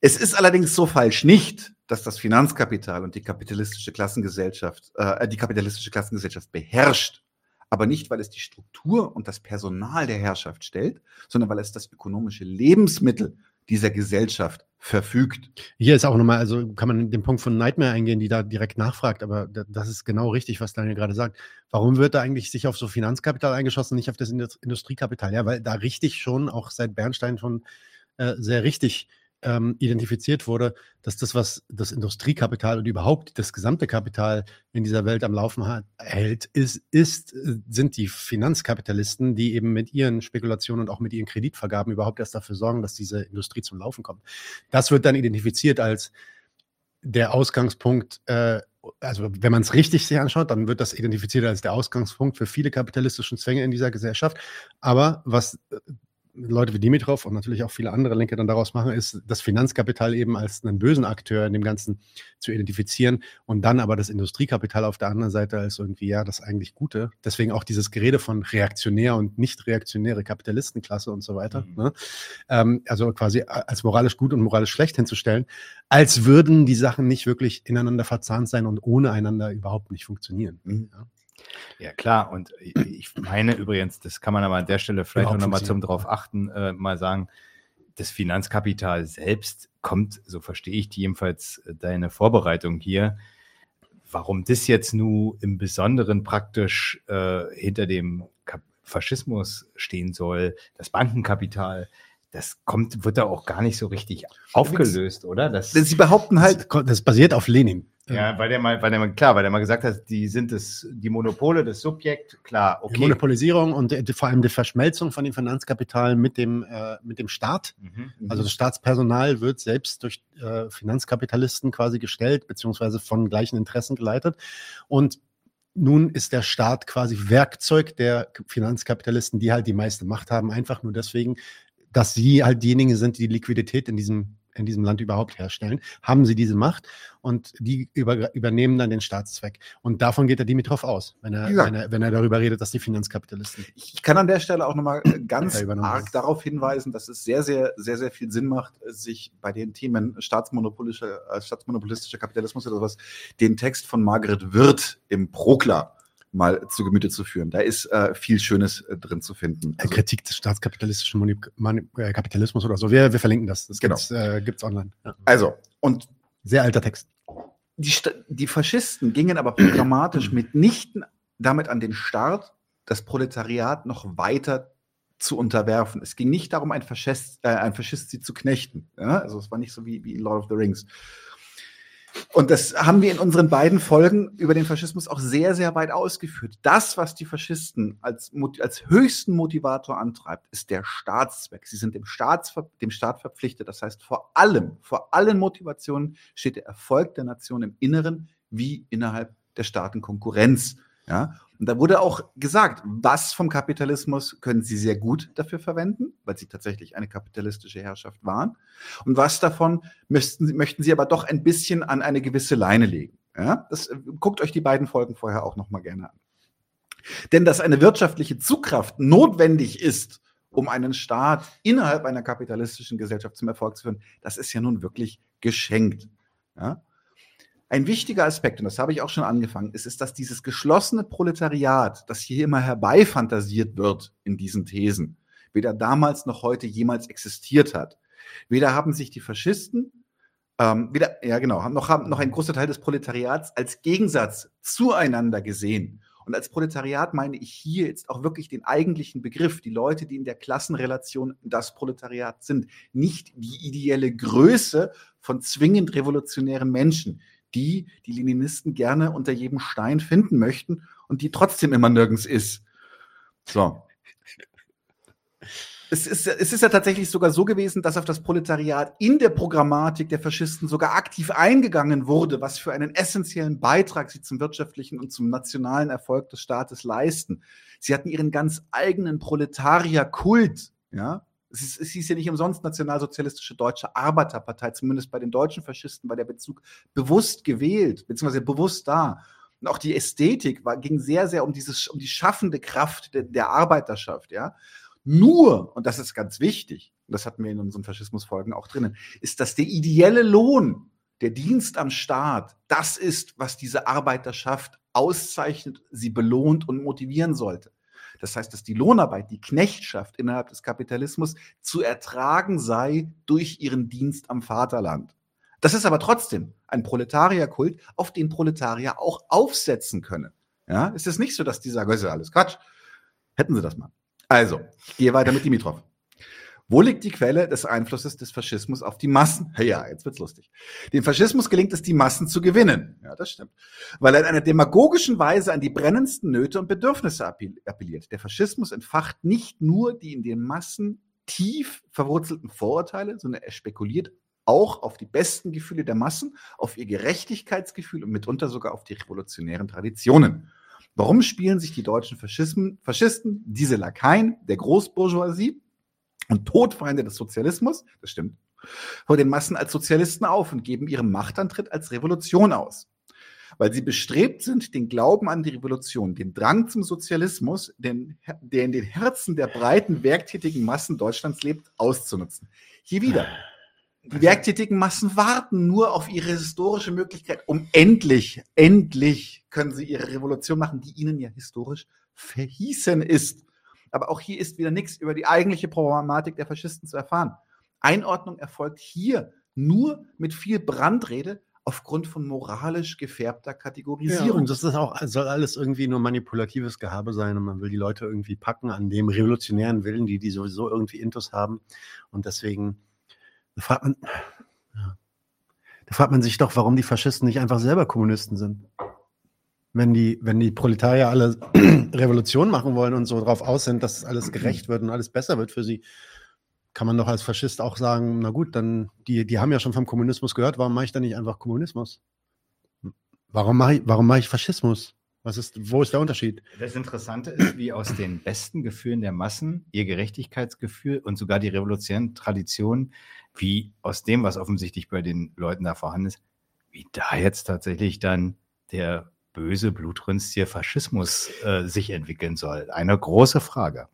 Es ist allerdings so falsch nicht, dass das Finanzkapital und die kapitalistische Klassengesellschaft, äh, die kapitalistische Klassengesellschaft beherrscht, aber nicht, weil es die Struktur und das Personal der Herrschaft stellt, sondern weil es das ökonomische Lebensmittel dieser Gesellschaft verfügt. Hier ist auch nochmal, also kann man den Punkt von Nightmare eingehen, die da direkt nachfragt, aber da- das ist genau richtig, was Daniel gerade sagt. Warum wird da eigentlich sich auf so Finanzkapital eingeschossen, nicht auf das Indus- Industriekapital? Ja, weil da richtig schon, auch seit Bernstein schon äh, sehr richtig ähm, identifiziert wurde, dass das, was das Industriekapital und überhaupt das gesamte Kapital in dieser Welt am Laufen hat, hält, ist, ist, äh, sind die Finanzkapitalisten, die eben mit ihren Spekulationen und auch mit ihren Kreditvergaben überhaupt erst dafür sorgen, dass diese Industrie zum Laufen kommt. Das wird dann identifiziert als der Ausgangspunkt, äh, also wenn man es richtig sich anschaut, dann wird das identifiziert als der Ausgangspunkt für viele kapitalistische Zwänge in dieser Gesellschaft. Aber was äh, Leute wie Dimitrov und natürlich auch viele andere Linke dann daraus machen, ist das Finanzkapital eben als einen bösen Akteur in dem Ganzen zu identifizieren und dann aber das Industriekapital auf der anderen Seite als irgendwie ja das eigentlich Gute. Deswegen auch dieses Gerede von reaktionär und nicht reaktionäre Kapitalistenklasse und so weiter. Ne? Ähm, also quasi als moralisch gut und moralisch schlecht hinzustellen, als würden die Sachen nicht wirklich ineinander verzahnt sein und ohne einander überhaupt nicht funktionieren. Ja. Ja, klar. Und ich- meine übrigens, das kann man aber an der Stelle vielleicht auch nochmal zum drauf achten, äh, mal sagen, das Finanzkapital selbst kommt, so verstehe ich die jedenfalls äh, deine Vorbereitung hier. Warum das jetzt nun im Besonderen praktisch äh, hinter dem Kap Faschismus stehen soll, das Bankenkapital, das kommt, wird da auch gar nicht so richtig aufgelöst, oder? Das, Sie behaupten halt, Das basiert auf Lenin. ja, weil der mal, weil der mal, klar, weil der mal gesagt hat, die sind das, die Monopole, das Subjekt, klar, Die okay. Monopolisierung und äh, die- vor allem die Verschmelzung von dem Finanzkapital mit dem, äh, mit dem Staat. Mhm. Also das Staatspersonal wird selbst durch äh, Finanzkapitalisten quasi gestellt, beziehungsweise von gleichen Interessen geleitet. Und nun ist der Staat quasi Werkzeug der Finanzkapitalisten, die halt die meiste Macht haben, einfach nur deswegen, dass sie halt diejenigen sind, die die Liquidität in diesem, in diesem Land überhaupt herstellen, haben sie diese Macht und die über, übernehmen dann den Staatszweck. Und davon geht der Dimitrov aus, wenn er, Ja. wenn er, wenn er darüber redet, dass die Finanzkapitalisten. Ich kann an der Stelle auch nochmal ganz Ja, übernommen. arg darauf hinweisen, dass es sehr, sehr, sehr, sehr viel Sinn macht, sich bei den Themen staatsmonopolischer, äh, staatsmonopolistischer Kapitalismus oder sowas, den Text von Margaret Wirth im Prokla mal zu Gemüte zu führen. Da ist äh, viel Schönes äh, drin zu finden. Äh, Kritik des staatskapitalistischen Moni Mani äh, Kapitalismus oder so. Wir, wir verlinken das. Das Genau. gibt's, äh, gibt's online. Ja. Also, und Sehr alter Text. die, die Faschisten gingen aber programmatisch <clears throat> mitnichten damit an den Start, das Proletariat noch weiter zu unterwerfen. Es ging nicht darum, ein Faschist, äh, ein Faschist sie zu knechten. Ja? Also es war nicht so wie, wie in Lord of the Rings. Und das haben wir in unseren beiden Folgen über den Faschismus auch sehr, sehr weit ausgeführt. Das, was die Faschisten als, als höchsten Motivator antreibt, ist der Staatszweck. Sie sind dem, Staats, dem Staat verpflichtet. Das heißt, vor allem, vor allen Motivationen steht der Erfolg der Nation im Inneren wie innerhalb der Staatenkonkurrenz. Ja? Und da wurde auch gesagt, was vom Kapitalismus können sie sehr gut dafür verwenden, weil sie tatsächlich eine kapitalistische Herrschaft waren. Und was davon möchten, sie- möchten sie aber doch ein bisschen an eine gewisse Leine legen. Ja? Das, äh, guckt euch die beiden Folgen vorher auch noch mal gerne an. Denn dass eine wirtschaftliche Zugkraft notwendig ist, um einen Staat innerhalb einer kapitalistischen Gesellschaft zum Erfolg zu führen, das ist ja nun wirklich geschenkt. Ja? Ein wichtiger Aspekt, und das habe ich auch schon angefangen, ist, ist, dass dieses geschlossene Proletariat, das hier immer herbeifantasiert wird in diesen Thesen, weder damals noch heute jemals existiert hat. Weder haben sich die Faschisten, ähm, weder, ja genau, haben noch, haben noch ein großer Teil des Proletariats als Gegensatz zueinander gesehen. Und als Proletariat meine ich hier jetzt auch wirklich den eigentlichen Begriff, die Leute, die in der Klassenrelation das Proletariat sind, nicht die ideelle Größe von zwingend revolutionären Menschen, die die Leninisten gerne unter jedem Stein finden möchten und die trotzdem immer nirgends ist. So. Es ist, es ist ja tatsächlich sogar so gewesen, dass auf das Proletariat in der Programmatik der Faschisten sogar aktiv eingegangen wurde, was für einen essentiellen Beitrag sie zum wirtschaftlichen und zum nationalen Erfolg des Staates leisten. Sie hatten ihren ganz eigenen Proletarierkult, ja. Es, ist, es hieß ja nicht umsonst Nationalsozialistische Deutsche Arbeiterpartei, zumindest bei den deutschen Faschisten war der Bezug bewusst gewählt, beziehungsweise bewusst da. Und auch die Ästhetik war, ging sehr, sehr um dieses, um die schaffende Kraft der, der Arbeiterschaft, ja. Nur, und das ist ganz wichtig, und das hatten wir in unseren Faschismusfolgen auch drinnen, ist, dass der ideelle Lohn, der Dienst am Staat, das ist, was diese Arbeiterschaft auszeichnet, sie belohnt und motivieren sollte. Das heißt, dass die Lohnarbeit, die Knechtschaft innerhalb des Kapitalismus zu ertragen sei durch ihren Dienst am Vaterland. Das ist aber trotzdem ein Proletarierkult, auf den Proletarier auch aufsetzen können. Ja, es ist nicht so, dass die sagen, das ist alles Quatsch. Hätten sie das mal. Also, gehe weiter mit Dimitrov. Wo liegt die Quelle des Einflusses des Faschismus auf die Massen? Ja, jetzt wird's lustig. Dem Faschismus gelingt es, die Massen zu gewinnen. Ja, das stimmt. Weil er in einer demagogischen Weise an die brennendsten Nöte und Bedürfnisse appelliert. Der Faschismus entfacht nicht nur die in den Massen tief verwurzelten Vorurteile, sondern er spekuliert auch auf die besten Gefühle der Massen, auf ihr Gerechtigkeitsgefühl und mitunter sogar auf die revolutionären Traditionen. Warum spielen sich die deutschen Faschisten, Faschisten diese Lakaien der Großbourgeoisie und Todfeinde des Sozialismus, das stimmt, vor den Massen als Sozialisten auf und geben ihren Machtantritt als Revolution aus. Weil sie bestrebt sind, den Glauben an die Revolution, den Drang zum Sozialismus, den, der in den Herzen der breiten, werktätigen Massen Deutschlands lebt, auszunutzen. Hier wieder. Die werktätigen Massen warten nur auf ihre historische Möglichkeit, um endlich, endlich können sie ihre Revolution machen, die ihnen ja historisch verhießen ist. Aber auch hier ist wieder nichts über die eigentliche Problematik der Faschisten zu erfahren. Einordnung erfolgt hier nur mit viel Brandrede aufgrund von moralisch gefärbter Ja, Kategorisierung. und das ist auch, soll alles irgendwie nur manipulatives Gehabe sein und man will die Leute irgendwie packen an dem revolutionären Willen, die die sowieso irgendwie Intus haben. Und deswegen fragt man, ja, da fragt man sich doch, warum die Faschisten nicht einfach selber Kommunisten sind. Wenn die, wenn die Proletarier alle <clears throat> Revolution machen wollen und so drauf aus sind, dass alles gerecht wird und alles besser wird für sie, kann man doch als Faschist auch sagen, na gut, dann, die, die haben ja schon vom Kommunismus gehört, warum mache ich dann nicht einfach Kommunismus? Warum mache ich, warum mache ich Faschismus? Was ist, wo ist der Unterschied? Das Interessante ist, wie aus den besten Gefühlen der Massen ihr Gerechtigkeitsgefühl und sogar die revolutionären Traditionen, wie aus dem, was offensichtlich bei den Leuten da vorhanden ist, wie da jetzt tatsächlich dann der böse, blutrünstige Faschismus äh, sich entwickeln soll. Eine große Frage.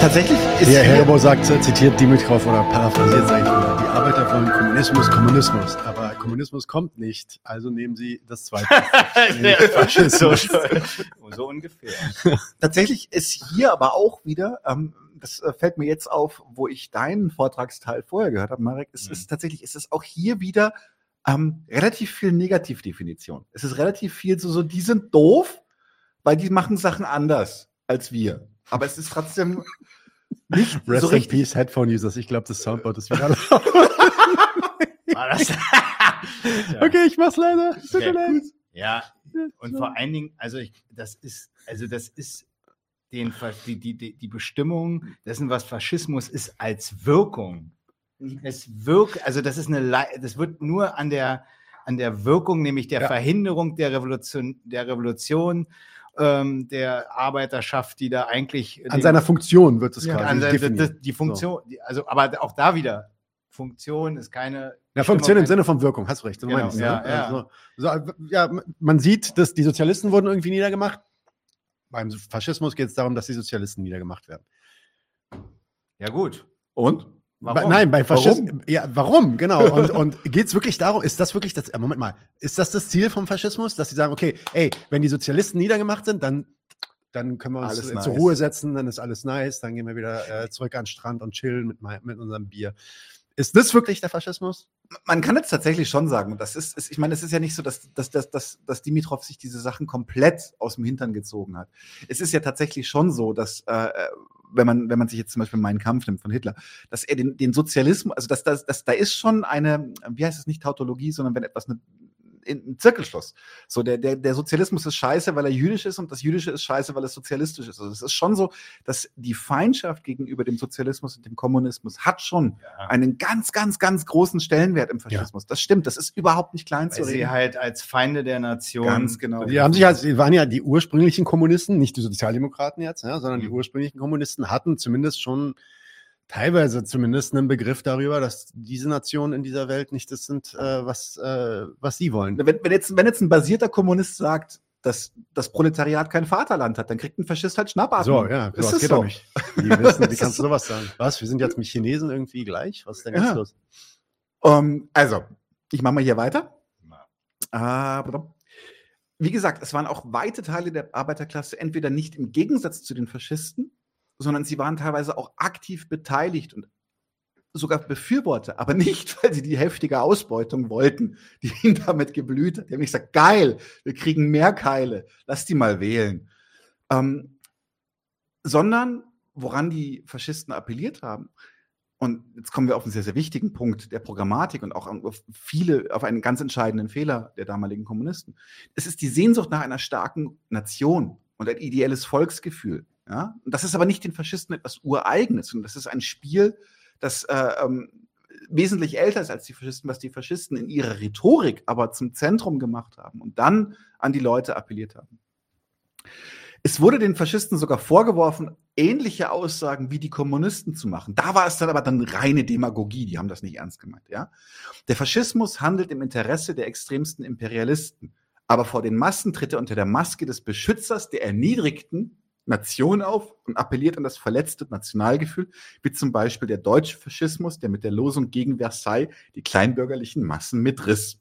Tatsächlich ist Der hier- Herbo sagt, zitiert Dimitrov oder paraphrasiert nur, die Arbeiter wollen Kommunismus, Kommunismus, aber Kommunismus kommt nicht, also nehmen sie das zweite. <laughs> so, so ungefähr. <laughs> Tatsächlich ist hier aber auch wieder, ähm, das äh, fällt mir jetzt auf, wo ich deinen Vortragsteil vorher gehört habe, Marek, es ist tatsächlich, es ist auch hier wieder ähm, relativ viel Negativdefinition. Es ist relativ viel so, so, die sind doof, weil die machen Sachen anders als wir. Aber es ist trotzdem nicht Rest so in richtig. Peace Headphone Users. Ich glaube, das Soundboard ist wieder <laughs> das? <laughs> Okay, ich mach's leider. Tut mir leid. gut. Ja, und vor allen Dingen, also ich, das ist, also das ist den, die, die, die Bestimmung dessen, was Faschismus ist, als Wirkung. Es wirkt, also das ist eine, das wird nur an der, an der Wirkung, nämlich der Verhinderung der Revolution, der Revolution, ähm, der Arbeiterschaft, die da eigentlich An seiner Funktion wird es ja, quasi an der, die, die Funktion, die, also aber auch da wieder Funktion ist keine Ja, Funktion im Sinne von Wirkung, hast recht. So Genau, meinst du, ja, ne? ja. Also, so, ja, man sieht, dass die Sozialisten wurden irgendwie niedergemacht. Beim Faschismus geht es darum, dass die Sozialisten niedergemacht werden. Ja, gut. Und? Bei, nein, bei Faschismus. Ja, warum? Genau. Und, <laughs> und geht es wirklich darum, ist das wirklich das, äh, Moment mal, ist das das Ziel vom Faschismus, dass sie sagen, okay, ey, wenn die Sozialisten niedergemacht sind, dann, dann können wir uns Alles äh, nice. zur Ruhe setzen, dann ist alles nice, dann gehen wir wieder äh, zurück an den Strand und chillen mit, mein, mit unserem Bier. Ist das wirklich der Faschismus? man kann jetzt tatsächlich schon sagen, das ist, ist ich meine, es ist ja nicht so, dass, dass, dass, dass, dass Dimitrov sich diese Sachen komplett aus dem Hintern gezogen hat. Es ist ja tatsächlich schon so, dass, äh, wenn man, wenn man sich jetzt zum Beispiel meinen Kampf nimmt von Hitler, dass er den, den Sozialismus, also dass, dass, dass da ist schon eine, wie heißt es nicht Tautologie, sondern wenn etwas eine in- ein Zirkelschluss. So, der, der, der Sozialismus ist scheiße, weil er jüdisch ist und das Jüdische ist scheiße, weil es sozialistisch ist. Also es ist schon so, dass die Feindschaft gegenüber dem Sozialismus und dem Kommunismus hat schon einen ganz, ganz, ganz großen Stellenwert im Faschismus. Das stimmt, das ist überhaupt nicht klein zu Weil sie reden. halt als Feinde der Nation. Ganz genau. Die haben sich halt, die waren ja die ursprünglichen Kommunisten, nicht die Sozialdemokraten jetzt, ja, sondern die Mhm. ursprünglichen Kommunisten hatten zumindest schon teilweise zumindest einen Begriff darüber, dass diese Nationen in dieser Welt nicht das sind, äh, was, äh, was sie wollen. Wenn, wenn, jetzt, wenn jetzt ein basierter Kommunist sagt, dass das Proletariat kein Vaterland hat, dann kriegt ein Faschist halt Schnappatmung. So, ja, es geht so? doch nicht. Wie, wissen, wie Das <laughs> kannst du sowas sagen? Was, wir sind jetzt mit Chinesen irgendwie gleich? Was ist denn jetzt Ja. los? Ähm, also, ich mache mal hier weiter. Aber wie gesagt, es waren auch weite Teile der Arbeiterklasse entweder nicht im Gegensatz zu den Faschisten, sondern sie waren teilweise auch aktiv beteiligt und sogar Befürworter, aber <laughs> nicht, weil sie die heftige Ausbeutung wollten, die ihnen damit geblüht hat. Die haben nicht gesagt, geil, wir kriegen mehr Keile, lass die mal wählen. Ähm, sondern woran die Faschisten appelliert haben, und jetzt kommen wir auf einen sehr, sehr wichtigen Punkt der Programmatik und auch auf viele, auf einen ganz entscheidenden Fehler der damaligen Kommunisten. Es ist die Sehnsucht nach einer starken Nation und ein ideelles Volksgefühl. Ja? Und das ist aber nicht den Faschisten etwas Ureigenes, und das ist ein Spiel, das äh, ähm, wesentlich älter ist als die Faschisten, was die Faschisten in ihrer Rhetorik aber zum Zentrum gemacht haben und dann an die Leute appelliert haben. Es wurde den Faschisten sogar vorgeworfen, ähnliche Aussagen wie die Kommunisten zu machen. Da war es dann aber dann reine Demagogie, die haben das nicht ernst gemeint, ja. Der Faschismus handelt im Interesse der extremsten Imperialisten, aber vor den Massen tritt er unter der Maske des Beschützers der erniedrigten Nation auf und appelliert an das verletzte Nationalgefühl, wie zum Beispiel der deutsche Faschismus, der mit der Losung gegen Versailles die kleinbürgerlichen Massen mitriss.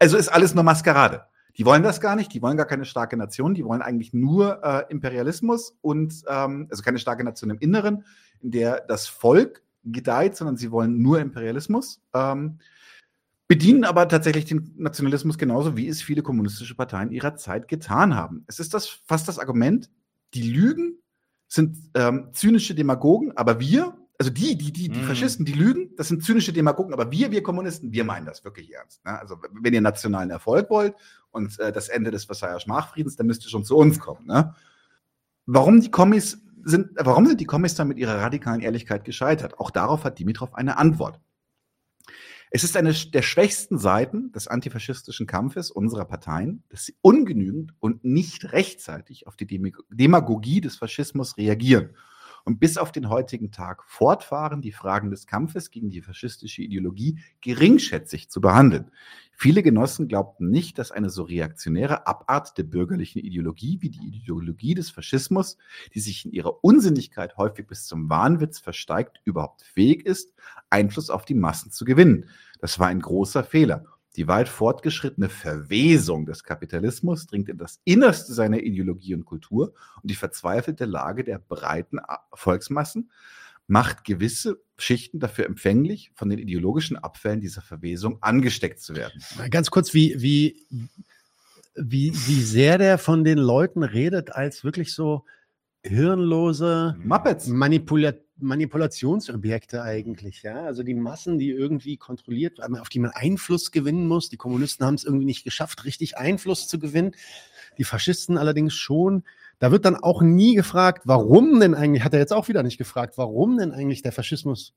Also ist alles nur Maskerade. Die wollen das gar nicht, die wollen gar keine starke Nation, die wollen eigentlich nur äh, Imperialismus und ähm, also keine starke Nation im Inneren, in der das Volk gedeiht, sondern sie wollen nur Imperialismus. Ähm, bedienen aber tatsächlich den Nationalismus genauso, wie es viele kommunistische Parteien ihrer Zeit getan haben. Es ist das fast das Argument, die Lügen sind ähm, zynische Demagogen, aber wir, also die, die, die, die Mhm. Faschisten, die lügen, das sind zynische Demagogen, aber wir, wir Kommunisten, wir meinen das wirklich ernst. Ne? Also wenn ihr nationalen Erfolg wollt und äh, das Ende des Versailler Schmachfriedens, dann müsst ihr schon zu uns kommen. Ne? Warum die Kommis sind, warum sind die Kommis dann mit ihrer radikalen Ehrlichkeit gescheitert? Auch darauf hat Dimitrov eine Antwort. Es ist eine der schwächsten Seiten des antifaschistischen Kampfes unserer Parteien, dass sie ungenügend und nicht rechtzeitig auf die Demag- Demagogie des Faschismus reagieren und bis auf den heutigen Tag fortfahren, die Fragen des Kampfes gegen die faschistische Ideologie geringschätzig zu behandeln. Viele Genossen glaubten nicht, dass eine so reaktionäre Abart der bürgerlichen Ideologie wie die Ideologie des Faschismus, die sich in ihrer Unsinnigkeit häufig bis zum Wahnwitz versteigt, überhaupt fähig ist, Einfluss auf die Massen zu gewinnen. Das war ein großer Fehler. Die weit fortgeschrittene Verwesung des Kapitalismus dringt in das Innerste seiner Ideologie und Kultur und die verzweifelte Lage der breiten Volksmassen macht gewisse Schichten dafür empfänglich, von den ideologischen Abfällen dieser Verwesung angesteckt zu werden. Ganz kurz, wie, wie, wie, wie sehr der von den Leuten redet, als wirklich so hirnlose Manipula Manipulationsobjekte eigentlich, ja. Also die Massen, die irgendwie kontrolliert, auf die man Einfluss gewinnen muss. Die Kommunisten haben es irgendwie nicht geschafft, richtig Einfluss zu gewinnen. Die Faschisten allerdings schon. Da wird dann auch nie gefragt, warum denn eigentlich, hat er jetzt auch wieder nicht gefragt, warum denn eigentlich der Faschismus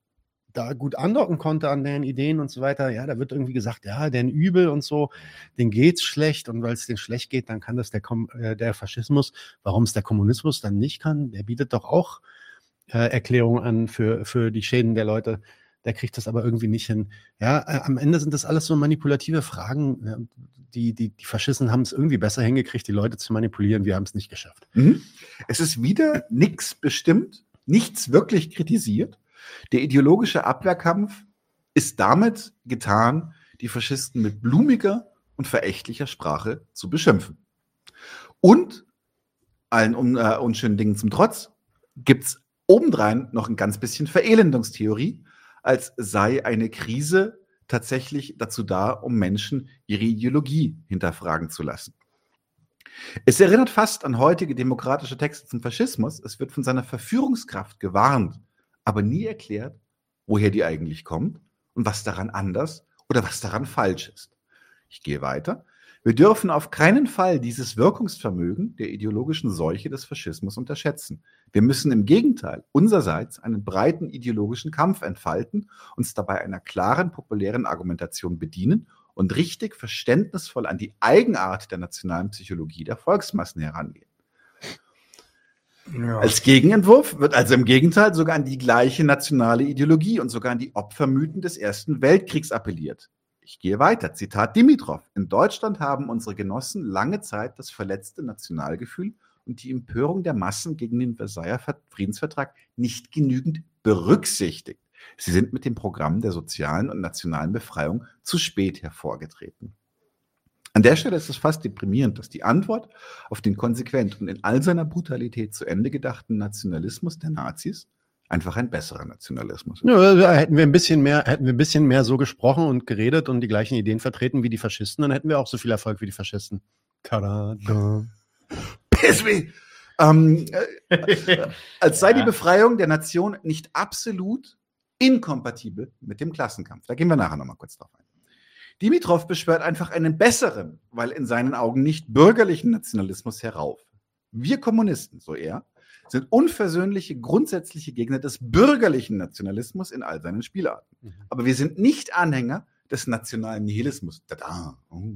da gut andocken konnte an deren Ideen und so weiter. Ja, da wird irgendwie gesagt, ja, den Übel und so, den geht's schlecht und weil es den schlecht geht, dann kann das der, Kom äh, der Faschismus. Warum es der Kommunismus dann nicht kann, der bietet doch auch äh, Erklärungen an für, für die Schäden der Leute. Der kriegt das aber irgendwie nicht hin. Ja, äh, am Ende sind das alles so manipulative Fragen. Ja, die, die, die Faschisten haben es irgendwie besser hingekriegt, die Leute zu manipulieren. Wir haben es nicht geschafft. Mhm. Es ist wieder nichts bestimmt, nichts wirklich kritisiert. Der ideologische Abwehrkampf ist damit getan, die Faschisten mit blumiger und verächtlicher Sprache zu beschimpfen. Und allen un, äh, unschönen Dingen zum Trotz gibt es obendrein noch ein ganz bisschen Verelendungstheorie, als sei eine Krise tatsächlich dazu da, um Menschen ihre Ideologie hinterfragen zu lassen. Es erinnert fast an heutige demokratische Texte zum Faschismus. Es wird von seiner Verführungskraft gewarnt, aber nie erklärt, woher die eigentlich kommt und was daran anders oder was daran falsch ist. Ich gehe weiter. Wir dürfen auf keinen Fall dieses Wirkungsvermögen der ideologischen Seuche des Faschismus unterschätzen. Wir müssen im Gegenteil unsererseits einen breiten ideologischen Kampf entfalten, uns dabei einer klaren populären Argumentation bedienen und richtig verständnisvoll an die Eigenart der nationalen Psychologie der Volksmassen herangehen. Ja. Als Gegenentwurf wird also im Gegenteil sogar an die gleiche nationale Ideologie und sogar an die Opfermythen des Ersten Weltkriegs appelliert. Ich gehe weiter. Zitat Dimitrov. In Deutschland haben unsere Genossen lange Zeit das verletzte Nationalgefühl und die Empörung der Massen gegen den Versailler Friedensvertrag nicht genügend berücksichtigt. Sie sind mit dem Programm der sozialen und nationalen Befreiung zu spät hervorgetreten. An der Stelle ist es fast deprimierend, dass die Antwort auf den konsequent und in all seiner Brutalität zu Ende gedachten Nationalismus der Nazis einfach ein besserer Nationalismus ist. Ja, hätten wir ein bisschen mehr, hätten wir ein bisschen mehr so gesprochen und geredet und die gleichen Ideen vertreten wie die Faschisten, dann hätten wir auch so viel Erfolg wie die Faschisten. Tada. Me. Ähm, äh, als sei <laughs> die Befreiung der Nation nicht absolut inkompatibel mit dem Klassenkampf. Da gehen wir nachher nochmal kurz drauf ein. Dimitrov beschwört einfach einen besseren, weil in seinen Augen nicht bürgerlichen Nationalismus herauf. Wir Kommunisten, so er, sind unversöhnliche, grundsätzliche Gegner des bürgerlichen Nationalismus in all seinen Spielarten. Mhm. Aber wir sind nicht Anhänger des nationalen Nihilismus. Tada. Oh.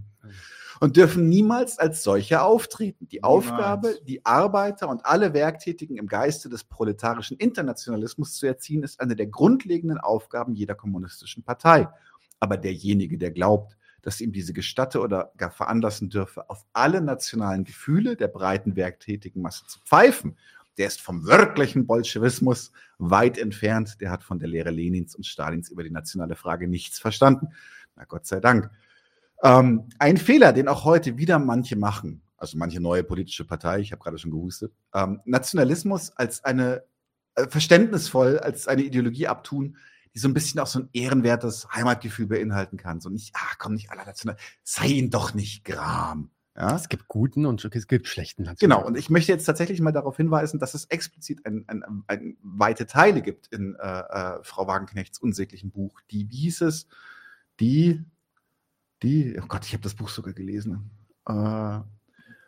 Und dürfen niemals als solcher auftreten. Die niemals. Aufgabe, die Arbeiter und alle Werktätigen im Geiste des proletarischen Internationalismus zu erziehen, ist eine der grundlegenden Aufgaben jeder kommunistischen Partei. Aber derjenige, der glaubt, dass ihm diese gestatte oder gar veranlassen dürfe, auf alle nationalen Gefühle der breiten werktätigen Masse zu pfeifen, der ist vom wirklichen Bolschewismus weit entfernt. Der hat von der Lehre Lenins und Stalins über die nationale Frage nichts verstanden. Na Gott sei Dank. Ähm, ein Fehler, den auch heute wieder manche machen, also manche neue politische Partei, ich habe gerade schon gehustet, ähm, Nationalismus als eine äh, verständnisvoll als eine Ideologie abtun, die so ein bisschen auch so ein ehrenwertes Heimatgefühl beinhalten kann. So nicht, ach komm, nicht aller National, sei ihn doch nicht Gram. Ja? Es gibt guten und es gibt schlechten National. Genau, und ich möchte jetzt tatsächlich mal darauf hinweisen, dass es explizit ein, ein, ein weite Teile gibt in äh, äh, Frau Wagenknechts unsäglichen Buch. Die, wie hieß es? Die, die, oh Gott, ich habe das Buch sogar gelesen. Äh,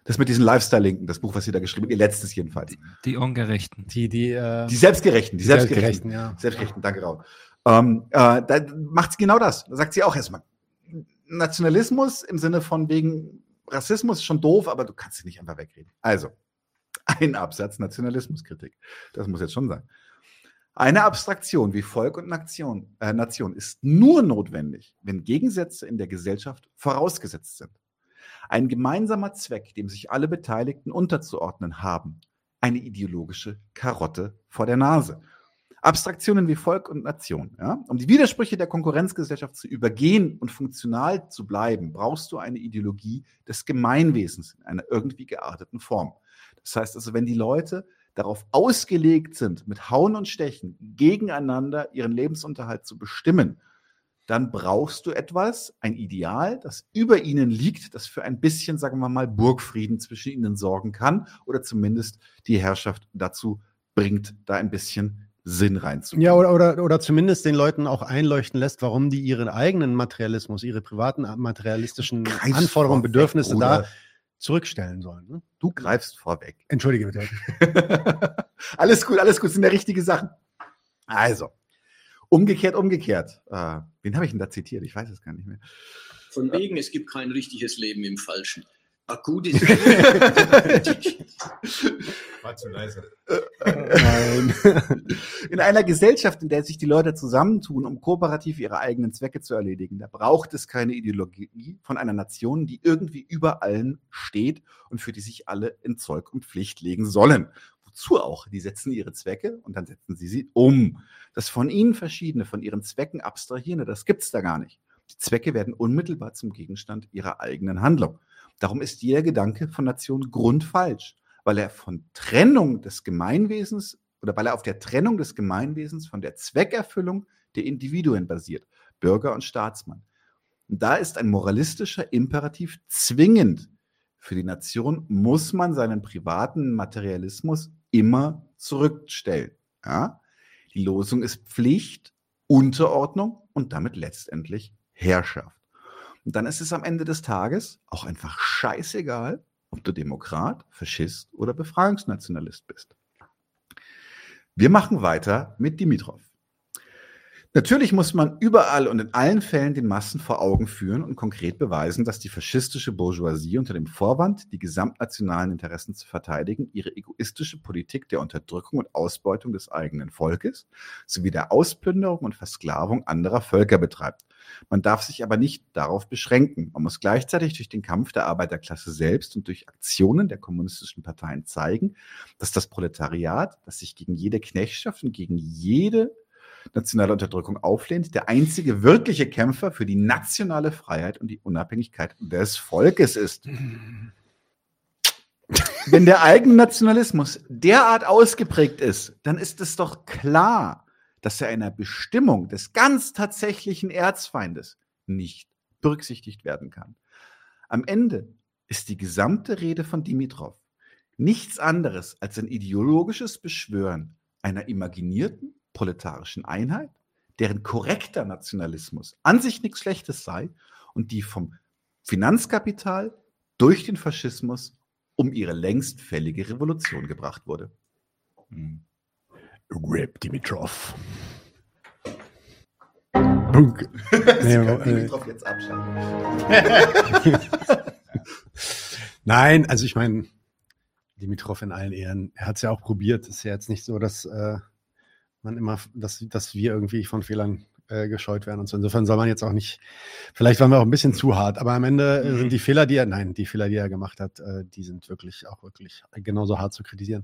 das mit diesen Lifestyle-Linken, das Buch, was sie da geschrieben hat, ihr letztes jedenfalls. Die, die Ungerechten. Die, die, äh, die Selbstgerechten, die, die Selbstgerechten. Selbstgerechten, ja. Selbstgerechten, danke, Raul. Ähm, äh, da macht sie genau das. Da sagt sie auch erstmal, Nationalismus im Sinne von wegen Rassismus ist schon doof, aber du kannst sie nicht einfach wegreden. Also, ein Absatz Nationalismuskritik. Das muss jetzt schon sein. Eine Abstraktion wie Volk und Nation, äh, Nation ist nur notwendig, wenn Gegensätze in der Gesellschaft vorausgesetzt sind. Ein gemeinsamer Zweck, dem sich alle Beteiligten unterzuordnen haben. Eine ideologische Karotte vor der Nase. Abstraktionen wie Volk und Nation. Ja? Um die Widersprüche der Konkurrenzgesellschaft zu übergehen und funktional zu bleiben, brauchst du eine Ideologie des Gemeinwesens in einer irgendwie gearteten Form. Das heißt also, wenn die Leute darauf ausgelegt sind, mit Hauen und Stechen gegeneinander ihren Lebensunterhalt zu bestimmen, dann brauchst du etwas, ein Ideal, das über ihnen liegt, das für ein bisschen, sagen wir mal, Burgfrieden zwischen ihnen sorgen kann oder zumindest die Herrschaft dazu bringt, da ein bisschen Sinn reinzubringen. Ja, oder, oder, oder zumindest den Leuten auch einleuchten lässt, warum die ihren eigenen Materialismus, ihre privaten materialistischen Greifst Anforderungen, vorweg, Bedürfnisse da zurückstellen sollen. Ne? Du greifst vorweg. Entschuldige bitte. <laughs> alles gut, alles gut, sind ja richtige Sachen. Also, umgekehrt, umgekehrt. Äh, wen habe ich denn da zitiert? Ich weiß es gar nicht mehr. Von wegen, es gibt kein richtiges Leben im Falschen. Akut ist. <laughs> War zu leise. Nein. <laughs> In einer Gesellschaft, in der sich die Leute zusammentun, um kooperativ ihre eigenen Zwecke zu erledigen, da braucht es keine Ideologie von einer Nation, die irgendwie über allen steht und für die sich alle in Zeug und Pflicht legen sollen. Wozu auch? Die setzen ihre Zwecke und dann setzen sie sie um. Das von ihnen verschiedene, von ihren Zwecken abstrahierende, das gibt's da gar nicht. Die Zwecke werden unmittelbar zum Gegenstand ihrer eigenen Handlung. Darum ist jeder Gedanke von Nation grundfalsch, weil er von Trennung des Gemeinwesens oder weil er auf der Trennung des Gemeinwesens von der Zweckerfüllung der Individuen basiert, Bürger und Staatsmann. Und da ist ein moralistischer Imperativ zwingend. Für die Nation muss man seinen privaten Materialismus immer zurückstellen. Ja? Die Losung ist Pflicht, Unterordnung und damit letztendlich Herrschaft. Und dann ist es am Ende des Tages auch einfach scheißegal, ob du Demokrat, Faschist oder Befreiungsnationalist bist. Wir machen weiter mit Dimitrov. Natürlich muss man überall und in allen Fällen den Massen vor Augen führen und konkret beweisen, dass die faschistische Bourgeoisie unter dem Vorwand, die gesamtnationalen Interessen zu verteidigen, ihre egoistische Politik der Unterdrückung und Ausbeutung des eigenen Volkes sowie der Ausplünderung und Versklavung anderer Völker betreibt. Man darf sich aber nicht darauf beschränken. Man muss gleichzeitig durch den Kampf der Arbeiterklasse selbst und durch Aktionen der kommunistischen Parteien zeigen, dass das Proletariat, das sich gegen jede Knechtschaft und gegen jede nationale Unterdrückung auflehnt, der einzige wirkliche Kämpfer für die nationale Freiheit und die Unabhängigkeit des Volkes ist. <laughs> Wenn der Eigennationalismus derart ausgeprägt ist, dann ist es doch klar, dass er einer Bestimmung des ganz tatsächlichen Erzfeindes nicht berücksichtigt werden kann. Am Ende ist die gesamte Rede von Dimitrov nichts anderes als ein ideologisches Beschwören einer imaginierten proletarischen Einheit, deren korrekter Nationalismus an sich nichts Schlechtes sei und die vom Finanzkapital durch den Faschismus um ihre längst fällige Revolution gebracht wurde. Hm. Rip Dimitrov. Bunk. <laughs> Nee, äh, Dimitrov jetzt abschalten. <laughs> Nein, also ich meine, Dimitrov in allen Ehren, er hat es ja auch probiert. Ist ja jetzt nicht so, dass äh, man immer, dass, dass wir irgendwie von Fehlern äh, gescheut werden und so. Insofern soll man jetzt auch nicht, vielleicht waren wir auch ein bisschen zu hart, aber am Ende äh, sind die Fehler, die er, nein, die Fehler, die er gemacht hat, äh, die sind wirklich auch wirklich genauso hart zu kritisieren.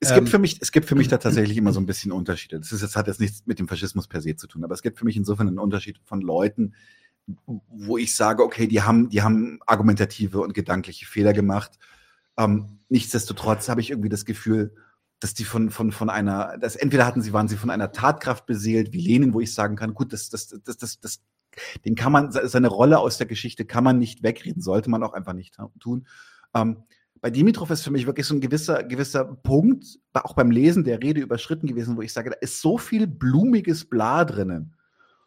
Es gibt für mich, es gibt für mich da <clears throat> tatsächlich immer so ein bisschen Unterschiede. Das ist jetzt, hat jetzt nichts mit dem Faschismus per se zu tun, aber es gibt für mich insofern einen Unterschied von Leuten, wo ich sage, okay, die haben, die haben argumentative und gedankliche Fehler gemacht. Ähm, nichtsdestotrotz habe ich irgendwie das Gefühl, dass die von, von, von einer, dass entweder hatten sie, waren sie von einer Tatkraft beseelt, wie Lenin, wo ich sagen kann, gut, das, das, das, das, das, den kann man, seine Rolle aus der Geschichte kann man nicht wegreden, sollte man auch einfach nicht tun. Ähm, bei Dimitrov ist für mich wirklich so ein gewisser, gewisser Punkt, auch beim Lesen der Rede überschritten gewesen, wo ich sage, da ist so viel blumiges Bla drinnen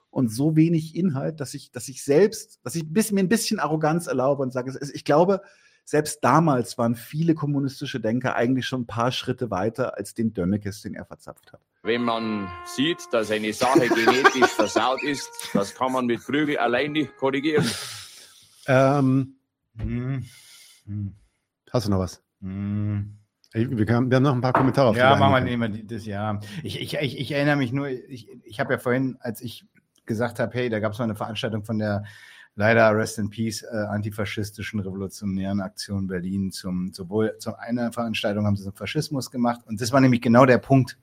und so wenig Inhalt, dass ich, dass ich selbst, dass ich mir ein bisschen Arroganz erlaube und sage, ich glaube, selbst damals waren viele kommunistische Denker eigentlich schon ein paar Schritte weiter als den Dönnekes, den er verzapft hat. Wenn man sieht, dass eine Sache genetisch versaut ist, das kann man mit Prügel allein nicht korrigieren. Ähm, hm, hm. Hast du noch was? Hm. Wir, haben, wir haben noch ein paar Kommentare auf Ja, machen wir immer das, ja. Ich, ich, ich, ich erinnere mich nur, ich, ich habe ja vorhin, als ich gesagt habe, hey, da gab es mal eine Veranstaltung von der leider Rest in Peace äh, antifaschistischen revolutionären Aktion Berlin zum sowohl zu einer Veranstaltung haben sie zum Faschismus gemacht und das war nämlich genau der Punkt.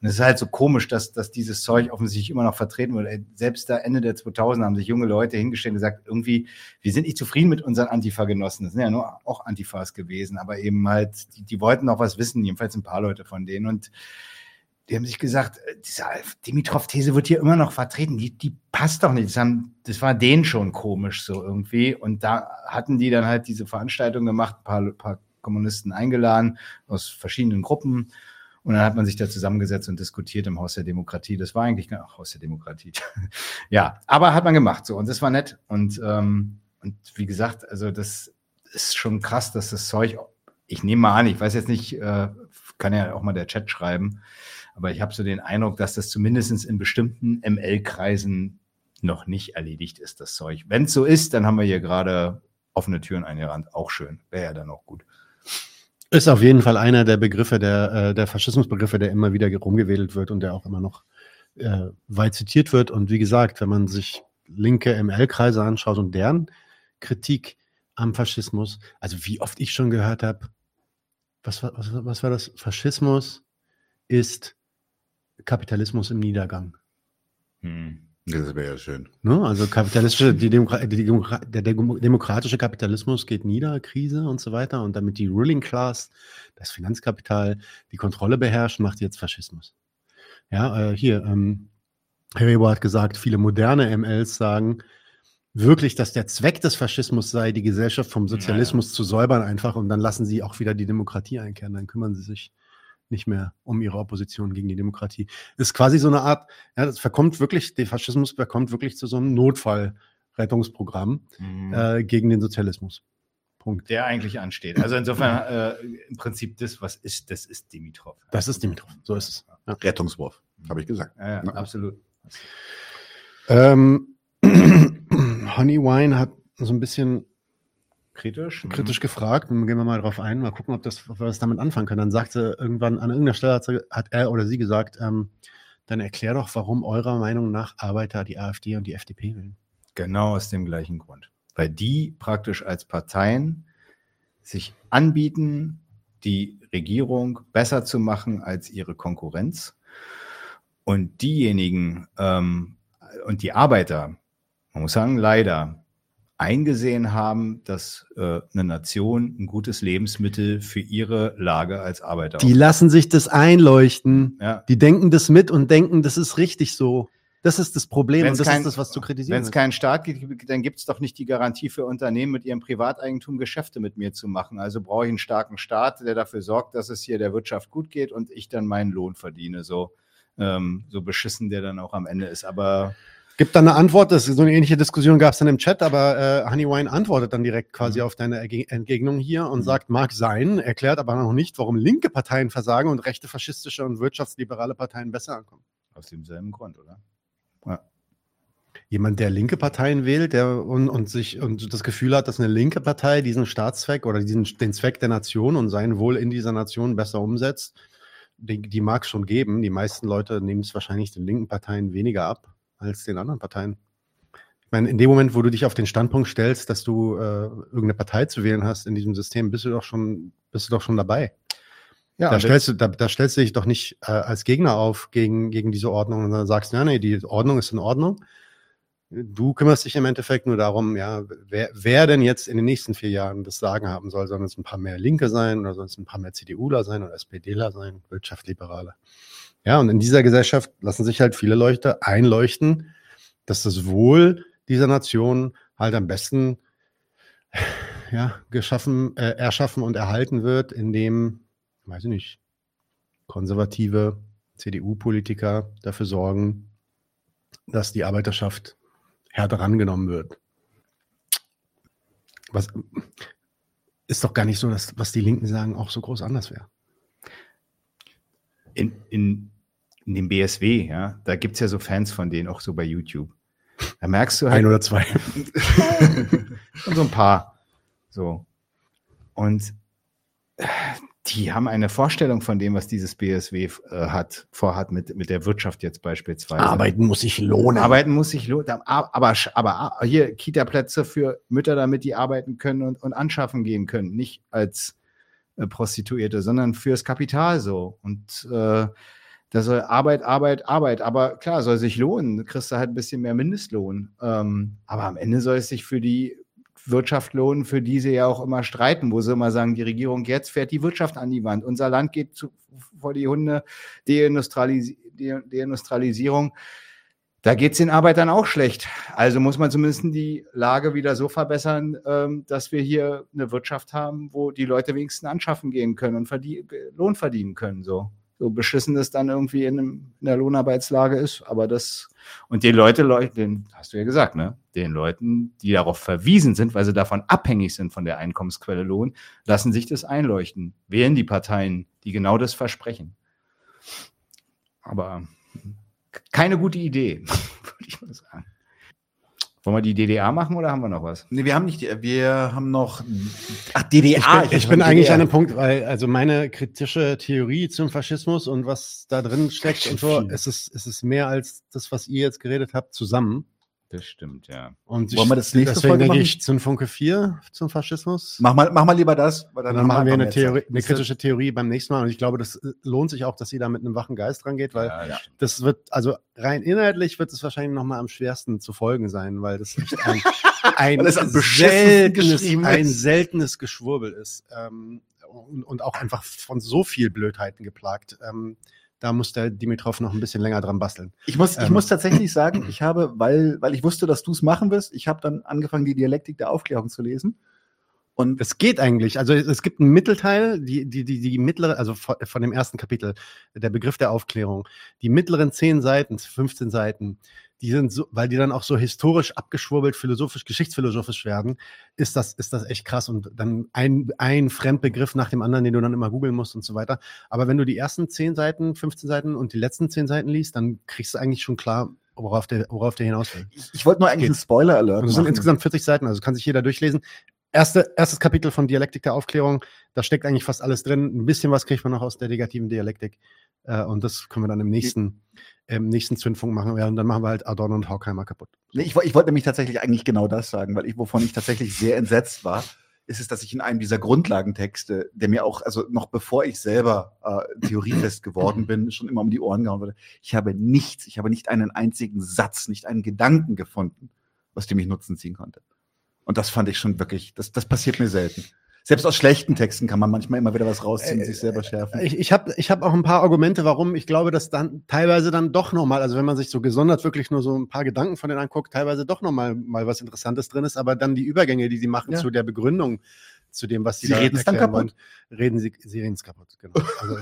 Und es ist halt so komisch, dass, dass dieses Zeug offensichtlich immer noch vertreten wird. Selbst da Ende der 2000 haben sich junge Leute hingestellt und gesagt, irgendwie, wir sind nicht zufrieden mit unseren Antifa-Genossen. Das sind ja nur auch Antifas gewesen, aber eben halt, die, die wollten noch was wissen, jedenfalls ein paar Leute von denen. Und die haben sich gesagt, äh, diese Dimitrov-These wird hier immer noch vertreten, die, die passt doch nicht. Das, haben, das war denen schon komisch so irgendwie. Und da hatten die dann halt diese Veranstaltung gemacht, ein paar, paar Kommunisten eingeladen aus verschiedenen Gruppen. Und dann hat man sich da zusammengesetzt und diskutiert im Haus der Demokratie. Das war eigentlich ach, Haus der Demokratie. <laughs> ja, aber hat man gemacht so und das war nett. Und, ähm, und wie gesagt, also das ist schon krass, dass das Zeug, ich nehme mal an, ich weiß jetzt nicht, äh, kann ja auch mal der Chat schreiben, aber ich habe so den Eindruck, dass das zumindest in bestimmten ML-Kreisen noch nicht erledigt ist, das Zeug. Wenn es so ist, dann haben wir hier gerade offene Türen eingerannt. Auch schön. Wäre ja dann auch gut. Ist auf jeden Fall einer der Begriffe, der, äh, der Faschismusbegriffe, der immer wieder rumgewedelt wird und der auch immer noch äh, weit zitiert wird. Und wie gesagt, wenn man sich linke ML-Kreise anschaut und deren Kritik am Faschismus, also wie oft ich schon gehört habe, was, was, was war das? Faschismus ist Kapitalismus im Niedergang. Hm. Das wäre ja schön. Ne? Also kapitalistische, die Demokra die Demokra der demokratische Kapitalismus geht nieder, Krise und so weiter. Und damit die Ruling Class, das Finanzkapital, die Kontrolle beherrschen, macht jetzt Faschismus. Ja, äh, hier, ähm, Haribo hat gesagt, viele moderne MLs sagen wirklich, dass der Zweck des Faschismus sei, die Gesellschaft vom Sozialismus ja, ja. zu säubern einfach und dann lassen sie auch wieder die Demokratie einkehren. Dann kümmern sie sich nicht mehr um ihre Opposition gegen die Demokratie. Ist quasi so eine Art, ja, das verkommt wirklich, der Faschismus verkommt wirklich zu so einem Notfallrettungsprogramm mhm. äh, gegen den Sozialismus. Punkt. Der eigentlich ansteht. Also insofern äh, im Prinzip das, was ist, das ist Dimitrov. Das ist Dimitrov, so ist es. Ja. Rettungswurf, habe ich gesagt. Ja, ja, absolut. Ähm, <clears throat> Honeywine hat so ein bisschen kritisch, kritisch gefragt. Dann gehen wir mal drauf ein, mal gucken, ob, das, ob wir das damit anfangen können. Dann sagt sie irgendwann an irgendeiner Stelle hat, sie, hat er oder sie gesagt, ähm, dann erklär doch, warum eurer Meinung nach Arbeiter die AfD und die FDP wählen. Genau aus dem gleichen Grund. Weil die praktisch als Parteien sich anbieten, die Regierung besser zu machen als ihre Konkurrenz. Und diejenigen ähm, und die Arbeiter, man muss sagen, leider eingesehen haben, dass äh, eine Nation ein gutes Lebensmittel für ihre Lage als Arbeiter Die lassen sich das einleuchten. Ja. Die denken das mit und denken, das ist richtig so. Das ist das Problem Wenn's und das kein- ist das, was zu kritisieren Wenn es keinen Staat gibt, dann gibt es doch nicht die Garantie für Unternehmen, mit ihrem Privateigentum Geschäfte mit mir zu machen. Also brauche ich einen starken Staat, der dafür sorgt, dass es hier der Wirtschaft gut geht und ich dann meinen Lohn verdiene. So, ähm, so beschissen der dann auch am Ende ist. Aber Gibt dann eine Antwort, das so eine ähnliche Diskussion gab es dann im Chat, aber äh, Honeywine antwortet dann direkt quasi auf deine Entgegnung hier und sagt, mag sein, erklärt aber noch nicht, warum linke Parteien versagen und rechte faschistische und wirtschaftsliberale Parteien besser ankommen. aus demselben Grund, oder? Jemand, der linke Parteien wählt, der und, und sich und das Gefühl hat, dass eine linke Partei diesen Staatszweck oder diesen den Zweck der Nation und sein Wohl in dieser Nation besser umsetzt, die, die mag es schon geben. Die meisten Leute nehmen es wahrscheinlich den linken Parteien weniger ab als den anderen Parteien. Ich meine, in dem Moment, wo du dich auf den Standpunkt stellst, dass du äh, irgendeine Partei zu wählen hast in diesem System, bist du doch schon, bist du doch schon dabei. Ja, da, stellst du, da, da stellst du dich doch nicht äh, als Gegner auf gegen, gegen diese Ordnung und dann sagst, ja, nee, die Ordnung ist in Ordnung. Du kümmerst dich im Endeffekt nur darum, ja, wer, wer denn jetzt in den nächsten vier Jahren das Sagen haben soll. Sollen es ein paar mehr Linke sein oder sollen es ein paar mehr CDUler sein oder SPDler sein, Wirtschaftsliberale? Ja, und in dieser Gesellschaft lassen sich halt viele Leute einleuchten, dass das Wohl dieser Nation halt am besten <laughs> ja, geschaffen, äh, erschaffen und erhalten wird, indem, weiß ich nicht, konservative CDU-Politiker dafür sorgen, dass die Arbeiterschaft härter rangenommen wird. Was ist doch gar nicht so, dass was die Linken sagen, auch so groß anders wäre. In, in, in dem BSW, ja, da gibt es ja so Fans von denen, auch so bei YouTube. Da merkst du halt. Ein oder zwei. <laughs> Und so ein paar. So. Und äh, die haben eine Vorstellung von dem, was dieses BSW äh, hat, vorhat mit, mit der Wirtschaft jetzt beispielsweise. Arbeiten muss sich lohnen. Arbeiten muss sich lohnen. Aber, aber, aber hier Kita-Plätze für Mütter, damit die arbeiten können und, und anschaffen gehen können. Nicht als Prostituierte, sondern fürs Kapital so. Und äh, da soll Arbeit, Arbeit, Arbeit. Aber klar, soll sich lohnen. Du kriegst da halt ein bisschen mehr Mindestlohn. Ähm, aber am Ende soll es sich für die Wirtschaft lohnen, für die sie ja auch immer streiten, wo sie immer sagen, die Regierung jetzt fährt die Wirtschaft an die Wand. Unser Land geht zu, vor die Hunde, Deindustrialis De Deindustrialisierung. Da geht es den Arbeitern auch schlecht. Also muss man zumindest die Lage wieder so verbessern, ähm, dass wir hier eine Wirtschaft haben, wo die Leute wenigstens anschaffen gehen können und verdien Lohn verdienen können. So. so beschissen das dann irgendwie in, einem, in der Lohnarbeitslage ist. Aber das, und die Leute, den hast du ja gesagt, ne? Den Leuten, die darauf verwiesen sind, weil sie davon abhängig sind von der Einkommensquelle Lohn, lassen sich das einleuchten. Wählen die Parteien, die genau das versprechen. Aber keine gute Idee, <laughs> würde ich mal sagen. Wollen wir die DDR machen oder haben wir noch was? Nee, wir haben nicht, die- wir haben noch, ach, DDR. Ich bin, ich bin eigentlich an einem Punkt, weil also meine kritische Theorie zum Faschismus und was da drin steckt und so, es ist, es ist mehr als das, was ihr jetzt geredet habt, zusammen. Das stimmt, ja. Und Wollen wir das nächste deswegen Folge denke machen? ich Zündfunke 4 zum Faschismus. Mach mal, mach mal lieber das. Weil Dann, haben machen wir eine, Theorie, eine kritische Theorie beim nächsten Mal. Und ich glaube, das äh, lohnt sich auch, dass ihr da mit einem wachen Geist rangeht, weil Ja, das das wird, also rein inhaltlich wird es wahrscheinlich nochmal am schwersten zu folgen sein, weil das echt ein, <laughs> ein, Weil seltenes, ein seltenes Geschwurbel ist. Ähm, und, und auch einfach von so viel Blödheiten geplagt. Ähm, da muss der Dimitrov noch ein bisschen länger dran basteln. Ich muss, ich Ähm, muss tatsächlich sagen, ich habe, weil, weil ich wusste, dass du es machen wirst, ich habe dann angefangen, die Dialektik der Aufklärung zu lesen. Und Es geht eigentlich. Also es gibt einen Mittelteil, die, die, die, die mittlere, also von, von dem ersten Kapitel, der Begriff der Aufklärung. Die mittleren 10 Seiten, 15 Seiten, die sind so, weil die dann auch so historisch abgeschwurbelt, philosophisch, geschichtsphilosophisch werden, ist das, ist das echt krass. Und dann ein, ein Fremdbegriff nach dem anderen, den du dann immer googeln musst und so weiter. Aber wenn du die ersten 10 Seiten, 15 Seiten und die letzten 10 Seiten liest, dann kriegst du eigentlich schon klar, worauf der, worauf der hinaus will. Ich, ich wollte nur eigentlich einen Spoiler-Alert Und es sind insgesamt 40 Seiten, also kann sich jeder durchlesen. Erste, erstes Kapitel von Dialektik der Aufklärung, da steckt eigentlich fast alles drin. Ein bisschen was kriegt man noch aus der negativen Dialektik. Äh, und das können wir dann im nächsten, im nächsten Zündfunk machen. Ja, und dann machen wir halt Adorno und Horkheimer kaputt. Nee, ich, ich wollte nämlich tatsächlich eigentlich genau das sagen, weil ich, wovon ich tatsächlich sehr entsetzt war, ist es, dass ich in einem dieser Grundlagentexte, der mir auch, also noch bevor ich selber äh, theoriefest geworden bin, schon immer um die Ohren gehauen wurde, ich habe nichts, ich habe nicht einen einzigen Satz, nicht einen Gedanken gefunden, aus dem ich Nutzen ziehen konnte. Und das fand ich schon wirklich, das, das passiert mir selten. Selbst aus schlechten Texten kann man manchmal immer wieder was rausziehen, sich selber schärfen. Ich, ich habe ich hab auch ein paar Argumente, warum ich glaube, dass dann teilweise dann doch nochmal, also wenn man sich so gesondert wirklich nur so ein paar Gedanken von denen anguckt, teilweise doch nochmal mal was Interessantes drin ist, aber dann die Übergänge, die sie machen Ja. zu der Begründung, zu dem, was sie, Sie da reden's dann erklären kaputt. wollen, reden sie, sie reden es kaputt. Genau. Also,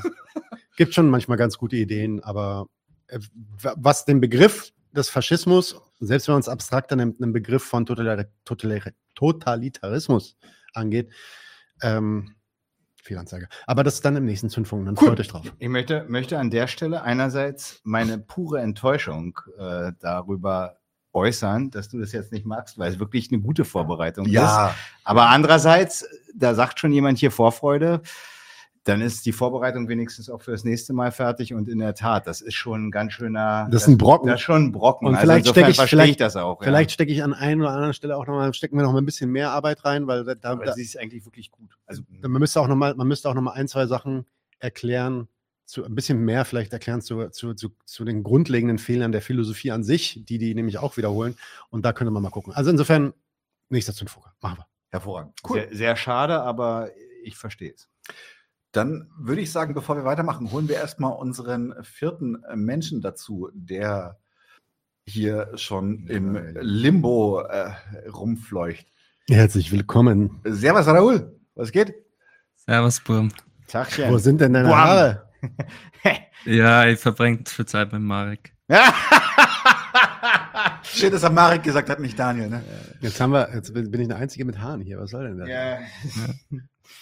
gibt schon manchmal ganz gute Ideen, aber äh, wa- was den Begriff des Faschismus, selbst wenn man es abstrakter nimmt, einen Begriff von Total Total Totalitarismus angeht, ähm, Fehlanzeige. Aber das ist dann im nächsten Zündfunk, dann freut euch drauf. Ich möchte, möchte an der Stelle einerseits meine pure Enttäuschung äh, darüber äußern, dass du das jetzt nicht magst, weil es wirklich eine gute Vorbereitung Ja. ist. Aber andererseits, da sagt schon jemand hier Vorfreude, dann ist die Vorbereitung wenigstens auch für das nächste Mal fertig und in der Tat, das ist schon ein ganz schöner. Das ist ein Brocken. Das ist schon ein Brocken. Und Also vielleicht stecke ich, vielleicht, ich das auch. Vielleicht stecke ich an einer oder anderen Stelle auch nochmal, stecken wir noch mal ein bisschen mehr Arbeit rein, weil da, da, da sie ist eigentlich wirklich gut. Also, man müsste auch noch mal, man müsste auch noch mal ein, zwei Sachen erklären, zu, ein bisschen mehr vielleicht erklären zu, zu, zu, zu den grundlegenden Fehlern der Philosophie an sich, die die nämlich auch wiederholen. Und da könnte man mal gucken. Also insofern, nächster Zündfunker. Machen wir. Hervorragend. Sehr, sehr schade, aber ich verstehe es. Dann würde ich sagen, bevor wir weitermachen, holen wir erstmal unseren vierten Menschen dazu, der hier schon im Limbo äh, rumfleucht. Herzlich willkommen. Servus, Raoul. Was geht? Servus, Burm. Tagchen. Wo sind denn deine. Haare? Ja, ich verbringe viel Zeit mit Marek. <laughs> Schön, dass er Marek gesagt hat, nicht Daniel. Ne? Jetzt haben wir, jetzt bin ich der Einzige mit Haaren hier. Was soll denn das? Ja.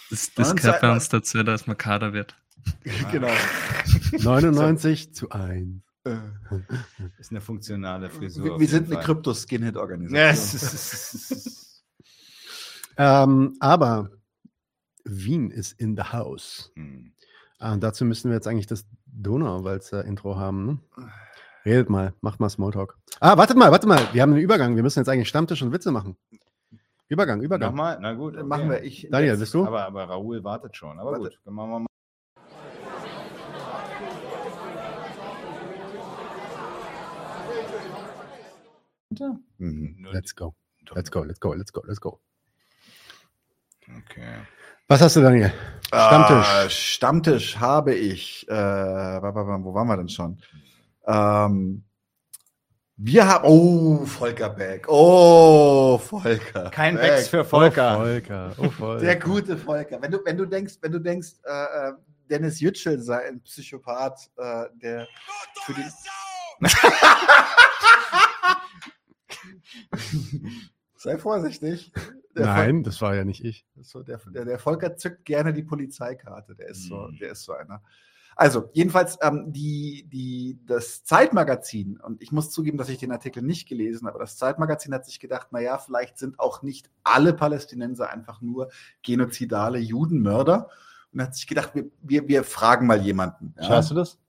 Das, das gehört bei uns dazu, dass man Kader wird. <laughs> genau. 99 zu 1. Ist eine funktionale Frisur. Wir, wir sind eine Fall. Krypto-Skinhead-Organisation. Ja, es ist- Ähm, aber Wien ist in the house. Hm. Ah, und dazu müssen wir jetzt eigentlich das Donauwalzer-Intro haben. Ne? Redet mal, macht mal Smalltalk. Ah, wartet mal, wartet mal. Wir haben einen Übergang. Wir müssen jetzt eigentlich Stammtisch und Witze machen. Übergang, Übergang. Nochmal? Na gut. okay. Machen wir. Ich, Daniel, jetzt- bist du? Aber, aber Raoul wartet schon. Aber Warte. gut, dann machen wir mal. Mhm. Let's go. Let's go, let's go, let's go, let's go. Okay. Was hast du, Daniel? Stammtisch. Äh, Stammtisch habe ich. Äh, wo waren wir denn schon? Ähm, wir haben. Oh, Volker Beck. Oh, Volker. Kein Beck. Becks für Volker. Volker. Oh, Volker. <laughs> Der gute Volker. Wenn du, wenn du denkst, wenn du denkst, äh, äh, Dennis Yücel sei ein Psychopath, äh, der für die. <laughs> sei vorsichtig. Der Nein, das war ja nicht ich. So, der, der, der Volker zückt gerne die Polizeikarte. Der ist so, der ist so einer. Also, jedenfalls, ähm, die, die, das Zeitmagazin, und ich muss zugeben, dass ich den Artikel nicht gelesen habe, aber das Zeitmagazin hat sich gedacht, naja, vielleicht sind auch nicht alle Palästinenser einfach nur genozidale Judenmörder. Und hat sich gedacht, wir, wir, wir fragen mal jemanden. ja. Schaust du das?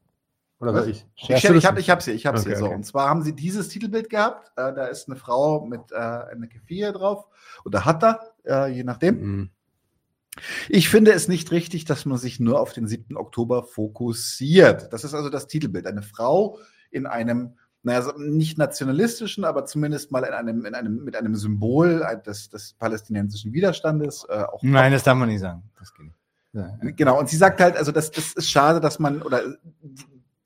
Oder Was? soll ich? Ich, ich, ich habe ich hab's hier, ich hab's Okay, hier so. okay. Und zwar haben sie dieses Titelbild gehabt. Äh, da ist eine Frau mit äh, einer Kefir drauf. Oder hat er, äh, je nachdem. Mhm. Ich finde es nicht richtig, dass man sich nur auf den 7. Oktober fokussiert. Das ist also das Titelbild. Eine Frau in einem, naja, nicht nationalistischen, aber zumindest mal in einem, in einem, mit einem Symbol des, des palästinensischen Widerstandes. Äh, auch Nein, das darf man nicht sagen. Das geht nicht. Ja. Genau, und sie sagt halt, also das, das ist schade, dass man, oder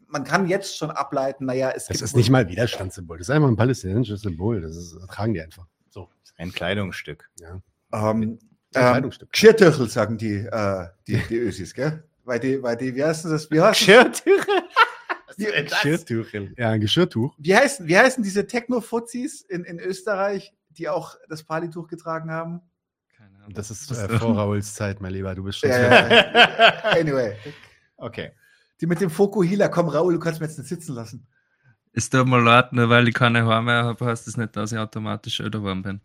man kann jetzt schon ableiten, naja, es Das gibt ist nicht mal Widerstandssymbol. Das ist einfach ein palästinensisches Symbol. Das, ist, das tragen die einfach. So. Ein Kleidungsstück. Ja. Ähm, ähm. Geschirrtüchel, sagen die, äh, die, die Ösis, gell? Weil die, weil die, wie heißen das? Wie heißt Geschirrtücher? <laughs> Geschirrtuch. Ja, ein Geschirrtuch. Wie heißen, wie heißen diese Techno-Fuzis in, in Österreich, die auch das Palituch getragen haben? Das ist äh, vor Rauls Zeit, mein Lieber. Du bist schon. Ja, zu- ja, ja. anyway. Okay. Die mit dem Fokuhila, komm Raul, du kannst mir jetzt nicht sitzen lassen. Es tut mir leid, nur weil ich keine Haare mehr habe, heißt das nicht, dass ich automatisch älter geworden bin.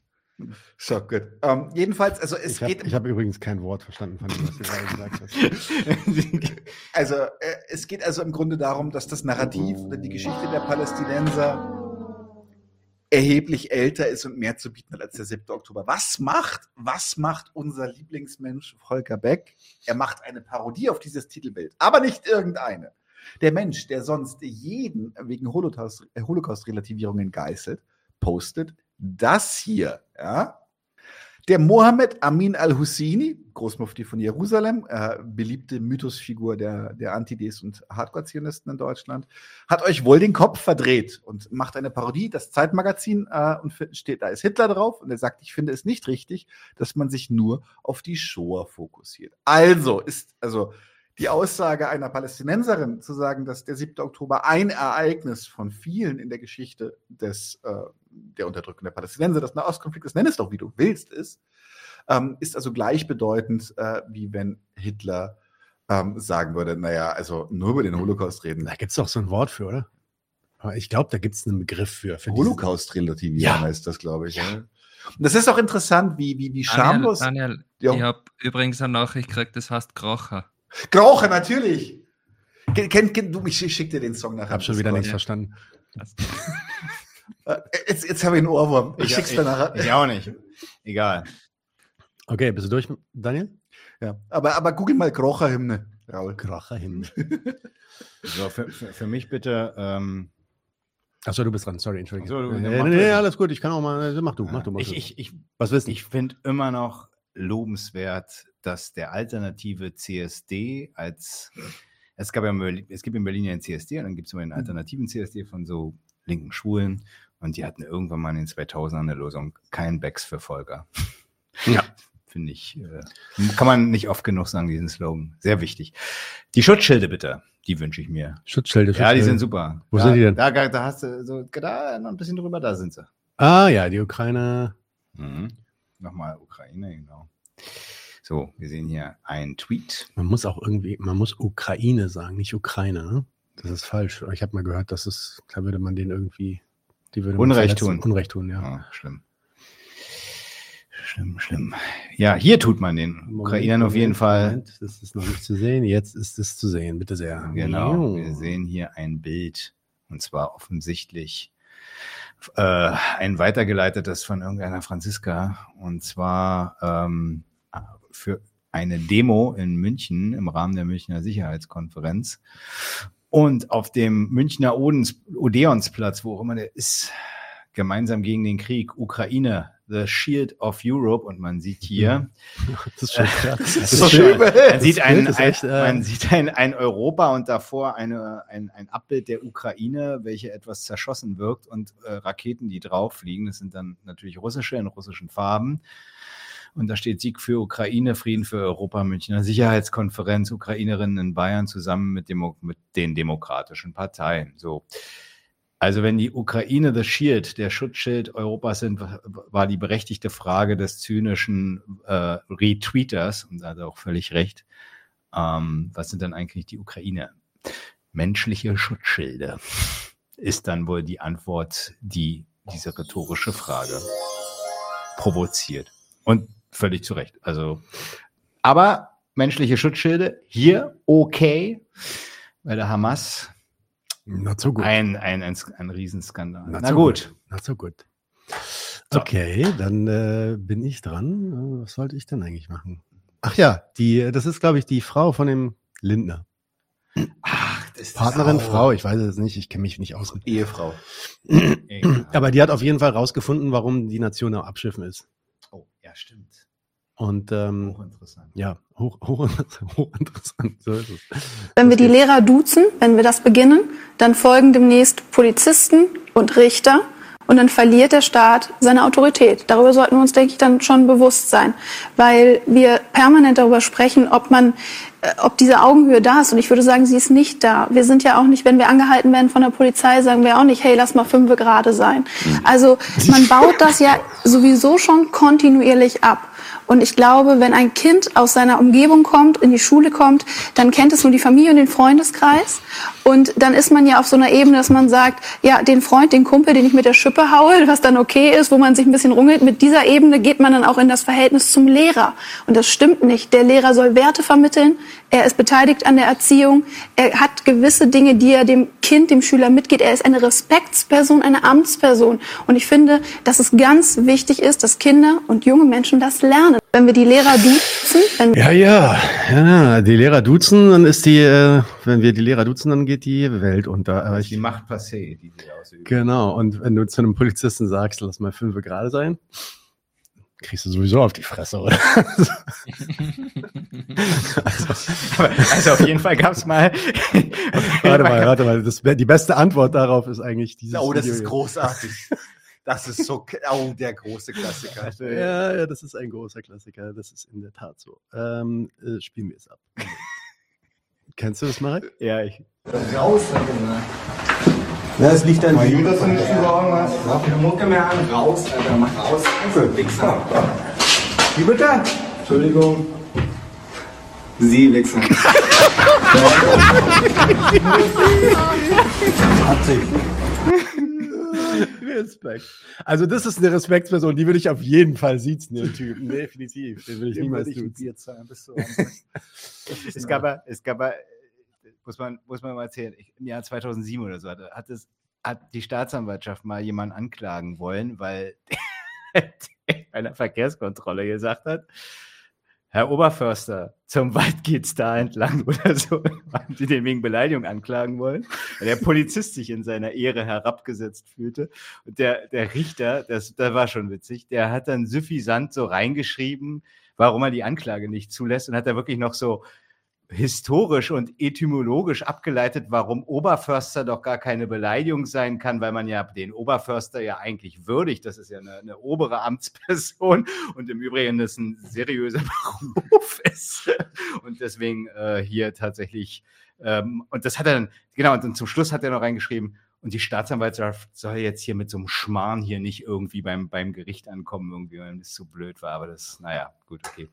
So, gut. Ähm, jedenfalls, also es Ich habe geht. hab übrigens kein Wort verstanden von dem, was du gerade gesagt hast. <laughs> Also, äh, es geht also im Grunde darum, dass das Narrativ oder die Geschichte der Palästinenser erheblich älter ist und mehr zu bieten hat als der 7. Oktober. Was macht, was macht unser Lieblingsmensch Volker Beck? Er macht eine Parodie auf dieses Titelbild, aber nicht irgendeine. Der Mensch, der sonst jeden wegen Holocaust- äh, Holocaust-Relativierungen geißelt, postet das hier, ja. Der Mohammed Amin al-Husseini, Großmufti von Jerusalem, äh, beliebte Mythosfigur der, der Antides und Hardcore-Zionisten in Deutschland, hat euch wohl den Kopf verdreht und macht eine Parodie, das Zeitmagazin, äh, und steht, da ist Hitler drauf und er sagt, ich finde es nicht richtig, dass man sich nur auf die Shoah fokussiert. Also ist, also die Aussage einer Palästinenserin zu sagen, dass der 7. Oktober ein Ereignis von vielen in der Geschichte des, äh, der Unterdrückung der Palästinenser, des Nahostkonfliktes, nenn es doch wie du willst, ist, ähm, ist also gleichbedeutend, äh, wie wenn Hitler ähm, sagen würde, naja, also nur über den Holocaust reden. Da gibt es doch so ein Wort für, oder? Aber ich glaube, da gibt es einen Begriff für. für Holocaust-Relativierung Ja. heißt das, glaube ich. Ja. Und das ist auch interessant, wie, wie, wie Daniel, schamlos. Daniel Ja. ich habe übrigens eine Nachricht gekriegt, das heißt Krocher. Kroche, natürlich. Kennt, kennt, kennt du, ich schick dir den Song nachher. Ich habe schon wieder nichts verstanden. Äh, Jetzt, jetzt habe ich einen Ohrwurm. Ich, Ich- schick's dir nachher. ich auch nicht. Egal. Okay, bist du durch, Daniel? Ja, aber, aber google mal Krocher-Hymne, Raul. Krocher-Hymne. <laughs> So, für, für, für mich bitte. Ähm, Achso, du bist dran, sorry, entschuldige. So, du- nee, ja, nee, nee, du. alles gut, ich kann auch mal, mach du, mach du. Mach ich, du. ich, ich, Was willst du? Ich finde immer noch lobenswert, dass der alternative CSD als es gab ja es gibt in Berlin ja einen CSD und dann gibt es immer einen alternativen CSD von so linken Schwulen und die hatten irgendwann mal in den 2000ern eine Lösung, kein Becks für Volker. Ja. <laughs> Finde ich, äh, kann man nicht oft genug sagen, diesen Slogan. Sehr wichtig. Die Schutzschilde bitte, die wünsche ich mir. Schutzschilde, Ja, die sind super. Wo da, sind die denn? Da, da hast du so, da noch ein bisschen drüber, da sind sie. Ah ja, die Ukraine. Mhm. Nochmal Ukraine, genau. So, wir sehen hier einen Tweet. Man muss auch irgendwie, man muss Ukraine sagen, nicht Ukraine. Das ist falsch. Ich habe mal gehört, dass es, da würde man den irgendwie, die würde Unrecht tun. Unrecht tun, ja. Ah, schlimm. Schlimm, schlimm. Ja, hier tut man den Ukrainern auf jeden Moment, Fall. Moment, das ist noch nicht zu sehen. Jetzt ist es zu sehen, bitte sehr. Genau, wir sehen hier ein Bild und zwar offensichtlich äh, ein weitergeleitetes von irgendeiner Franziska und zwar ähm, für eine Demo in München im Rahmen der Münchner Sicherheitskonferenz und auf dem Münchner Odens, Odeonsplatz, wo auch immer der ist, gemeinsam gegen den Krieg, Ukraine, the shield of Europe und man sieht hier, <laughs> Das ist schon krass. das Das ist ist schön. schön. Man Das sieht, ein, äh, man sieht ein, ein Europa und davor eine, ein, ein Abbild der Ukraine, welche etwas zerschossen wirkt und äh, Raketen, die drauf fliegen. Das sind dann natürlich russische in russischen Farben. Und da steht Sieg für Ukraine, Frieden für Europa, Münchner Sicherheitskonferenz, Ukrainerinnen in Bayern zusammen mit, Demo mit den demokratischen Parteien. So. Also wenn die Ukraine das Shield, der Schutzschild Europas sind, war die berechtigte Frage des zynischen äh, Retweeters, und da hat er auch völlig recht, ähm, was sind dann eigentlich die Ukraine? Menschliche Schutzschilde ist dann wohl die Antwort, die diese rhetorische Frage provoziert. Und völlig zu Recht. Also, aber menschliche Schutzschilde hier okay, bei der Hamas Not so gut. ein, ein, ein, ein Riesenskandal. Not Na so gut. Not so gut. Okay, dann äh, bin ich dran. Äh, Was sollte ich denn eigentlich machen? Ach ja, die, das ist, glaube ich, die Frau von dem Lindner. Partnerin, Frau. Frau, ich weiß es nicht, ich kenne mich nicht aus. mit- Ehefrau. <clears throat> Aber die hat auf jeden Fall rausgefunden, warum die Nation am Abschiffen ist. Oh, ja, stimmt. Und ähm, Hochinteressant. ja, hoch, <laughs> hoch, hochinteressant. So ist es. Wenn wir die Lehrer duzen, wenn wir das beginnen, dann folgen demnächst Polizisten und Richter und dann verliert der Staat seine Autorität. Darüber sollten wir uns, denke ich, dann schon bewusst sein, weil wir permanent darüber sprechen, ob man, äh, ob diese Augenhöhe da ist. Und ich würde sagen, sie ist nicht da. Wir sind ja auch nicht, wenn wir angehalten werden von der Polizei, sagen wir auch nicht, hey, lass mal fünf gerade sein. Also <laughs> man baut das ja sowieso schon kontinuierlich ab. Und ich glaube, wenn ein Kind aus seiner Umgebung kommt, in die Schule kommt, dann kennt es nur die Familie und den Freundeskreis. Und dann ist man ja auf so einer Ebene, dass man sagt, ja, den Freund, den Kumpel, den ich mit der Schippe haue, <laughs> was dann okay ist, wo man sich ein bisschen rungelt, mit dieser Ebene geht man dann auch in das Verhältnis zum Lehrer. Und das stimmt nicht. Der Lehrer soll Werte vermitteln. Er ist beteiligt an der Erziehung. Er hat gewisse Dinge, die er dem Kind, dem Schüler mitgeht. Er ist eine Respektsperson, eine Amtsperson. Und ich finde, dass es ganz wichtig ist, dass Kinder und junge Menschen das lernen. Wenn wir die Lehrer duzen, wenn Ja, ja, ja, die Lehrer duzen, dann ist die, äh, wenn wir die Lehrer duzen, dann geht die Welt unter. Aber ich, Die Macht passé, die sie ausüben. genau, und wenn du zu einem Polizisten sagst, lass mal fünf gerade sein, kriegst du sowieso auf die Fresse, oder? Aber, also auf jeden Fall gab es mal. warte mal, warte mal, das, die beste Antwort darauf ist eigentlich dieses Oh, das Video ist hier. großartig. Das ist so, oh, der große Klassiker. Ja, ja, das ist ein großer Klassiker. Das ist in der Tat so. Ähm, äh, spielen wir es ab. <laughs> Kennst du das, Marek? Ja, ich. Raus, Alter. Ja, es liegt an dir. Judas und irgendwas. Mach die Mucke mehr an. Raus, Alter. Mach raus. Also, Wichser. Wie bitte? Entschuldigung. Sie, Wichser. <laughs> Respekt. Also das ist eine Respektsperson, die würde ich auf jeden Fall siezen, den Typen. Definitiv. Den würde ich niemals zur <laughs> es gab, es gab, muss man, muss man mal erzählen, ich, im Jahr 2007 oder so, hat, hat, es, hat die Staatsanwaltschaft mal jemanden anklagen wollen, weil <laughs> einer Verkehrskontrolle gesagt hat, Herr Oberförster, zum Wald geht's da entlang <laughs> oder so. Haben sie den wegen Beleidigung anklagen wollen, weil der Polizist sich in seiner Ehre herabgesetzt fühlte. Und der, der Richter, das, das war schon witzig, der hat dann suffisant so reingeschrieben, warum er die Anklage nicht zulässt und hat da wirklich noch so historisch und etymologisch abgeleitet, warum Oberförster doch gar keine Beleidigung sein kann, weil man ja den Oberförster ja eigentlich würdigt. Das ist ja eine, eine obere Amtsperson und im Übrigen das ein seriöser <laughs> Beruf ist. Und deswegen äh, hier tatsächlich, ähm, und das hat er dann, genau, und dann zum Schluss hat er noch reingeschrieben, und die Staatsanwaltschaft soll jetzt hier mit so einem Schmarrn hier nicht irgendwie beim, beim Gericht ankommen, irgendwie, weil das so blöd war. Aber das, naja, gut, okay.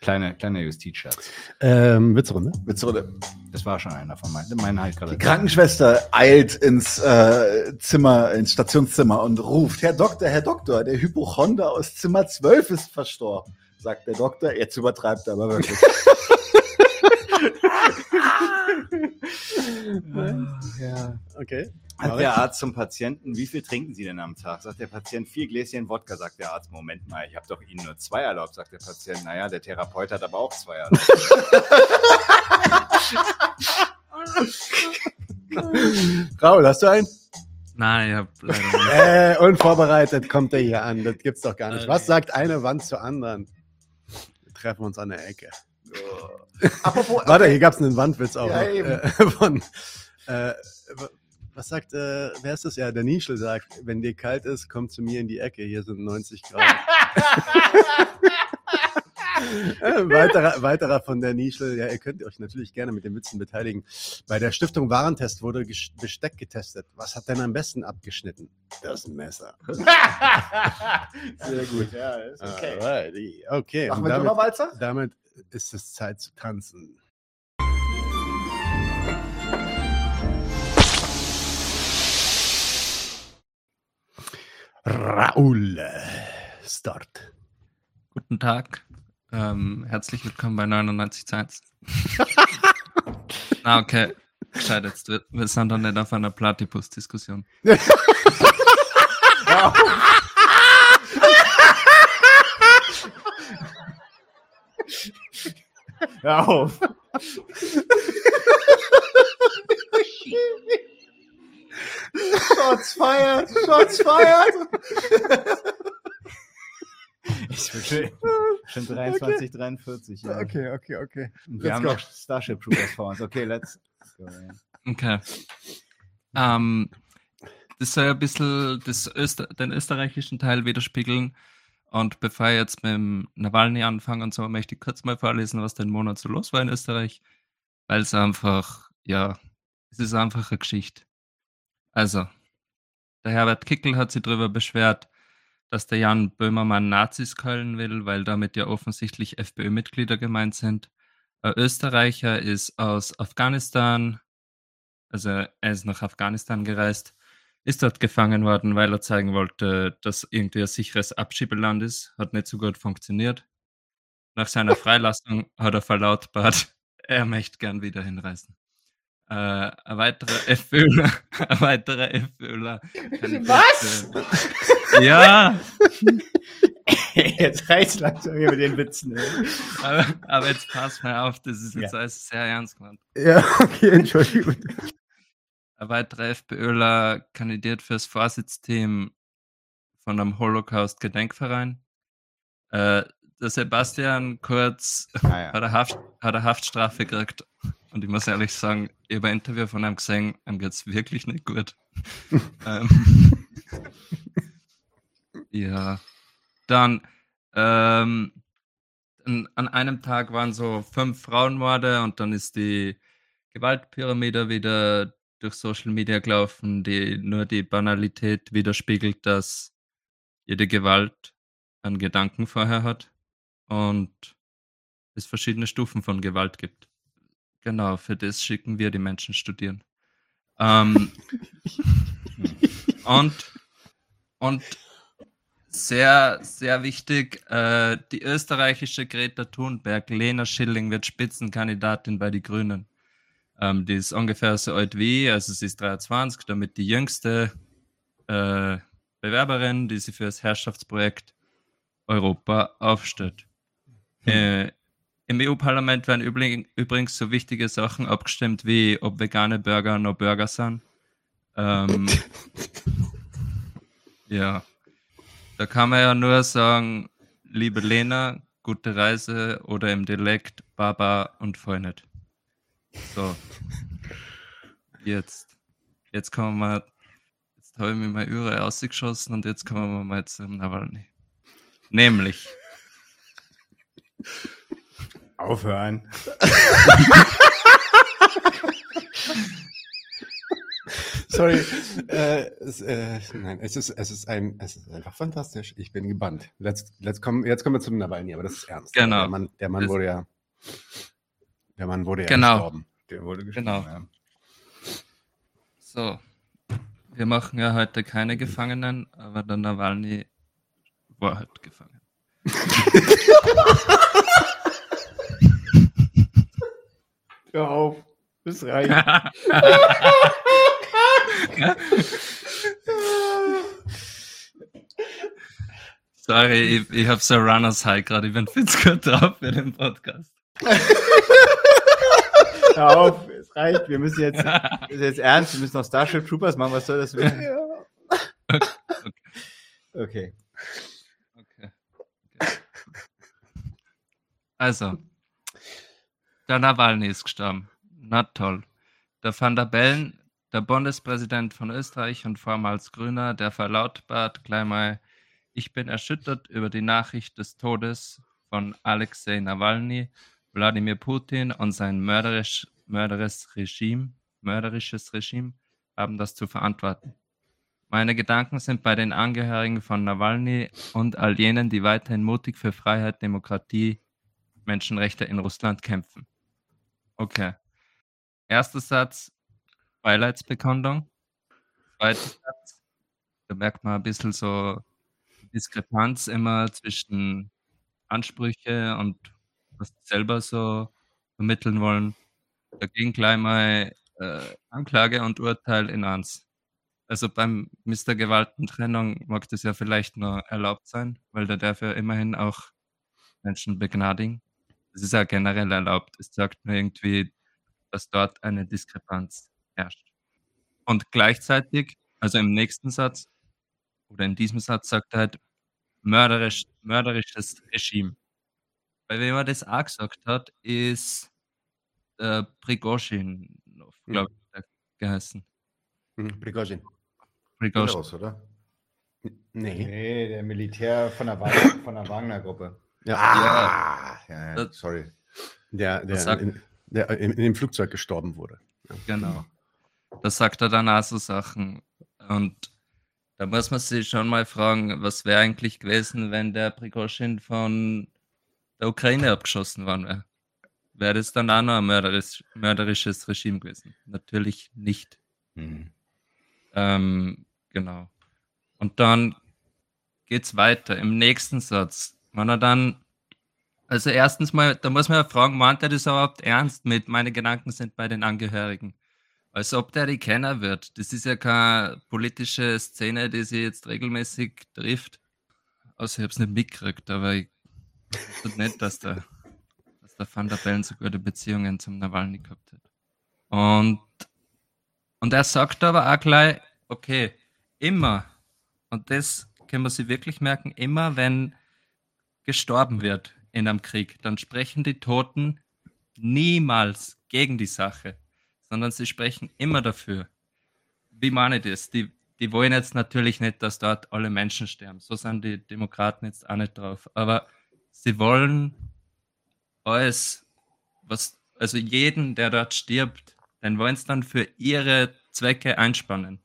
Kleiner, kleiner Justizschatz. Ähm, Witzrunde. Witzrunde. Das war schon einer von meinen. Meine halt gerade. Die Krankenschwester eilt ins äh, Zimmer, ins Stationszimmer und ruft, Herr Doktor, Herr Doktor, der Hypochonder aus Zimmer 12 ist verstorben. Sagt der Doktor, jetzt übertreibt er aber wirklich. <laughs> <laughs> ja, okay. Hat der Arzt zum Patienten, wie viel trinken Sie denn am Tag? Sagt der Patient, vier Gläschen Wodka. Sagt der Arzt, Moment mal, ich habe doch Ihnen nur zwei erlaubt. Sagt der Patient, naja, der Therapeut hat aber auch zwei erlaubt. <laughs> Raul, hast du einen? Nein, ich habe leider nicht. <laughs> Äh, unvorbereitet kommt er hier an. Das gibt's doch gar nicht. Was sagt eine Wand zur anderen? Wir treffen uns an der Ecke. Apropos, Warte, okay. hier gab's einen Wandwitz auch. Ja, äh, <laughs> von, äh, was sagt, äh, wer ist das? Ja, der Nischel sagt, wenn dir kalt ist, komm zu mir in die Ecke. Hier sind 90 Grad. <laughs> Äh, weiterer, weiterer von der Nischel. Ja, ihr könnt euch natürlich gerne mit den Witzen beteiligen. Bei der Stiftung Warentest wurde Besteck getestet. Was hat denn am besten abgeschnitten? Das Messer. <laughs> Sehr gut, ja, ist okay. Alrighty. Okay. Machen wir damit, Donnerwalzer? damit ist es Zeit zu tanzen. Raul, start. Guten Tag. Ähm, herzlich willkommen bei 99 Zeit. <laughs> ah, okay. Gescheit jetzt. Wir, wir sind doch nicht auf einer Platypus-Diskussion. Hör auf. <laughs> Shots fired, Shots fired. Ich bin schon, schon 23, 43. Ja. Okay, okay, okay. Und wir Let's haben go. noch Starship Troopers vor uns. Okay, let's go. Okay. Ähm, das soll ein bisschen das Öster den österreichischen Teil widerspiegeln. Und bevor ich jetzt mit dem Nawalny anfange und so, möchte ich kurz mal vorlesen, was den Monat so los war in Österreich. Weil es einfach, ja, es ist einfach eine Geschichte. Also, der Herbert Kickel hat sich darüber beschwert, dass der Jan Böhmermann Nazis keulen will, weil damit ja offensichtlich FPÖ-Mitglieder gemeint sind. Ein Österreicher ist aus Afghanistan, also er ist nach Afghanistan gereist, ist dort gefangen worden, weil er zeigen wollte, dass irgendwie ein sicheres Abschiebeland ist. Hat nicht so gut funktioniert. Nach seiner <laughs> Freilassung hat er verlautbart, <laughs> er möchte gern wieder hinreisen. Äh, ein weiterer FPÖler, <laughs> ein weiterer FPÖler. Was? Ja. <laughs> Jetzt reicht langsam hier mit den Witzen. ey. Aber, aber jetzt pass mal auf, das ist jetzt Ja. alles sehr ernst gemeint. Ja, okay, Entschuldigung. Ein weiterer FPÖler kandidiert fürs Vorsitzteam von einem Holocaust-Gedenkverein. Äh, der Sebastian Kurz Ah, ja. hat, eine Haft, hat eine Haftstrafe gekriegt. Und ich muss ehrlich sagen, ich habe ein Interview von ihm gesehen, ihm geht es wirklich nicht gut. <laughs> ähm, ja. Dann ähm, an, an einem Tag waren so fünf Frauenmorde und dann ist die Gewaltpyramide wieder durch Social Media gelaufen, die nur die Banalität widerspiegelt, dass jede Gewalt einen Gedanken vorher hat und es verschiedene Stufen von Gewalt gibt. Genau, für das schicken wir die Menschen studieren. Ähm, <laughs> und, und sehr, sehr wichtig, äh, die österreichische Greta Thunberg, Lena Schilling, wird Spitzenkandidatin bei die Grünen. Ähm, die ist ungefähr so alt wie, also sie ist 23, damit die jüngste äh, Bewerberin, die sie für das Herrschaftsprojekt Europa aufstellt. Äh, Im EU-Parlament werden übrigens so wichtige Sachen abgestimmt, wie ob vegane Burger noch Burger sind. Ähm, <laughs> ja, da kann man ja nur sagen, liebe Lena, gute Reise oder im Dialekt Baba und Freundin. So. Jetzt. Jetzt kommen wir mal. Jetzt habe ich mir mal Üre ausgeschossen und jetzt kommen wir mal zum Nawalny. Nämlich. <laughs> Aufhören. Sorry. Äh, es, äh, nein, es ist, es, ist ein, es ist einfach fantastisch. Ich bin gebannt. Let's, let's kommen, jetzt kommen wir zum Nawalny, aber das ist ernst. Genau. Der Mann, der Mann wurde ja. Der Mann wurde ja Genau. gestorben. Der wurde gestorben. Genau. Ja. So. Wir machen ja heute keine Gefangenen, aber der Nawalny war halt gefangen. <laughs> Hör auf. Das reicht. <laughs> Sorry, ich, ich habe so Runners High gerade. Ich bin viel zu gut drauf für den Podcast. <laughs> Hör auf, es reicht. Wir müssen jetzt, jetzt ernst, wir müssen noch Starship Troopers machen. Was soll das werden? Okay. Also, der Nawalny ist gestorben. Na toll. Der Van der Bellen, der Bundespräsident von Österreich und vormals Grüner, der verlautbart gleich mal, ich bin erschüttert über die Nachricht des Todes von Alexei Nawalny, Wladimir Putin und sein mörderisch, mörderisches Regime, mörderisches Regime haben das zu verantworten. Meine Gedanken sind bei den Angehörigen von Nawalny und all jenen, die weiterhin mutig für Freiheit, Demokratie, Menschenrechte in Russland kämpfen. Okay. Erster Satz, Beileidsbekundung. Zweiter Satz, da merkt man ein bisschen so Diskrepanz immer zwischen Ansprüche und was sie selber so vermitteln wollen. Da ging gleich mal äh, Anklage und Urteil in eins. Also beim Mr. Gewaltentrennung mag das ja vielleicht nur erlaubt sein, weil der darf ja immerhin auch Menschen begnadigen. Das ist ja generell erlaubt. Es sagt nur irgendwie, dass dort eine Diskrepanz herrscht. Und gleichzeitig, also im nächsten Satz oder in diesem Satz sagt er halt mörderisch, mörderisches Regime. Weil wem er das auch gesagt hat, ist äh, Prigozhin, glaube ich, geheißen. Mhm, Prigozhin. Prigozhin. Belarus, oder? Nee. Nee, der Militär von der, Wagner- von der Wagner-Gruppe. Ja. Ah, ja, ja, Das- sorry. Der, der, sagt- in, der in, in dem Flugzeug gestorben wurde. Genau. Da sagt er dann auch so Sachen. Und da muss man sich schon mal fragen, was wäre eigentlich gewesen, wenn der Prigozhin von der Ukraine abgeschossen worden wäre. Wäre das dann auch noch ein mörderis mörderisches Regime gewesen? Natürlich nicht. Mhm. Ähm, genau. Und dann geht's weiter im nächsten Satz. Wenn er dann, also erstens mal, da muss man ja fragen, meint er das überhaupt ernst mit, meine Gedanken sind bei den Angehörigen? Als ob der die Kenner wird. Das ist ja keine politische Szene, die sie jetzt regelmäßig trifft. Also ich habe es nicht mitgekriegt, aber ich wusste nicht, dass der, dass der Van der Bellen so gute Beziehungen zum Nawalny gehabt hat. Und, und er sagt aber auch gleich, okay, immer, und das können wir sich wirklich merken, immer wenn gestorben wird in einem Krieg, dann sprechen die Toten niemals gegen die Sache, sondern sie sprechen immer dafür. Wie meine ich das? Die, die wollen jetzt natürlich nicht, dass dort alle Menschen sterben. So sind die Demokraten jetzt auch nicht drauf. Aber sie wollen alles, was, also jeden, der dort stirbt, den wollen sie dann für ihre Zwecke einspannen.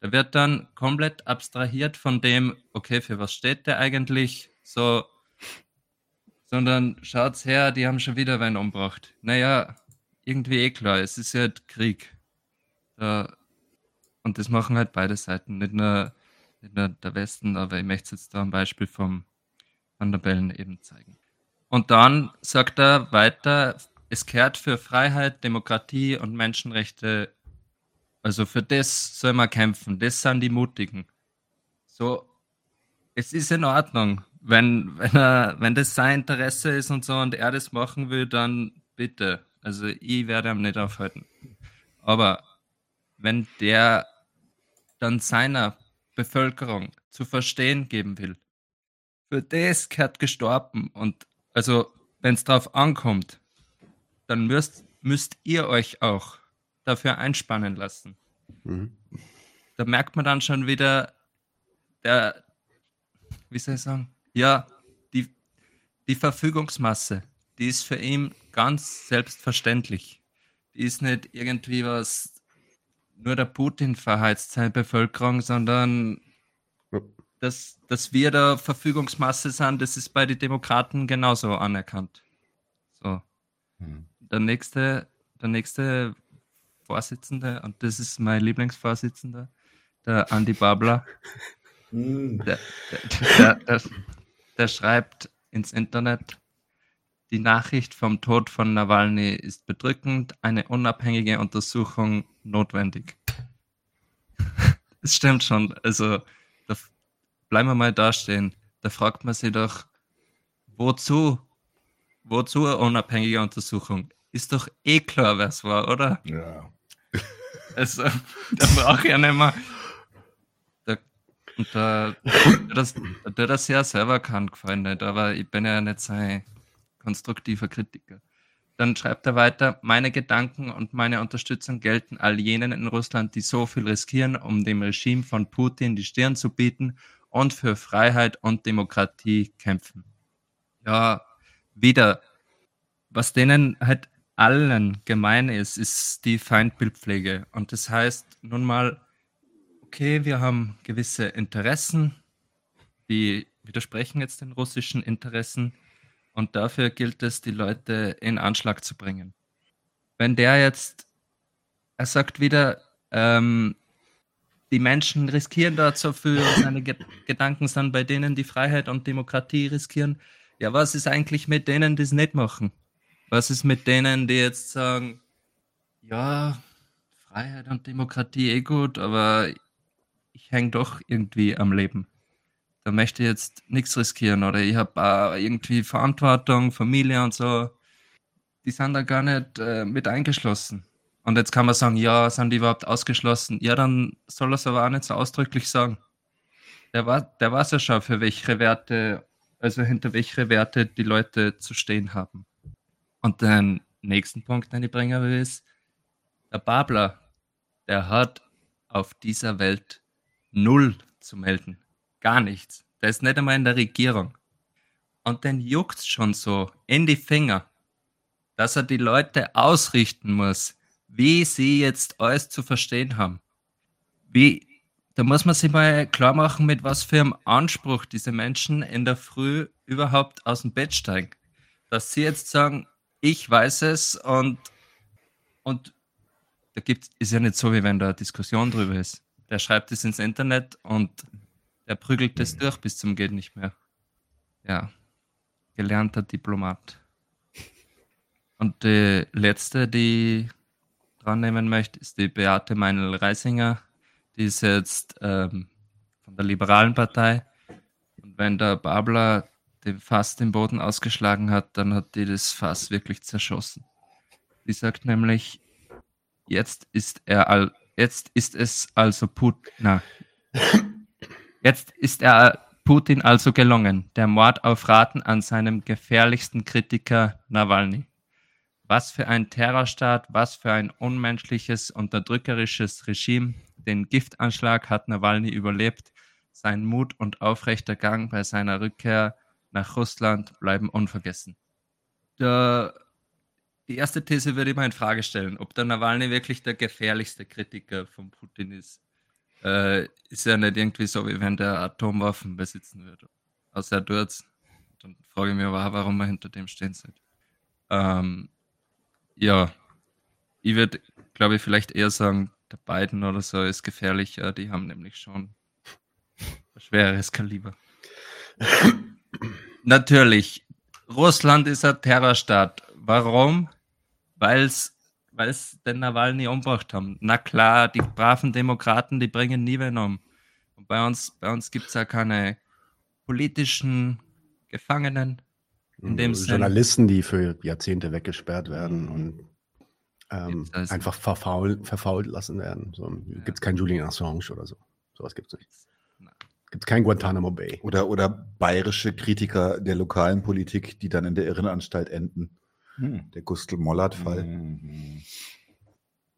Da wird dann komplett abstrahiert von dem, okay, für was steht der eigentlich? So, sondern schaut's her, die haben schon wieder wen umgebracht. Naja, irgendwie eh klar, es ist ja Krieg. Da, und das machen halt beide Seiten, nicht nur, nicht nur der Westen, aber ich möchte jetzt da ein Beispiel vom Van der Bellen eben zeigen. Und dann sagt er weiter, es kehrt für Freiheit, Demokratie und Menschenrechte, also für das soll man kämpfen, das sind die Mutigen. So, es ist in Ordnung, wenn, wenn, er, wenn das sein Interesse ist und so und er das machen will, dann bitte. Also ich werde ihm nicht aufhalten. Aber wenn der dann seiner Bevölkerung zu verstehen geben will, für das gehört gestorben und also wenn es drauf ankommt, dann müsst, müsst ihr euch auch dafür einspannen lassen. Mhm. Da merkt man dann schon wieder, der, wie soll ich sagen, ja, die, die Verfügungsmasse, die ist für ihn ganz selbstverständlich. Die ist nicht irgendwie was, nur der Putin verheizt seine Bevölkerung, sondern dass, dass wir der Verfügungsmasse sind, das ist bei den Demokraten genauso anerkannt. So. Hm. Der nächste, der nächste Vorsitzende, und das ist mein Lieblingsvorsitzender, der Andy Babler, <laughs> Hm. der, der, der, der, schreibt ins Internet, die Nachricht vom Tod von Nawalny ist bedrückend, eine unabhängige Untersuchung notwendig. <laughs> Das stimmt schon. Also, da bleiben wir mal da stehen. Da fragt man sich doch, wozu? Wozu eine unabhängige Untersuchung? Ist doch eh klar, wer es war, oder? Ja. Also, <laughs> da brauche ich ja nicht mehr. Und da, das, da das ja selber kann, gefallen aber ich bin ja nicht sein konstruktiver Kritiker. Dann schreibt er weiter, meine Gedanken und meine Unterstützung gelten all jenen in Russland, die so viel riskieren, um dem Regime von Putin die Stirn zu bieten und für Freiheit und Demokratie kämpfen. Ja, wieder, was denen halt allen gemein ist, ist die Feindbildpflege. Und das heißt nun mal, okay, wir haben gewisse Interessen, die widersprechen jetzt den russischen Interessen. Und dafür gilt es, die Leute in Anschlag zu bringen. Wenn der jetzt, er sagt wieder, ähm, die Menschen riskieren dort so viel, seine Ge Gedanken sind bei denen, die Freiheit und Demokratie riskieren. Ja, was ist eigentlich mit denen, die es nicht machen? Was ist mit denen, die jetzt sagen, ja, Freiheit und Demokratie eh gut, aber ich hänge doch irgendwie am Leben. Da möchte ich jetzt nichts riskieren oder ich habe äh, irgendwie Verantwortung, Familie und so. Die sind da gar nicht äh, mit eingeschlossen. Und jetzt kann man sagen, ja, sind die überhaupt ausgeschlossen? Ja, dann soll er es aber auch nicht so ausdrücklich sagen. Der, war, der weiß ja schon, für welche Werte, also hinter welche Werte die Leute zu stehen haben. Und den nächsten Punkt, den ich bringen will, ist, der Babler, der hat auf dieser Welt null zu melden. Gar nichts. Der ist nicht einmal in der Regierung. Und dann juckt's schon so in die Finger, dass er die Leute ausrichten muss, wie sie jetzt alles zu verstehen haben. Wie da muss man sich mal klar machen, mit was für einem Anspruch diese Menschen in der Früh überhaupt aus dem Bett steigen. Dass sie jetzt sagen, ich weiß es und, und da gibt ist ja nicht so, wie wenn da Diskussion drüber ist. Der schreibt es ins Internet und der prügelt das durch bis zum geht nicht mehr. Ja, gelernter Diplomat. Und die letzte, die dran nehmen möchte, ist die Beate Meinl-Reisinger. Die ist jetzt ähm, von der Liberalen Partei. Und wenn der Babler den Fass den Boden ausgeschlagen hat, dann hat die das Fass wirklich zerschossen. Die sagt nämlich, jetzt ist er all, jetzt ist es also Put, jetzt ist er Putin also gelungen, der Mord auf Raten an seinem gefährlichsten Kritiker Nawalny. Was für ein Terrorstaat, was für ein unmenschliches, unterdrückerisches Regime. Den Giftanschlag hat Nawalny überlebt. Sein Mut und aufrechter Gang bei seiner Rückkehr nach Russland bleiben unvergessen. Der, die erste These würde ich mal in Frage stellen, ob der Nawalny wirklich der gefährlichste Kritiker von Putin ist. Äh, ist ja nicht irgendwie so, wie wenn der Atomwaffen besitzen würde. Außer er tut's. Dann frage ich mich aber, warum wir hinter dem stehen sind. Ähm, ja, ich würde, glaube ich, vielleicht eher sagen, der Biden oder so ist gefährlicher. Die haben nämlich schon ein schweres Kaliber. <laughs> Natürlich, Russland ist ein Terrorstaat. Warum? Weil es den Nawalny umgebracht haben. Na klar, die braven Demokraten, die bringen nie wen um. Und bei uns, bei uns gibt es ja keine politischen Gefangenen. In dem Sinn. Journalisten, die für Jahrzehnte weggesperrt werden und ähm, also- einfach verfaul, verfault lassen werden. So, Gibt es keinen Julian Assange oder so. Sowas gibt es nicht. Gibt es kein Guantanamo Bay. Oder, oder bayerische Kritiker der lokalen Politik, die dann in der Irrenanstalt enden. Hm. Der Gustl Mollert-Fall.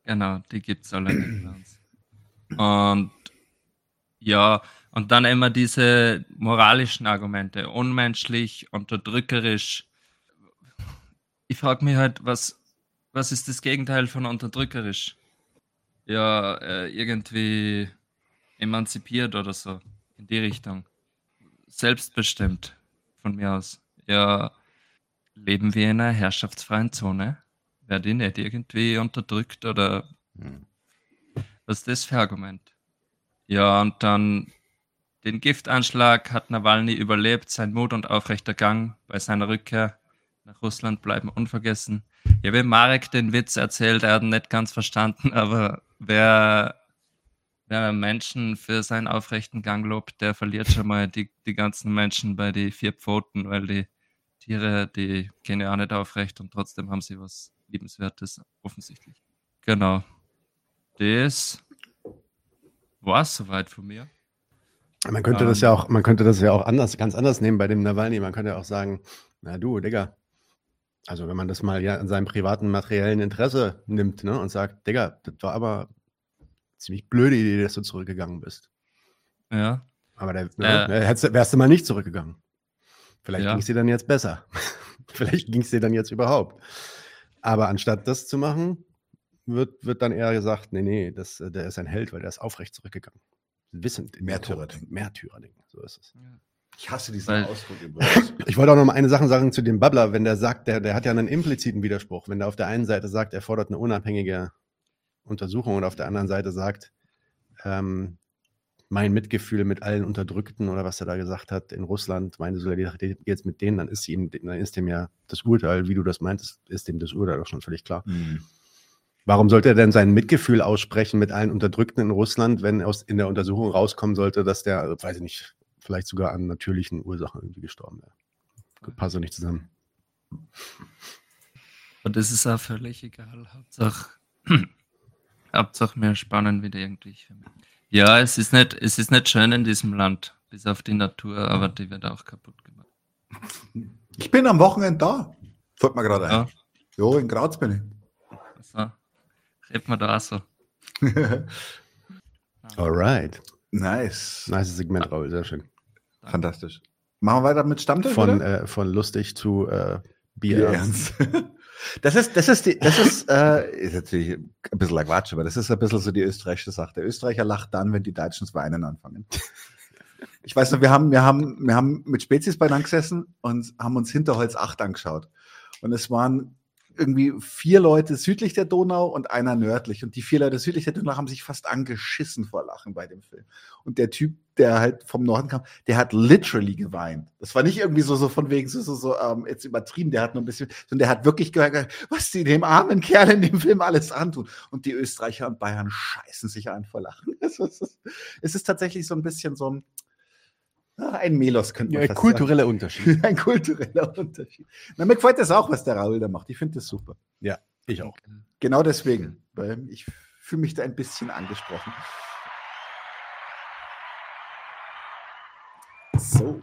Genau, die gibt es alle nicht uns. Und ja, und dann immer diese moralischen Argumente, unmenschlich, unterdrückerisch. Ich frage mich halt, was, was ist das Gegenteil von unterdrückerisch? Ja, äh, irgendwie emanzipiert oder so, in die Richtung. Selbstbestimmt, von mir aus. Ja, leben wir in einer herrschaftsfreien Zone? Werde ich nicht irgendwie unterdrückt oder was ist das für ein Argument? Ja, und dann den Giftanschlag hat Nawalny überlebt, sein Mut und aufrechter Gang bei seiner Rückkehr nach Russland bleiben unvergessen. Ich habe Marek den Witz erzählt, er hat ihn nicht ganz verstanden, <laughs> aber wer, wer Menschen für seinen aufrechten Gang lobt, der verliert schon mal die, die ganzen Menschen bei die vier Pfoten, weil die Tiere, die gehen ja auch nicht aufrecht und trotzdem haben sie was Liebenswertes, offensichtlich. Genau. Das war es soweit von mir. Man könnte das Ähm, ja auch, man könnte das ja auch anders, ganz anders nehmen bei dem Nawalny. Man könnte ja auch sagen, na du, Digga. Also wenn man das mal ja in seinem privaten materiellen Interesse nimmt, ne, und sagt, Digga, das war aber ziemlich blöde Idee, dass du zurückgegangen bist. Ja. Aber da Äh. ne, wärst du mal nicht zurückgegangen. Vielleicht Ja. ging es dir dann jetzt besser. <laughs> Vielleicht ging es dir dann jetzt überhaupt. Aber anstatt das zu machen, wird, wird dann eher gesagt, nee, nee, das, äh, der ist ein Held, weil der ist aufrecht zurückgegangen. Wissend. in den Märtyrer Tod. Märtyrerding, so ist es. Ich hasse diesen Weil- Ausdruck <laughs> übrigens. Ich wollte auch noch mal eine Sache sagen zu dem Babbler, wenn der sagt, der, der hat ja einen impliziten Widerspruch. Wenn der auf der einen Seite sagt, er fordert eine unabhängige Untersuchung und auf der anderen Seite sagt, ähm, mein Mitgefühl mit allen Unterdrückten oder was er da gesagt hat in Russland, meine Solidarität jetzt mit denen, dann ist ihm, dann ist dem ja das Urteil, wie du das meintest, ist dem das Urteil doch schon völlig klar. Mhm. Warum sollte er denn sein Mitgefühl aussprechen mit allen Unterdrückten in Russland, wenn aus in der Untersuchung rauskommen sollte, dass der, also, weiß ich nicht, vielleicht sogar an natürlichen Ursachen irgendwie gestorben wäre? Passt doch nicht zusammen. Und das ist auch völlig egal. Hauptsache, <clears throat> Hauptsache wir spannen wieder irgendwie. Ja, es ist nicht, es ist nicht schön in diesem Land, bis auf die Natur, aber die wird auch kaputt gemacht. Ich bin am Wochenende da. Fällt mir gerade ein. Ja. Jo, in Graz bin ich. So. Redet man da auch so. <laughs> Alright. Nice. Nice Segment, Raul, sehr schön. Fantastisch. Machen wir weiter mit Stammtisch, Von, oder? äh, von lustig zu äh, Bier Bier. <laughs> Das ist, das ist, die, das ist, äh, ist natürlich ein bisschen Quatsch, aber das ist ein bisschen so die österreichische Sache. Der Österreicher lacht dann, wenn die Deutschen das Weinen anfangen. Ich weiß noch, wir haben, wir haben, wir haben mit Spezies beieinander gesessen und haben uns Hinterholz 8 angeschaut. Und es waren irgendwie vier Leute südlich der Donau und einer nördlich. Und die vier Leute südlich der Donau haben sich fast angeschissen vor Lachen bei dem Film. Und der Typ, der halt vom Norden kam, der hat literally geweint. Das war nicht irgendwie so, so von wegen, so, so, so ähm, jetzt übertrieben, der hat nur ein bisschen, sondern der hat wirklich gehört, was die dem armen Kerl in dem Film alles antun. Und die Österreicher und Bayern scheißen sich ein vor Lachen. <laughs> Es ist, es ist tatsächlich so ein bisschen so ein, Ah, Ein Melos könnte man Ja, fast kultureller sagen. Unterschied. <laughs> Ein kultureller Unterschied. Na, mir gefällt das auch, was der Raul da macht. Ich finde das super. Ja, ich auch. Genau deswegen, weil ich fühle mich da ein bisschen angesprochen. So.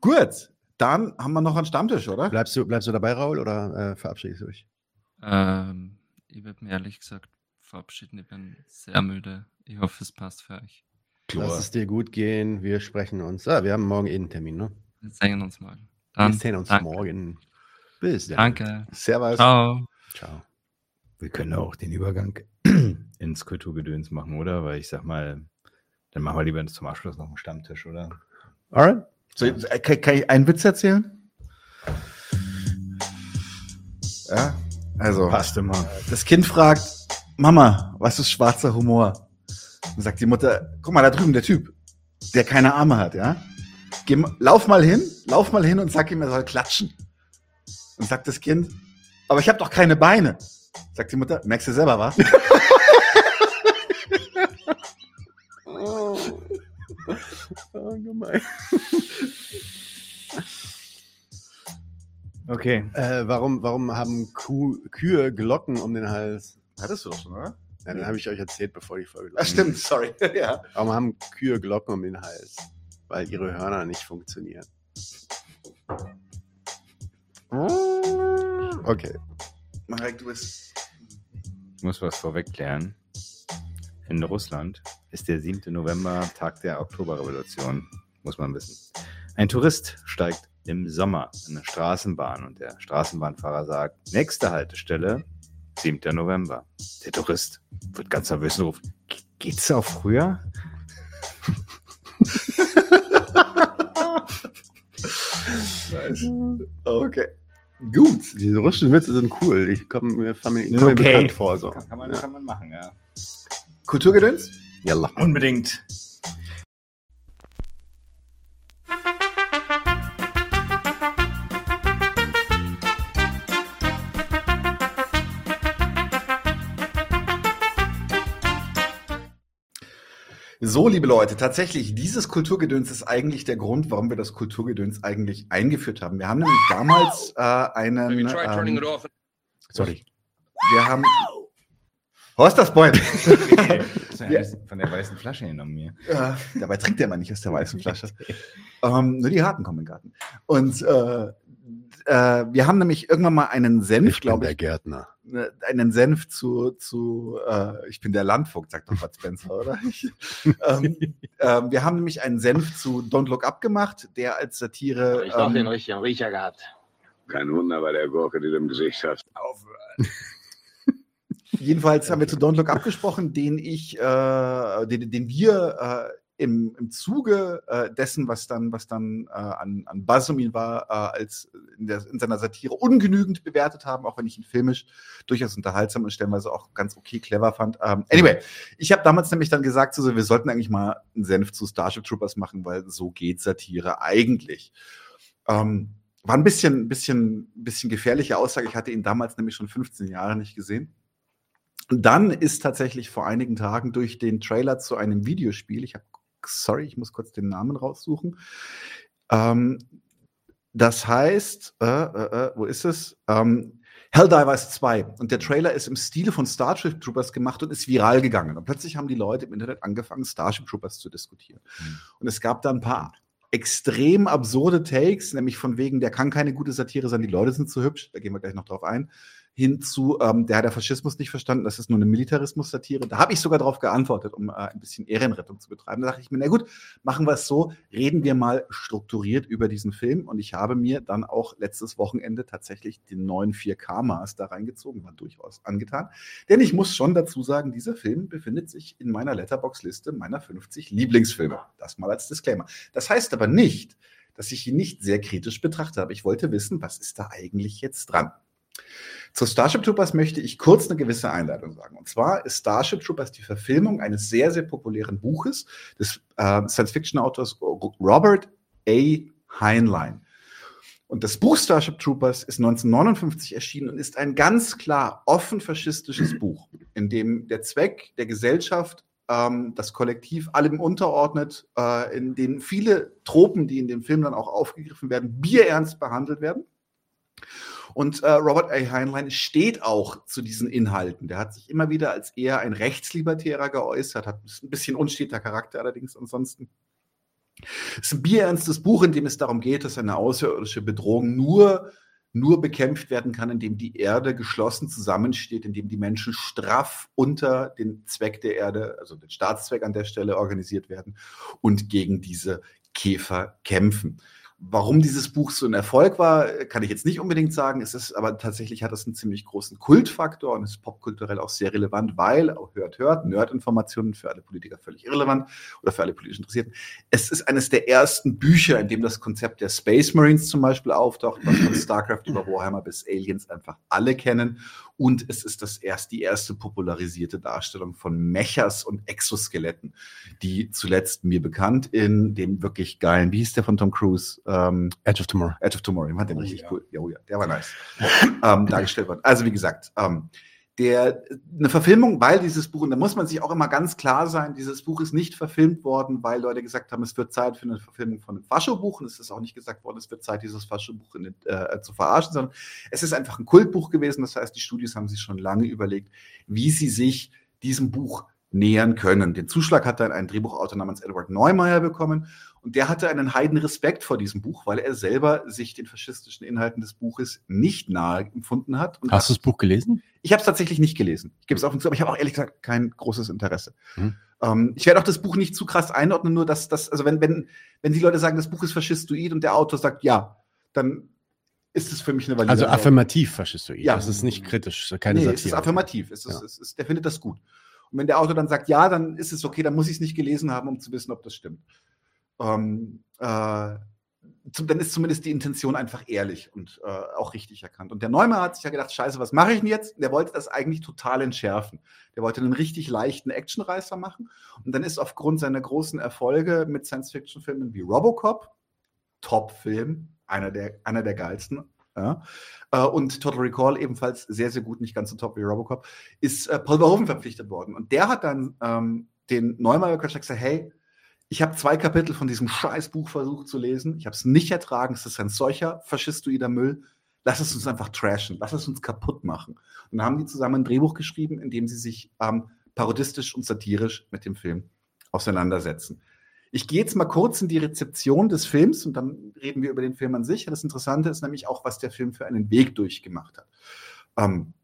Gut, dann haben wir noch einen Stammtisch, oder? Bleibst du, bleibst du dabei, Raul, oder äh, verabschiedest du dich? Ähm, ich würde mir ehrlich gesagt verabschieden. Ich bin sehr müde. Ich hoffe, es passt für euch. Lass es dir gut gehen. Wir sprechen uns. Ah, wir haben morgen eh einen Termin, ne? Wir sehen uns mal. wir Dann, sehen uns danke. morgen. Bis dann. Danke. Servus. Ciao. Ciao. Wir können auch den Übergang <clears throat> ins Kulturgedöns machen, oder? Weil ich sag mal, dann machen wir lieber zum Abschluss noch einen Stammtisch, oder? Alright. So, äh, kann, kann ich einen Witz erzählen? Ja, also. Passt immer. Das Kind fragt, Mama, was ist schwarzer Humor? Und sagt die Mutter, guck mal, da drüben der Typ, der keine Arme hat, ja? Geh, lauf mal hin, lauf mal hin und sag ihm, er soll klatschen. Und sagt das Kind, aber ich habe doch keine Beine. Sagt die Mutter, merkst du selber, was? <laughs> gemein. <laughs> Okay. Äh, warum, warum haben Kuh, Kühe Glocken um den Hals? Hattest du doch schon, oder? Ja, dann habe ich euch erzählt, bevor die Folge Ah, stimmt, sorry. <laughs> ja. Warum haben Kühe Glocken um den Hals? Weil ihre Hörner nicht funktionieren. Okay. Marek, du bist. Ich muss was vorweg klären. In Russland ist der 7. November Tag der Oktoberrevolution, muss man wissen. Ein Tourist steigt im Sommer in eine Straßenbahn und der Straßenbahnfahrer sagt, nächste Haltestelle, 7. November. Der Tourist wird ganz nervös und ruft, "Ge- geht's auch früher? Okay. Gut. Diese russischen Witze sind cool. Ich komme mir, mir okay. bekannt vor. So. Kann man, kann man machen, ja. Kulturgedöns? Yalla. Unbedingt. So, liebe Leute, tatsächlich, dieses Kulturgedöns ist eigentlich der Grund, warum wir das Kulturgedöns eigentlich eingeführt haben. Wir haben nämlich damals äh, einen. Ähm, sorry. Wir haben. Horst das Point. Ja. <laughs> Von der weißen Flasche genommen mir. Ja, dabei trinkt er mal nicht aus der weißen Flasche. <laughs> ähm, nur die Harten kommen in den Garten. Und äh, äh, wir haben nämlich irgendwann mal einen Senf, Ich bin glaube der ich, Gärtner. ne, einen Senf zu, zu äh, ich bin der Landvogt, sagt doch Bud Spencer, oder? <laughs> Ich, ähm, ähm, wir haben nämlich einen Senf zu Don't Look Up gemacht, der als Satire. Ich doch den ähm, richtigen Riecher gehabt. Kein Wunder bei der Gurke, die du im Gesicht hast. <laughs> Jedenfalls haben wir zu Don't Look Up gesprochen, den ich, äh, den, den wir äh, im, im Zuge äh, dessen, was dann, was dann äh, an, an Buzz um ihn war, äh, als in, der, in seiner Satire ungenügend bewertet haben, auch wenn ich ihn filmisch durchaus unterhaltsam und stellenweise auch ganz okay clever fand. Ähm, anyway, ich habe damals nämlich dann gesagt, so, wir sollten eigentlich mal einen Senf zu Starship Troopers machen, weil so geht Satire eigentlich. Ähm, war ein bisschen, bisschen, bisschen gefährliche Aussage. Ich hatte ihn damals nämlich schon 15 Jahre nicht gesehen. Dann ist tatsächlich vor einigen Tagen durch den Trailer zu einem Videospiel, ich habe, sorry, ich muss kurz den Namen raussuchen. Ähm, das heißt, äh, äh, äh, wo ist es? Ähm, Helldivers 2. Und der Trailer ist im Stile von Starship Troopers gemacht und ist viral gegangen. Und plötzlich haben die Leute im Internet angefangen, Starship Troopers zu diskutieren. Und es gab da ein paar extrem absurde Takes, nämlich von wegen, der kann keine gute Satire sein, die Leute sind zu hübsch, da gehen wir gleich noch drauf ein. Hin zu, ähm, der hat der Faschismus nicht verstanden, das ist nur eine Militarismus-Satire. Da habe ich sogar darauf geantwortet, um äh, ein bisschen Ehrenrettung zu betreiben. Da dachte ich mir, na gut, machen wir es so, reden wir mal strukturiert über diesen Film. Und ich habe mir dann auch letztes Wochenende tatsächlich den neuen 4K-Maß da reingezogen, war durchaus angetan. Denn ich muss schon dazu sagen, dieser Film befindet sich in meiner Letterbox-Liste meiner 50 Lieblingsfilme. Das mal als Disclaimer. Das heißt aber nicht, dass ich ihn nicht sehr kritisch betrachtet habe. Ich wollte wissen, was ist da eigentlich jetzt dran? Zu Starship Troopers möchte ich kurz eine gewisse Einleitung sagen. Und zwar ist Starship Troopers die Verfilmung eines sehr, sehr populären Buches des äh, Science-Fiction-Autors Robert A. Heinlein. Und das Buch Starship Troopers ist 1959 erschienen und ist ein ganz klar offen faschistisches Buch, in dem der Zweck der Gesellschaft ähm, das Kollektiv allem unterordnet, äh, in dem viele Tropen, die in dem Film dann auch aufgegriffen werden, bierernst behandelt werden. Und äh, Robert A. Heinlein steht auch zu diesen Inhalten. Der hat sich immer wieder als eher ein Rechtslibertärer geäußert, hat ein bisschen unsteter Charakter allerdings ansonsten. Es ist ein bierernstes Buch, in dem es darum geht, dass eine außerirdische Bedrohung nur, nur bekämpft werden kann, indem die Erde geschlossen zusammensteht, indem die Menschen straff unter den Zweck der Erde, also den Staatszweck an der Stelle organisiert werden und gegen diese Käfer kämpfen. Warum dieses Buch so ein Erfolg war, kann ich jetzt nicht unbedingt sagen. Es ist aber tatsächlich hat es einen ziemlich großen Kultfaktor und ist popkulturell auch sehr relevant, weil, auch hört, hört, Nerd-Informationen für alle Politiker völlig irrelevant oder für alle politisch Interessierten. Es ist eines der ersten Bücher, in dem das Konzept der Space Marines zum Beispiel auftaucht, was von StarCraft über Warhammer bis Aliens einfach alle kennen. Und es ist das erst, die erste popularisierte Darstellung von Mechas und Exoskeletten, die zuletzt mir bekannt in dem wirklich geilen, wie hieß der von Tom Cruise? Ähm, Edge of Tomorrow. Edge of Tomorrow, den fand den richtig cool. Ja, oh ja, der war nice. ähm, dargestellt worden. Also wie gesagt, ähm, der, eine Verfilmung, weil dieses Buch, und da muss man sich auch immer ganz klar sein, dieses Buch ist nicht verfilmt worden, weil Leute gesagt haben, es wird Zeit für eine Verfilmung von einem Fascho-Buch. Und es ist auch nicht gesagt worden, es wird Zeit, dieses Fascho-Buch äh, zu verarschen, sondern es ist einfach ein Kultbuch gewesen. Das heißt, die Studios haben sich schon lange überlegt, wie sie sich diesem Buch nähern können. Den Zuschlag hat dann ein Drehbuchautor namens Edward Neumeier bekommen und der hatte einen heiden Respekt vor diesem Buch, weil er selber sich den faschistischen Inhalten des Buches nicht nahe empfunden hat. Hast du das Buch gelesen? Ich habe es tatsächlich nicht gelesen. Ich gebe es offen zu, aber ich habe auch ehrlich gesagt kein großes Interesse. Mhm. Ähm, ich werde auch das Buch nicht zu krass einordnen, nur dass das, also wenn, wenn, wenn die Leute sagen, das Buch ist faschistoid und der Autor sagt ja, dann ist es für mich eine valide Also affirmativ faschistoid. Ja. Das ist nicht kritisch, keine nee, Satire. es ist affirmativ. Es ist, ja. es ist, der findet das gut. Und wenn der Autor dann sagt, ja, dann ist es okay, dann muss ich es nicht gelesen haben, um zu wissen, ob das stimmt. Ähm, äh, zum, dann ist zumindest die Intention einfach ehrlich und äh, auch richtig erkannt. Und der Neumann hat sich ja gedacht, scheiße, was mache ich denn jetzt? Der wollte das eigentlich total entschärfen. Der wollte einen richtig leichten Actionreißer machen. Und dann ist aufgrund seiner großen Erfolge mit Science-Fiction-Filmen wie Robocop, Top-Film, einer der, einer der geilsten, ja. Äh, und Total Recall ebenfalls sehr, sehr gut, nicht ganz so top wie Robocop, ist äh, Paul Verhoeven verpflichtet worden. Und der hat dann ähm, den Neumeier gesagt, hey, ich habe zwei Kapitel von diesem Scheißbuch versucht zu lesen. Ich habe es nicht ertragen. Es ist ein solcher faschistoider Müll. Lass es uns einfach trashen. Lass es uns kaputt machen. Und dann haben die zusammen ein Drehbuch geschrieben, in dem sie sich ähm, parodistisch und satirisch mit dem Film auseinandersetzen. Ich gehe jetzt mal kurz in die Rezeption des Films und dann reden wir über den Film an sich. Das Interessante ist nämlich auch, was der Film für einen Weg durchgemacht hat. Ähm,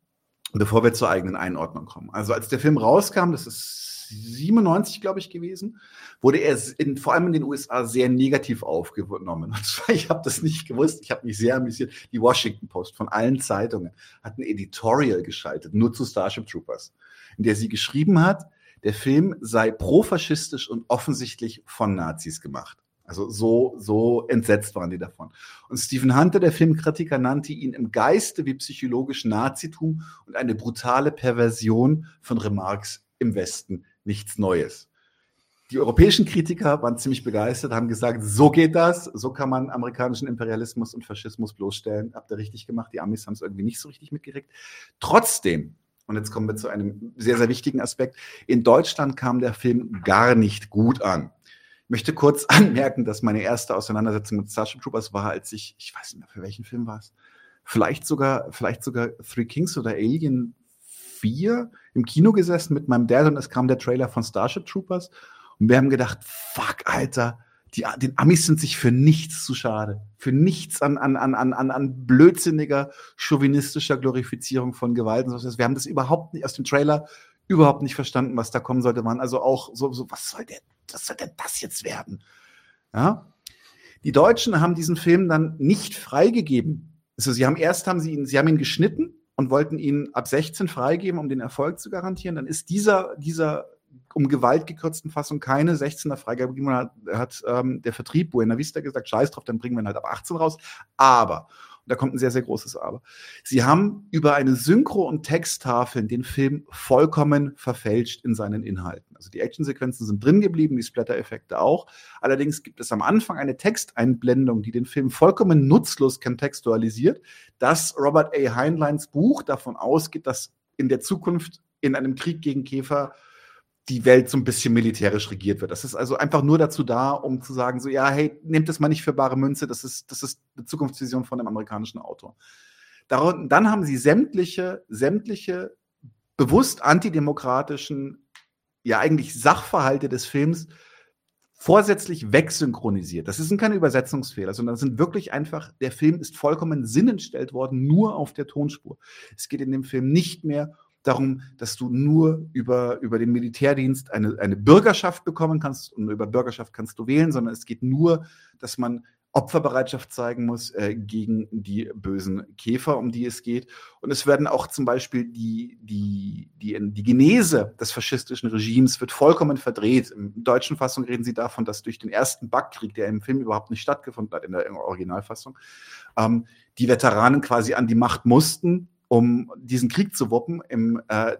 bevor wir zur eigenen Einordnung kommen. Also als der Film rauskam, das ist 97, glaube ich, gewesen, wurde er in, vor allem in den USA sehr negativ aufgenommen. Und zwar, <laughs> ich habe das nicht gewusst, ich habe mich sehr amüsiert. Die Washington Post von allen Zeitungen hat ein Editorial geschaltet, nur zu Starship Troopers, in der sie geschrieben hat, der Film sei profaschistisch und offensichtlich von Nazis gemacht. Also so, so entsetzt waren die davon. Und Stephen Hunter, der Filmkritiker, nannte ihn im Geiste wie psychologisch Nazitum und eine brutale Perversion von Remarks im Westen nichts Neues. Die europäischen Kritiker waren ziemlich begeistert, haben gesagt, so geht das, so kann man amerikanischen Imperialismus und Faschismus bloßstellen. Habt ihr richtig gemacht, die Amis haben es irgendwie nicht so richtig mitgekriegt. Trotzdem, und jetzt kommen wir zu einem sehr, sehr wichtigen Aspekt, in Deutschland kam der Film gar nicht gut an. Ich möchte kurz <laughs> anmerken, dass meine erste Auseinandersetzung mit Starship Troopers war, als ich, ich weiß nicht mehr, für welchen Film war es, vielleicht sogar, vielleicht sogar Three Kings oder Alien 4 im Kino gesessen mit meinem Dad und es kam der Trailer von Starship Troopers und wir haben gedacht, fuck, Alter, Die, den Amis sind sich für nichts zu schade. Für nichts an, an, an, an, an, blödsinniger, chauvinistischer Glorifizierung von Gewalt. und so. Wir haben das überhaupt nicht aus dem Trailer überhaupt nicht verstanden, was da kommen sollte. Man also auch so, so was soll der, was soll denn das jetzt werden? Ja? Die Deutschen haben diesen Film dann nicht freigegeben. Also sie haben erst haben sie ihn, sie haben ihn geschnitten und wollten ihn ab 16 freigeben, um den Erfolg zu garantieren. Dann ist dieser, dieser um Gewalt gekürzten Fassung keine 16er Freigabe gegeben. Hat, hat ähm, der Vertrieb Buena Vista gesagt, scheiß drauf, dann bringen wir ihn halt ab 18 raus. Aber und da kommt ein sehr, sehr großes Aber. Sie haben über eine Synchro- und Texttafeln den Film vollkommen verfälscht in seinen Inhalten. Also die Actionsequenzen sind drin geblieben, die Splatter-Effekte auch. Allerdings gibt es am Anfang eine Texteinblendung, die den Film vollkommen nutzlos kontextualisiert, dass Robert A. Heinleins Buch davon ausgeht, dass in der Zukunft in einem Krieg gegen Käfer die Welt so ein bisschen militärisch regiert wird. Das ist also einfach nur dazu da, um zu sagen, so, ja, hey, nehmt das mal nicht für bare Münze, das ist, das ist eine Zukunftsvision von einem amerikanischen Autor. Darum, dann haben sie sämtliche, sämtliche bewusst antidemokratischen, ja eigentlich Sachverhalte des Films vorsätzlich wegsynchronisiert. Das sind keine Übersetzungsfehler, sondern das sind wirklich einfach, der Film ist vollkommen sinnentstellt worden, nur auf der Tonspur. Es geht in dem Film nicht mehr darum, dass du nur über, über den Militärdienst eine, eine Bürgerschaft bekommen kannst und über Bürgerschaft kannst du wählen, sondern es geht nur, dass man Opferbereitschaft zeigen muss äh, gegen die bösen Käfer, um die es geht. Und es werden auch zum Beispiel die, die, die, die Genese des faschistischen Regimes wird vollkommen verdreht. Der deutschen Fassung reden sie davon, dass durch den ersten Backkrieg, der im Film überhaupt nicht stattgefunden hat, in der Originalfassung, ähm, die Veteranen quasi an die Macht mussten, um diesen Krieg zu wuppen. Im äh,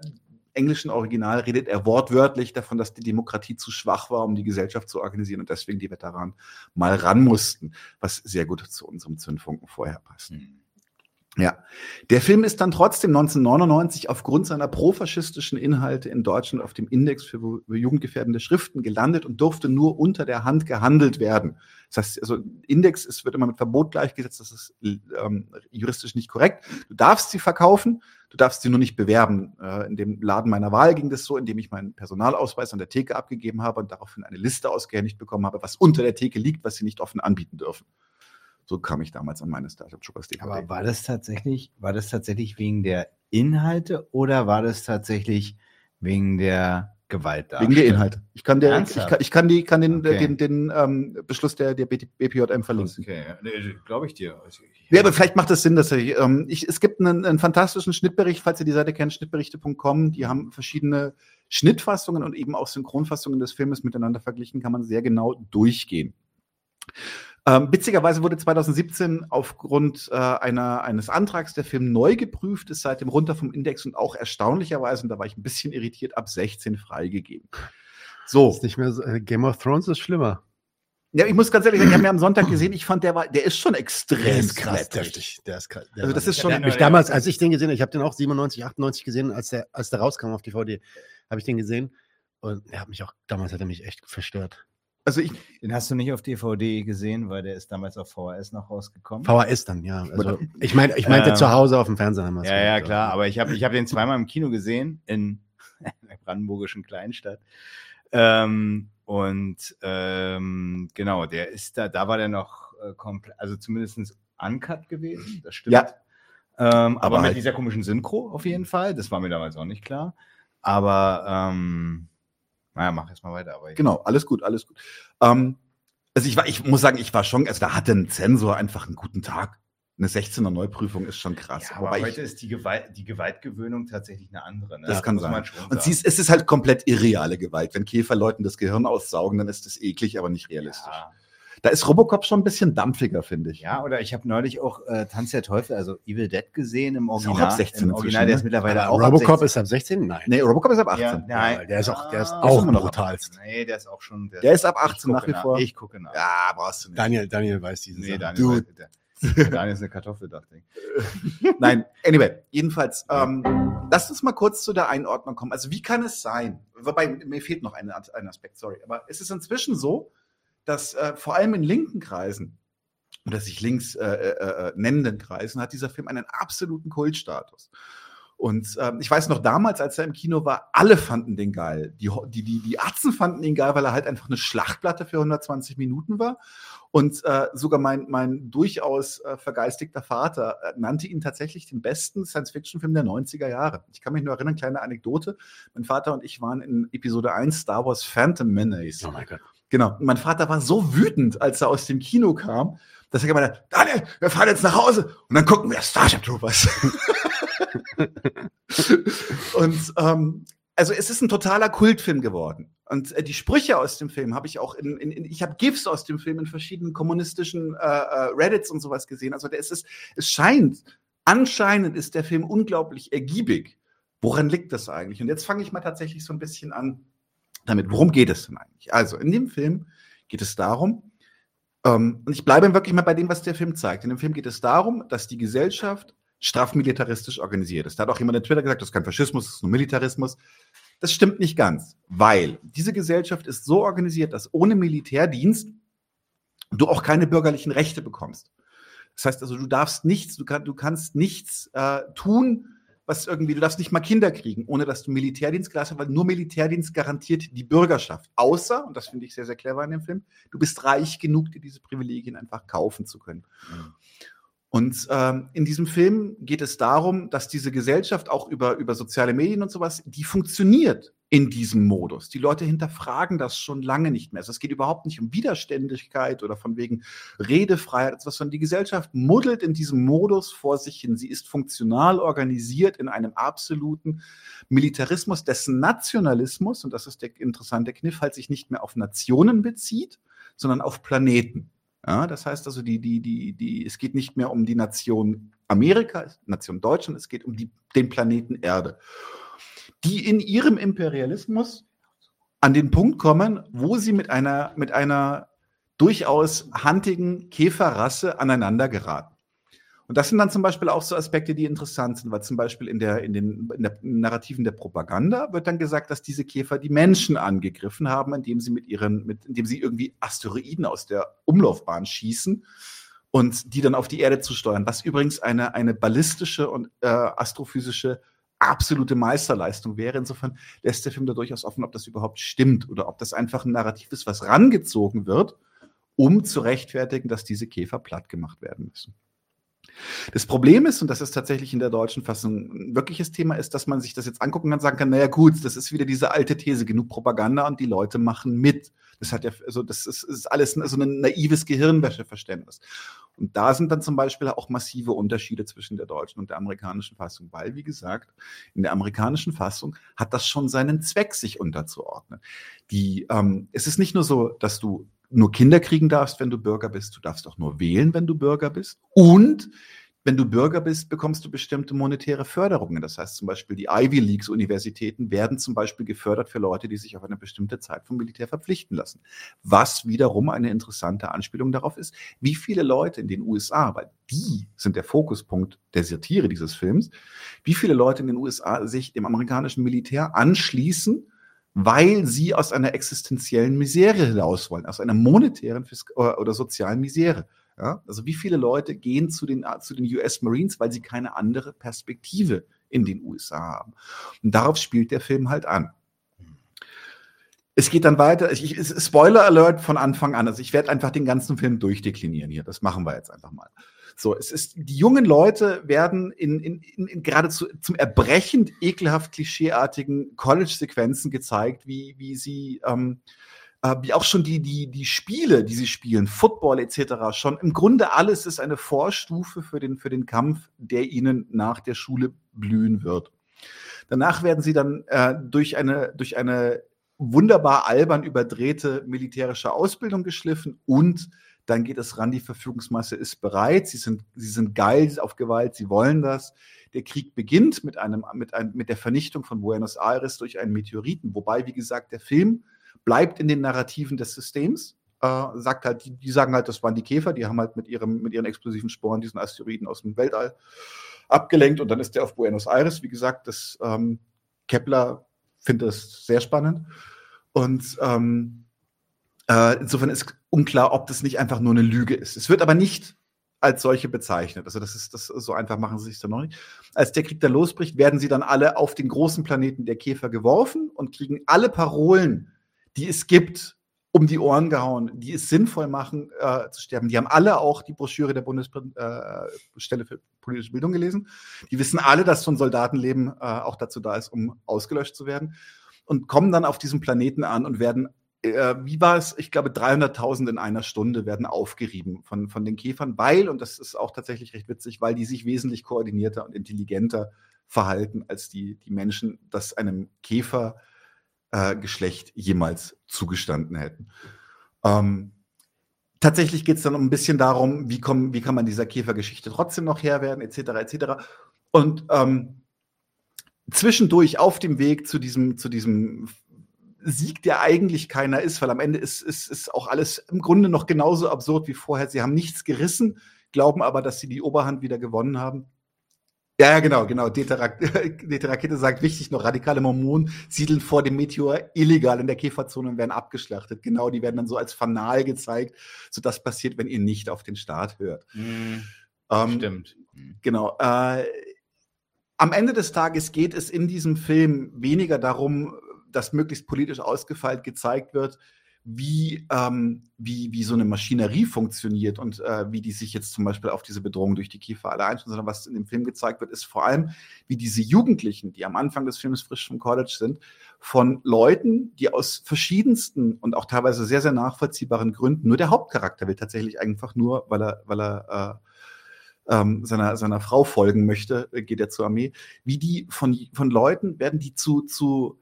englischen Original redet er wortwörtlich davon, dass die Demokratie zu schwach war, um die Gesellschaft zu organisieren und deswegen die Veteranen mal ran mussten, was sehr gut zu unserem Zündfunken vorher passt. Mhm. Ja, der Film ist dann trotzdem 1999 aufgrund seiner profaschistischen Inhalte in Deutschland auf dem Index für jugendgefährdende Schriften gelandet und durfte nur unter der Hand gehandelt werden. Das heißt, also Index ist, wird immer mit Verbot gleichgesetzt, das ist ähm, juristisch nicht korrekt. Du darfst sie verkaufen, du darfst sie nur nicht bewerben. Äh, in dem Laden meiner Wahl ging das so, indem ich meinen Personalausweis an der Theke abgegeben habe und daraufhin eine Liste ausgehändigt bekommen habe, was unter der Theke liegt, was sie nicht offen anbieten dürfen. So kam ich damals an meine Startup Troopers DVD. Aber war das tatsächlich, war das tatsächlich wegen der Inhalte oder war das tatsächlich wegen der Gewalt da? Wegen der Inhalte. Ich kann, der, ich kann, ich kann, die, kann den, okay. den, den ähm, Beschluss der, der BPJM verlinken. Okay, nee, glaube ich dir. Also, ja, aber vielleicht macht es Sinn, dass ich, ähm, ich es gibt einen, einen fantastischen Schnittbericht, falls ihr die Seite kennt, schnittberichte.com. Die haben verschiedene Schnittfassungen und eben auch Synchronfassungen des Filmes miteinander verglichen, kann man sehr genau durchgehen. Ähm, witzigerweise wurde 2017 aufgrund äh, einer, eines Antrags der Film neu geprüft, ist seitdem runter vom Index und auch erstaunlicherweise, und da war ich ein bisschen irritiert, ab 16 freigegeben. So. Ist nicht mehr so, äh, Game of Thrones ist schlimmer. Ja, ich muss ganz ehrlich sagen, ich habe <clears throat> mir am Sonntag gesehen, ich fand, der war, der ist schon extrem der ist krass deftig. Der ist krass. Der also das ist schon. Der, ich damals, als ich den gesehen habe, ich habe den auch 97, 98 gesehen, als der, als der rauskam auf DVD, habe ich den gesehen und er hat mich auch damals hat er mich echt verstört. Also ich, den hast du nicht auf DVD gesehen, weil der ist damals auf VHS noch rausgekommen. VHS dann, ja. Also ich meine, ich meinte ähm, zu Hause auf dem Fernseher. Haben ja, ja, klar. Aber ich habe ich hab den zweimal im Kino gesehen in <laughs> einer brandenburgischen Kleinstadt. Ähm, und ähm, genau, der ist da, da war der noch äh, komplett, also zumindest uncut gewesen. Das stimmt. Ja. Ähm, aber, aber mit halt dieser komischen Synchro auf jeden Fall. Das war mir damals auch nicht klar. Aber ähm, naja, mach jetzt mal weiter. Aber genau, alles gut, alles gut. Ähm, also ich war, ich muss sagen, ich war schon, also da hatte ein Zensor einfach einen guten Tag. Eine 16er Neuprüfung ist schon krass. Ja, aber heute ich, ist die, Gewalt, die Gewaltgewöhnung tatsächlich eine andere. Ne? Das kann sein. Und sie ist, es ist halt komplett irreale Gewalt. Wenn Käfer Leuten das Gehirn aussaugen, dann ist das eklig, aber nicht realistisch. Ja. Da ist Robocop schon ein bisschen dampfiger, finde ich. Ja, oder ich habe neulich auch äh, Tanz der Teufel, also Evil Dead gesehen im Original. Ist auch ab 16 Im Original, der ist mittlerweile ja, auch Robocop ab ist ab 16? Nein. Nee, Robocop ist ab 18. Ja, nein. der ist auch, der ist ah, auch noch brutalst. Nee, der ist auch schon. Der, der ist ab 18 nach wie vor. Ich gucke nach. Ja, brauchst du nicht. Daniel, Daniel weiß diese nee, Daniel weiß, der, Daniel ist eine Kartoffel, dachte ich. <laughs> Nein, anyway, jedenfalls, ähm, lass uns mal kurz zu der Einordnung kommen. Also, wie kann es sein? Wobei, mir fehlt noch ein, ein Aspekt, sorry. Aber es ist inzwischen so, dass äh, vor allem in linken Kreisen oder sich links äh, äh, äh, nennenden Kreisen hat dieser Film einen absoluten Kultstatus. Und ähm, ich weiß noch damals, als er im Kino war, alle fanden den geil. Die, die, die, die Atzen fanden ihn geil, weil er halt einfach eine Schlachtplatte für 120 Minuten war. Und äh, sogar mein, mein durchaus äh, vergeistigter Vater äh, nannte ihn tatsächlich den besten Science-Fiction-Film der 90er Jahre. Ich kann mich nur erinnern, kleine Anekdote. Mein Vater und ich waren in Episode 1 Star Wars Phantom Menace. Oh mein Gott. Genau. Und mein Vater war so wütend, als er aus dem Kino kam, dass er gemeint hat, Daniel, wir fahren jetzt nach Hause und dann gucken wir Starship Troopers. <laughs> und ähm, also es ist ein totaler Kultfilm geworden. Und äh, die Sprüche aus dem Film habe ich auch in, in, in ich habe GIFs aus dem Film in verschiedenen kommunistischen äh, äh, Reddits und sowas gesehen. Also der ist es, es scheint, anscheinend ist der Film unglaublich ergiebig. Woran liegt das eigentlich? Und jetzt fange ich mal tatsächlich so ein bisschen an damit. Worum geht es denn eigentlich? Also in dem Film geht es darum, ähm, und ich bleibe wirklich mal bei dem, was der Film zeigt. In dem Film geht es darum, dass die Gesellschaft straff militaristisch organisiert ist. Da hat auch jemand in Twitter gesagt, das ist kein Faschismus, das ist nur Militarismus. Das stimmt nicht ganz, weil diese Gesellschaft ist so organisiert, dass ohne Militärdienst du auch keine bürgerlichen Rechte bekommst. Das heißt also, du darfst nichts, du, kann, du kannst nichts äh, tun, was irgendwie, du darfst nicht mal Kinder kriegen, ohne dass du Militärdienst geleistet hast, weil nur Militärdienst garantiert die Bürgerschaft. Außer, und das finde ich sehr, sehr clever in dem Film, du bist reich genug, dir diese Privilegien einfach kaufen zu können. Mhm. Und ähm, in diesem Film geht es darum, dass diese Gesellschaft auch über, über soziale Medien und sowas, die funktioniert in diesem Modus. Die Leute hinterfragen das schon lange nicht mehr. Also es geht überhaupt nicht um Widerständigkeit oder von wegen Redefreiheit, sondern die Gesellschaft muddelt in diesem Modus vor sich hin. Sie ist funktional organisiert in einem absoluten Militarismus, dessen Nationalismus, und das ist der interessante Kniff, halt sich nicht mehr auf Nationen bezieht, sondern auf Planeten. Ja, das heißt also, die, die, die, die, es geht nicht mehr um die Nation Amerika, Nation Deutschland, es geht um die, den Planeten Erde, die in ihrem Imperialismus an den Punkt kommen, wo sie mit einer, mit einer durchaus handigen Käferrasse aneinander geraten. Und das sind dann zum Beispiel auch so Aspekte, die interessant sind, weil zum Beispiel in, der, in, den, in der Narrativen der Propaganda wird dann gesagt, dass diese Käfer die Menschen angegriffen haben, indem sie mit ihren, mit, indem sie irgendwie Asteroiden aus der Umlaufbahn schießen und die dann auf die Erde zu steuern, was übrigens eine, eine ballistische und äh, astrophysische absolute Meisterleistung wäre. Insofern lässt der Film da durchaus offen, ob das überhaupt stimmt oder ob das einfach ein Narrativ ist, was rangezogen wird, um zu rechtfertigen, dass diese Käfer platt gemacht werden müssen. Das Problem ist, und das ist tatsächlich in der deutschen Fassung ein wirkliches Thema, ist, dass man sich das jetzt angucken kann und sagen kann, naja gut, das ist wieder diese alte These, genug Propaganda und die Leute machen mit. Das hat ja, also das ist, ist alles so ein naives Gehirnwäscheverständnis. Und da sind dann zum Beispiel auch massive Unterschiede zwischen der deutschen und der amerikanischen Fassung, weil, wie gesagt, in der amerikanischen Fassung hat das schon seinen Zweck, sich unterzuordnen. Die, ähm, es ist nicht nur so, dass du nur Kinder kriegen darfst, wenn du Bürger bist. Du darfst auch nur wählen, wenn du Bürger bist. Und wenn du Bürger bist, bekommst du bestimmte monetäre Förderungen. Das heißt zum Beispiel, die Ivy Leagues Universitäten werden zum Beispiel gefördert für Leute, die sich auf eine bestimmte Zeit vom Militär verpflichten lassen. Was wiederum eine interessante Anspielung darauf ist, wie viele Leute in den USA, weil die sind der Fokuspunkt der Satire dieses Films, wie viele Leute in den USA sich dem amerikanischen Militär anschließen, weil sie aus einer existenziellen Misere hinaus wollen, aus einer monetären oder sozialen Misere. Ja? Also wie viele Leute gehen zu den, zu den US Marines, weil sie keine andere Perspektive in den USA haben. Und darauf spielt der Film halt an. Es geht dann weiter. Ich, Spoiler Alert von Anfang an. Also ich werde einfach den ganzen Film durchdeklinieren hier. Das machen wir jetzt einfach mal. So, es ist, die jungen Leute werden in, in, in, in geradezu zum Erbrechen ekelhaft klischeeartigen College-Sequenzen gezeigt, wie, wie sie, ähm, äh, wie auch schon die, die, die Spiele, die sie spielen, Football etc., schon im Grunde alles ist eine Vorstufe für den, für den Kampf, der ihnen nach der Schule blühen wird. Danach werden sie dann äh, durch eine, durch eine wunderbar albern überdrehte militärische Ausbildung geschliffen und dann geht es ran, die Verfügungsmasse ist bereit, sie sind, sie sind geil auf Gewalt, sie wollen das. Der Krieg beginnt mit, einem, mit, einem, mit der Vernichtung von Buenos Aires durch einen Meteoriten, wobei, wie gesagt, der Film bleibt in den Narrativen des Systems. Äh, sagt halt, die, die, sagen halt, das waren die Käfer, die haben halt mit, ihrem, mit ihren explosiven Sporen diesen Asteroiden aus dem Weltall abgelenkt und dann ist der auf Buenos Aires. Wie gesagt, das ähm, Kepler findet das sehr spannend. Und ähm, äh, insofern ist unklar, ob das nicht einfach nur eine Lüge ist. Es wird aber nicht als solche bezeichnet. Also das ist das so einfach machen sie sich da noch nicht. Als der Krieg dann losbricht, werden sie dann alle auf den großen Planeten der Käfer geworfen und kriegen alle Parolen, die es gibt, um die Ohren gehauen, die es sinnvoll machen, äh, zu sterben. Die haben alle auch die Broschüre der Bundesstelle für politische Bildung gelesen. Die wissen alle, dass so ein Soldatenleben äh, auch dazu da ist, um ausgelöscht zu werden. Und kommen dann auf diesem Planeten an und werden, äh, wie war es, ich glaube, 300.000 in einer Stunde werden aufgerieben von, von den Käfern, weil, und das ist auch tatsächlich recht witzig, weil die sich wesentlich koordinierter und intelligenter verhalten als die, die Menschen, das einem Käfer äh, jemals zugestanden hätten. Ähm, tatsächlich geht es dann um ein bisschen darum, wie, kommen, wie kann man dieser Käfergeschichte trotzdem noch Herr werden, etc., etc. Und ähm, zwischendurch auf dem Weg zu diesem, zu diesem Sieg, der eigentlich keiner ist, weil am Ende ist, ist, ist auch alles im Grunde noch genauso absurd wie vorher. Sie haben nichts gerissen, glauben aber, dass sie die Oberhand wieder gewonnen haben. Ja, ja, genau, genau. Dete <laughs> sagt, wichtig noch, radikale Mormonen siedeln vor dem Meteor illegal in der Käferzone und werden abgeschlachtet. Genau, die werden dann so als Fanal gezeigt. So das passiert, wenn ihr nicht auf den Staat hört. Mhm. Ähm, Stimmt. Genau. Äh, am Ende des Tages geht es in diesem Film weniger darum, dass möglichst politisch ausgefeilt gezeigt wird, wie, ähm, wie, wie so eine Maschinerie funktioniert und äh, wie die sich jetzt zum Beispiel auf diese Bedrohung durch die Kiefer alle einstellen, sondern was in dem Film gezeigt wird, ist vor allem, wie diese Jugendlichen, die am Anfang des Films frisch vom College sind, von Leuten, die aus verschiedensten und auch teilweise sehr, sehr nachvollziehbaren Gründen, nur der Hauptcharakter will tatsächlich einfach nur, weil er, weil er äh, ähm, seiner, seiner Frau folgen möchte, äh, geht er zur Armee, wie die von, von Leuten werden die zu, zu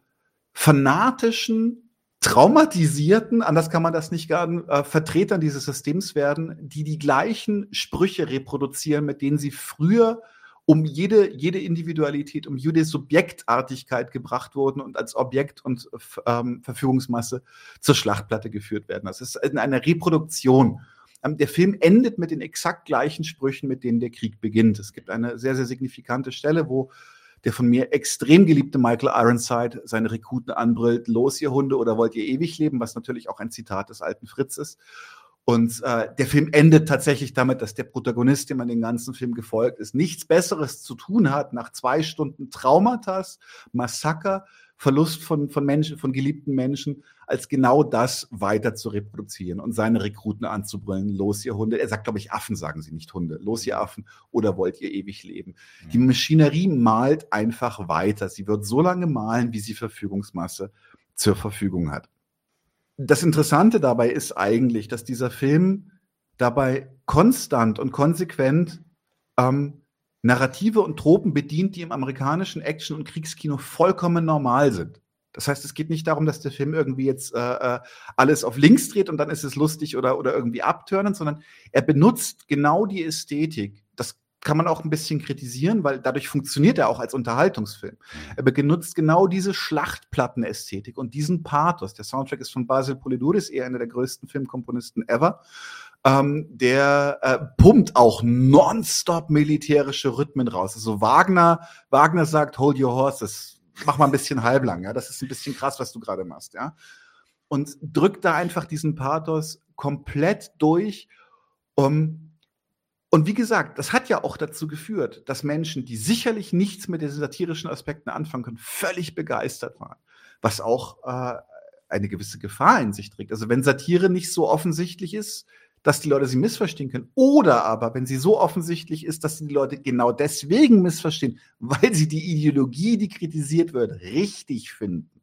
fanatischen, traumatisierten, anders kann man das nicht sagen, äh, Vertretern dieses Systems werden, die die gleichen Sprüche reproduzieren, mit denen sie früher um jede, jede Individualität, um jede Subjektartigkeit gebracht wurden und als Objekt und ähm, Verfügungsmasse zur Schlachtplatte geführt werden. Das ist in einer Reproduktion. Ähm, der Film endet mit den exakt gleichen Sprüchen, mit denen der Krieg beginnt. Es gibt eine sehr, sehr signifikante Stelle, wo der von mir extrem geliebte Michael Ironside seine Rekruten anbrüllt, los ihr Hunde oder wollt ihr ewig leben, was natürlich auch ein Zitat des alten Fritz ist. Und äh, der Film endet tatsächlich damit, dass der Protagonist, dem man den ganzen Film gefolgt ist, nichts Besseres zu tun hat nach zwei Stunden Traumatas, Massaker, Verlust von, von Menschen, von geliebten Menschen, als genau das weiter zu reproduzieren und seine Rekruten anzubrüllen. Los, ihr Hunde. Er sagt, glaube ich, Affen sagen sie nicht Hunde. Los, ihr Affen. Oder wollt ihr ewig leben? Die Maschinerie malt einfach weiter. Sie wird so lange malen, wie sie Verfügungsmasse zur Verfügung hat. Das Interessante dabei ist eigentlich, dass dieser Film dabei konstant und konsequent ähm, Narrative und Tropen bedient, die im amerikanischen Action- und Kriegskino vollkommen normal sind. Das heißt, es geht nicht darum, dass der Film irgendwie jetzt äh, äh, alles auf links dreht und dann ist es lustig oder, oder irgendwie abtörnend, sondern er benutzt genau die Ästhetik. Das kann man auch ein bisschen kritisieren, weil dadurch funktioniert er auch als Unterhaltungsfilm. Er benutzt genau diese Schlachtplattenästhetik und diesen Pathos. Der Soundtrack ist von Basil Poliduris, eher einer der größten Filmkomponisten ever ähm, der äh, pumpt auch nonstop militärische Rhythmen raus. Also Wagner, Wagner sagt, hold your horses, mach mal ein bisschen halblang, ja, das ist ein bisschen krass, was du gerade machst, ja. Und drückt da einfach diesen Pathos komplett durch. Um, und wie gesagt, das hat ja auch dazu geführt, dass Menschen, die sicherlich nichts mit den satirischen Aspekten anfangen können, völlig begeistert waren. Was auch äh, eine gewisse Gefahr in sich trägt. Also wenn Satire nicht so offensichtlich ist, dass die Leute sie missverstehen können. Oder aber, wenn sie so offensichtlich ist, dass die Leute genau deswegen missverstehen, <laughs> weil sie die Ideologie, die kritisiert wird, richtig finden,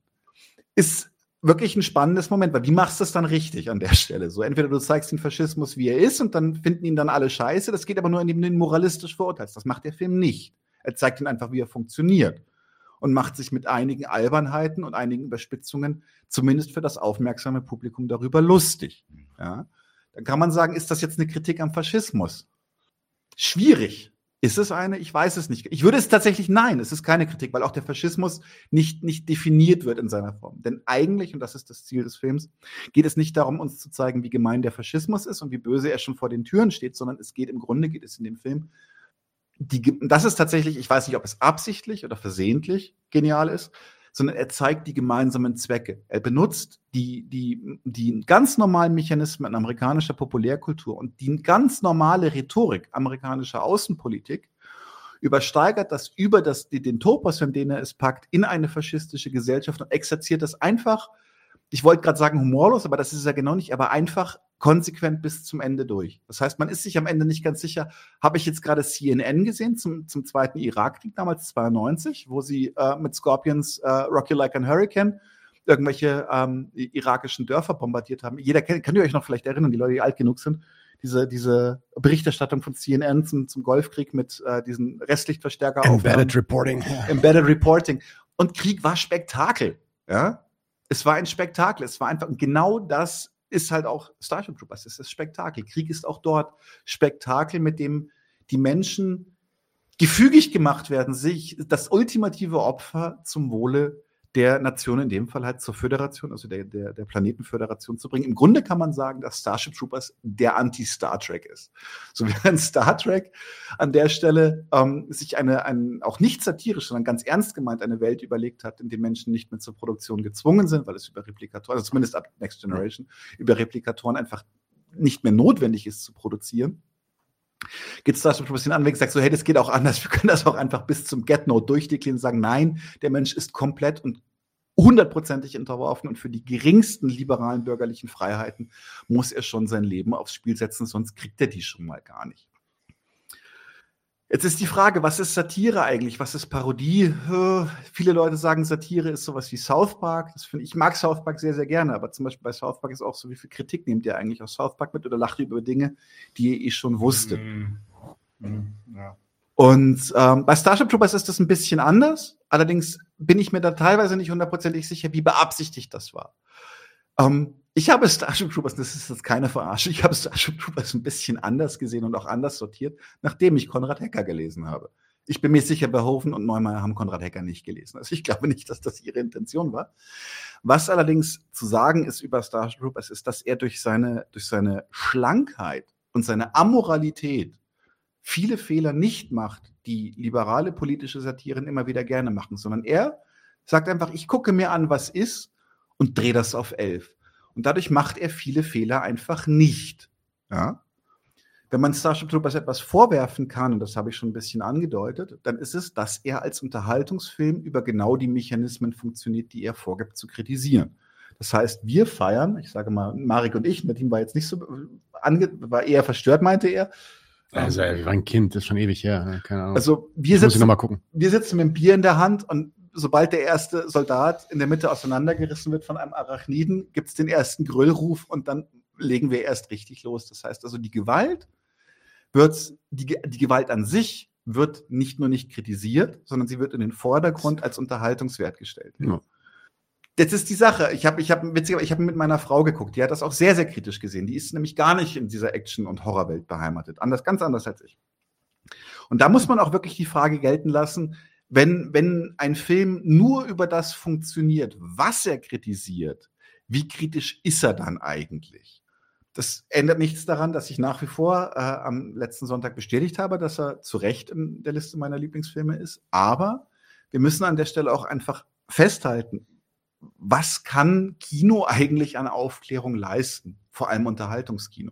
ist wirklich ein spannendes Moment, weil wie machst du es dann richtig an der Stelle? So, entweder du zeigst den Faschismus, wie er ist, und dann finden ihn dann alle scheiße. Das geht aber nur, indem du ihn moralistisch verurteilst. Das macht der Film nicht. Er zeigt ihn einfach, wie er funktioniert und macht sich mit einigen Albernheiten und einigen Überspitzungen zumindest für das aufmerksame Publikum darüber lustig. Ja? Dann kann man sagen, ist das jetzt eine Kritik am Faschismus? Schwierig. Ist es eine? Ich weiß es nicht. Ich würde es tatsächlich nein, es ist keine Kritik, weil auch der Faschismus nicht, nicht definiert wird in seiner Form. Denn eigentlich, und das ist das Ziel des Films, geht es nicht darum, uns zu zeigen, wie gemein der Faschismus ist und wie böse er schon vor den Türen steht, sondern es geht im Grunde, geht es in dem Film, die, das ist tatsächlich, ich weiß nicht, ob es absichtlich oder versehentlich genial ist, sondern er zeigt die gemeinsamen Zwecke. Er benutzt die, die, die ganz normalen Mechanismen amerikanischer Populärkultur und die ganz normale Rhetorik amerikanischer Außenpolitik, übersteigert das über das, den Topos, in den er es packt, in eine faschistische Gesellschaft und exerziert das einfach ich wollte gerade sagen humorlos, aber das ist es ja genau nicht, aber einfach konsequent bis zum Ende durch. Das heißt, man ist sich am Ende nicht ganz sicher, habe ich jetzt gerade CNN gesehen zum, zum zweiten Irakkrieg damals 92, wo sie äh, mit Scorpions äh, Rock You Like an Hurricane irgendwelche ähm, irakischen Dörfer bombardiert haben. Jeder kennt, könnt ihr euch noch vielleicht erinnern, die Leute, die alt genug sind, diese, diese Berichterstattung von CNN zum, zum Golfkrieg mit äh, diesen Restlichtverstärker. Embedded Reporting. Embedded Reporting. Und Krieg war Spektakel. Ja, es war ein Spektakel. Es war einfach, und genau das ist halt auch Starship Troopers. Es ist Spektakel. Krieg ist auch dort Spektakel, mit dem die Menschen gefügig gemacht werden, sich das ultimative Opfer zum Wohle der Nation, in dem Fall halt zur Föderation, also der, der, der Planetenföderation zu bringen. Im Grunde kann man sagen, dass Starship Troopers der Anti-Star Trek ist. So wie ein Star Trek an der Stelle ähm, sich eine, ein, auch nicht satirisch, sondern ganz ernst gemeint eine Welt überlegt hat, in der Menschen nicht mehr zur Produktion gezwungen sind, weil es über Replikatoren, also zumindest ab Next Generation, über Replikatoren einfach nicht mehr notwendig ist zu produzieren geht Starship Troopers hin an, wenn sagt so, hey, das geht auch anders, <laughs> wir können das auch einfach bis zum Get-Note durchdeklinieren und sagen, nein, der Mensch ist komplett und hundertprozentig unterworfen und für die geringsten liberalen bürgerlichen Freiheiten muss er schon sein Leben aufs Spiel setzen, sonst kriegt er die schon mal gar nicht. Jetzt ist die Frage, was ist Satire eigentlich? Was ist Parodie? Äh, viele Leute sagen, Satire ist sowas wie South Park. Das finde ich, ich mag South Park sehr, sehr gerne, aber zum Beispiel bei South Park ist auch so, wie viel Kritik nehmt ihr eigentlich aus South Park mit oder lacht ihr über Dinge, die ihr eh schon wusstet? Mm. Mm, ja. Und ähm, bei Starship Troopers ist das ein bisschen anders. Allerdings bin ich mir da teilweise nicht hundertprozentig sicher, wie beabsichtigt das war. Ähm, ich habe Starship Troopers, das ist jetzt keine Verarsche, ich habe Starship Troopers ein bisschen anders gesehen und auch anders sortiert, nachdem ich Konrad Hecker gelesen habe. Ich bin mir sicher, Behofen und Neumeier haben Konrad Hecker nicht gelesen. Also ich glaube nicht, dass das ihre Intention war. Was allerdings zu sagen ist über Starship Troopers, ist, dass er durch seine, durch seine Schlankheit und seine Amoralität viele Fehler nicht macht, die liberale politische Satiren immer wieder gerne machen, sondern er sagt einfach, ich gucke mir an, was ist und drehe das auf elf. Und dadurch macht er viele Fehler einfach nicht. Ja? Wenn man Starship Troopers etwas vorwerfen kann, und das habe ich schon ein bisschen angedeutet, dann ist es, dass er als Unterhaltungsfilm über genau die Mechanismen funktioniert, die er vorgibt zu kritisieren. Das heißt, wir feiern, ich sage mal, Marek und ich, mit ihm war jetzt nicht so, ange war eher verstört, meinte er. Also, ich war ein Kind, das ist schon ewig her. Keine Ahnung. Also, wir sitzen, noch mal gucken. wir sitzen mit dem Bier in der Hand und sobald der erste Soldat in der Mitte auseinandergerissen wird von einem Arachniden, gibt es den ersten Grüllruf und dann legen wir erst richtig los. Das heißt also, die Gewalt wird, die, die Gewalt an sich wird nicht nur nicht kritisiert, sondern sie wird in den Vordergrund als Unterhaltungswert gestellt. Ja. Das ist die Sache. Ich habe ich hab, ich hab mit meiner Frau geguckt. Die hat das auch sehr, sehr kritisch gesehen. Die ist nämlich gar nicht in dieser Action- und Horrorwelt beheimatet. Anders, ganz anders als ich. Und da muss man auch wirklich die Frage gelten lassen, wenn, wenn ein Film nur über das funktioniert, was er kritisiert, wie kritisch ist er dann eigentlich? Das ändert nichts daran, dass ich nach wie vor äh, am letzten Sonntag bestätigt habe, dass er zu Recht in der Liste meiner Lieblingsfilme ist. Aber wir müssen an der Stelle auch einfach festhalten, was kann Kino eigentlich an Aufklärung leisten? Vor allem Unterhaltungskino.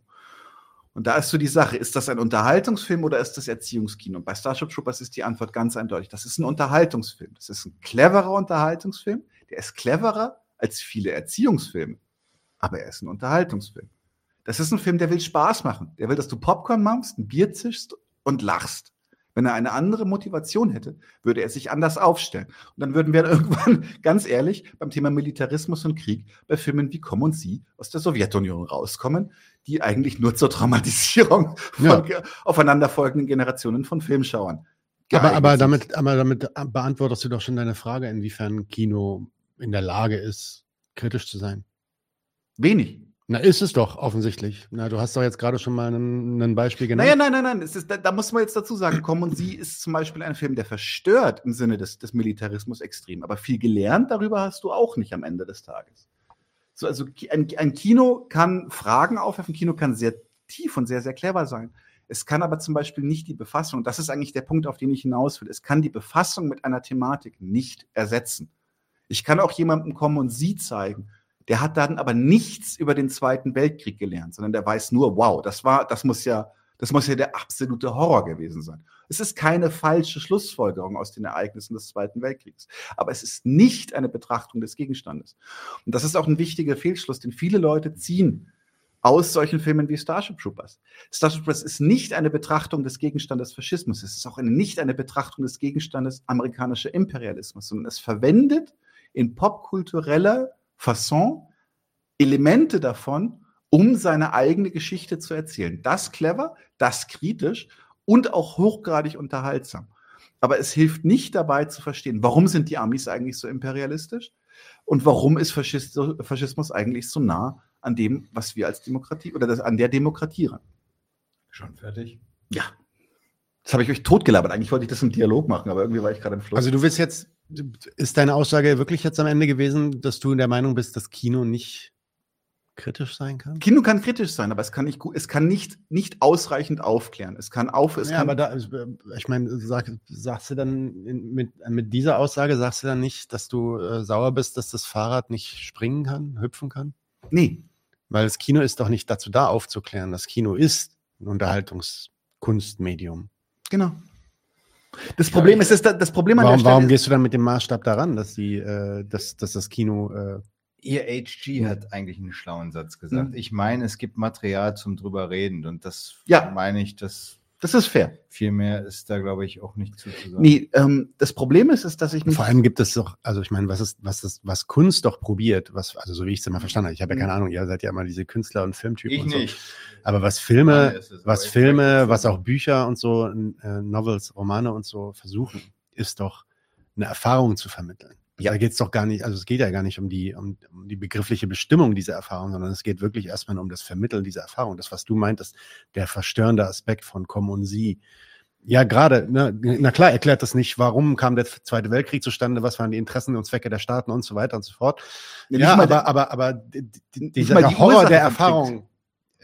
Und da ist so die Sache, ist das ein Unterhaltungsfilm oder ist das Erziehungskino? Und bei Starship Troopers ist die Antwort ganz eindeutig. Das ist ein Unterhaltungsfilm. Das ist ein cleverer Unterhaltungsfilm. Der ist cleverer als viele Erziehungsfilme. Aber er ist ein Unterhaltungsfilm. Das ist ein Film, der will Spaß machen. Der will, dass du Popcorn machst, ein Bier zischst und lachst. Wenn er eine andere Motivation hätte, würde er sich anders aufstellen. Und dann würden wir <laughs> irgendwann, ganz ehrlich, beim Thema Militarismus und Krieg bei Filmen wie Komm und Sie aus der Sowjetunion rauskommen, die eigentlich nur zur Traumatisierung <laughs> von ja. aufeinanderfolgenden Generationen von Filmschauern. Aber, aber, damit, aber damit beantwortest du doch schon deine Frage, inwiefern Kino in der Lage ist, kritisch zu sein. Wenig. Na, ist es doch offensichtlich. Na, du hast doch jetzt gerade schon mal ein Beispiel genannt. Naja, nein, nein, nein. Ist, da, da, muss man jetzt dazu sagen, Komm und Sie ist zum Beispiel ein Film, der verstört im Sinne des, des Militarismus extrem. Aber viel gelernt darüber hast du auch nicht am Ende des Tages. So, also ein, ein Kino kann Fragen aufwerfen, Kino kann sehr tief und sehr, sehr clever sein. Es kann aber zum Beispiel nicht die Befassung, das ist eigentlich der Punkt, auf den ich hinaus will, es kann die Befassung mit einer Thematik nicht ersetzen. Ich kann auch jemandem kommen und sie zeigen. Der hat dann aber nichts über den Zweiten Weltkrieg gelernt, sondern der weiß nur, wow, das war, das muss ja, das muss ja der absolute Horror gewesen sein. Es ist keine falsche Schlussfolgerung aus den Ereignissen des Zweiten Weltkriegs. Aber es ist nicht eine Betrachtung des Gegenstandes. Und das ist auch ein wichtiger Fehlschluss, den viele Leute ziehen aus solchen Filmen wie Starship Troopers. Starship Troopers ist nicht eine Betrachtung des Gegenstandes Faschismus. Es ist auch eine, nicht eine Betrachtung des Gegenstandes amerikanischer Imperialismus, sondern es verwendet in popkultureller Fasson Elemente davon, um seine eigene Geschichte zu erzählen. Das clever, das kritisch und auch hochgradig unterhaltsam. Aber es hilft nicht dabei zu verstehen, warum sind die Amis eigentlich so imperialistisch und warum ist Faschist Faschismus eigentlich so nah an dem, was wir als Demokratie oder das, an der Demokratie ran. Schon fertig? Ja. Das habe ich euch totgelabert. Eigentlich wollte ich das im Dialog machen, aber irgendwie war ich gerade im Fluss. Also du willst jetzt, ist deine Aussage wirklich jetzt am Ende gewesen, dass du in der Meinung bist, dass Kino nicht kritisch sein kann? Kino kann kritisch sein, aber es kann nicht, es kann nicht, nicht ausreichend aufklären. Es kann auf, es ja, kann. aber da, ich meine, sag, sagst du dann mit, mit dieser Aussage, sagst du dann nicht, dass du äh, sauer bist, dass das Fahrrad nicht springen kann, hüpfen kann? Nee. Weil das Kino ist doch nicht dazu da, aufzuklären. Das Kino ist ein Unterhaltungskunstmedium. Genau. Das Problem ist, das, das Problem an warum, der Stelle warum gehst du dann mit dem Maßstab daran, dass die, äh, dass, dass das Kino äh, Ihr HG hat eigentlich einen schlauen Satz gesagt. Mhm. Ich meine, es gibt Material zum drüber reden und das Ja. meine ich, das Das ist fair. Viel mehr ist da, glaube ich, auch nicht zuzusagen. Nee, ähm, das Problem ist, ist, dass ich mich. Vor allem gibt es doch, also ich meine, was ist, was ist, was Kunst doch probiert, was, also so wie ich es immer verstanden habe, ich habe ja keine Ahnung, ihr seid ja immer diese Künstler und Filmtypen Ich und so. nicht. Aber was Filme, ist es, was Filme, was auch Bücher und so, äh, Novels, Romane und so versuchen, ist doch eine Erfahrung zu vermitteln. Ja. Da geht es doch gar nicht, also es geht ja gar nicht um die, um, um die begriffliche Bestimmung dieser Erfahrung, sondern es geht wirklich erstmal um das Vermitteln dieser Erfahrung. Das, was du meintest, der verstörende Aspekt von Komm und Sie. Ja, gerade, ne, na klar, erklärt das nicht, warum kam der Zweite Weltkrieg zustande, was waren die Interessen und Zwecke der Staaten und so weiter und so fort. Ja, Ja, aber, der- aber, aber dieser die Horror Ursache der Erfahrung,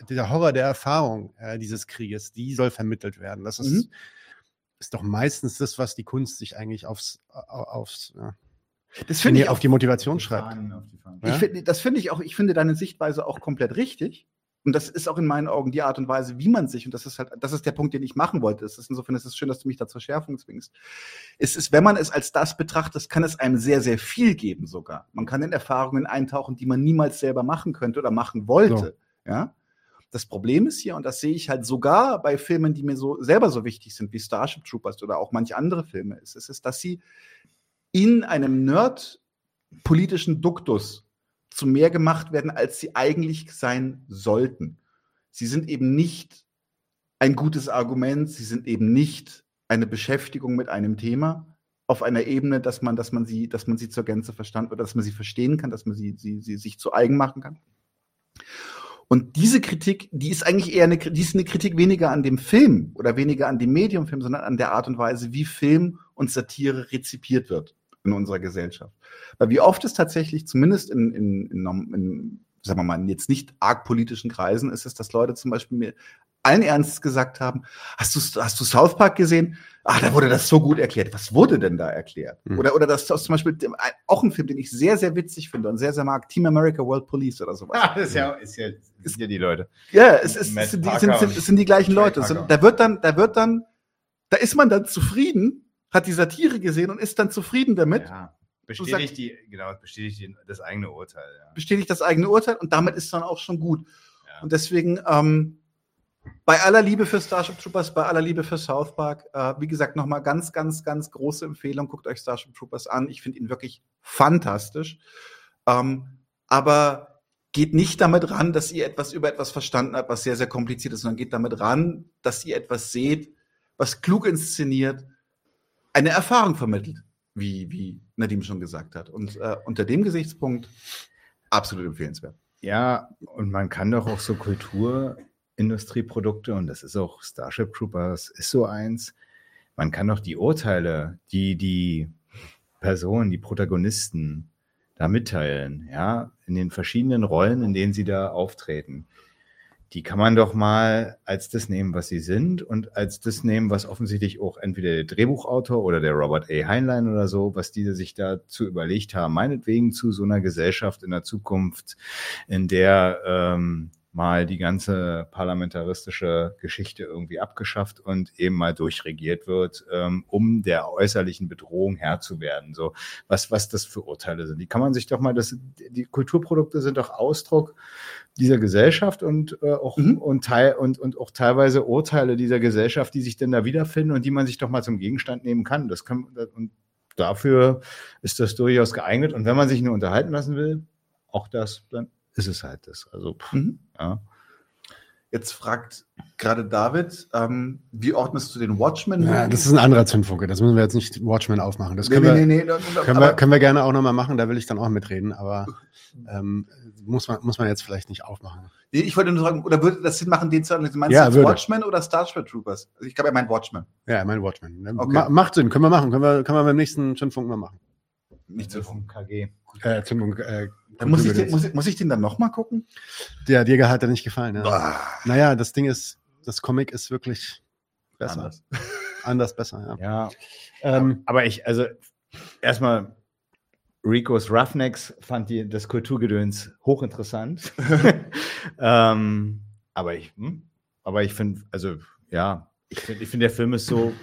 dieser Horror der Erfahrung äh, dieses Krieges, die soll vermittelt werden. Das ist, Mhm. ist doch meistens das, was die Kunst sich eigentlich aufs, au- aufs, ja, Das finde in die- ich auf auch- die Motivation schreibt. Ich Ja? finde, das finde ich auch, ich finde deine Sichtweise auch komplett richtig. Und das ist auch in meinen Augen die Art und Weise, wie man sich, und das ist halt, das ist der Punkt, den ich machen wollte. Es ist insofern, es ist schön, dass du mich da zur Schärfung zwingst. Es ist, wenn man es als das betrachtet, kann es einem sehr, sehr viel geben sogar. Man kann in Erfahrungen eintauchen, die man niemals selber machen könnte oder machen wollte. Ja. Das Problem ist hier, und das sehe ich halt sogar bei Filmen, die mir so selber so wichtig sind, wie Starship Troopers oder auch manche andere Filme, ist, ist, ist dass sie in einem Nerd-politischen Duktus zu mehr gemacht werden, als sie eigentlich sein sollten. Sie sind eben nicht ein gutes Argument, sie sind eben nicht eine Beschäftigung mit einem Thema auf einer Ebene, dass man, dass man sie, dass man sie zur Gänze verstanden oder dass man sie verstehen kann, dass man sie, sie, sie sich zu eigen machen kann. Und diese Kritik, die ist eigentlich eher eine, die ist eine Kritik weniger an dem Film oder weniger an dem Mediumfilm, sondern an der Art und Weise, wie Film und Satire rezipiert wird in unserer Gesellschaft. Weil wie oft es tatsächlich, zumindest in, in, in, in sagen wir mal, jetzt nicht arg politischen Kreisen, ist es, dass Leute zum Beispiel mir allen Ernstes gesagt haben, hast du, hast du South Park gesehen? Ah, da wurde das so gut erklärt. Was wurde denn da erklärt? Hm. Oder, oder das ist zum Beispiel auch ein Film, den ich sehr, sehr witzig finde und sehr, sehr mag, Team America World Police oder sowas. Ah, das ist ja, ist ja, ist ja die Leute. Ja, es, ist, Matt es, sind, die, sind, sind, es sind die gleichen Leute. Es da wird dann, da wird dann, da ist man dann zufrieden, hat die Satire gesehen und ist dann zufrieden damit. Ja, bestätigt die, genau, bestätigt das eigene Urteil. Ja. bestätigt das eigene Urteil und damit ist dann auch schon gut. Und deswegen, ähm, bei aller Liebe für Starship Troopers, bei aller Liebe für South Park, äh, wie gesagt, nochmal ganz, ganz, ganz große Empfehlung. Guckt euch Starship Troopers an. Ich finde ihn wirklich fantastisch. Ähm, aber geht nicht damit ran, dass ihr etwas über etwas verstanden habt, was sehr, sehr kompliziert ist, sondern geht damit ran, dass ihr etwas seht, was klug inszeniert, eine Erfahrung vermittelt, wie, wie Nadim schon gesagt hat. Und äh, unter dem Gesichtspunkt absolut empfehlenswert. Ja, und man kann doch auch so Kulturindustrieprodukte, und das ist auch Starship Troopers, ist so eins, man kann doch die Urteile, die die Personen, die Protagonisten da mitteilen, ja, in den verschiedenen Rollen, in denen sie da auftreten. Die kann man doch mal als das nehmen, was sie sind und als das nehmen, was offensichtlich auch entweder der Drehbuchautor oder der Robert A. Heinlein oder so, was die sich dazu überlegt haben, meinetwegen zu so einer Gesellschaft in der Zukunft, in der ähm, mal die ganze parlamentaristische Geschichte irgendwie abgeschafft und eben mal durchregiert wird, ähm, um der äußerlichen Bedrohung Herr zu werden. So, was, was das für Urteile sind. Die kann man sich doch mal, das, die Kulturprodukte sind doch Ausdruck dieser Gesellschaft und äh, auch und Teil und, und auch teilweise Urteile dieser Gesellschaft, die sich denn da wiederfinden und die man sich doch mal zum Gegenstand nehmen kann. Das kann und dafür ist das durchaus geeignet. Und wenn man sich nur unterhalten lassen will, auch das, dann ist es halt das. Also pff, ja. Jetzt fragt gerade David, ähm, wie ordnest du den Watchmen? Ja, das ist ein anderer Zündfunke. Das müssen wir jetzt nicht Watchmen aufmachen. Das können, nee, wir, nee, nee, können, wir, können wir gerne auch nochmal machen. Da will ich dann auch mitreden. Aber <laughs> ähm, muss, man, muss man jetzt vielleicht nicht aufmachen. Nee, ich wollte nur sagen, oder würde das Sinn machen, den zu analysieren? Meinst Ja, du jetzt würde. Watchmen oder Starship Troopers? Also ich glaube, er meint Watchmen. Ja, mein Watchmen. Okay. Ma macht Sinn. Können wir machen. Können wir, können wir beim nächsten Zündfunk mal machen. Nicht zu KG. Äh, Zündfunk, äh, Dann muss, ich den, muss, ich, muss ich den dann nochmal gucken? Der dir hat er nicht gefallen. Ja. Ah. Naja, das Ding ist, das Comic ist wirklich besser. Anders. <laughs> Anders besser, ja. Ja. Ähm, aber ich, also erstmal Ricos Roughnecks fand die, das Kulturgedöns hochinteressant. <laughs> ähm, aber ich, hm, aber ich finde, also ja, ich finde, ich finde, der Film ist so,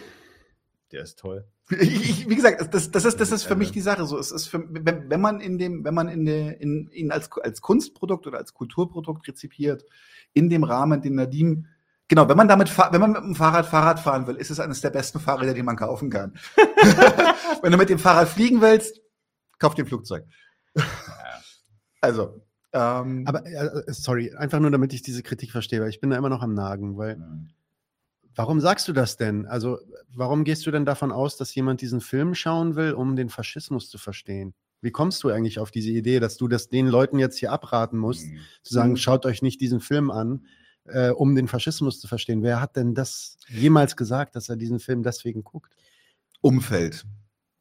der ist toll. Ich, wie gesagt, das, das ist, das ist für mich die Sache. So, es ist für, wenn, wenn man in dem, wenn man in der, in, ihn als, als Kunstprodukt oder als Kulturprodukt rezipiert, in dem Rahmen, den Nadim, genau, wenn man damit, wenn man mit dem Fahrrad Fahrrad fahren will, ist es eines der besten Fahrräder, die man kaufen kann. <laughs> wenn du mit dem Fahrrad fliegen willst, kauf dir ein Flugzeug. Also, ähm, Aber äh, sorry, einfach nur, damit ich diese Kritik verstehe, weil ich bin da immer noch am Nagen, weil warum sagst du das denn? Also, warum gehst du denn davon aus, dass jemand diesen Film schauen will, um den Faschismus zu verstehen? Wie kommst du eigentlich auf diese Idee, dass du das den Leuten jetzt hier abraten musst, zu sagen, Mhm. schaut euch nicht diesen Film an, äh, um den Faschismus zu verstehen? Wer hat denn das jemals gesagt, dass er diesen Film deswegen guckt? Umfeld.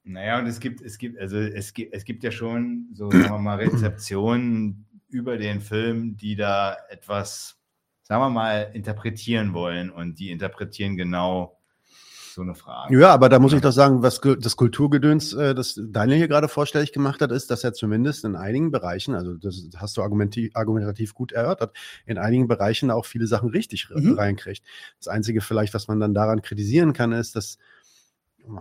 Naja, und es gibt, es gibt, also es gibt, es gibt ja schon so, <clears throat> sagen wir mal, Rezeptionen über den Film, die da etwas, sagen wir mal, interpretieren wollen und die interpretieren genau so eine Frage. Ja, aber da muss ich doch sagen, was das Kulturgedöns, äh, das Daniel hier gerade vorstellig gemacht hat, ist, dass er zumindest in einigen Bereichen, also das hast du argumentativ, argumentativ gut erörtert, in einigen Bereichen auch viele Sachen richtig Mhm. reinkriegt. Das Einzige vielleicht, was man dann daran kritisieren kann, ist, dass,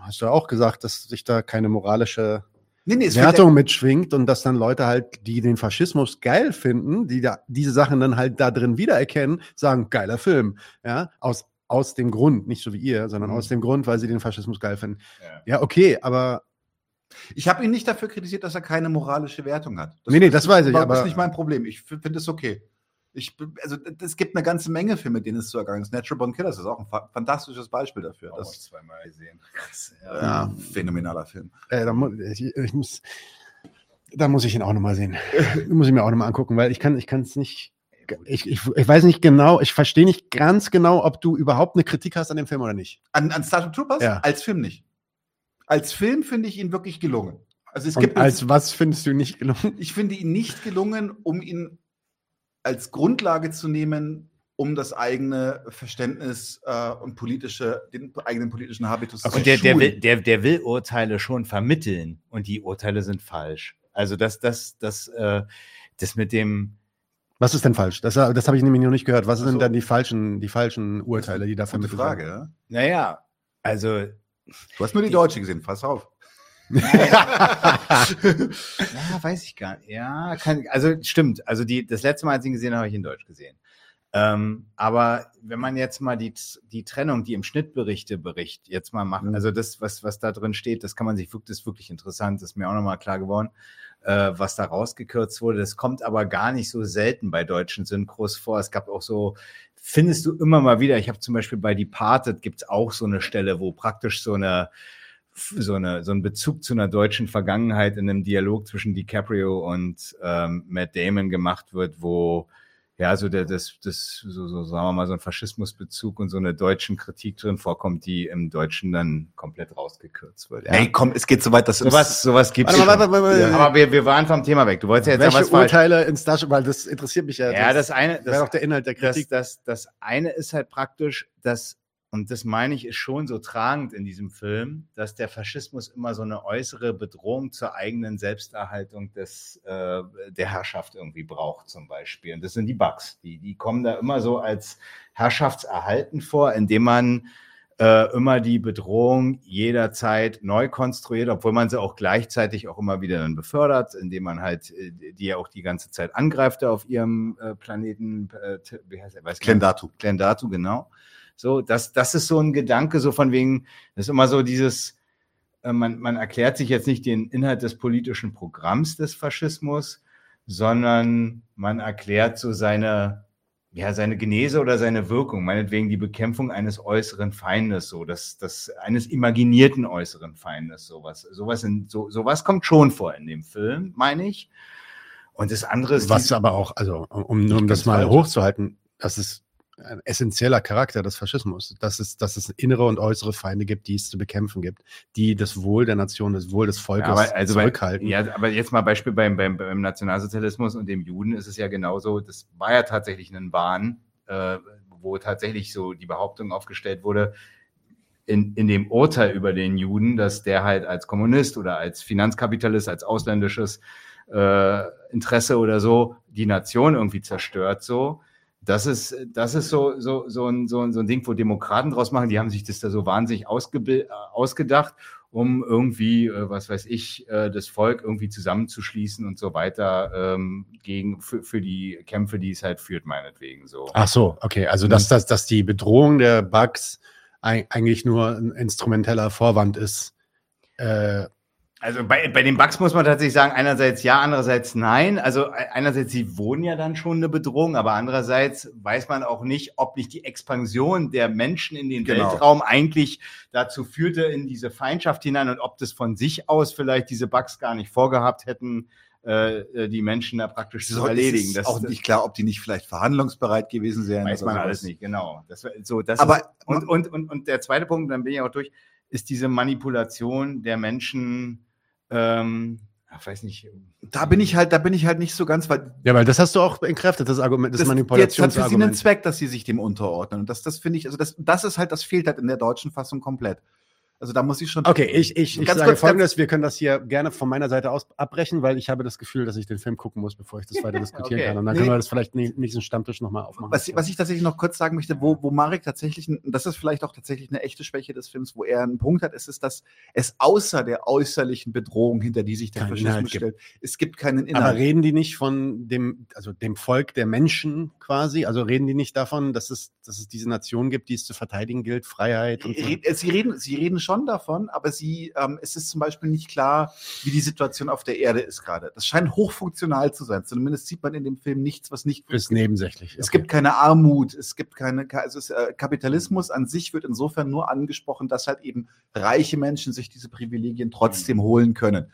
hast du ja auch gesagt, dass sich da keine moralische Nee, nee, Wertung ja- mitschwingt und dass dann Leute halt, die den Faschismus geil finden, die da diese Sachen dann halt da drin wiedererkennen, sagen, geiler Film. Ja, aus, aus dem Grund, nicht so wie ihr, sondern Mhm. aus dem Grund, weil sie den Faschismus geil finden. Ja, okay, aber. Ich habe ihn nicht dafür kritisiert, dass er keine moralische Wertung hat. Nee, nee, das weiß ich, aber- Das ist nicht mein Problem. Ich finde es okay. Ich, also es gibt eine ganze Menge Filme, denen es so ergangen ist. Natural Born Killers ist auch ein fa fantastisches Beispiel dafür. Auch Das, zweimal gesehen. ja, phänomenaler Film. Äh, ich, ich muss, da muss ich ihn auch nochmal sehen. <laughs> muss ich mir auch nochmal angucken, weil ich kann ich kann es nicht. Ich, ich, ich weiß nicht genau, ich verstehe nicht ganz genau, ob du überhaupt eine Kritik hast an dem Film oder nicht. An, an Starship Troopers? Ja. Als Film nicht. Als Film finde ich ihn wirklich gelungen. Also es Und gibt als was findest du nicht gelungen? Ich finde ihn nicht gelungen, um ihn als Grundlage zu nehmen, um das eigene Verständnis äh, und politische, den eigenen politischen Habitus zu Und der, der, will, der, der will Urteile schon vermitteln und die Urteile sind falsch. Also das, das, das, äh, das mit dem. Was ist denn falsch? Das, das habe ich nämlich noch nicht gehört. Was Ach sind so. dann die falschen, die falschen Urteile, die da vermittelt Frage, werden? ja? Naja, also. Du hast nur die, Deutsche gesehen, pass auf. Ja, weiß ich gar nicht. Ja, kann, also stimmt. Also die, das letzte Mal, als ich ihn gesehen habe, habe ich ihn in Deutsch gesehen. Ähm, aber wenn man jetzt mal die, die Trennung, die im Schnittberichte bericht, jetzt mal machen, also das, was, was da drin steht, das kann man sich wirklich, das ist wirklich interessant, das ist mir auch nochmal klar geworden, äh, was da rausgekürzt wurde. Das kommt aber gar nicht so selten bei deutschen Synchros vor. Es gab auch so, findest du immer mal wieder, ich habe zum Beispiel bei Departed gibt es auch so eine Stelle, wo praktisch so eine so, eine, so ein Bezug zu einer deutschen Vergangenheit in einem Dialog zwischen DiCaprio und ähm, Matt Damon gemacht wird, wo ja, so der, das, das, so, so, sagen wir mal, so ein Faschismusbezug und so eine deutschen Kritik drin vorkommt, die im Deutschen dann komplett rausgekürzt wird. Ja. Ey, komm, es geht so weit, dass sowas, sowas gibt's Warte. Ja. Aber wir, wir waren vom Thema weg. Du wolltest ja jetzt Welche noch was Urteile ins Starship, weil das interessiert mich ja. Ja, das eine, das wäre doch der Inhalt der Kritik. Das, das, das eine ist halt praktisch, dass, und das meine ich, ist schon so tragend in diesem Film, dass der Faschismus immer so eine äußere Bedrohung zur eigenen Selbsterhaltung des, äh, der Herrschaft irgendwie braucht, zum Beispiel. Und das sind die Bugs. Die, die kommen da immer so als Herrschaftserhalten vor, indem man äh, immer die Bedrohung jederzeit neu konstruiert, obwohl man sie auch gleichzeitig auch immer wieder dann befördert, indem man halt äh, die ja auch die ganze Zeit angreift auf ihrem äh, Planeten, äh, wie heißt er? Klendatu. Klendatu, genau. So, das, das ist so ein Gedanke, so von wegen, das ist immer so dieses, äh, man, man erklärt sich jetzt nicht den Inhalt des politischen Programms des Faschismus, sondern man erklärt so seine, ja, seine Genese oder seine Wirkung, meinetwegen die Bekämpfung eines äußeren Feindes, so, das, das, eines imaginierten äußeren Feindes, sowas, sowas in, so, sowas kommt schon vor in dem Film, meine ich. Und das andere ist, Was aber auch, also um, um das mal hochzuhalten, das ist ein essentieller Charakter des Faschismus, dass es, dass es innere und äußere Feinde gibt, die es zu bekämpfen gibt, die das Wohl der Nation, das Wohl des Volkes Ja, aber, also bei, zurückhalten. ja, aber jetzt mal Beispiel beim, beim, beim Nationalsozialismus und dem Juden ist es ja genauso, das war ja tatsächlich ein Wahn, äh, wo tatsächlich so die Behauptung aufgestellt wurde, in, in dem Urteil über den Juden, dass der halt als Kommunist oder als Finanzkapitalist, als ausländisches äh, Interesse oder so die Nation irgendwie zerstört, so. Das ist, das ist so, so, so, ein, so, ein, so ein Ding, wo Demokraten draus machen, die haben sich das da so wahnsinnig äh, ausgedacht, um irgendwie, äh, was weiß ich, äh, das Volk irgendwie zusammenzuschließen und so weiter ähm, gegen für, für die Kämpfe, die es halt führt, meinetwegen so. Ach so, okay. Also, dass, dass, dass die Bedrohung der Bugs ei- eigentlich nur ein instrumenteller Vorwand ist. Äh, Also bei, bei den Bugs muss man tatsächlich sagen, einerseits ja, andererseits nein. Also e- einerseits, sie wohnen ja dann schon eine Bedrohung, aber andererseits weiß man auch nicht, ob nicht die Expansion der Menschen in den Genau. Weltraum eigentlich dazu führte in diese Feindschaft hinein und ob das von sich aus vielleicht diese Bugs gar nicht vorgehabt hätten, äh, äh, die Menschen da praktisch zu So, erledigen. Es ist auch nicht klar, ob die nicht vielleicht verhandlungsbereit gewesen wären. Weiß man alles nicht, genau. Das, so, das Aber- ist, und, und, und, und der zweite Punkt, dann bin ich auch durch, ist diese Manipulation der Menschen, ähm, ich weiß nicht. Da bin ich halt, da bin ich halt nicht so ganz, weil ja, weil das hast du auch entkräftet, das Argument, das, das jetzt hat für sie einen Manipulationsargument. Zweck, dass sie sich dem unterordnen. Und das, das finde ich, also das, das ist halt, das fehlt halt in der deutschen Fassung komplett. Also da muss ich schon. Okay, ich, ich, ich sage kurz, folgendes, wir können das hier gerne von meiner Seite aus abbrechen, weil ich habe das Gefühl, dass ich den Film gucken muss, bevor ich das weiter <laughs> diskutieren Okay. kann. Und dann Nee. können wir das vielleicht nächsten Stammtisch nochmal aufmachen. Was, was ich tatsächlich noch kurz sagen möchte, wo, wo Marek tatsächlich, das ist vielleicht auch tatsächlich eine echte Schwäche des Films, wo er einen Punkt hat, ist es, dass es außer der äußerlichen Bedrohung, hinter die sich der Keinen Faschismus stellt, es gibt keinen Inhalt. Aber reden die nicht von dem, also dem Volk der Menschen quasi? Also reden die nicht davon, dass es, dass es diese Nation gibt, die es zu verteidigen gilt, Freiheit und so? Äh, Sie reden, Sie reden schon davon, aber Sie, ähm, es ist zum Beispiel nicht klar, wie die Situation auf der Erde ist gerade. Das scheint hochfunktional zu sein. Zumindest sieht man in dem Film nichts, was nicht Ist nebensächlich. Es gibt keine Armut, es gibt keine, also es, äh, Kapitalismus an sich wird insofern nur angesprochen, dass halt eben reiche Menschen sich diese Privilegien trotzdem holen können.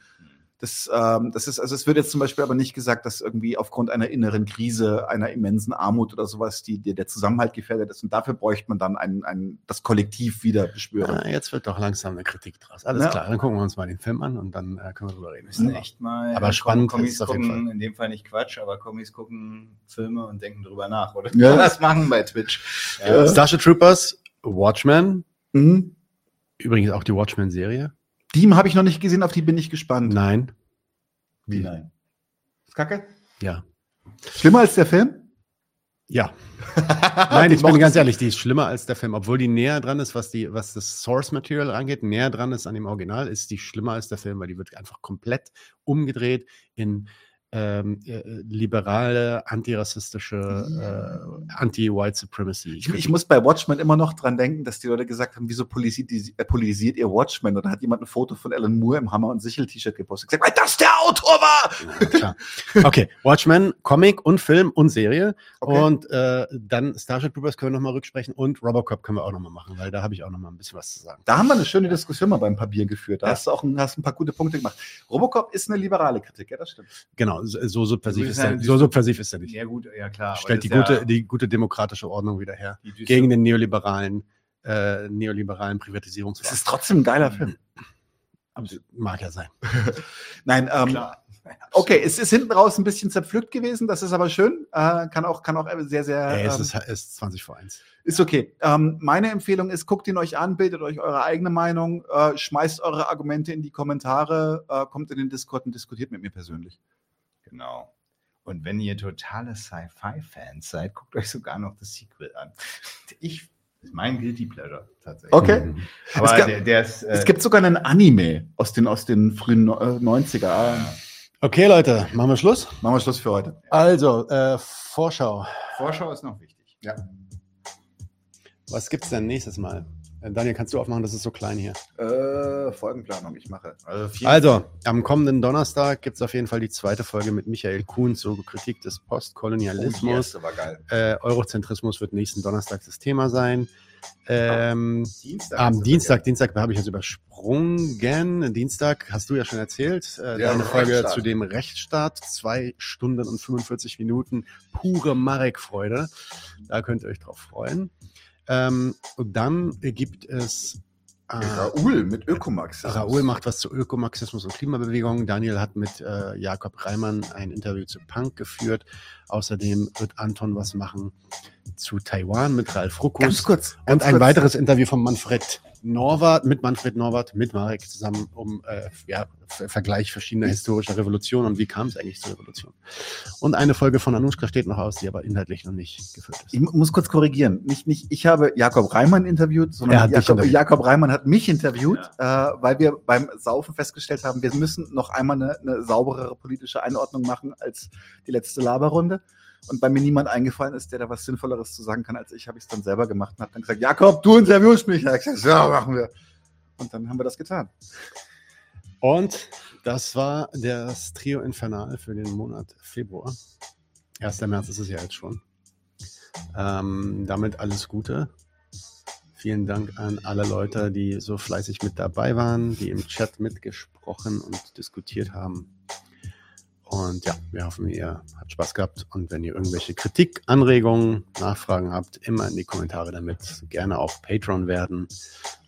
Das, ähm, das ist, also es wird jetzt zum Beispiel aber nicht gesagt, dass irgendwie aufgrund einer inneren Krise, einer immensen Armut oder sowas, die, die der Zusammenhalt gefährdet ist. Und dafür bräuchte man dann ein, ein, das Kollektiv wieder beschwören. Ah, jetzt wird doch langsam eine Kritik draus. Alles Ja. klar, dann gucken wir uns mal den Film an und dann äh, können wir drüber reden. müssen echt mal. Aber spannend Kommis ist auf jeden gucken, Fall. in dem Fall nicht Quatsch, aber Kommis gucken Filme und denken drüber nach, oder? Ja. Das machen bei Twitch. Ja. Starship Troopers, Watchmen. Mhm. Übrigens auch die Watchmen-Serie. Die habe ich noch nicht gesehen, auf die bin ich gespannt. Nein. Wie nein? Ist kacke? Ja. Schlimmer als der Film? Ja. <laughs> Nein, ich bin ganz ehrlich, die ist schlimmer als der Film. Obwohl die näher dran ist, was, die, was das Source Material angeht, näher dran ist an dem Original, ist die schlimmer als der Film, weil die wird einfach komplett umgedreht in ähm, äh, liberale, antirassistische, äh, anti-White Supremacy. Ich, ich muss bei Watchmen immer noch dran denken, dass die Leute gesagt haben, wieso politisiert, äh, politisiert ihr Watchmen? Und da hat jemand ein Foto von Alan Moore im Hammer- und Sichel-T-Shirt gepostet. Gesagt, weil das der Autor war! Klar. Okay, Watchmen, Comic und Film und Serie. Okay. Und äh, dann Starship Troopers können wir nochmal rücksprechen und Robocop können wir auch nochmal machen, weil da habe ich auch nochmal ein bisschen was zu sagen. Da haben wir eine schöne Diskussion mal beim Papier geführt. Da hast du auch ein, hast ein paar gute Punkte gemacht. Robocop ist eine liberale Kritik, ja, das stimmt. Genau, so subversiv ist er, so subversiv ist er nicht. Ja, gut, ja klar. Stellt die gute, ja- die gute demokratische Ordnung wieder her. Gegen den neoliberalen, äh, neoliberalen Privatisierungswahn. Es ist trotzdem ein geiler Film. <clears throat> Mag ja sein. <laughs> Nein, ähm, Klar. okay, es ist hinten raus ein bisschen zerpflückt gewesen, das ist aber schön. Äh, kann auch, kann auch sehr, sehr. Ey, es ähm, ist, es ist 20 vor 1. Ist okay. Ähm, meine Empfehlung ist, guckt ihn euch an, bildet euch eure eigene Meinung, äh, schmeißt eure Argumente in die Kommentare, äh, kommt in den Discord und diskutiert mit mir persönlich. Genau. Und wenn ihr totale Sci-Fi-Fans seid, guckt euch sogar noch das Sequel an. <laughs> Ich, das ist mein Guilty Pleasure tatsächlich. Okay. Aber es, gab- der, der ist. äh, es gibt sogar einen Anime aus den, aus den frühen äh, 90er. Okay, Leute, machen wir Schluss? Machen wir Schluss für heute. Also, äh, Vorschau. Vorschau ist noch wichtig. Ja. Was gibt's denn nächstes Mal? Äh, Daniel, kannst du aufmachen, das ist so klein hier. Äh, Folgenplanung, ich mache. Also, Also, am kommenden Donnerstag gibt es auf jeden Fall die zweite Folge mit Michael Kuhn zur Kritik des Oh, Postkolonialismus. war geil. äh, Eurozentrismus wird nächsten Donnerstag das Thema sein. Ähm, Dienstag am Dienstag, Dienstag habe ich jetzt übersprungen. Dienstag hast du ja schon erzählt. Äh, Ja, deine Folge Rechtsstaat. zu dem Rechtsstaat. Zwei Stunden und 45 Minuten pure Marek-Freude. Da könnt ihr euch drauf freuen. Ähm, und dann gibt es äh, Raoul mit Ökomarxismus. Raoul macht was zu Ökomarxismus und Klimabewegung. Daniel hat mit äh, Jakob Reimann ein Interview zu Punk geführt. Außerdem wird Anton was machen zu Taiwan mit Ralf Ruckus. Ganz kurz, Und ganz ein kurz. weiteres Interview von Manfred Norwart, mit Manfred Norwart, mit Marek zusammen, um äh, ja, Ver- Vergleich verschiedener historischer Revolutionen und wie kam es eigentlich zur Revolution. Und eine Folge von Anushka steht noch aus, die aber inhaltlich noch nicht gefüllt ist. Ich mu- muss kurz korrigieren. Nicht, nicht, ich habe Jakob Reimann interviewt, Er sondern Jakob, interviewt. Jakob Reimann hat mich interviewt, äh, weil wir beim Saufen festgestellt haben, wir müssen noch einmal eine, eine sauberere politische Einordnung machen als die letzte Laberrunde. Und bei mir niemand eingefallen ist, der da was Sinnvolleres zu sagen kann als ich, habe ich es dann selber gemacht und habe dann gesagt, Jakob, du interviewst mich. Hat gesagt, ja, machen wir. Und dann haben wir das getan. Und das war das Trio Infernal für den Monat Februar. 1. März ist es ja jetzt schon. Ähm, damit alles Gute. Vielen Dank an alle Leute, die so fleißig mit dabei waren, die im Chat mitgesprochen und diskutiert haben. Und ja, wir hoffen, ihr habt Spaß gehabt. Und wenn ihr irgendwelche Kritik, Anregungen, Nachfragen habt, immer in die Kommentare damit. Gerne auch Patreon werden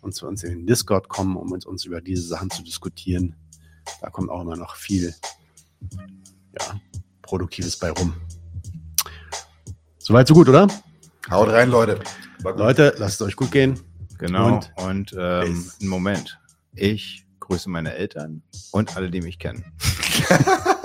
und zu uns in den Discord kommen, um mit uns über diese Sachen zu diskutieren. Da kommt auch immer noch viel ja, Produktives bei rum. Soweit so gut, oder? Haut rein, Leute. Leute, lasst es euch gut gehen. Genau. Und Und, ähm, einen Moment. Ich grüße meine Eltern und alle, die mich kennen. <laughs>